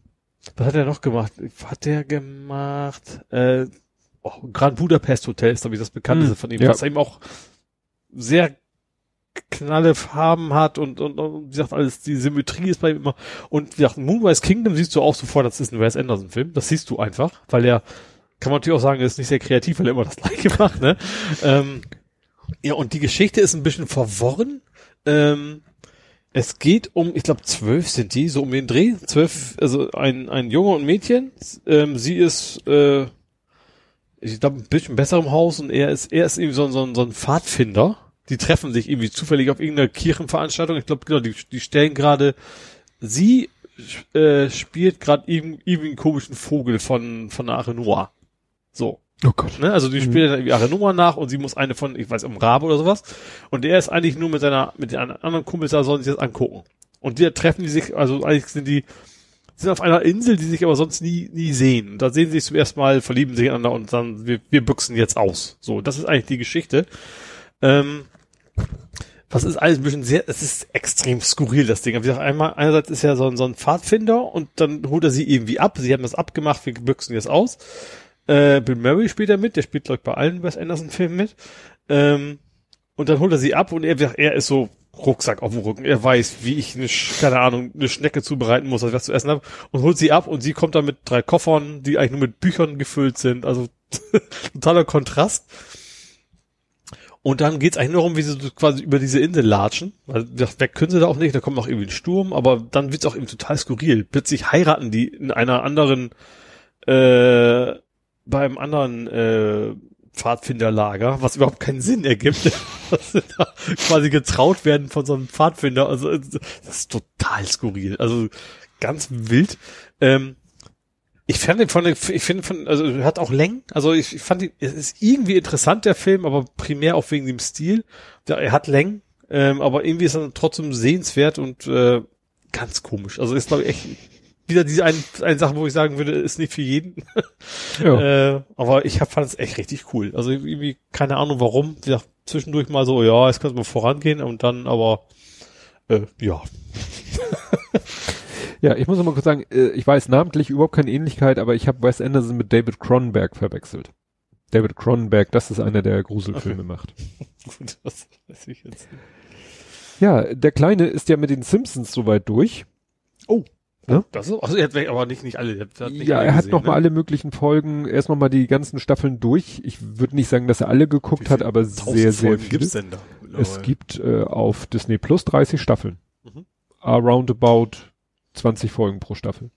was hat er noch gemacht? Was hat der gemacht? Äh, oh, Grand Budapest Hotel ist, glaube ich, das bekannteste Mhm. von ihm, Ja. was eben auch sehr knalle Farben hat und, und, und wie gesagt, alles, die Symmetrie ist bei ihm immer. Und wie gesagt, Moonrise Kingdom siehst du auch sofort, das ist ein Wes Anderson Film. Das siehst du einfach, weil er, kann man natürlich auch sagen, ist nicht sehr kreativ, weil er immer das gleiche macht, ne? Ähm, ja, und die Geschichte ist ein bisschen verworren. Ähm, es geht um, ich glaube, zwölf sind die, so um den Dreh. Zwölf, also ein, ein Junge und Mädchen. Ähm, sie ist, äh, ich glaube, ein bisschen besser im Haus und er ist, er ist irgendwie so, so, so ein Pfadfinder. Die treffen sich irgendwie zufällig auf irgendeiner Kirchenveranstaltung. Ich glaube, genau, die, die stellen gerade, sie äh, spielt gerade irgendwie, irgendwie einen komischen Vogel von, von der Arenoa. So. Oh Gott. Ne? Also die spielt dann irgendwie Arenoa nach und sie muss eine von, ich weiß, um Rabe oder sowas. Und er ist eigentlich nur mit seiner, mit den anderen Kumpels da, sollen sich das angucken. Und die treffen die sich, also eigentlich sind die, sind auf einer Insel, die sich aber sonst nie, nie sehen. Da sehen sie sich zum ersten Mal, verlieben sich einander und dann, wir, wir büchsen jetzt aus. So, das ist eigentlich die Geschichte. Ähm, was ist alles ein bisschen sehr, es ist extrem skurril, das Ding. Wie gesagt, einmal, einerseits ist er so ein, so ein Pfadfinder und dann holt er sie irgendwie ab. Sie haben das abgemacht, wir büchsen jetzt aus. Äh, Bill Murray spielt da mit, der spielt, glaube ich, bei allen Wes Anderson-Filmen mit. Ähm, und dann holt er sie ab und er, er ist so Rucksack auf dem Rücken. Er weiß, wie ich eine, keine Ahnung, eine Schnecke zubereiten muss, dass ich was zu essen habe. Und holt sie ab und sie kommt dann mit drei Koffern, die eigentlich nur mit Büchern gefüllt sind. Also totaler Kontrast. Und dann geht's eigentlich nur darum, wie sie quasi über diese Insel latschen. Weil das weg können sie da auch nicht, da kommt noch irgendwie ein Sturm, aber dann wird's auch eben total skurril. Plötzlich heiraten die in einer anderen, äh, beim anderen äh, Pfadfinderlager, was überhaupt keinen Sinn ergibt, dass sie da quasi getraut werden von so einem Pfadfinder. Also das ist total skurril. Also ganz wild. Ähm, ich fand den von, ich finde von, also er hat auch Längen. Also ich, ich fand ihn, es ist irgendwie interessant der Film, aber primär auch wegen dem Stil. Ja, er hat Längen, ähm, aber irgendwie ist er trotzdem sehenswert und äh, ganz komisch. Also ist glaube ich echt wieder diese eine, eine Sache, wo ich sagen würde, ist nicht für jeden. Ja. Äh, aber ich hab, fand es echt richtig cool. Also irgendwie keine Ahnung warum. Wie gesagt, zwischendurch mal so, ja, jetzt könnte mal vorangehen und dann aber äh, ja. Ja, ich muss noch mal kurz sagen, äh, ich weiß namentlich überhaupt keine Ähnlichkeit, aber ich habe Wes Anderson mit David Cronenberg verwechselt. David Cronenberg, das ist einer, der Gruselfilme macht. Gut, das weiß ich jetzt nicht. Ja, der Kleine ist ja mit den Simpsons soweit durch. Oh. Ne? Das ist, also er hat aber nicht, nicht alle. Er hat nicht ja, alle er hat gesehen, noch mal ne? alle möglichen Folgen, erst noch mal die ganzen Staffeln durch. Ich würde nicht sagen, dass er alle geguckt hat, aber sehr, sehr Folgen viele. gibt's denn da? Es gibt äh, auf Disney Plus 30 Staffeln. Mhm. Aroundabout 20 Folgen pro Staffel.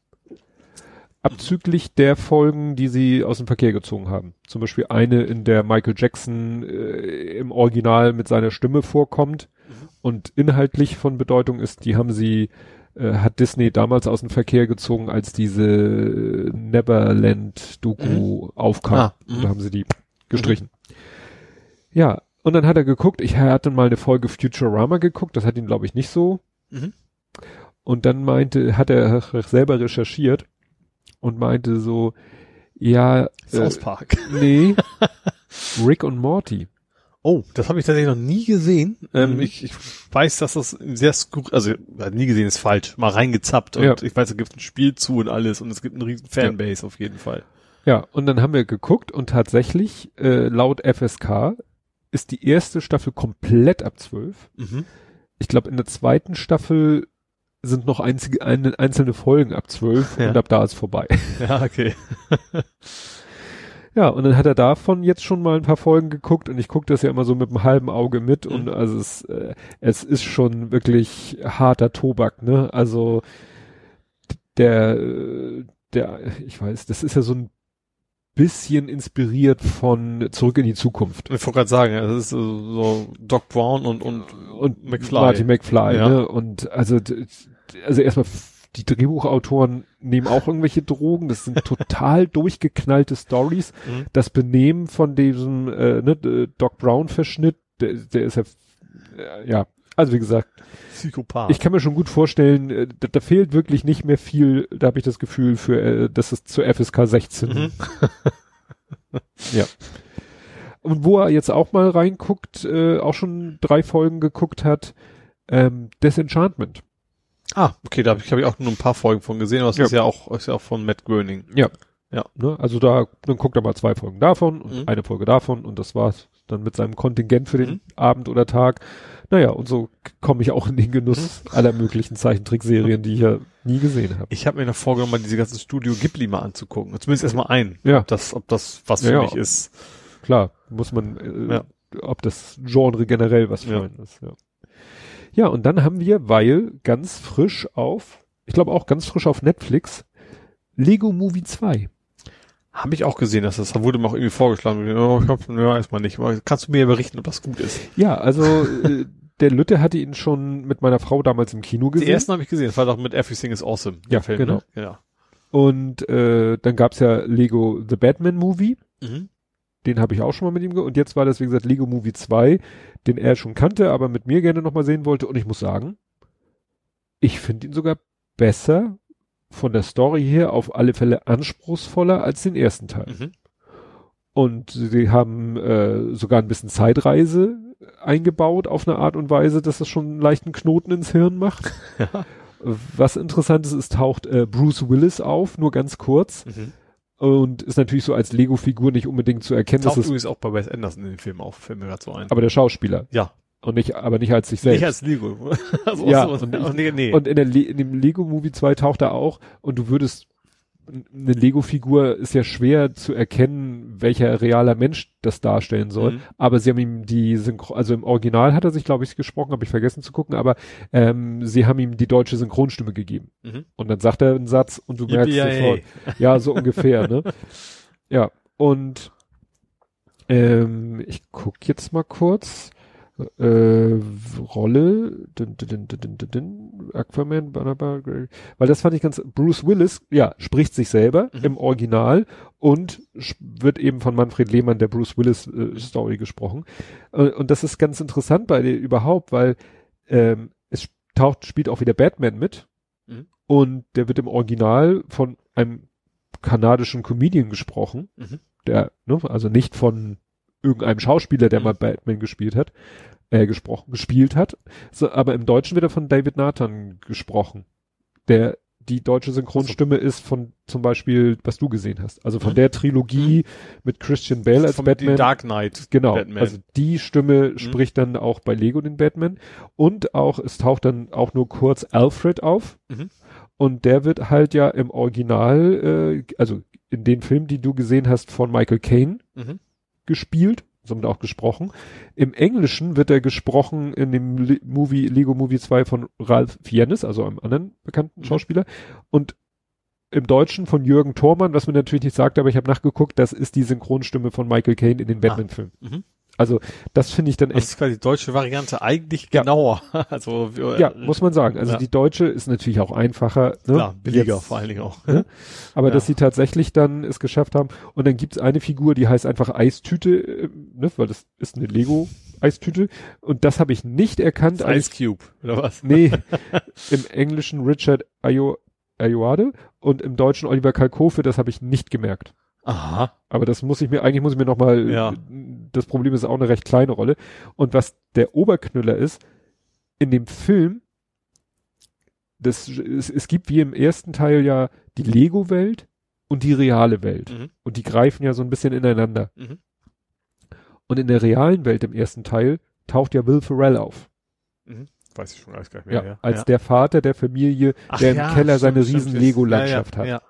Abzüglich der Folgen, die sie aus dem Verkehr gezogen haben. Zum Beispiel eine, in der Michael Jackson äh, im Original mit seiner Stimme vorkommt Mhm. und inhaltlich von Bedeutung ist, die haben sie, äh, hat Disney damals aus dem Verkehr gezogen, als diese Neverland-Doku aufkam. Ah, mhm. da haben sie die gestrichen. Ja, und dann hat er geguckt, ich hatte mal eine Folge Futurama geguckt, das hat ihn, glaube ich, nicht so. Mhm. Und dann meinte, hat er selber recherchiert und meinte so, ja, äh, South Park. nee, Rick und Morty. Oh, das habe ich tatsächlich noch nie gesehen. Ähm, Mhm. ich, ich weiß, dass das sehr skur also äh, nie gesehen ist falsch, mal reingezappt und Ja. ich weiß, es gibt ein Spiel zu und alles und es gibt eine riesen Fanbase auf jeden Fall. Ja, und dann haben wir geguckt und tatsächlich, äh, laut FSK ist die erste Staffel komplett ab zwölf. Mhm. Ich glaube, in der zweiten Staffel sind noch einzige, eine, einzelne Folgen ab zwölf Ja. und ab da ist vorbei. Ja, okay. Ja, und dann hat er davon jetzt schon mal ein paar Folgen geguckt und ich gucke das ja immer so mit einem halben Auge mit Mhm. und also es, äh, es ist schon wirklich harter Tobak, ne? Also der, äh, der, ich weiß, das ist ja so ein bisschen inspiriert von Zurück in die Zukunft. Ich wollte gerade sagen, das ist so, Doc Brown und, und, Und McFly. Marty McFly, Ja. ne? Und also, also erstmal die Drehbuchautoren nehmen auch irgendwelche Drogen, das sind total durchgeknallte Stories. Mhm. Das Benehmen von diesem äh, ne, Doc Brown Verschnitt, der, der ist ja ja, also wie gesagt, Psychopath. ich kann mir schon gut vorstellen, äh, da, da fehlt wirklich nicht mehr viel, da habe ich das Gefühl für äh, dass es zur FSK 16. Mhm. Ja. und wo er jetzt auch mal reinguckt, äh, auch schon drei Folgen geguckt hat, ähm, Disenchantment. Ah, okay, da habe ich, hab ich auch nur ein paar Folgen von gesehen, aber es Ja. ist ja auch, ist ja auch von Matt Groening. Ne? Also da, dann guckt er mal zwei Folgen davon und Mhm. eine Folge davon und das war's dann mit seinem Kontingent für den Mhm. Abend oder Tag. Naja, und so komme ich auch in den Genuss Mhm. aller möglichen Zeichentrickserien, die ich ja nie gesehen habe. Ich habe mir noch vorgenommen, mal diese ganzen Studio Ghibli mal anzugucken. Zumindest erstmal ein. Ja. Ob das, ob das was für Ja, mich ist. Klar, muss man, äh, Ja. ob das Genre generell was für Ja. einen ist. Ja. ja, und dann haben wir, weil ganz frisch auf, ich glaube auch ganz frisch auf Netflix, Lego Movie 2. Habe ich auch gesehen, dass das da wurde mir auch irgendwie vorgeschlagen. Oh, ich hab, ja, erstmal nicht. Kannst du mir berichten, ob das gut ist? Ja, also äh, der Lütte hatte ihn schon mit meiner Frau damals im Kino Den gesehen. ersten habe ich gesehen. Das war doch mit Everything is Awesome. Ja, Film, genau. Ne? Ja. Und äh, dann gab's ja Lego The Batman Movie. Mhm. Den habe ich auch schon mal mit ihm ge Und jetzt war das, wie gesagt, Lego Movie 2, den er schon kannte, aber mit mir gerne nochmal sehen wollte. Und ich muss sagen, ich finde ihn sogar besser von der Story her auf alle Fälle anspruchsvoller als den ersten Teil. Mhm. Und sie haben äh, sogar ein bisschen Zeitreise eingebaut auf eine Art und Weise, dass das schon einen leichten Knoten ins Hirn macht. Ja. Was interessant ist, es taucht äh, Bruce Willis auf, nur ganz kurz. Mhm. Und ist natürlich so als Lego-Figur nicht unbedingt zu erkennen, Taucht übrigens auch bei Wes Anderson in den Film auf. Fällt mir gerade so ein. aber der Schauspieler. ja. Und nicht, aber nicht als sich selbst. Nicht als Lego. also Ja, und ich- nee, nee. Und in, der Le in dem Lego Movie 2 taucht er auch und du würdest eine Lego-Figur ist ja schwer zu erkennen, welcher realer Mensch das darstellen soll. Mhm. Aber sie haben ihm die Synchro, also im Original hat er sich, glaube ich, gesprochen, habe ich vergessen zu gucken, aber ähm, sie haben ihm die deutsche Synchronstimme gegeben. Mhm. Und dann sagt er einen Satz und du merkst Yippie-yay. sofort, ja, so ungefähr, ne? Ja, und ähm, ich guck jetzt mal kurz. Äh, Rolle, dün, dün, dün, Aquaman, weil das fand ich ganz, Bruce Willis, ja, spricht sich selber Mhm. im Original und wird eben von Manfred Lehmann der Bruce Willis äh, Story gesprochen. Äh, und das ist ganz interessant bei dir überhaupt, weil ähm, es taucht, spielt auch wieder Batman mit Mhm. und der wird im Original von einem kanadischen Comedian gesprochen, Mhm. der, ne, also nicht von irgendeinem Schauspieler, der Mhm. mal Batman gespielt hat, äh, gesprochen, gespielt hat, so, aber im Deutschen wird er von David Nathan gesprochen, der die deutsche Synchronstimme ist von zum Beispiel, was du gesehen hast, also von Mhm. der Trilogie mit Christian Bale als Vom Batman. die Dark Knight. Genau, Batman. also die Stimme spricht dann auch bei Lego den Batman und auch, es taucht dann auch nur kurz Alfred auf Mhm. und der wird halt ja im Original, äh, also in den Film, die du gesehen hast, von Michael Caine Mhm. Gespielt, somit auch gesprochen. Im Englischen wird er gesprochen in dem Le Movie, Lego Movie 2 von Ralph Fiennes, also einem anderen bekannten Mhm. Schauspieler und im Deutschen von Jürgen Thormann, was mir natürlich nicht sagt, aber ich habe nachgeguckt, das ist die Synchronstimme von Michael Caine in den Batman-Filmen. Mhm. Also das finde ich dann Das echt, ist quasi die deutsche Variante eigentlich Ja. genauer. Also, wir- ja, muss man sagen. Also ja. die deutsche ist natürlich auch einfacher. Ne? klar, billiger Jetzt- vor allen Dingen auch. Ne? Aber Ja. dass sie tatsächlich dann es geschafft haben. Und dann gibt's eine Figur, die heißt einfach Eistüte, äh, ne? weil das ist eine Lego-Eistüte. Und das habe ich nicht erkannt. als Ice Cube, oder was? Nee, im Englischen Richard Ayo Ayoade und im Deutschen Oliver Kalkofe, das habe ich nicht gemerkt. Aha. Aber das muss ich mir, eigentlich muss ich mir nochmal, Ja. das Problem ist auch eine recht kleine Rolle. Und was der Oberknüller ist, in dem Film, das, es, es gibt wie im ersten Teil ja die Lego-Welt und die reale Welt. Mhm. Und die greifen ja so ein bisschen ineinander. Mhm. Und in der realen Welt im ersten Teil taucht ja Will Ferrell auf. Weiß ich schon alles gar nicht Ja, mehr. Ja, als ja. der Vater der Familie, Ach der im ja, Keller seine stimmt, riesen stimmt. Lego-Landschaft ja, ja, hat.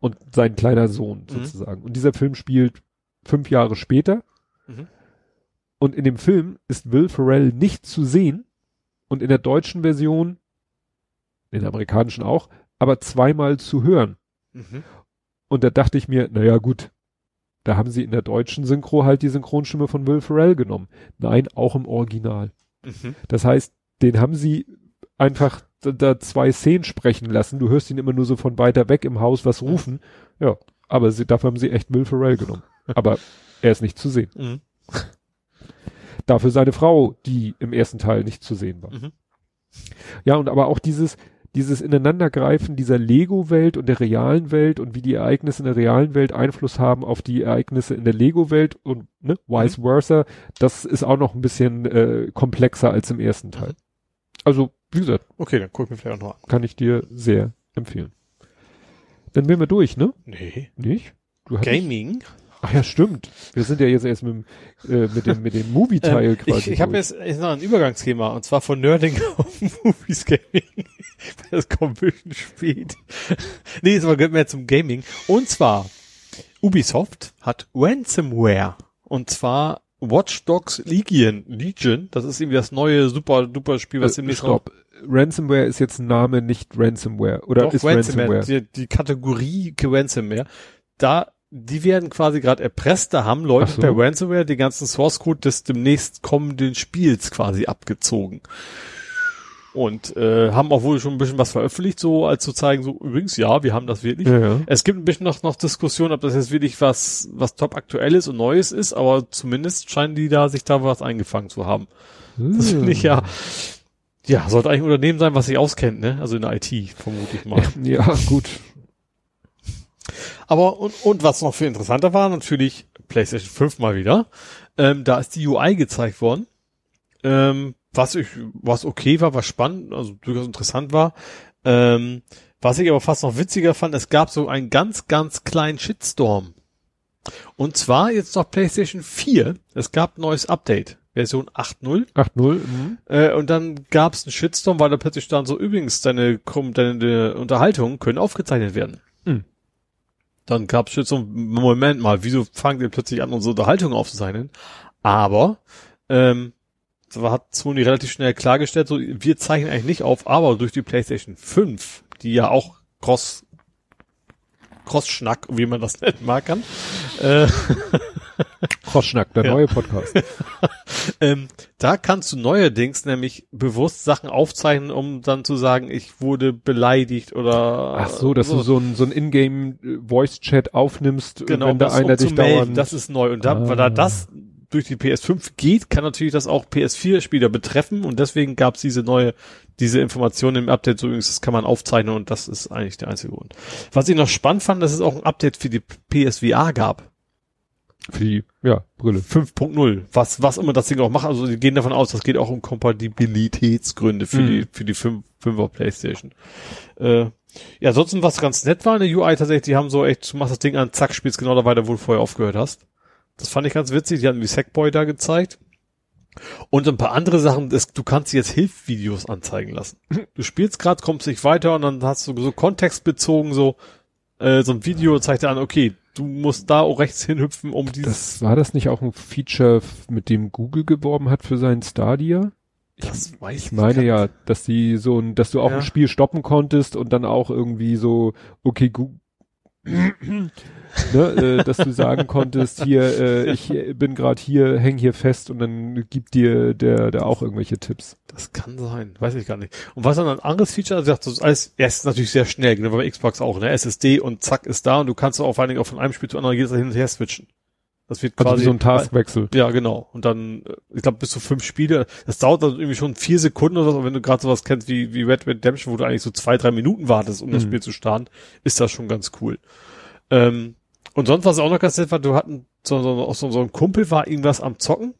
Und sein kleiner Sohn Mhm. sozusagen. Und dieser Film spielt fünf Jahre später. Mhm. Und in dem Film ist Will Ferrell nicht zu sehen. Und in der deutschen Version, in der amerikanischen auch, aber zweimal zu hören. Mhm. Und da dachte ich mir, naja gut, da haben sie in der deutschen Synchro halt die Synchronstimme von Will Ferrell genommen. Nein, auch im Original. Mhm. Das heißt, den haben sie einfach da, zwei Szenen sprechen lassen. Du hörst ihn immer nur so von weiter weg im Haus was rufen. Ja, aber sie, dafür haben sie echt Will Ferrell genommen. Aber er ist nicht zu sehen. Mhm. Dafür seine Frau, die im ersten Teil nicht zu sehen war. Mhm. Ja, und aber auch dieses, dieses Ineinandergreifen dieser Lego-Welt und der realen Welt und wie die Ereignisse in der realen Welt Einfluss haben auf die Ereignisse in der Lego-Welt und ne, vice Mhm. versa, das ist auch noch ein bisschen äh, komplexer als im ersten Teil. Also, wie gesagt, Okay, dann guck ich mir vielleicht auch noch an. kann ich dir sehr empfehlen. Dann wären wir durch, ne? Nee. Nicht? Du hattest- Gaming? Ach ja, stimmt. Wir sind ja jetzt erst mit, dem, äh, mit dem, mit dem Movie-Teil Ähm, quasi. ich ich habe jetzt, jetzt noch ein Übergangsthema und zwar von Nerding auf Movies Gaming. Das kommt ein bisschen spät. nee, jetzt mal gehört mehr zum Gaming. Und zwar Ubisoft hat Ransomware und zwar Watch Dogs Legion. Legion, das ist irgendwie das neue super duper Spiel, was äh, demnächst Stopp. Ransomware ist jetzt ein Name, nicht Ransomware. Oder Doch, ist Ransomware, Ransomware? Die, die Kategorie Ransomware, da, die werden quasi gerade erpresst, da haben Leute so. per Ransomware den ganzen Source Code des demnächst kommenden Spiels quasi abgezogen. Und äh, haben auch wohl schon ein bisschen was veröffentlicht, so als zu zeigen, so übrigens, ja, wir haben das wirklich. Ja, ja. Es gibt ein bisschen noch, noch Diskussion, ob das jetzt wirklich was, was top aktuelles und Neues ist, aber zumindest scheinen die da, sich da was eingefangen zu haben. Das finde ich ja, ja, sollte eigentlich ein Unternehmen sein, was sich auskennt, ne? Also in der IT, vermute ich mal. Ja, gut. Aber und, und was noch viel interessanter war, natürlich PlayStation 5 mal wieder. Ähm, da ist die UI gezeigt worden. Ähm, was ich, was okay war, was spannend, also durchaus interessant war. Ähm, was ich aber fast noch witziger fand, es gab so einen ganz, ganz kleinen Shitstorm. Und zwar jetzt noch PlayStation 4. Es gab ein neues Update, Version 8.0. 8-0. Mhm. Äh, und dann gab es einen Shitstorm, weil da plötzlich stand so, übrigens, deine, Kom- deine Unterhaltungen können aufgezeichnet werden. Hm. Dann gab es Shitstorm, Moment mal, wieso fangen ihr plötzlich an, unsere Unterhaltungen aufzuzeichnen? Aber, ähm, da hat Sony relativ schnell klargestellt, so, wir zeichnen eigentlich nicht auf, aber durch die PlayStation 5, die ja auch Cross, Cross-Schnack, wie man das nennen mag, kann, äh, Crossschnack, der Ja. neue Podcast. Ähm, da kannst du neuerdings nämlich bewusst Sachen aufzeichnen, um dann zu sagen, ich wurde beleidigt oder Ach so, dass du so ein, so ein Ingame-Voice-Chat aufnimmst, genau, wenn da das, einer um zu dich melden, dauernd... das ist neu. Und da, Ah. weil da das durch die PS5 geht, kann natürlich das auch PS4-Spieler betreffen und deswegen gab es diese neue, diese Information im Update, so übrigens, das kann man aufzeichnen und das ist eigentlich der einzige Grund. Was ich noch spannend fand, dass es auch ein Update für die PSVR gab. für die, ja, Brille. 5.0, was, was immer das Ding auch macht. Also die gehen davon aus, das geht auch um Kompatibilitätsgründe für Mhm. die, für die 5, 5er Playstation. Äh, ja, ansonsten was ganz nett war in der UI tatsächlich, die haben so echt, du machst das Ding an, zack, spielst genau da weiter, wo du vorher aufgehört hast. Das fand ich ganz witzig, die hatten die Sackboy da gezeigt. Und ein paar andere Sachen, das, du kannst jetzt Hilfvideos anzeigen lassen. Du spielst gerade, kommst nicht weiter und dann hast du so kontextbezogen so, äh, so ein Video zeigt dir an, okay, du musst da auch rechts hinhüpfen, um dieses Das, war das nicht auch ein Feature, mit dem Google geworben hat für seinen Stadia? Das weiß Ich meine ja, dass die so ein, dass du auch Ja. ein Spiel stoppen konntest und dann auch irgendwie so, okay, Google, ne, äh, dass du sagen konntest, hier, äh, ich bin gerade hier, häng hier fest und dann gibt dir der, der auch irgendwelche Tipps. Das kann sein, weiß ich gar nicht. Und was dann ein anderes Feature, also das ist alles, es ist natürlich sehr schnell, genau bei Xbox auch, ne, SSD und zack ist da und du kannst auch vor allen Dingen auch von einem Spiel zu anderen jedes hin und her switchen. Das wird Also quasi wie so ein Taskwechsel. Ja, genau. Und dann, äh, ich glaube, bis zu fünf Spiele. Das dauert dann irgendwie schon vier Sekunden oder so. Wenn du gerade sowas kennst wie, wie Red Redemption, wo du eigentlich so zwei, drei Minuten wartest, um das Mhm. Spiel zu starten, ist das schon ganz cool. Ähm, und sonst, was auch noch ganz nett war, du hatten so, so, so, so ein Kumpel war irgendwas am Zocken.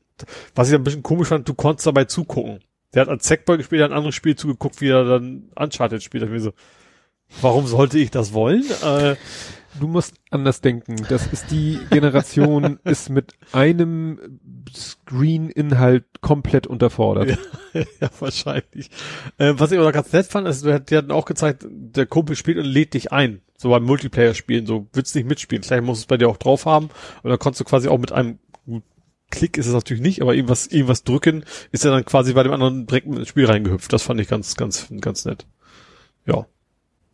Was ich ein bisschen komisch fand, du konntest dabei zugucken. Der hat als Sackboy gespielt, hat ein anderes Spiel zugeguckt, wie er dann Uncharted spielt. Da ich mir so, warum sollte ich das wollen? Äh, Du musst anders denken. Das ist die Generation, ist mit einem Screen-Inhalt komplett unterfordert. Ja. ja, wahrscheinlich. Äh, was ich aber ganz nett fand, ist, die hatten auch gezeigt, der Kumpel spielt und lädt dich ein. So beim Multiplayer-Spielen, so willst nicht mitspielen. Vielleicht musst du es bei dir auch drauf haben. Und dann konntest du quasi auch mit einem Klick ist es natürlich nicht, aber irgendwas, irgendwas drücken, ist er dann quasi bei dem anderen direkt ins Spiel reingehüpft. Das fand ich ganz, ganz, ganz nett. Ja.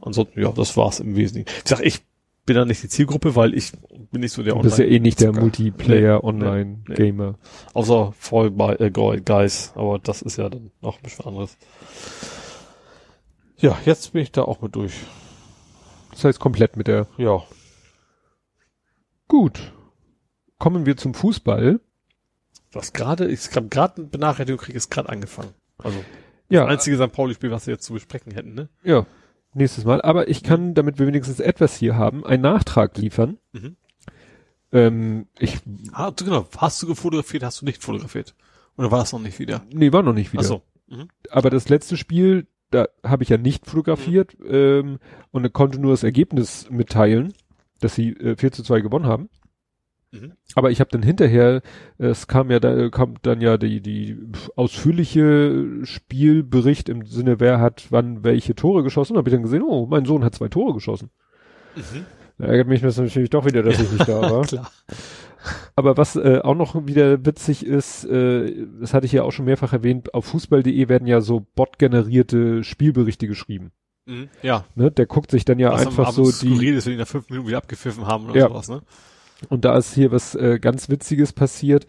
Ansonsten, ja, das war's im Wesentlichen. Ich sag, ich bin da nicht die Zielgruppe, weil ich bin nicht so der Du bist ja eh nicht der Zocker. Multiplayer Nee, Online nee. Außer Fall by äh, Guy- Guys, aber das ist ja dann noch ein bisschen anderes. Ja, jetzt bin ich da auch mit durch. Das heißt komplett mit der. Ja. Gut. Kommen wir zum Fußball. Was gerade, ich habe gerade eine Benachrichtigung kriege, ist gerade angefangen. Also, Ja, Das einzige St. Pauli-Spiel, was wir jetzt zu besprechen hätten, ne? ja, nächstes Mal. Aber ich kann, damit wir wenigstens etwas hier haben, einen Nachtrag liefern. Mhm. Ähm, ich, Ah, genau. Hast du gefotografiert, hast du nicht fotografiert? Oder war das noch nicht wieder? nee, war noch nicht wieder. Ach so. Mhm. Aber das letzte Spiel, da habe ich ja nicht fotografiert ähm, und konnte nur das Ergebnis mitteilen, dass sie äh, 4 zu 2 gewonnen haben. Mhm. Aber ich habe dann hinterher, äh, es kam ja da kam dann ja die die ausführliche Spielbericht im Sinne, wer hat wann welche Tore geschossen. Da habe ich dann gesehen, oh, mein Sohn hat zwei Tore geschossen. Mhm. Da ärgert mich das natürlich doch wieder, dass ich nicht da war. Klar. Aber was äh, auch noch wieder witzig ist, äh, das hatte ich ja auch schon mehrfach erwähnt, auf fußball.de werden ja so bot-generierte Spielberichte geschrieben. Mhm. Ja. Ne? Der guckt sich dann ja Was einfach so die skurril ist, wenn die nach fünf Minuten wieder abgepfiffen haben oder Ja. sowas, ne? Und da ist hier was äh, ganz Witziges passiert.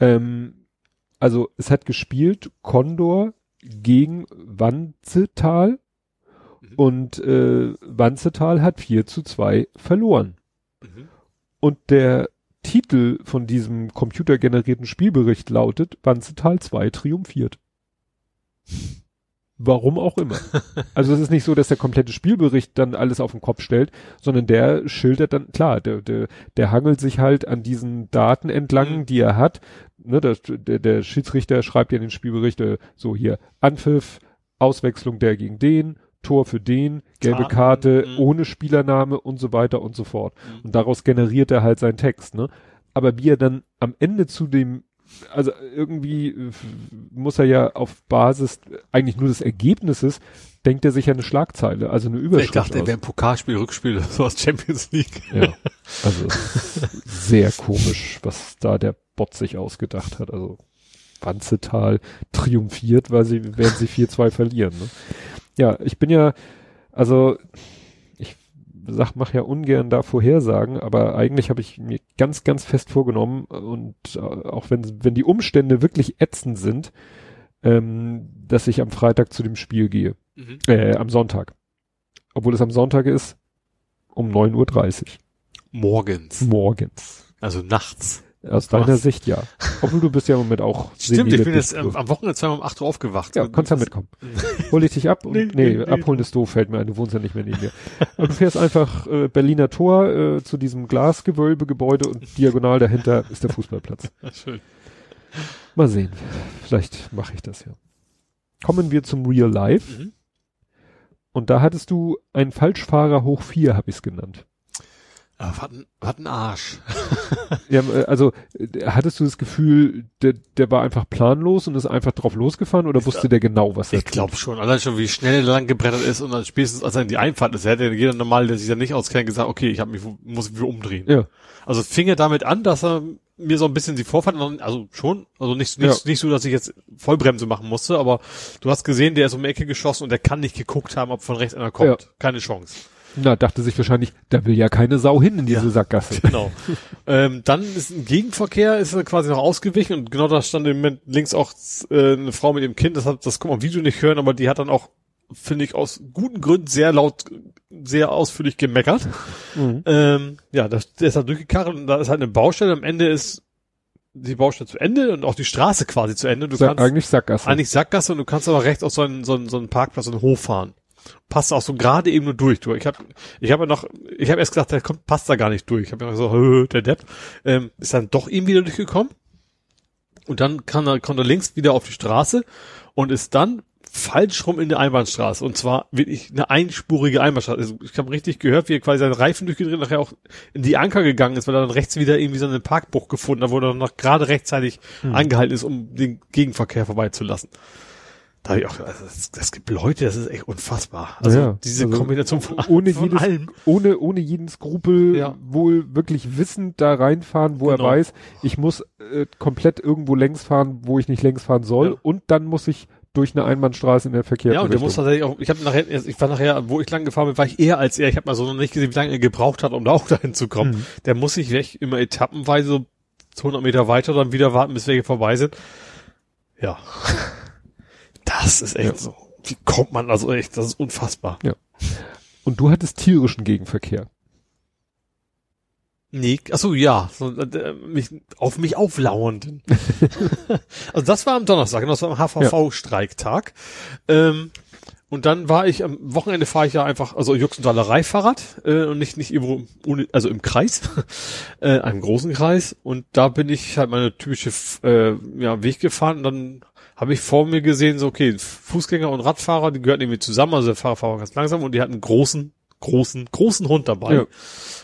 Ähm, also es hat gespielt Condor gegen Wanzetal Mhm. und äh, Wanzetal hat 4 zu 2 verloren. Mhm. Und der Titel von diesem computergenerierten Spielbericht lautet Wanzetal 2 triumphiert. Warum auch immer. Also es ist nicht so, dass der komplette Spielbericht dann alles auf den Kopf stellt, sondern der schildert dann, klar, der, der, der hangelt sich halt an diesen Daten entlang, Mhm. die er hat. Ne, das, der, der Schiedsrichter schreibt ja in den Spielbericht äh, so hier Anpfiff, Auswechslung der gegen den, Tor für den, gelbe Karte, mhm. ohne Spielername und so weiter und so fort. Mhm. Und daraus generiert er halt seinen Text, ne? Aber wie er dann am Ende zu dem, also irgendwie äh, muss er ja auf Basis eigentlich nur des Ergebnisses, denkt er sich ja eine Schlagzeile, also eine Überschrift. Ich dachte, er aus. wäre ein Pokalspiel, Rückspiel, so aus Champions League. Ja, also sehr komisch, was da der Bot sich ausgedacht hat. Also Wanzetal triumphiert, weil sie, werden sie 4-2 verlieren. Ne? Ja, ich bin ja, also sag, mach ja ungern da Vorhersagen, aber eigentlich habe ich mir ganz, ganz fest vorgenommen und äh, auch wenn, wenn die Umstände wirklich ätzend sind, ähm, dass ich am Freitag zu dem Spiel gehe. Mhm. Äh, am Sonntag. Obwohl es am Sonntag ist, um 9.30 Uhr. Morgens. Morgens. Also nachts. Aus Was? deiner Sicht ja. Obwohl du bist ja im Moment auch Stimmt, ich bin jetzt am Wochenende zweimal um 8 Uhr aufgewacht. Ja, kannst ja mitkommen. Hol ich dich ab und Nee, nee, nee, abholen ist doof, fällt mir ein, du wohnst ja nicht mehr neben mir. Und du fährst einfach äh, Berliner Tor äh, zu diesem Glasgewölbegebäude und diagonal dahinter ist der Fußballplatz. Schön. Mal sehen. Vielleicht mache ich das ja. Kommen wir zum Real Life. Mhm. Und da hattest du einen Falschfahrer hoch vier, habe ich es genannt. Aber was ein, was ein Arsch. Ja, äh, also äh, hattest du das Gefühl, der, der war einfach planlos und ist einfach drauf losgefahren oder wusste der genau, was er Ich glaube schon. Allein schon, wie schnell er lang gebrettert ist und dann spätestens, als er in die Einfahrt ist, hätte jeder normal, der sich da nicht auskennt, gesagt, okay, ich hab mich, muss mich umdrehen. Ja. Also fing er damit an, dass er mir so ein bisschen die Vorfahrt, also schon, also nicht, nicht, Ja. nicht so, dass ich jetzt Vollbremse machen musste, aber du hast gesehen, der ist um die Ecke geschossen und der kann nicht geguckt haben, ob von rechts einer kommt. Ja. Keine Chance. Na, dachte sich wahrscheinlich, da will ja keine Sau hin in diese Ja. Sackgasse. Genau. ähm, dann ist ein Gegenverkehr, ist er quasi noch ausgewichen und genau da stand im Moment links auch äh, eine Frau mit ihrem Kind, das hat, das kann man im Video nicht hören, aber die hat dann auch, finde ich, aus guten Gründen sehr laut, sehr ausführlich gemeckert. Mhm. Ähm, ja, das, der ist halt durchgekarrt und da ist halt eine Baustelle, am Ende ist die Baustelle zu Ende und auch die Straße quasi zu Ende. Du Sa kannst eigentlich Sackgasse. eigentlich Sackgasse und du kannst aber rechts auf so einen, so einen, so einen Parkplatz und Hof fahren. Passt auch so gerade eben nur durch. Du, ich habe ich hab ja noch, ich habe erst gedacht, der kommt, passt da gar nicht durch. Ich habe ja so, hö, der Depp. Ähm, ist dann doch eben wieder durchgekommen. Und dann kann er, kommt er links wieder auf die Straße und ist dann falsch rum in der Einbahnstraße. Und zwar wirklich eine einspurige Einbahnstraße. Also ich habe richtig gehört, wie er quasi seinen Reifen durchgedreht nachher auch in die Anker gegangen ist, weil er dann rechts wieder irgendwie so einen Parkbruch gefunden hat, wo er dann noch gerade rechtzeitig angehalten ist, um den Gegenverkehr vorbeizulassen. Da hab ich auch, also das, das gibt Leute, das ist echt unfassbar. Also Ja, diese also Kombination von, ohne von jedes, allem. ohne, ohne jeden Skrupel Ja. wohl wirklich wissend da reinfahren, wo Genau. er weiß, ich muss äh, komplett irgendwo längs fahren, wo ich nicht längs fahren soll Ja. und dann muss ich durch eine Einbahnstraße in der verkehrten Ja, und der Richtung. muss tatsächlich auch, ich habe nachher, ich war nachher, wo ich lang gefahren bin, war ich eher als er. Ich habe mal so noch nicht gesehen, wie lange er gebraucht hat, um da auch dahin zu kommen. Mhm. Der muss sich weg, immer etappenweise so 200 Meter weiter, dann wieder warten, bis wir hier vorbei sind. Ja. Das ist echt Ja. so. Wie kommt man also echt, das ist unfassbar. Und du hattest tierischen Gegenverkehr. Nee, achso, ja, so, äh, mich, auf mich auflauernden. also das war am Donnerstag, das war am HVV-Streiktag. Ähm, und dann war ich am Wochenende fahre ich ja einfach, also Juxendalerei Fahrrad äh, und nicht nicht irgendwo ohne, also im Kreis, äh, einem großen Kreis. Und da bin ich halt meine typische äh, ja, Weg gefahren und dann habe ich vor mir gesehen, so okay, Fußgänger und Radfahrer, die gehörten irgendwie zusammen, also der Fahrer war ganz langsam und die hatten einen großen, großen, großen Hund dabei. Ja.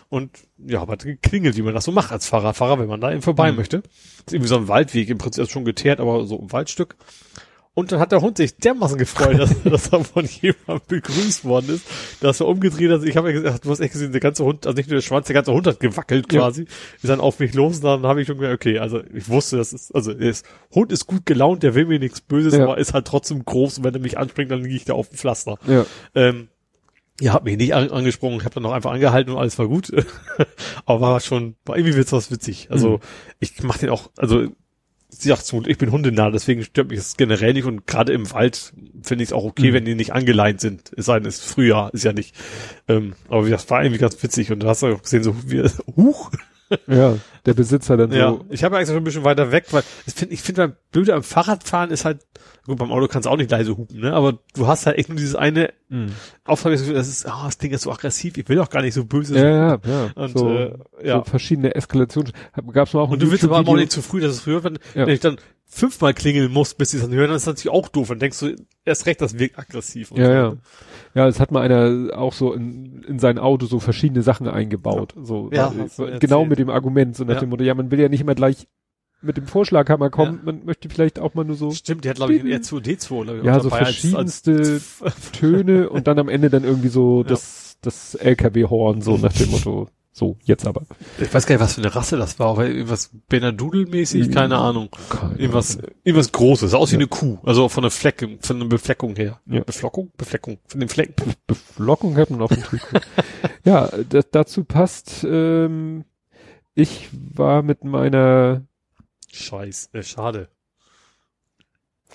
Und ja, hat geklingelt, wie man das so macht als Fahrradfahrer, wenn man da eben vorbei mhm. möchte. Das ist irgendwie so ein Waldweg, im Prinzip schon geteert, aber so ein Waldstück. Und dann hat der Hund sich dermaßen gefreut, dass, dass er von jemandem begrüßt worden ist, dass er umgedreht hat. Ich habe ja gesagt, du hast echt gesehen, der ganze Hund, also nicht nur der Schwanz, der ganze Hund hat gewackelt quasi. Ja. Ist dann auf mich los und dann habe ich schon gedacht, okay, also ich wusste, das ist, also der Hund ist gut gelaunt, der will mir nichts Böses, ja. aber ist halt trotzdem groß und wenn er mich anspringt, dann liege ich da auf dem Pflaster. Ja. Ähm, ja, hat mich nicht an, angesprochen, ich habe dann noch einfach angehalten und alles war gut. aber war schon, war irgendwie wird's witzig. Also mhm. ich mache den auch, also sie sagt, ich bin hundenah, deswegen stört mich das generell nicht und gerade im Wald finde ich es auch okay, mhm. wenn die nicht angeleint sind. Es sei denn, es ist Frühjahr, ist ja nicht. Ähm, aber das war irgendwie ganz witzig und da hast du auch gesehen, so wie, huch, ja, der Besitzer dann ja. so. Ich habe eigentlich schon ein bisschen weiter weg, weil ich finde, ich finde, blöde am Fahrradfahren ist halt, gut, beim Auto kannst du auch nicht leise hupen, ne? Aber du hast halt echt nur dieses eine mhm. Auftragsgefühl, das ist, oh, das Ding ist so aggressiv, ich will auch gar nicht so böse sein. Ja, ja, ja. Und, so, äh, ja. so verschiedene Eskalationen. Gab's mal auch Und du willst aber auch nicht zu früh, dass es früher, wenn, ja. wenn ich dann fünfmal klingeln muss, bis sie es dann hören, dann ist das natürlich auch doof. Dann denkst du, erst recht, das wirkt aggressiv. ja, so. ja. Ja, es hat mal einer auch so in, in sein Auto so verschiedene Sachen eingebaut. Ja. So, ja, so genau mit dem Argument, so nach ja. dem Motto, ja, man will ja nicht immer gleich mit dem Vorschlaghammer kommen, ja. man möchte vielleicht auch mal nur so. Stimmt, die hat glaube ich ein R2D2. Ja, so verschiedenste Töne und dann am Ende dann irgendwie so das, das LKW-Horn, so nach dem Motto. So, jetzt aber. Ich weiß gar nicht, was für eine Rasse das war, aber irgendwas Benadudel-mäßig, keine Ahnung. Keine irgendwas, irgendwas Großes, aus wie eine Kuh, also von der Fleckung, von der Befleckung her. Ja. Beflockung? Befleckung, von den Flecken. Beflockung hat man auf dem Trikot. ja, dazu passt, ähm, ich war mit meiner Scheiß, äh, schade.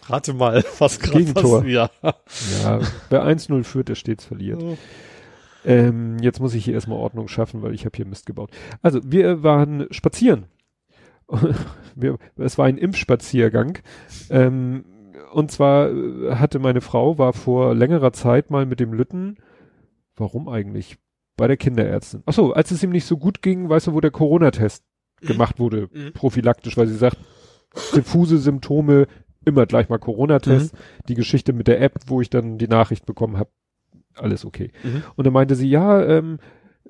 Rate mal, was gerade Gegentor. Ja. ja, wer 1-0 führt, der stets verliert. Oh. Ähm, jetzt muss ich hier erstmal Ordnung schaffen, weil ich habe hier Mist gebaut. Also, wir waren spazieren. wir, es war ein Impfspaziergang. Ähm, und zwar äh, hatte meine Frau, war vor längerer Zeit mal mit dem Lütten, warum eigentlich? Bei der Kinderärztin. Achso, als es ihm nicht so gut ging, weißt du, wo der Corona-Test. Gemacht wurde, mhm. prophylaktisch, weil sie sagt, diffuse Symptome, immer gleich mal Corona-Test. Mhm. Die Geschichte mit der App, wo ich dann die Nachricht bekommen habe, alles okay. Mhm. Und dann meinte sie, ja, ähm,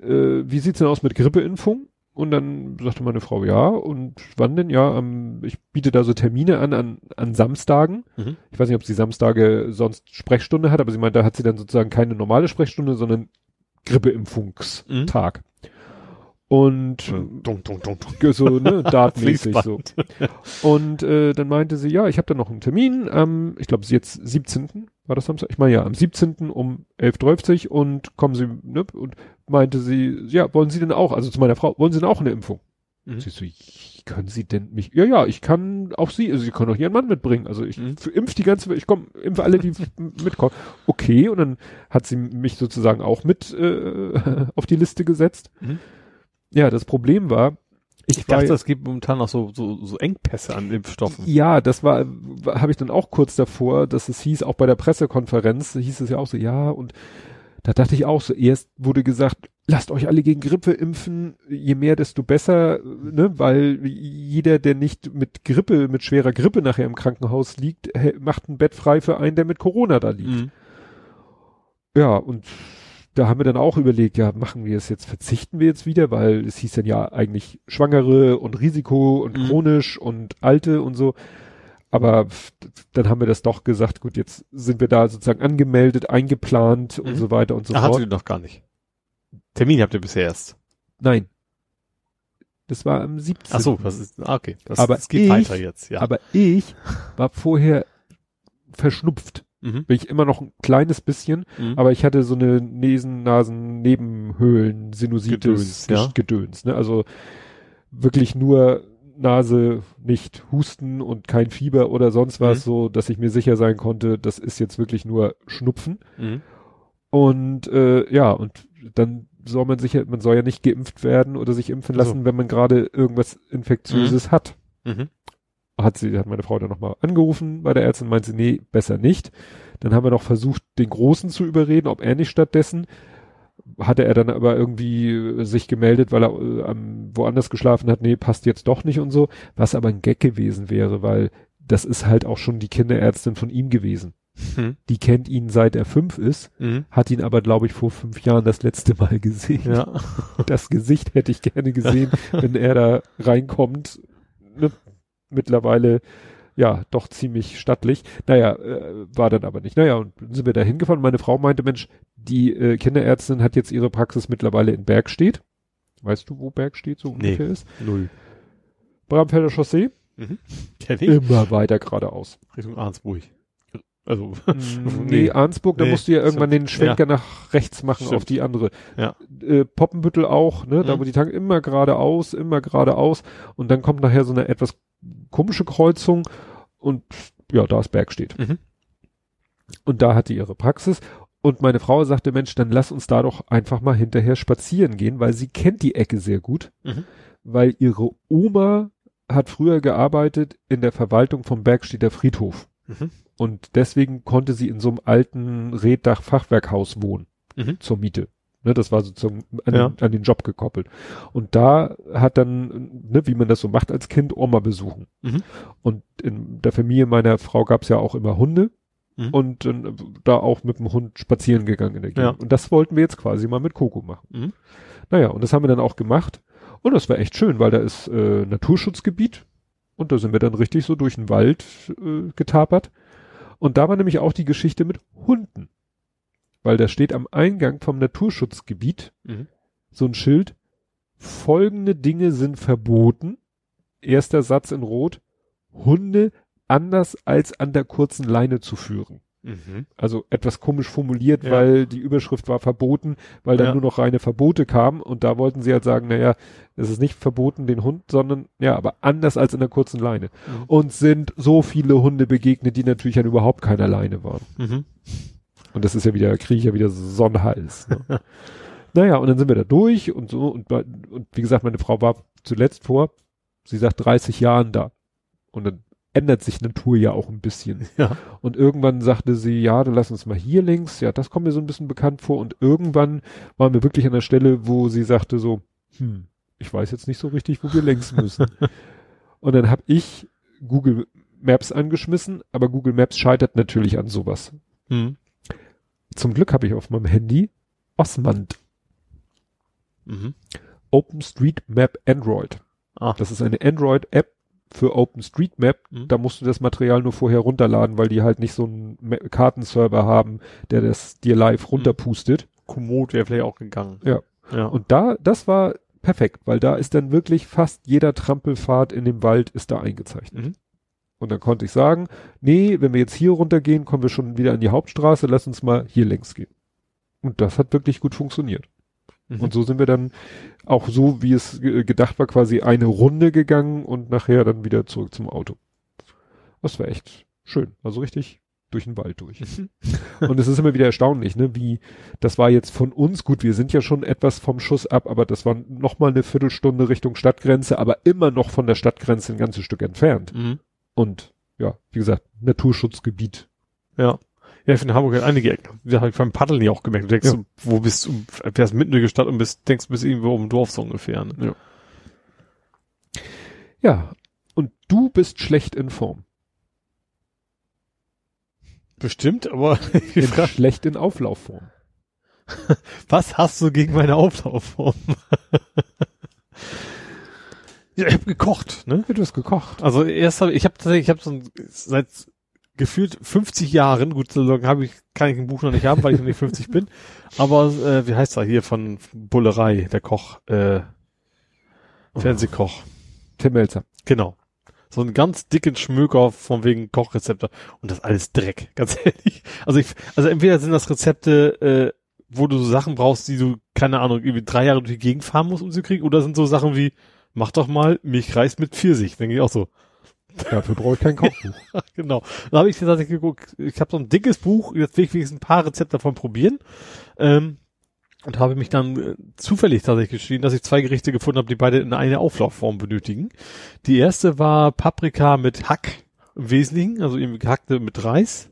äh, wie sieht's denn aus mit Grippeimpfung? Und dann sagte meine Frau, ja, und wann denn? Ja, ähm, ich biete da so Termine an, an, an Samstagen. Mhm. Ich weiß nicht, ob sie Samstage sonst Sprechstunde hat, aber sie meinte, da hat sie dann sozusagen keine normale Sprechstunde, sondern Grippeimpfungstag. Mhm. Und dun, dun, dun, so, ne, datenmäßig so. Und äh, dann meinte sie, ja, ich habe da noch einen Termin, ähm, ich glaube jetzt 17. war das Samstag? Ich meine ja, am 17. um 11.30 und kommen Sie, ne, und meinte sie, ja, wollen Sie denn auch, also zu meiner Frau, wollen Sie denn auch eine Impfung? Mhm. Sie so, können Sie denn mich, ja, ja, ich kann auch Sie, also Sie können auch Ihren Mann mitbringen, also ich mhm. impf die ganze, ich komme, impfe alle, die mitkommen. Okay, und dann hat sie mich sozusagen auch mit äh, auf die Liste gesetzt. Mhm. Ja, das Problem war, ich, ich dachte, es gibt momentan noch so, so, so Engpässe an Impfstoffen. Ja, das war, habe ich dann auch kurz davor, dass es hieß, auch bei der Pressekonferenz hieß es ja auch so, ja, und da dachte ich auch so, erst wurde gesagt, lasst euch alle gegen Grippe impfen, je mehr, desto besser, ne, weil jeder, der nicht mit Grippe, mit schwerer Grippe nachher im Krankenhaus liegt, macht ein Bett frei für einen, der mit Corona da liegt. Mhm. Ja, und da haben wir dann auch überlegt, ja, machen wir es jetzt, verzichten wir jetzt wieder, weil es hieß dann ja eigentlich Schwangere und Risiko und mhm. chronisch und Alte und so. Aber dann haben wir das doch gesagt, gut, jetzt sind wir da sozusagen angemeldet, eingeplant mhm. und so weiter und so Ach, fort. Hattet ihr noch gar nicht. Termin habt ihr bisher erst. Nein. Das war am 17. Ach so, was ist, ah, okay. Das, aber das geht ich, weiter jetzt, ja. Aber ich war vorher verschnupft. Mhm. Bin ich immer noch ein kleines bisschen, mhm. aber ich hatte so eine Nesen, Nasen, Nebenhöhlen, Sinusitis, Gedöns, ja? Gedöns ne? Also wirklich nur Nase, nicht Husten und kein Fieber oder sonst was, mhm. so dass ich mir sicher sein konnte, das ist jetzt wirklich nur Schnupfen. Mhm. Und äh, ja, und dann soll man sich ja, man soll ja nicht geimpft werden oder sich impfen lassen, So. wenn man gerade irgendwas Infektiöses hat. Mhm. Hat sie, hat meine Frau dann nochmal angerufen bei der Ärztin, meinte sie, nee, besser nicht. Dann haben wir noch versucht, den Großen zu überreden, ob er nicht stattdessen. Hatte er dann aber irgendwie äh, sich gemeldet, weil er äh, am- woanders geschlafen hat, nee, passt jetzt doch nicht und so. Was aber ein Gag gewesen wäre, weil das ist halt auch schon die Kinderärztin von ihm gewesen. Mhm. Die kennt ihn seit er fünf ist, Mhm. hat ihn aber, glaube ich, vor fünf Jahren das letzte Mal gesehen. Ja. Das Gesicht hätte ich gerne gesehen, wenn er da reinkommt. Ne? Mittlerweile, ja, doch ziemlich stattlich. Naja, äh, war dann aber nicht. Naja, und dann sind wir da hingefahren. Meine Frau meinte, Mensch, die äh, Kinderärztin hat jetzt ihre Praxis mittlerweile in Bergstedt. Weißt du, wo Bergstedt so Nee. ungefähr ist? Null. Bramfelder Chaussee. Kenn ich. Immer weiter geradeaus. Richtung Arnsburg. Also, nee, Arnsburg, da Nee, musst du ja irgendwann den Schwenker nach rechts machen Stimmt. auf die andere. Ja. Äh, Poppenbüttel auch, ne, da Mhm. wo die Tank immer geradeaus, immer geradeaus und dann kommt nachher so eine etwas komische Kreuzung und ja, da ist Bergstedt. Mhm. Und da hat die ihre Praxis und meine Frau sagte, Mensch, dann lass uns da doch einfach mal hinterher spazieren gehen, weil sie kennt die Ecke sehr gut, Mhm. weil ihre Oma hat früher gearbeitet in der Verwaltung vom Bergstedter Friedhof. Mhm. Und deswegen konnte sie in so einem alten Reddach-Fachwerkhaus wohnen, Mhm. zur Miete. Ne, das war sozusagen an, Ja. den, an den Job gekoppelt. Und da hat dann, ne, wie man das so macht als Kind, Oma besuchen. Mhm. Und in der Familie meiner Frau gab es ja auch immer Hunde Mhm. und äh, da auch mit dem Hund spazieren gegangen in der Gegend. Ja. Und das wollten wir jetzt quasi mal mit Coco machen. Mhm. Naja, und das haben wir dann auch gemacht. Und das war echt schön, weil da ist äh, Naturschutzgebiet und da sind wir dann richtig so durch den Wald äh, getapert. Und da war nämlich auch die Geschichte mit Hunden. Weil da steht am Eingang vom Naturschutzgebiet Mhm. so ein Schild, folgende Dinge sind verboten. Erster Satz in Rot, Hunde anders als an der kurzen Leine zu führen. Mhm. Also etwas komisch formuliert, Ja. weil die Überschrift war verboten, weil dann Ja. nur noch reine Verbote kamen und da wollten sie halt sagen, naja, es ist nicht verboten den Hund, sondern ja, aber anders als in der kurzen Leine. Mhm. Und sind so viele Hunde begegnet, die natürlich an überhaupt keiner Leine waren. Mhm. Und das ist ja wieder, kriege ich ja wieder Sonnenhals. Ne? naja, und dann sind wir da durch und so und, und wie gesagt, meine Frau war zuletzt vor, sie sagt 30 Jahren da. Und dann ändert sich Natur ja auch ein bisschen. Ja. Und irgendwann sagte sie, ja, dann lass uns mal hier links. Ja, das kommt mir so ein bisschen bekannt vor. Und irgendwann waren wir wirklich an der Stelle, wo sie sagte so, hm, ich weiß jetzt nicht so richtig, wo wir längs müssen. und dann habe ich Google Maps angeschmissen, aber Google Maps scheitert natürlich an sowas. Mhm. Zum Glück habe ich auf meinem Handy Osmand Mhm. OpenStreetMap Android. Ah. Das ist eine Android-App für OpenStreetMap. Mhm. Da musst du das Material nur vorher runterladen, weil die halt nicht so einen Kartenserver haben, der das dir live runterpustet. Komoot wäre vielleicht auch gegangen. Ja. Ja. Und da, das war perfekt, weil da ist dann wirklich fast jeder Trampelpfad in dem Wald ist da eingezeichnet. Mhm. Und dann konnte ich sagen, nee, wenn wir jetzt hier runtergehen, kommen wir schon wieder an die Hauptstraße, lass uns mal hier längs gehen. Und das hat wirklich gut funktioniert. Mhm. Und so sind wir dann auch so, wie es ge- gedacht war, quasi eine Runde gegangen und nachher dann wieder zurück zum Auto. Das war echt schön. Also richtig durch den Wald durch. Mhm. und es ist immer wieder erstaunlich, ne, wie, das war jetzt von uns gut, wir sind ja schon etwas vom Schuss ab, aber das war noch mal eine Viertelstunde Richtung Stadtgrenze, aber immer noch von der Stadtgrenze ein ganzes Stück entfernt. Mhm. Und ja, wie gesagt, Naturschutzgebiet. Ja. Ja, ich finde Hamburg hat einige Ecken. Das habe ich beim Paddeln ja auch gemerkt. Du denkst, Ja. wo bist du, fährst mitten durch die Stadt und bist, denkst, du bist irgendwo um Dorf so ungefähr. Ne? Ja, und du bist schlecht in Form. Bestimmt, aber In schlecht in Auflaufform. was hast du gegen meine Auflaufform? ja, ich habe gekocht, ne? Ja, du hast gekocht. Also erst habe ich habe tatsächlich, ich habe so ein, seit gefühlt 50 Jahren, gut, so lange habe ich, kann ich ein Buch noch nicht haben, weil ich noch nicht 50 bin, aber äh, wie heißt er hier von Bullerei, der Koch, äh, Fernsehkoch. Tim Melzer. Genau. So einen ganz dicken Schmöker von wegen Kochrezepte und das alles Dreck, ganz ehrlich. Also ich, also entweder sind das Rezepte, äh, wo du so Sachen brauchst, die du, keine Ahnung, irgendwie drei Jahre durch die Gegend fahren musst, um sie zu kriegen, oder sind so Sachen wie, mach doch mal Milchreis mit Pfirsich, denke ich auch so. Dafür brauche ich kein Kochbuch. genau. Da habe ich tatsächlich geguckt, ich habe so ein dickes Buch, jetzt will ich wenigstens ein paar Rezepte davon probieren. Ähm, und habe mich dann äh, zufällig tatsächlich geschrieben, dass ich zwei Gerichte gefunden habe, die beide in eine Auflaufform benötigen. Die erste war Paprika mit Hack im Wesentlichen, also irgendwie gehackte mit Reis.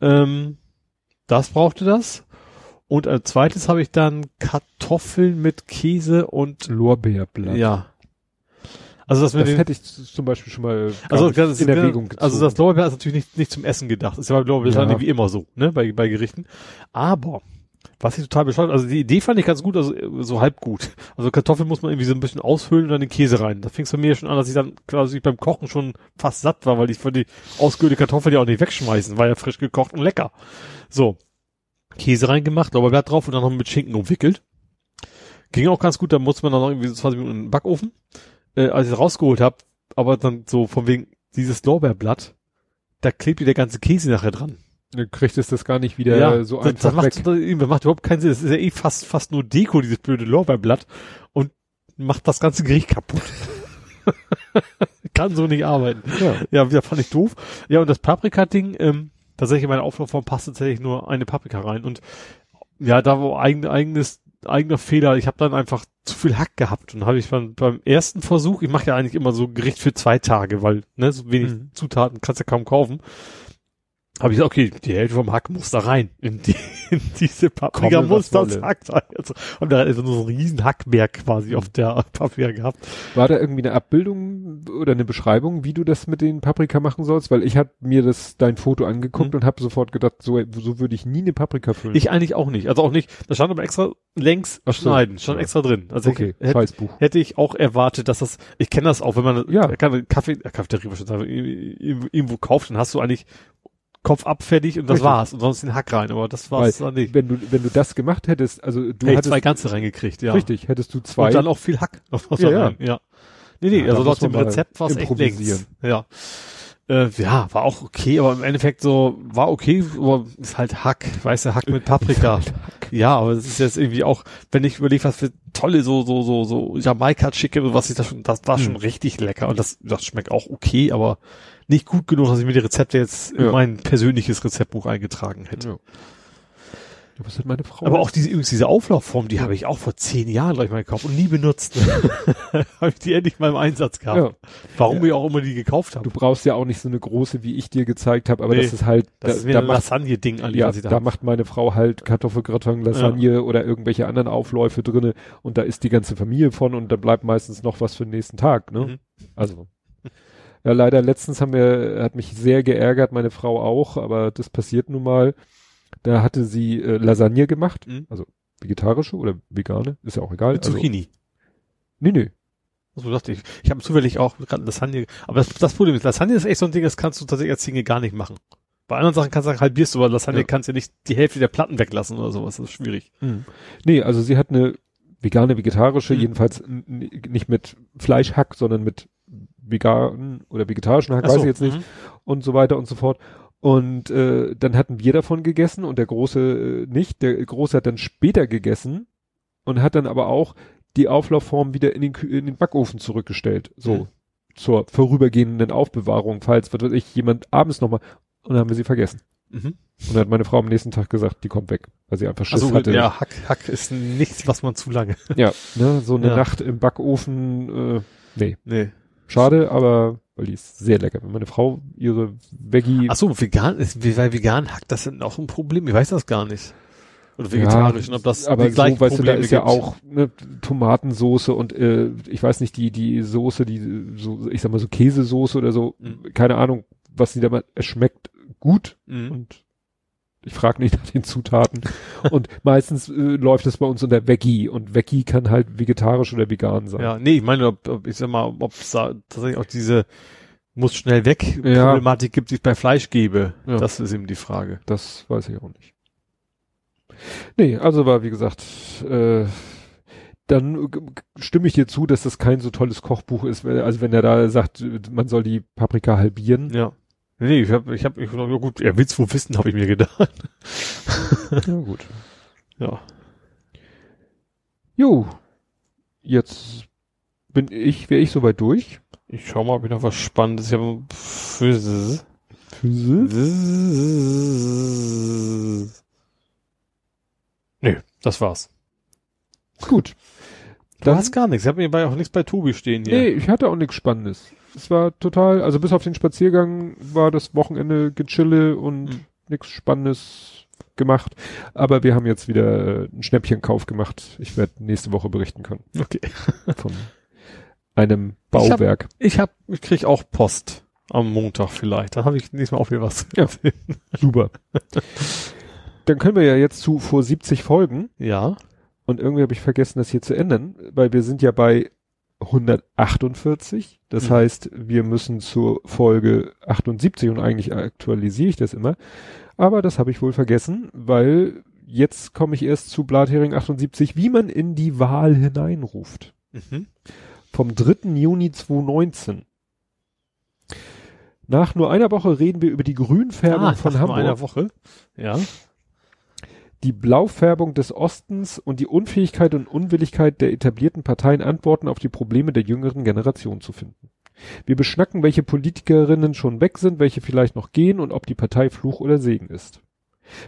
Ähm, das brauchte das. Und als zweites habe ich dann Kartoffeln mit Käse und Lorbeerblatt. ja. Also das mit Das den, hätte ich zum Beispiel schon mal gar also das, in Erwägung gezogen. also das Lorbeer ist natürlich nicht, nicht zum Essen gedacht. Ist ja bei Lorbeer Ja. wie immer so, ne, bei, bei Gerichten. Aber was ich total bescheuert, also die Idee fand ich ganz gut, also äh, so halb gut. Also Kartoffeln muss man irgendwie so ein bisschen aushöhlen und dann den Käse rein. Da fing es bei mir schon an, dass ich dann quasi beim Kochen schon fast satt war, weil ich für die ausgehöhlte Kartoffeln ja auch nicht wegschmeißen, war ja frisch gekocht und lecker. So. Käse reingemacht, Lorbeerblatt drauf und dann noch mit Schinken umwickelt. Ging auch ganz gut, da musste man dann noch irgendwie so 20 Minuten in den Backofen. Äh, als ich es rausgeholt habe, aber dann so von wegen dieses Lorbeerblatt, da klebt dir der ganze Käse nachher dran. Dann kriegt es das gar nicht wieder so das, einfach das macht, weg. das, macht überhaupt keinen Sinn. Das ist ja eh fast, fast nur Deko, dieses blöde Lorbeerblatt und macht das ganze Gericht kaputt. Kann so nicht arbeiten. Ja. Ja, wieder fand ich doof. Ja, und das Paprika-Ding, ähm, tatsächlich in meine Auflaufform passt tatsächlich nur eine Paprika rein. Und ja, da war eigen, eigenes, eigener Fehler. Ich habe dann einfach zu viel Hack gehabt und habe ich beim, beim ersten Versuch, ich mache ja eigentlich immer so Gericht für zwei Tage, weil ne, so wenig Mhm. Zutaten kannst du kaum kaufen. Habe ich gesagt, okay, die Hälfte vom Hack muss da rein. In, die, in diese Paprika muss das. Hack sein. Also, und da ist so ein riesen Hackberg quasi auf der Paprika gehabt. War da irgendwie eine Abbildung oder eine Beschreibung, wie du das mit den Paprika machen sollst? Weil ich habe mir das dein Foto angeguckt Mhm. und habe sofort gedacht, so, so würde ich nie eine Paprika füllen. Ich eigentlich auch nicht. Also auch nicht, da stand aber extra längs Ach so. schneiden, schon Ja. extra drin. Also okay, ich, hätte, hätte ich auch erwartet, dass das, ich kenne das auch, wenn man Ja. kann Kaffee, Cafeteria schon sagen, irgendwo irgendwo kauft, dann hast du eigentlich Kopf ab fertig und das Richtig. war's und sonst den Hack rein, aber das war's dann nicht. Wenn du, wenn du das gemacht hättest, also du Hätte ich hattest, zwei ganze reingekriegt, ja. richtig, hättest du zwei, Und dann auch viel Hack. was Ja, ja. ja. Nee, nee, Ja, also laut dem Rezept war es echt improvisieren. längs. Ja. Äh, ja, war auch okay, aber im Endeffekt so, war okay, aber ist halt Hack, weißt du, Hack mit Paprika. Ja, aber das ist jetzt irgendwie auch, wenn ich überlege, was für tolle so, so, so, so Jamaika-Chicken, was ich da schon, das war schon Hm. richtig lecker und das, das schmeckt auch okay, aber nicht gut genug, dass ich mir die Rezepte jetzt in Ja. mein persönliches Rezeptbuch eingetragen hätte. Ja. Ja, Was hat meine Frau? Aber auch diese, übrigens diese Auflaufform, die habe ich auch vor zehn Jahren gleich mal gekauft und nie benutzt. habe ich die endlich mal im Einsatz gehabt. Ja. Warum Ja. wir auch immer die gekauft haben. Du brauchst ja auch nicht so eine große, wie ich dir gezeigt habe, aber Nee, das ist halt, das da, ist mir da ein Lasagne-Ding eigentlich, ja, ich da, da macht meine Frau halt Kartoffelgratin, Lasagne oder irgendwelche anderen Aufläufe drinne und da ist die ganze Familie von und da bleibt meistens noch was für den nächsten Tag, ne? Mhm. Also. Ja, leider letztens haben wir, hat mich sehr geärgert, meine Frau auch, aber das passiert nun mal. Da hatte sie äh, Lasagne gemacht, Mhm. also vegetarische oder vegane, ist ja auch egal. Mit Also, Zucchini. nee, nee. So dachte ich. Ich habe zufällig auch gerade Lasagne. Aber das, das Problem ist, Lasagne ist echt so ein Ding, das kannst du tatsächlich als Single gar nicht machen. Bei anderen Sachen kannst du sagen, halbierst du, aber Lasagne Ja. kannst du ja nicht die Hälfte der Platten weglassen oder sowas. Das ist schwierig. Nee, also sie hat eine vegane, vegetarische, Mhm. jedenfalls nicht mit Fleischhack, sondern mit veganen oder vegetarischen Hack, Ach weiß so, ich jetzt nicht, mhm. und so weiter und so fort. Und äh, dann hatten wir davon gegessen und der Große äh, nicht. Der Große hat dann später gegessen und hat dann aber auch die Auflaufform wieder in den, in den Backofen zurückgestellt. So Mhm. zur vorübergehenden Aufbewahrung, falls, was weiß ich, jemand abends nochmal, und dann haben wir sie vergessen. Mhm. Und dann hat meine Frau am nächsten Tag gesagt, die kommt weg, weil sie einfach Schiss Also hatte. ja, Hack, Hack ist nichts, was man zu lange. Ja, ne, so eine Ja. Nacht im Backofen, äh, nee, Nee. schade, aber weil die ist sehr lecker. Wenn meine Frau ihre Veggie, Ach so, vegan ist, weil vegan Hack, das ist auch ein Problem. Ich weiß das gar nicht. Oder vegetarisch, und ob das aber die gleichen so, weißt du, da Probleme ist ja gibt. auch ne, Tomatensoße und äh, ich weiß nicht, die die Soße, die so, ich sag mal so Käsesoße oder so, Mhm. keine Ahnung, was die da mal, es schmeckt gut Mhm. und ich frage nicht nach den Zutaten und meistens äh, läuft es bei uns unter Veggie und Veggie kann halt vegetarisch oder vegan sein. Ja, nee, ich meine, ob, ob ich sag mal, ob es tatsächlich auch diese muss schnell weg Ja. Problematik gibt, die es bei Fleisch gäbe. Ja. Das ist eben die Frage. Das weiß ich auch nicht. Nee, also war, wie gesagt, äh, dann stimme ich dir zu, dass das kein so tolles Kochbuch ist. Also wenn er da sagt, man soll die Paprika halbieren. Ja. Nee, ich habe, ich habe, ich, ja gut, er will's wohl wissen, habe ich mir gedacht. Ja, gut. Ja. Jo, jetzt bin ich, wäre ich soweit durch. Ich schau mal, ob ich noch was Spannendes habe. Für Nö, das war's. Gut. Du hast gar nichts. Ich habe mir bei auch nichts bei Tobi stehen hier. Nee, ich hatte auch nichts Spannendes. Es war total, also bis auf den Spaziergang war das Wochenende gechille und Mhm. nichts Spannendes gemacht. Aber wir haben jetzt wieder äh, einen Schnäppchenkauf gemacht. Ich werde nächste Woche berichten können Okay. von einem Ich hab- Bauwerk. Ich hab, ich krieg auch Post am Montag vielleicht. Da habe ich diesmal auch wieder was. Ja. Super. Dann können wir ja jetzt zu vor 70 Folgen Ja. und irgendwie habe ich vergessen, das hier zu ändern, weil wir sind ja bei 148. Das Mhm. heißt, wir müssen zur Folge 78 und eigentlich aktualisiere ich das immer. Aber das habe ich wohl vergessen, weil jetzt komme ich erst zu Blathering 78, wie man in die Wahl hineinruft. Mhm. Vom 3. Juni 2019. Nach nur einer Woche reden wir über die Grünfärbung Ah, von nach Hamburg. nur einer Woche. Ja. Die Blaufärbung des Ostens und die Unfähigkeit und Unwilligkeit der etablierten Parteien Antworten auf die Probleme der jüngeren Generation zu finden. Wir beschnacken, welche Politikerinnen schon weg sind, welche vielleicht noch gehen und ob die Partei Fluch oder Segen ist.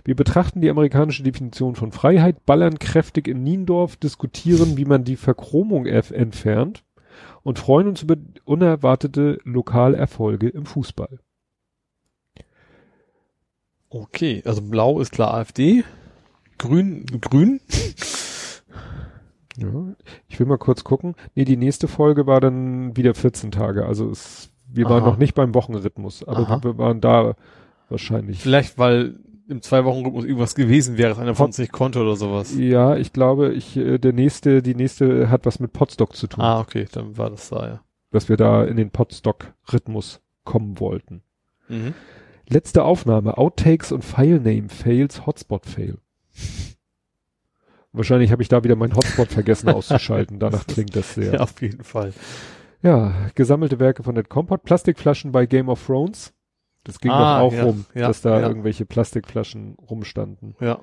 Wir betrachten die amerikanische Definition von Freiheit, ballern kräftig in Niendorf, diskutieren, wie man die Verchromung entfernt und freuen uns über unerwartete Lokalerfolge im Fußball. Okay, also blau ist klar AfD. Grün, grün. Ja, ich will mal kurz gucken. Nee, die nächste Folge war dann wieder 14 Tage. Also es, wir waren Aha. noch nicht beim Wochenrhythmus, aber Aha. wir waren da wahrscheinlich. Vielleicht, weil im Zwei-Wochen-Rhythmus irgendwas gewesen wäre, dass einer von uns nicht konnte oder sowas. Ja, ich glaube, ich, äh, der nächste, die nächste hat was mit Podstock zu tun, Ah, okay, dann war das da, ja. dass wir da in den Podstock-Rhythmus kommen wollten. Mhm. Letzte Aufnahme, Outtakes und Filename Fails, Hotspot Fail. Wahrscheinlich habe ich da wieder meinen Hotspot vergessen auszuschalten. Danach klingt das sehr. Ja, auf jeden Fall. Ja, gesammelte Werke von Ned Compot, Plastikflaschen bei Game of Thrones. Das ging Ah, doch auch ja, rum, ja, dass da ja. irgendwelche Plastikflaschen rumstanden. Ja.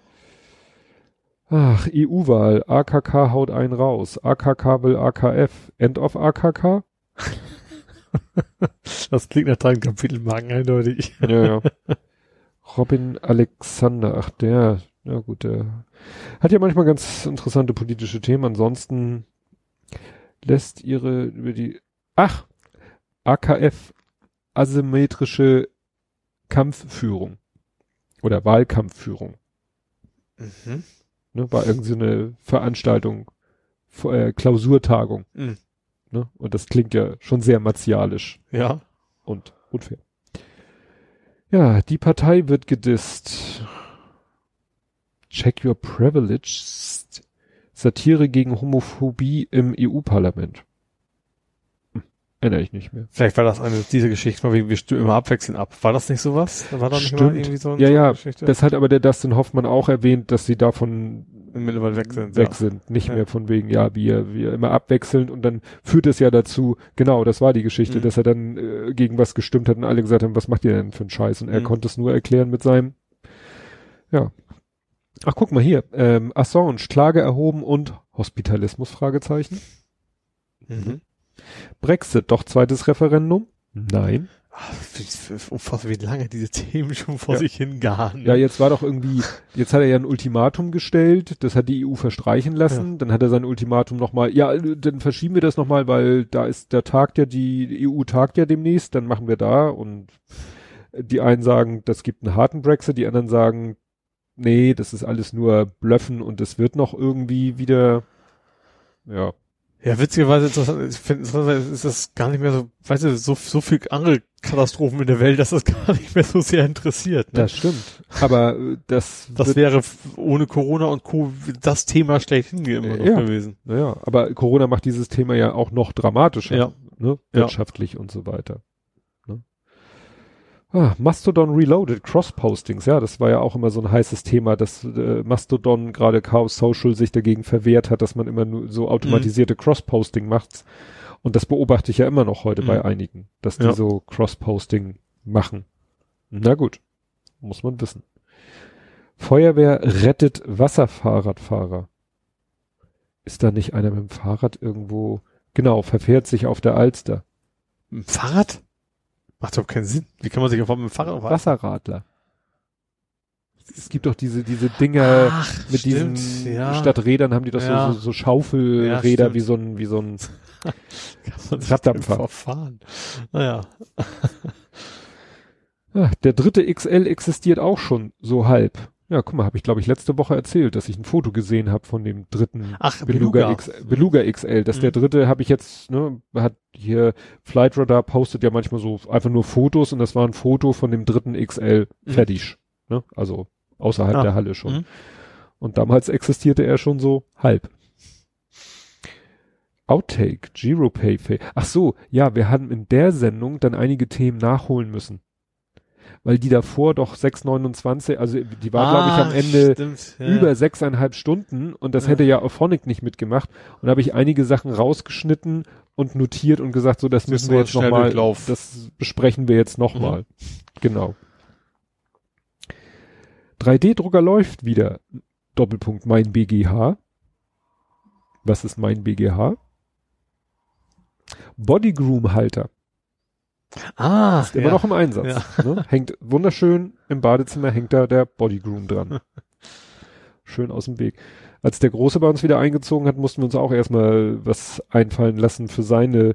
Ach, EU-Wahl, AKK haut einen raus, AKK will AKF, End of AKK? Das klingt nach deinem Kapitelmarken eindeutig. Ja, ja. Robin Alexander, ach der, ja gut, der hat ja manchmal ganz interessante politische Themen, ansonsten lässt ihre über die, ach, AKF, asymmetrische Kampfführung oder Wahlkampfführung, Mhm. ne, war irgendwie so eine Veranstaltung, äh, Klausurtagung, Mhm. ne, und das klingt ja schon sehr martialisch Ja. und unfair. Ja, die Partei wird gedisst. Check your privilege. Satire gegen Homophobie im EU-Parlament. Hm, erinnere ich nicht mehr. Vielleicht war das eine dieser Geschichten, wegen wir immer abwechselnd ab. War das nicht sowas? War da nicht Stimmt. irgendwie so, Ja, so ja, eine Geschichte? Das hat aber der Dustin Hoffmann auch erwähnt, dass sie davon mittlerweile weg sind. weg ja. sind. Nicht Ja. mehr von wegen, ja, wir, wir immer abwechselnd und dann führt es ja dazu, genau, das war die Geschichte, Mhm. dass er dann äh, gegen was gestimmt hat und alle gesagt haben, was macht ihr denn für einen Scheiß? Und er Mhm. konnte es nur erklären mit seinem, ja. Ach, guck mal hier, ähm, Assange, Klage erhoben und Hospitalismus, Fragezeichen. Mhm. Brexit, doch zweites Referendum? Nein. Ach, wie, unfassbar, wie lange diese Themen schon vor Ja. sich hingaren. Ja, jetzt war doch irgendwie, jetzt hat er ja ein Ultimatum gestellt, das hat die EU verstreichen lassen, dann hat er sein Ultimatum nochmal, ja, dann verschieben wir das nochmal, weil da ist, da tagt ja, die EU tagt ja demnächst, dann machen wir da und die einen sagen, das gibt einen harten Brexit, die anderen sagen, nee, das ist alles nur Blöffen und es wird noch irgendwie wieder, ja. Ja, witzigerweise interessant, ich finde interessanterweise ist das gar nicht mehr so, weißt du, so, so viel andere Katastrophen in der Welt, dass das gar nicht mehr so sehr interessiert. Ne? Das stimmt. Aber äh, das, Das wäre ohne Corona und Co. das Thema schlechthin immer noch Ja. gewesen. naja, aber Corona macht dieses Thema ja auch noch dramatischer, Ja. ne? Ja. wirtschaftlich und so weiter. Ah, Mastodon Reloaded, Cross-Postings, ja, das war ja auch immer so ein heißes Thema, dass äh, Mastodon, gerade Chaos Social, sich dagegen verwehrt hat, dass man immer nur so automatisierte Cross-Posting macht. Und das beobachte ich ja immer noch heute Mhm. bei einigen, dass die Ja. so Cross-Posting machen. Na gut, muss man wissen. Feuerwehr rettet Wasserfahrradfahrer. Ist da nicht einer mit dem Fahrrad irgendwo, genau, verfährt sich auf der Alster. Fahrrad? Macht doch keinen Sinn. Wie kann man sich auf mit dem Fahrrad Wasserradler. es gibt doch diese, diese Dinger Ach, mit stimmt, diesen ja. statt Rädern haben die doch Ja. so, so, Schaufelräder Ja, wie so ein, wie so ein Raddampfer. Verfahren. Naja. Ah, der dritte XL existiert auch schon so halb. Ja, guck mal, habe ich glaube ich letzte Woche erzählt, dass ich ein Foto gesehen habe von dem dritten Ach, Beluga, Beluga. X, Beluga XL. Das Mhm. der dritte habe ich jetzt, ne, hat hier Flightradar postet ja manchmal so einfach nur Fotos und das war ein Foto von dem dritten XL Mhm. fertig, ne? Also außerhalb Ah, der Halle schon. mhm. Und damals existierte er schon so halb. Outtake, Giropay, ach so, ja, wir haben in der Sendung dann einige Themen nachholen müssen. Weil die davor doch 6,29, also die war, glaube ich, am Ah, Ende stimmt, ja. über sechseinhalb Stunden und das Ja. hätte ja Auphonic nicht mitgemacht. Und da habe ich einige Sachen rausgeschnitten und notiert und gesagt, so das Das müssen wir jetzt nochmal, das besprechen wir jetzt nochmal. Mhm. Genau. 3D-Drucker läuft wieder. Doppelpunkt mein BGH. Was ist mein BGH? Bodygroom-Halter. Ah, Ist immer ja. noch im Einsatz. Ne? Hängt wunderschön im Badezimmer, hängt da der Bodygroom dran. Schön aus dem Weg. Als der Große bei uns wieder eingezogen hat, mussten wir uns auch erstmal was einfallen lassen für seine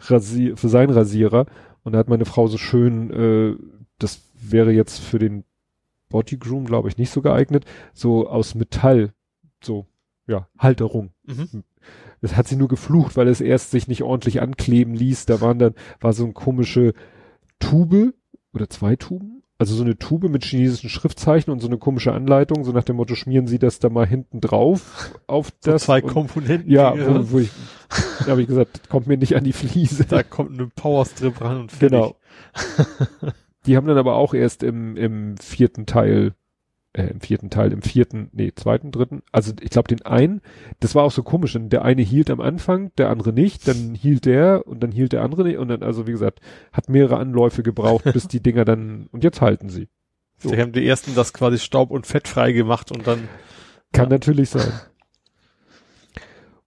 Rasier, für seinen Rasierer. Und da hat meine Frau so schön, äh, das wäre jetzt für den Bodygroom, glaube ich, nicht so geeignet, so aus Metall, so, ja, Halterung. Mhm. Das hat sie nur geflucht, weil es erst sich nicht ordentlich ankleben ließ. Da waren dann, war so eine komische Tube oder zwei Tuben. Also so eine Tube mit chinesischen Schriftzeichen und so eine komische Anleitung, so nach dem Motto, schmieren Sie das da mal hinten drauf auf So das. zwei und, Komponenten. ja, wo, wo ich, da habe ich gesagt, das kommt mir nicht an die Fliese. da kommt eine Powerstrip ran und fertig. Genau. Die haben dann aber auch erst im, im vierten Teil, äh, im vierten Teil, im vierten, nee, zweiten, dritten, also ich glaube den einen, das war auch so komisch, denn der eine hielt am Anfang, der andere nicht, dann hielt der und dann hielt der andere nicht und dann, also wie gesagt, hat mehrere Anläufe gebraucht, bis die Dinger dann, und jetzt halten sie. So. Sie haben die ersten das quasi staub- und fettfrei gemacht und dann Kann Ja. natürlich sein.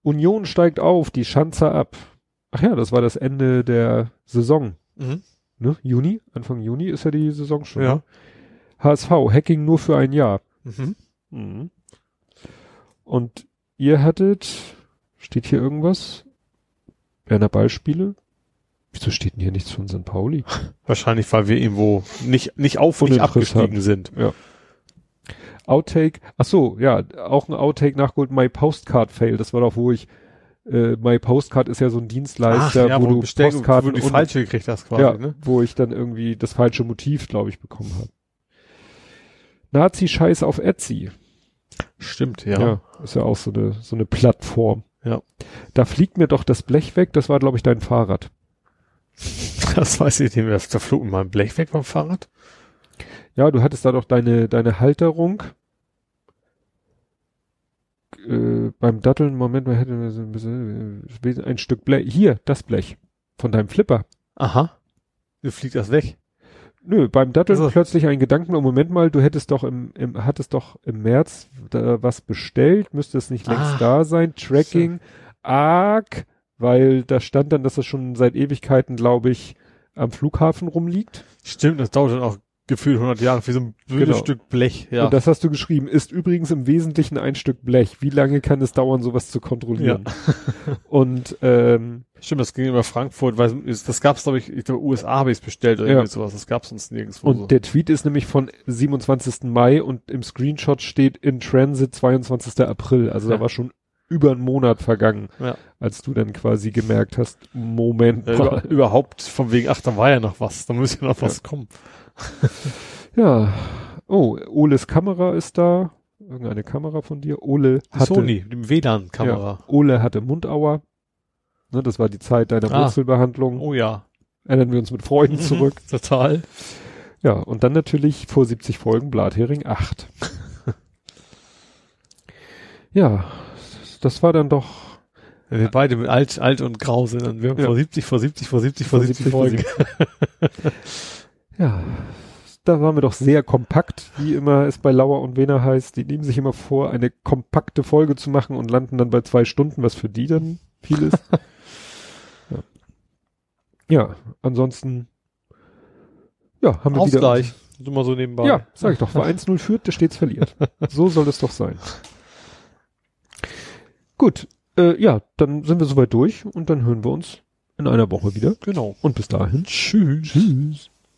Union steigt auf, die Schanzer ab. Ach ja, das war das Ende der Saison. mhm. Ne? Juni, Anfang Juni ist ja die Saison schon. Ja. Ne? HSV, Hacking nur für ein Jahr. Mhm. Mhm. Und ihr hattet, steht hier irgendwas? Berner Ballspiele? Wieso steht denn hier nichts von St. Pauli? Wahrscheinlich, weil wir irgendwo nicht, nicht auf und nicht abgestiegen sind. Outtake, ach so, ja, auch ein Outtake nachgeholt, My Postcard Fail. Das war doch, wo ich, äh, My Postcard ist ja so ein Dienstleister, ja, wo, du bestellt- Postkarten wo du die und- falsche gekriegt hast quasi, ja, ne? wo ich dann irgendwie das falsche Motiv, glaube ich, bekommen habe. Nazi-Scheiß auf Etsy. Stimmt, Ja. ja. ist ja auch so eine, so eine Plattform. Ja. Da fliegt mir doch das Blech weg, das war, glaube ich, dein Fahrrad. Das weiß ich nicht mehr. Da flog mir mal ein Blech weg vom Fahrrad. Ja, du hattest da doch deine, deine Halterung. Äh, beim Datteln, Moment, man hätte ein bisschen, äh, ein Stück Blech. Hier, das Blech. Von deinem Flipper. Aha. Wie fliegt das weg? Nö, beim Datteln Also- plötzlich ein Gedanken, oh Moment mal, du hättest doch im, im hattest doch im März da was bestellt, müsste es nicht längst Ah. da sein, Tracking, arg, weil da stand dann, dass das schon seit Ewigkeiten, glaube ich, am Flughafen rumliegt. Stimmt, das dauert dann auch gefühlt 100 Jahre für so ein blödes Genau. Stück Blech. Ja. Und das hast du geschrieben, ist übrigens im Wesentlichen ein Stück Blech. Wie lange kann es dauern, sowas zu kontrollieren? Und ähm, Stimmt, das ging über Frankfurt, weil das gab's glaube ich, ich glaube USA habe ich es bestellt oder Ja. irgendwie sowas. Das gab's sonst nirgendwo. und so. der Tweet ist nämlich von 27. Mai und im Screenshot steht in Transit 22. April. Also Ja. da war schon über einen Monat vergangen, Ja. als du dann quasi gemerkt hast, Moment Ja, mal. über, überhaupt von wegen, ach, da war ja noch was, da muss ja noch was kommen. Ja. Oh, Oles Kamera ist da. Irgendeine Kamera von dir. Ole hatte, Sony, die WLAN-Kamera. Ja, Ole hatte Mundauer. Ne, das war die Zeit deiner Ah. Wurzelbehandlung. Oh ja. Erinnern wir uns mit Freuden Mhm, zurück. Total. Ja, und dann natürlich vor 70 Folgen Blathering 8. ja, das war dann doch Wenn wir beide mit alt, alt und grau sind, dann wir haben Ja. vor 70, vor 70, vor 70, vor 70 Folgen. Ja, da waren wir doch sehr kompakt, wie immer es bei Lauer und Wena heißt. Die nehmen sich immer vor, eine kompakte Folge zu machen und landen dann bei zwei Stunden, was für die dann viel ist. ja. ja, ansonsten, ja, haben wir wieder, Ausgleich. Mal so nebenbei. Ja, sag ich doch, wer 1-0 führt, der stets verliert. so soll es doch sein. Gut, äh, ja, dann sind wir soweit durch und dann hören wir uns in einer Woche wieder. Genau. Und bis dahin. Tschüss. Tschüss.